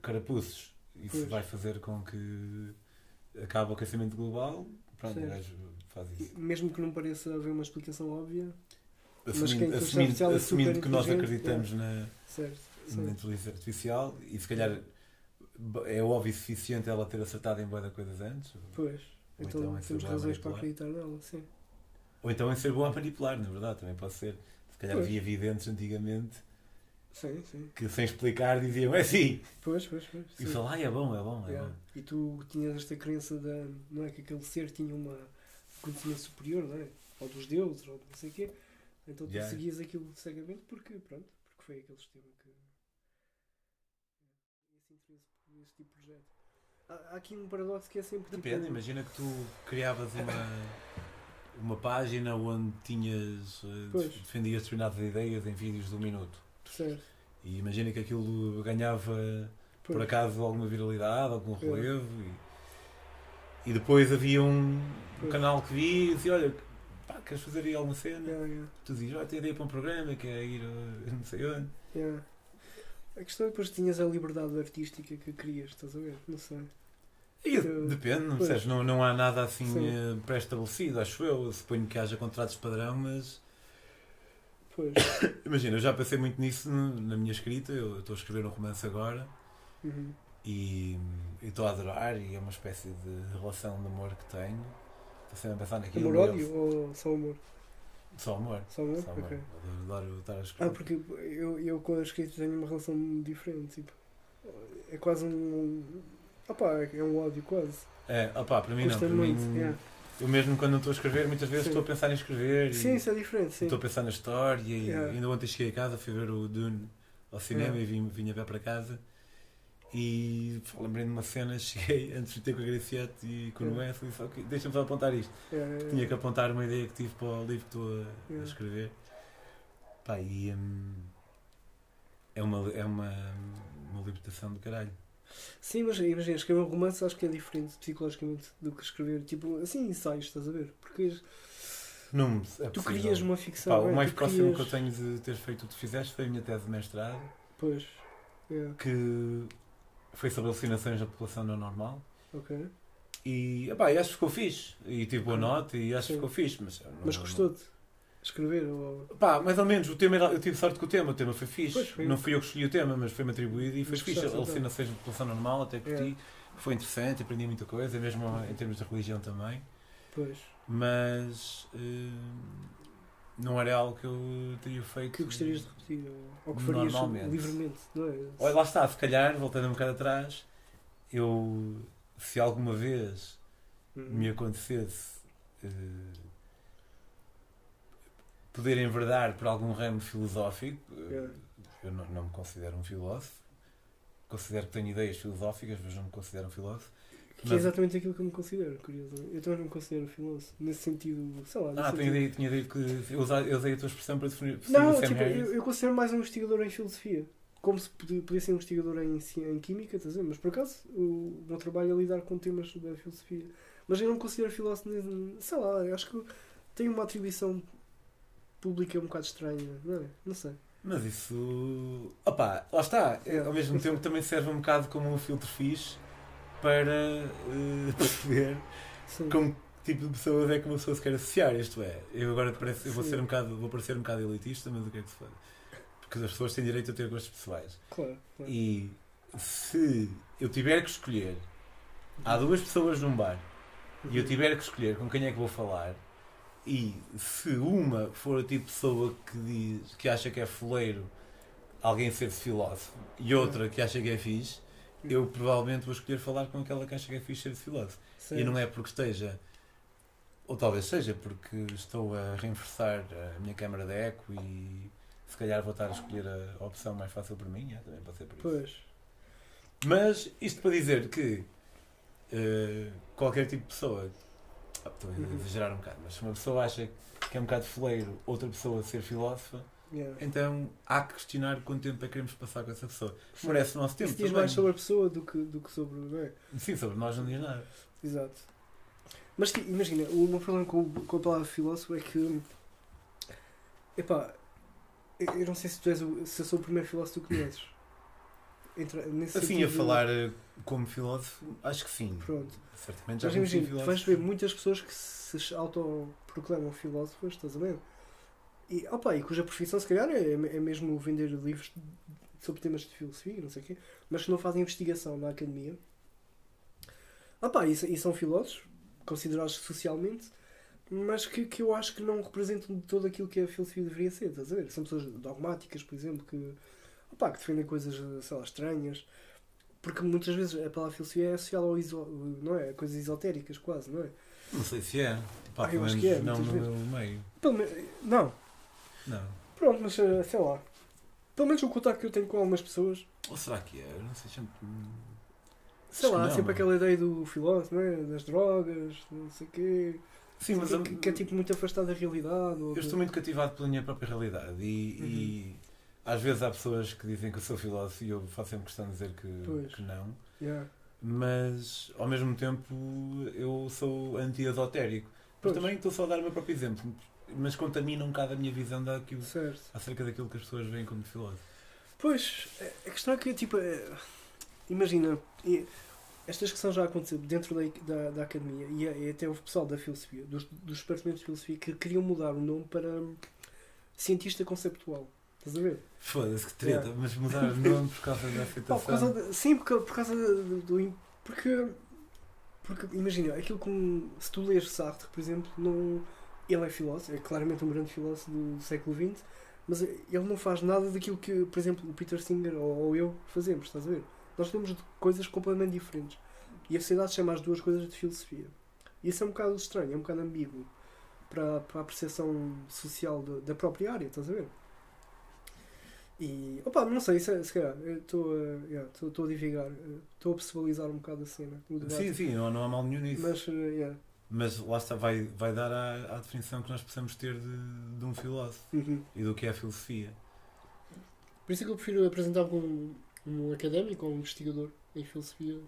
carapuços, isso Pois. vai fazer com que acabe o aquecimento global, pronto, o gajo faz isso. Mesmo que não pareça haver uma explicação óbvia, Assumindo, assumindo, é assumindo super que nós acreditamos na, certo? na certo. inteligência artificial e se calhar é óbvio suficiente ela ter acertado em boa coisas antes, Pois. Ou Então, então é temos razões para acreditar nela, sim. ou então em ser bom a manipular, na verdade, também pode ser. Se calhar Pois. havia videntes antigamente Sim, sim. que sem explicar diziam é assim. Pois, pois, pois. E sim. falar, ah, é bom, é bom, é Yeah. bom. E tu tinhas esta crença da. Não é que aquele ser tinha uma conhecimento superior, não é? Ou dos deuses, ou não sei o quê. Então tu Yeah. seguias aquilo cegamente porque, pronto, porque foi aquele sistema que. Esse interesse por esse tipo de projeto. Há, há aqui um paradoxo que é sempre. Depende, tipo, imagina que tu criavas uma, uma página onde tinhas eh, Pois. defendias determinadas ideias em vídeos de um minuto. E imagina que aquilo ganhava por Pois. acaso alguma viralidade, algum relevo e, e depois havia um, um canal que via e dizia, olha, pá, queres fazer aí alguma cena? Yeah, yeah, Tu dizes, olha, tenho ideia para um programa que é ir a não sei onde. yeah. A questão é que depois tinhas a liberdade artística que querias, estás a ver? Não sei. E Eu- depende, não, não, não há nada assim Sim. eh, pré-estabelecido, acho. Eu Suponho que haja contratos padrão, mas Pois. imagina, eu já pensei muito nisso na minha escrita. Eu estou a escrever um romance agora Uhum. e estou a adorar e é uma espécie de relação de amor que tenho. Estou sempre a pensar naquilo. Amor ódio ou só amor? Só amor. Só amor? Só amor. Ok. Adoro, adoro estar a escrever. Ah, porque eu, eu com a escrita tenho uma relação diferente. Tipo, é quase um. Opá, é um ódio quase. É, opá, para mim não. Para muito. mim, yeah. Eu mesmo quando não estou a escrever, muitas vezes Sim. estou a pensar em escrever. e Sim, isso é diferente. Sim. Estou a pensar na história e Yeah. ainda ontem cheguei a casa, fui ver o Dune ao cinema Yeah. e vim, vim a pé para casa e pô, lembrei-me de uma cena, cheguei antes de ter com a Graciete e com o Yeah. Noé, que deixa-me só apontar isto. É, Tinha que apontar uma ideia que tive para o livro que estou a, a Yeah. escrever. Pá, e hum, é, uma, é uma, uma libertação do caralho. Sim, mas imagina, escrever um romance acho que é diferente psicologicamente do que escrever, tipo, assim, ensaios, estás a ver? Porque Não, é tu crias uma ficção. Pá, é? o mais próximo crias- que eu tenho de ter feito o que fizeste foi a minha tese de mestrado. Pois. É, que foi sobre alucinações da população não normal. ok. E, epá, e acho que ficou fixe. E tive boa Ok. nota e acho que ficou fixe. Mas, não- Mas gostou-te? Escrever? Ou... Pá, mais ou menos. O tema era, eu tive sorte com o tema. O tema foi fixe. Foi. Não fui eu que escolhi o tema, mas foi-me atribuído e foi fixe. gostaste, então? Alucinações da população normal, até curti. É. Foi interessante, aprendi muita coisa, mesmo em termos de religião também. Pois. Mas eh, não era algo que eu teria feito. Que gostarias de repetir? Ou, que farias livremente, não é? Olha, lá está, se calhar, voltando um bocado atrás, eu, se alguma vez Uhum. me acontecesse eh, poder enverdar por algum ramo filosófico, eh, Yeah. eu não, não me considero um filósofo, considero que tenho ideias filosóficas, mas não me considero um filósofo. Que é Mas- exatamente aquilo que eu me considero, curiosamente. Eu também não me considero filósofo, nesse sentido, sei lá. Ah, sentido- ideia, tinha ideia que eu usei, eu usei a tua expressão para definir, Não, tipo, eu, eu considero mais um investigador em filosofia. Como se podia ser um investigador em, em química, estás a ver? Mas por acaso o meu trabalho é lidar com temas da filosofia. Mas eu não me considero filósofo, nem- sei lá, acho que tenho uma atribuição pública um bocado estranha, não é? Não sei. Mas isso. Opá, lá está. É, Ao mesmo tempo também serve um bocado como um filtro fixe para eh, perceber Sim. com que tipo de pessoas é que uma pessoa se quer associar. Isto é, eu agora parece, eu vou Sim. ser um bocado, vou parecer um bocado elitista, mas o que é que se faz? Porque as pessoas têm direito a ter gostos pessoais. Claro. claro. E se eu tiver que escolher, há duas pessoas num bar e eu tiver que escolher com quem é que vou falar, e se uma for a tipo de pessoa que diz que acha que é foleiro alguém ser filósofo e outra que acha que é fixe, eu provavelmente vou escolher falar com aquela que acha que é fixe ser filósofo. Certo. E não é porque esteja, ou talvez seja porque estou a reforçar a minha câmara de eco e se calhar vou estar a escolher a opção mais fácil para mim, é, também pode ser por isso. Pois. Mas isto para dizer que eh, qualquer tipo de pessoa, estou a exagerar um bocado, mas se uma pessoa acha que é um bocado foleiro, outra pessoa ser filósofa, Yeah. então há que questionar quanto tempo é que queremos passar com essa pessoa. Merece o nosso tempo. Isso diz mais sobre a pessoa do que, do que sobre. Não é? Sim, sobre nós não diz nada. Exato. Mas imagina, o meu problema com, com a palavra filósofo é que. Epá, eu eu não sei se tu és o, se eu sou o primeiro filósofo que tu conheces. Entra, nesse Assim, a sentido de- falar eh, como filósofo, acho que sim. Pronto. Certamente já Mas imagina, tu vais filósofos. ver muitas pessoas que se autoproclamam filósofas, estás a ver? E, opa, e cuja profissão, se calhar, é, é mesmo vender livros sobre temas de filosofia, não sei o quê, mas que não fazem investigação na academia. Opa, e, e são filósofos, considerados socialmente, mas que, que eu acho que não representam de todo aquilo que a filosofia deveria ser, estás a ver? São pessoas dogmáticas, por exemplo, que, opa, que defendem coisas, sei lá, estranhas. Porque muitas vezes a palavra filosofia é associada ao iso, não é? A coisas esotéricas, quase, não é? Não sei se é. Pá, Ah, eu acho que é, não no meio. Pelo menos. Não, Não. pronto, mas eh, sei lá. Pelo menos o contato que eu tenho com algumas pessoas, Ou será que é? Eu não sei sempre. sei Acho lá, não, sempre mano. aquela ideia do filósofo, não é? Das drogas, não sei o quê. Sim, mas que, eu, que- é tipo muito afastado da realidade. eu estou muito cativado pela minha própria realidade e, Uhum. e às vezes há pessoas que dizem que eu sou filósofo e eu faço sempre questão de dizer que, que não. Yeah. Mas ao mesmo tempo eu sou anti-esotérico. Mas também estou só a dar o meu próprio exemplo. Mas contamina um bocado a minha visão daquilo, Certo. acerca daquilo que as pessoas veem como filósofo. Pois, a questão é que, tipo, é, imagina, esta discussão já aconteceu dentro da, da, da academia e, é- e até houve pessoal da filosofia, dos, dos departamentos de filosofia, que queriam mudar o nome para cientista conceptual. Estás a ver? Foda-se que treta, Yeah. mas mudar o nome por causa da Pá, aceitação. por causa de- sim, porque, por causa do, do porque, porque imagina, aquilo como se tu lês Sartre, por exemplo, não, ele é filósofo, é claramente um grande filósofo do, século XX, mas ele não faz nada daquilo que, por exemplo, o Peter Singer ou, ou eu fazemos, estás a ver? Nós temos de coisas completamente diferentes. E a sociedade chama as duas coisas de filosofia. E isso é um bocado estranho, é um bocado ambíguo para, para a percepção social da- da própria área, estás a ver? E, opa, não sei, se, se calhar, estou a, yeah, a divagar, eh, estou a pessoalizar um bocado a cena. Sim, sim, não, não há mal nenhum nisso. Mas, Mas, eh, yeah. lá está, vai, vai dar à, à definição que nós possamos ter de, de um filósofo Uhum. e do que é a filosofia. Por isso é que eu prefiro apresentar como um, um académico ou um investigador em filosofia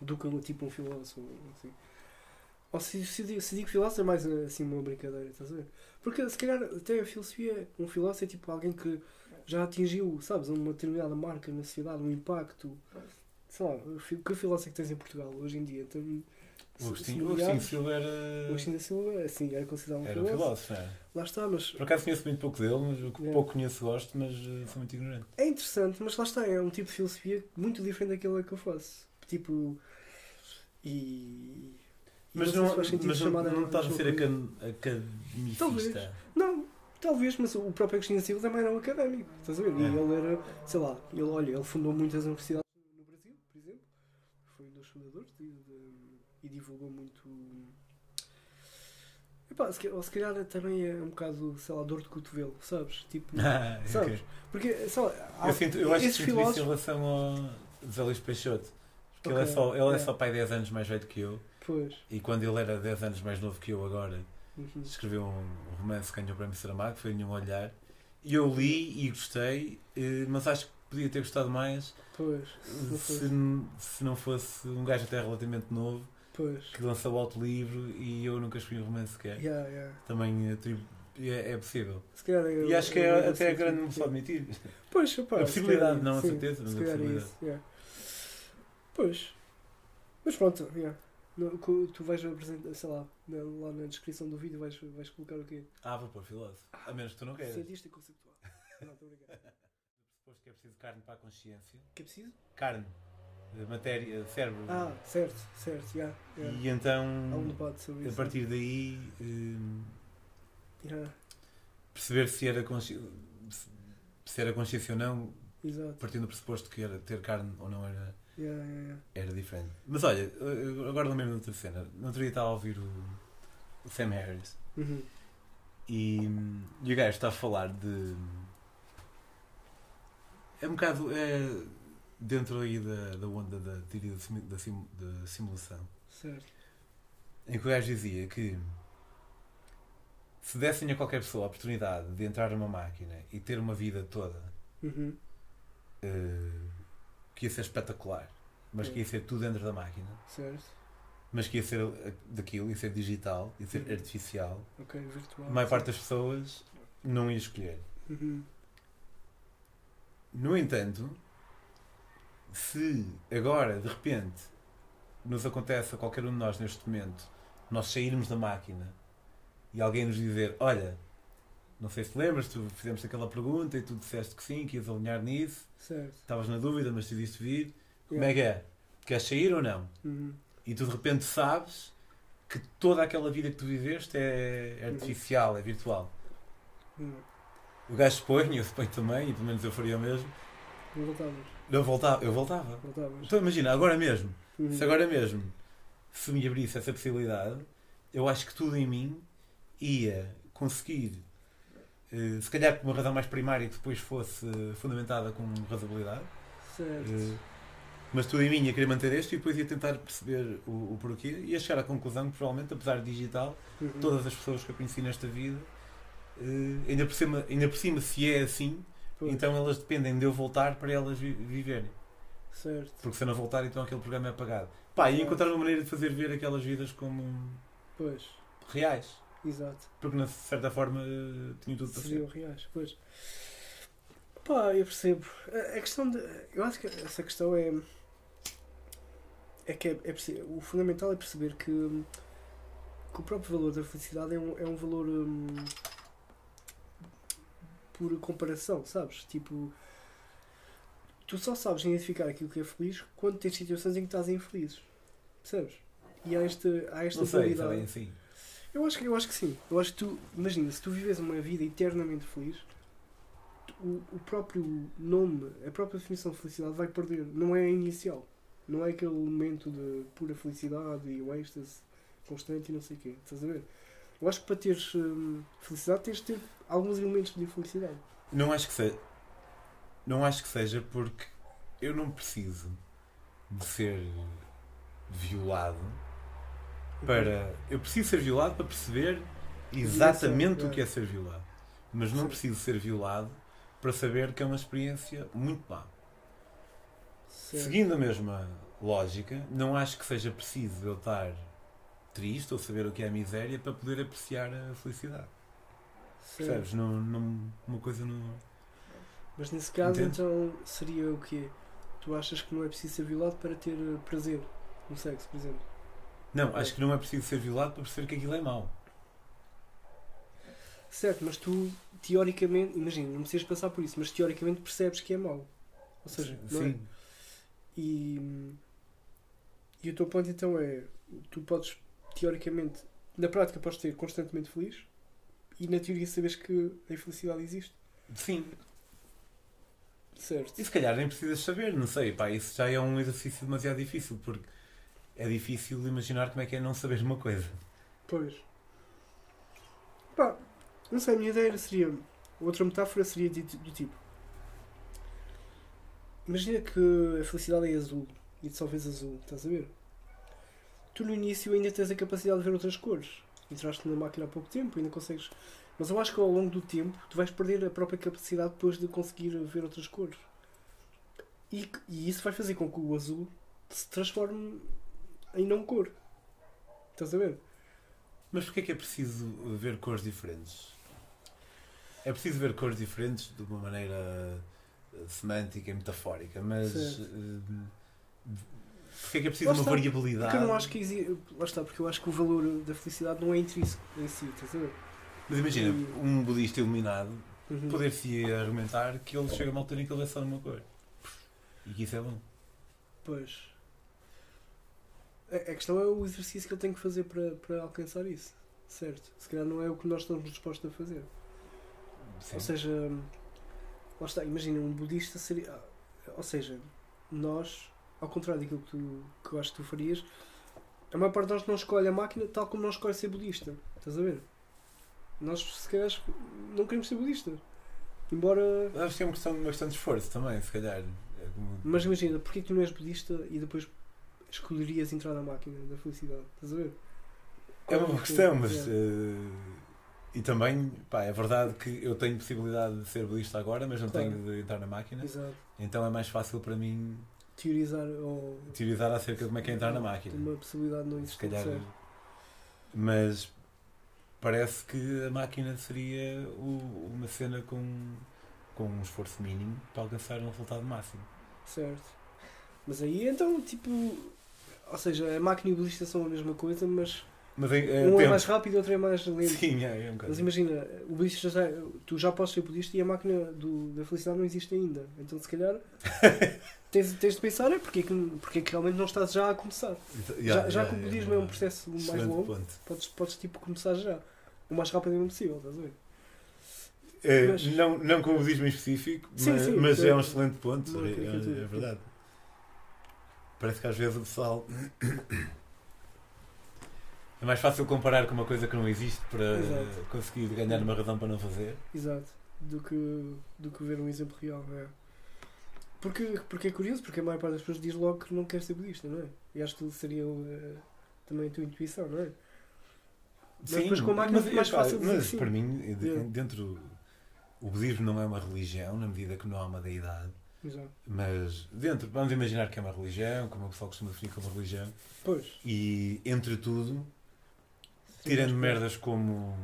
do que um, tipo um filósofo. Assim. Ou se, se, digo, se digo filósofo é mais eh, assim uma brincadeira, estás a ver? Porque se calhar até a filosofia, um filósofo é tipo alguém que já atingiu, sabes, uma determinada marca na sociedade, um impacto. Sei lá, o que filósofo é que tens em Portugal hoje em dia? Tem, O Agostinho, o Agostinho Silva o era, Agostinho da Silva, assim, era considerado um era um filósofo. filósofo, não é? Lá está, mas Por acaso conheço muito pouco dele, mas o que Yeah. pouco conheço gosto, mas eh, sou muito ignorante. É interessante, mas lá está, é um tipo de filosofia muito diferente daquela que eu faço. Tipo. E. e Mas não, sentido mas não, não estás a ser acan- Talvez. academicista. Não, talvez, mas o próprio Agostinho Silva também era um académico. Estás a ver? E É. ele era, sei lá, ele, olha, ele fundou muitas universidades no Brasil, por exemplo. Foi um dos fundadores de- de- e divulgou muito. Epá, se, ou se calhar também é um bocado, sei lá, dor de cotovelo, sabes? Tipo, Ah, sabes? ok. Porque, sei lá, há- Eu, sinto, eu acho que sinto isso em relação ao José Luís Peixoto. Porque ele, Ok, é só, ele é yeah. só pai 10 anos mais velho que eu. Pois. E quando ele era 10 anos mais novo que eu agora, Uhum. escreveu um romance que ganhou o Prémio Saramago, foi Nenhum Olhar. E eu li e gostei, eh, mas acho que podia ter gostado mais Pois, se, se não fosse um gajo até relativamente novo Pois. que lançou o auto-livro e eu nunca escrevi um romance sequer. Yeah, yeah. Também atribu- é, é possível. Se calhar é- E acho que é- é, até assim, grande não só admitir. Pois, opá, A possibilidade, não a sim, certeza, mas a é possibilidade. isso, yeah. Pois. Mas pronto, yeah. Tu vais apresentar, sei lá, na- lá na descrição do vídeo vais, vais colocar o quê? Ah, vou pôr filósofo. A menos que tu não queiras. Cientista conceptual. Não, estou brincar. Suposto que é preciso carne para a consciência. O que é preciso? Carne, matéria, cérebro. Ah, certo, certo, já. Yeah, E então, um a partir daí, eh, Yeah, perceber se era, consci... se era consciência ou não, exato. partindo do pressuposto que era ter carne ou não era, Yeah, yeah, yeah. era diferente. Mas olha, agora não lembro de outra cena. No outro dia estava a ouvir o, o Sam Harris Uhum. e, e o gajo está a falar de. É um bocado. É, dentro aí da, da onda da teoria da, sim- da simulação. Certo. em que o gajo dizia que se dessem a qualquer pessoa a oportunidade de entrar numa máquina e ter uma vida toda Uhum. eh, que ia ser espetacular, mas que ia ser tudo dentro da máquina, Certo. mas que ia ser eh, daquilo, ia ser digital, ia ser Uhum. artificial, Ok, virtual. a maior parte das pessoas não ia escolher. Uhum. No entanto, se agora, de repente, nos acontece a qualquer um de nós neste momento, nós sairmos da máquina e alguém nos dizer: Olha, não sei se te lembras, tu fizemos aquela pergunta e tu disseste que sim, que ias alinhar nisso, Certo. estavas na dúvida, mas decidiste vir. Como é que é? Queres sair ou não? Uhum. E tu de repente sabes que toda aquela vida que tu viveste é artificial, é virtual. Uhum. O gajo expõe, eu suponho também, e pelo menos eu faria o mesmo. Não voltavas. Eu voltava, eu voltava. Voltavas. Então imagina, agora mesmo, Uhum. se agora mesmo se me abrisse essa possibilidade, eu acho que tudo em mim ia conseguir, eh, se calhar por uma razão mais primária que depois fosse fundamentada com razoabilidade, Certo. eh, mas tudo em mim ia querer manter este e depois ia tentar perceber o, o porquê e ia chegar à conclusão que provavelmente, apesar de digital, Uhum. todas as pessoas que eu conheci nesta vida, eh, ainda, por cima, ainda por cima, se é assim, Pois. então elas dependem de eu voltar para elas vi- viverem. Certo. Porque se eu não voltar, então aquele programa é apagado. Pá, e encontrar uma maneira de fazer ver aquelas vidas como Pois. reais. Exato. Porque, de certa forma, tinha tudo para Seriam ser. reais. Pois. Pá, eu percebo. A, a questão de. Eu acho que essa questão é. É que é, é o fundamental é perceber que, hum, que o próprio valor da felicidade é um, é um valor hum, por comparação, sabes? Tipo, tu só sabes identificar aquilo que é feliz quando tens situações em que estás infeliz, percebes? E há esta, há esta Não sei, dualidade. está bem assim. Eu acho, que- eu acho que sim. Eu acho que tu, imagina, se tu vives uma vida eternamente feliz, o, o próprio nome, a própria definição de felicidade vai perder. Não é a inicial. Não é aquele momento de pura felicidade e o êxtase constante e não sei o quê. Estás a ver? Eu acho que para teres hum, felicidade tens de ter alguns elementos de felicidade. Não acho que seja. Não acho que seja porque eu não preciso de ser violado para. Eu preciso ser violado para perceber exatamente o que é ser violado. Mas não Sim. preciso ser violado para saber que é uma experiência muito má. Seguindo a mesma lógica, não acho que seja preciso eu estar triste ou saber o que é a miséria para poder apreciar a felicidade. Certo. Percebes? Não, não, uma coisa não. Mas nesse caso, então, seria o quê? Tu achas que não é preciso ser violado para ter eh, prazer no sexo, por exemplo? Não, acho que não é preciso ser violado para perceber que aquilo é mau. Certo, mas tu, teoricamente, imagina, não precisas passar por isso, mas teoricamente percebes que é mau. Ou seja, não é? Sim. E, e o teu ponto então é: tu podes, teoricamente, na prática, podes ter constantemente feliz e na teoria sabes que a infelicidade existe. Sim. Certo. E se calhar nem precisas saber, não sei, pá, isso já é um exercício demasiado difícil, porque é difícil imaginar como é que é não saber uma coisa. Pois. Pá, não sei, a minha ideia seria. Outra metáfora seria de- do tipo: Imagina que a felicidade é azul e tu só vês azul, estás a ver? Tu no início ainda tens a capacidade de ver outras cores. Entraste na máquina há pouco tempo, ainda consegues. Mas eu acho que ao longo do tempo tu vais perder a própria capacidade depois de conseguir ver outras cores. E, e isso vai fazer com que o azul se transforme em não cor. Estás a ver? Mas porquê é que é preciso ver cores diferentes? É preciso ver cores diferentes de uma maneira eh, semântica e metafórica, mas eh, porquê é que é preciso Lá uma está. variabilidade? Porque eu não acho que exi... Lá está, porque eu acho que o valor da felicidade não é intrínseco em si, estás a ver? Mas imagina, E- um budista iluminado Uhum. poder-se argumentar que ele chega a uma altura em que ele é só numa cor. E que isso é bom. Pois. A, questão é o exercício que ele tem que fazer para, para alcançar isso. Certo. Se calhar não é o que nós estamos dispostos a fazer. Sim. Ou seja, lá está, imagina, um budista seria. Ou seja, nós, ao contrário daquilo que, tu, que eu acho que tu farias, a maior parte de nós não escolhe a máquina tal como não escolhe ser budista. Estás a ver? Nós, se calhar, não queremos ser budista. Embora. Que é uma questão, de esforço também, se calhar. É Mas imagina, porquê que tu não és budista e depois escolherias entrar na máquina da felicidade? Estás a ver? É uma boa questão, mas. Eh, E também, pá, é verdade que eu tenho possibilidade de ser budista agora, mas não claro. tenho de entrar na máquina. Exato. Então é mais fácil para mim teorizar ou teorizar acerca de como é que é entrar na máquina. Uma possibilidade não existe. Se calhar, mas parece que a máquina seria o, uma cena com, com um esforço mínimo para alcançar um resultado máximo. Certo. Mas aí então, tipo. Ou seja, a máquina e o budista são a mesma coisa, mas mas em, um tempo. é mais rápido e outro é mais lento. Sim, é, é um Mas imagina, o budista já, tu já podes ser budista e a máquina do, da felicidade não existe ainda. Então se calhar tens, tens de pensar é porque é, que, porque é que realmente não estás já a começar. Yeah, já, já yeah, que o budismo yeah, é um processo mais longo, podes, podes tipo começar já. O mais rápido possível, estás a ver? É, mas, não, não com o budismo em específico, sim, mas, sim, mas é um excelente ponto, é, é, é verdade. Parece que às vezes o pessoal é mais fácil comparar com uma coisa que não existe para Exato. conseguir ganhar uma razão para não fazer. Exato. Do que, do que ver um exemplo real, é? Porque, porque é curioso, porque a maior parte das pessoas diz logo que não quer ser budista, não é? E acho que seria uh, também a tua intuição, não é? Mas Sim, depois com a máquina mas, é mais fácil Mas para mim, dentro. O budismo não é uma religião, na medida que não há uma deidade. Exato. Mas dentro, vamos imaginar que é uma religião, como o pessoal costuma definir como religião. Pois. E entre tudo, Tirando merdas como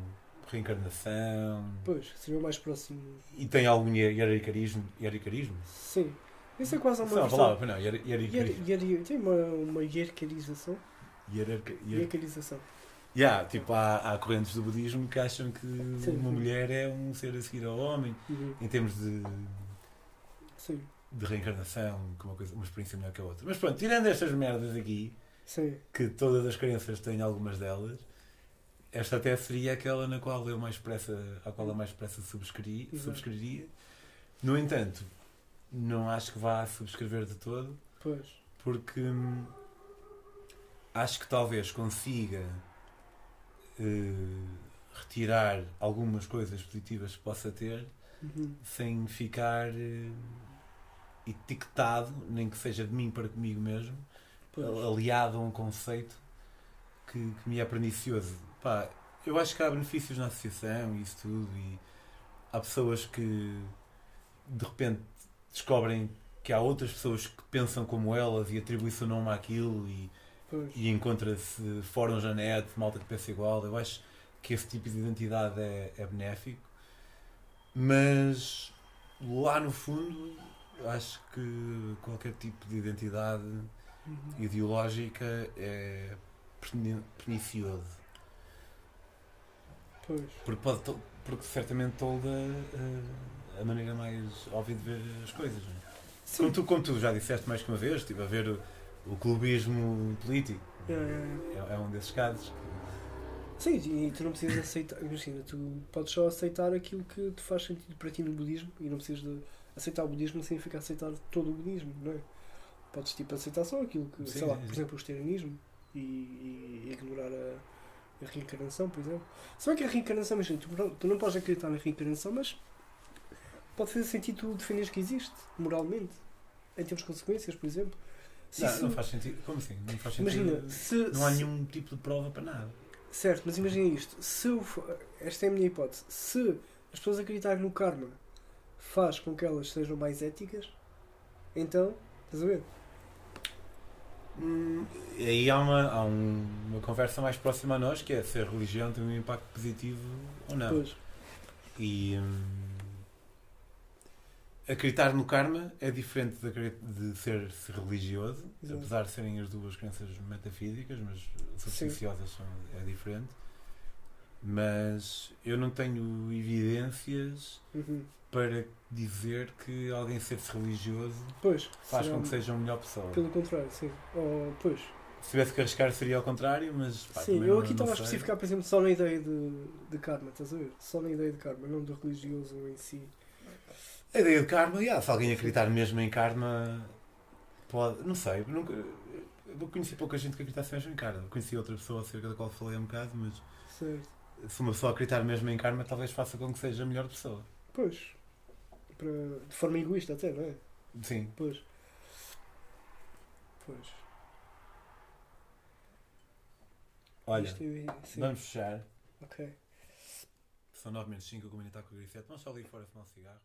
reencarnação. Pois, seria o mais próximo. E tem algum hierarcarismo? Hierarcarismo? Sim. Isso é quase uma. Não, palavra, não, hierarcarismo. Tem uma, uma hierarquização. Hierarca, hierarquização. Yeah, tipo, há, há correntes do budismo que acham que sim, uma mulher é um ser a seguir ao homem, uhum. em termos de, sim. de reencarnação, que uma, coisa, uma experiência melhor que a outra. Mas pronto, tirando estas merdas aqui, que todas as crenças têm algumas delas, esta até seria aquela na qual eu mais pressa, a qual eu mais pressa subscrevi, subscreveria. No entanto, não acho que vá subscrever de todo. Pois. Porque hum, acho que talvez consiga uh, retirar algumas coisas positivas que possa ter uhum. sem ficar uh, etiquetado, nem que seja de mim para comigo mesmo, aliado a um conceito que, que me é pernicioso. Pá, eu acho que há benefícios na associação e isso tudo, e há pessoas que de repente descobrem que há outras pessoas que pensam como elas e atribuem seu nome àquilo e, e encontra-se fóruns na net, malta que pensa igual. Eu acho que esse tipo de identidade é, é benéfico, mas lá no fundo acho que qualquer tipo de identidade uhum. ideológica é pernicioso. Pois. Porque, pode, porque certamente tolda uh, a maneira mais óbvia de ver as coisas. Não é? Como, tu, como tu já disseste mais que uma vez, estive a ver o, o clubismo político. É, é, é. é um desses casos. Sim, e tu não precisas aceitar, imagina, tu podes só aceitar aquilo que te faz sentido para ti no budismo e não precisas de aceitar o budismo significa aceitar todo o budismo, não é? Podes tipo aceitar só aquilo que, sim, sei lá, por exemplo, o esteranismo e, e ignorar a a reencarnação, por exemplo. Se bem que a reencarnação, mas, tu, tu não podes acreditar na reencarnação, mas pode fazer sentido tu defenderes que existe, moralmente, em termos de consequências, por exemplo. Se não, isso... não faz sentido. Como assim? Não faz sentido. Imagina, se, não há se... nenhum tipo de prova para nada. Certo, mas imagina isto. Se eu, esta é a minha hipótese. Se as pessoas acreditarem no karma faz com que elas sejam mais éticas, então, estás a ver? Hum, aí há, uma, há um, uma conversa mais próxima a nós que é se a religião tem um impacto positivo ou não. Pois. E hum, acreditar no karma é diferente de, de ser, ser religioso, Exato. apesar de serem as duas crenças metafísicas, mas supersticiosas são, é diferente. Mas eu não tenho evidências uhum para dizer que alguém ser-se religioso pois, faz com que seja uma melhor pessoa. Pelo contrário, sim. Oh, pois. Se tivesse que arriscar seria ao contrário, mas. Pá, sim, eu aqui estava a especificar, por exemplo, só na ideia de, de karma, estás a ver? Só na ideia de karma, não do religioso em si. A ideia de karma, yeah, se alguém acreditar mesmo em karma, pode. Não sei, nunca. Eu conheci pouca gente que acreditasse mesmo em karma. Conheci outra pessoa acerca da qual falei um bocado, mas. Certo. Se uma pessoa acreditar mesmo em karma, talvez faça com que seja a melhor pessoa. Pois para, de forma egoísta até, não é? Sim. Pois. Pois. Olha, vamos fechar. Ok. São 9 menos 5, eu combino estar com o 7. Vamos só ali fora fumar um cigarro.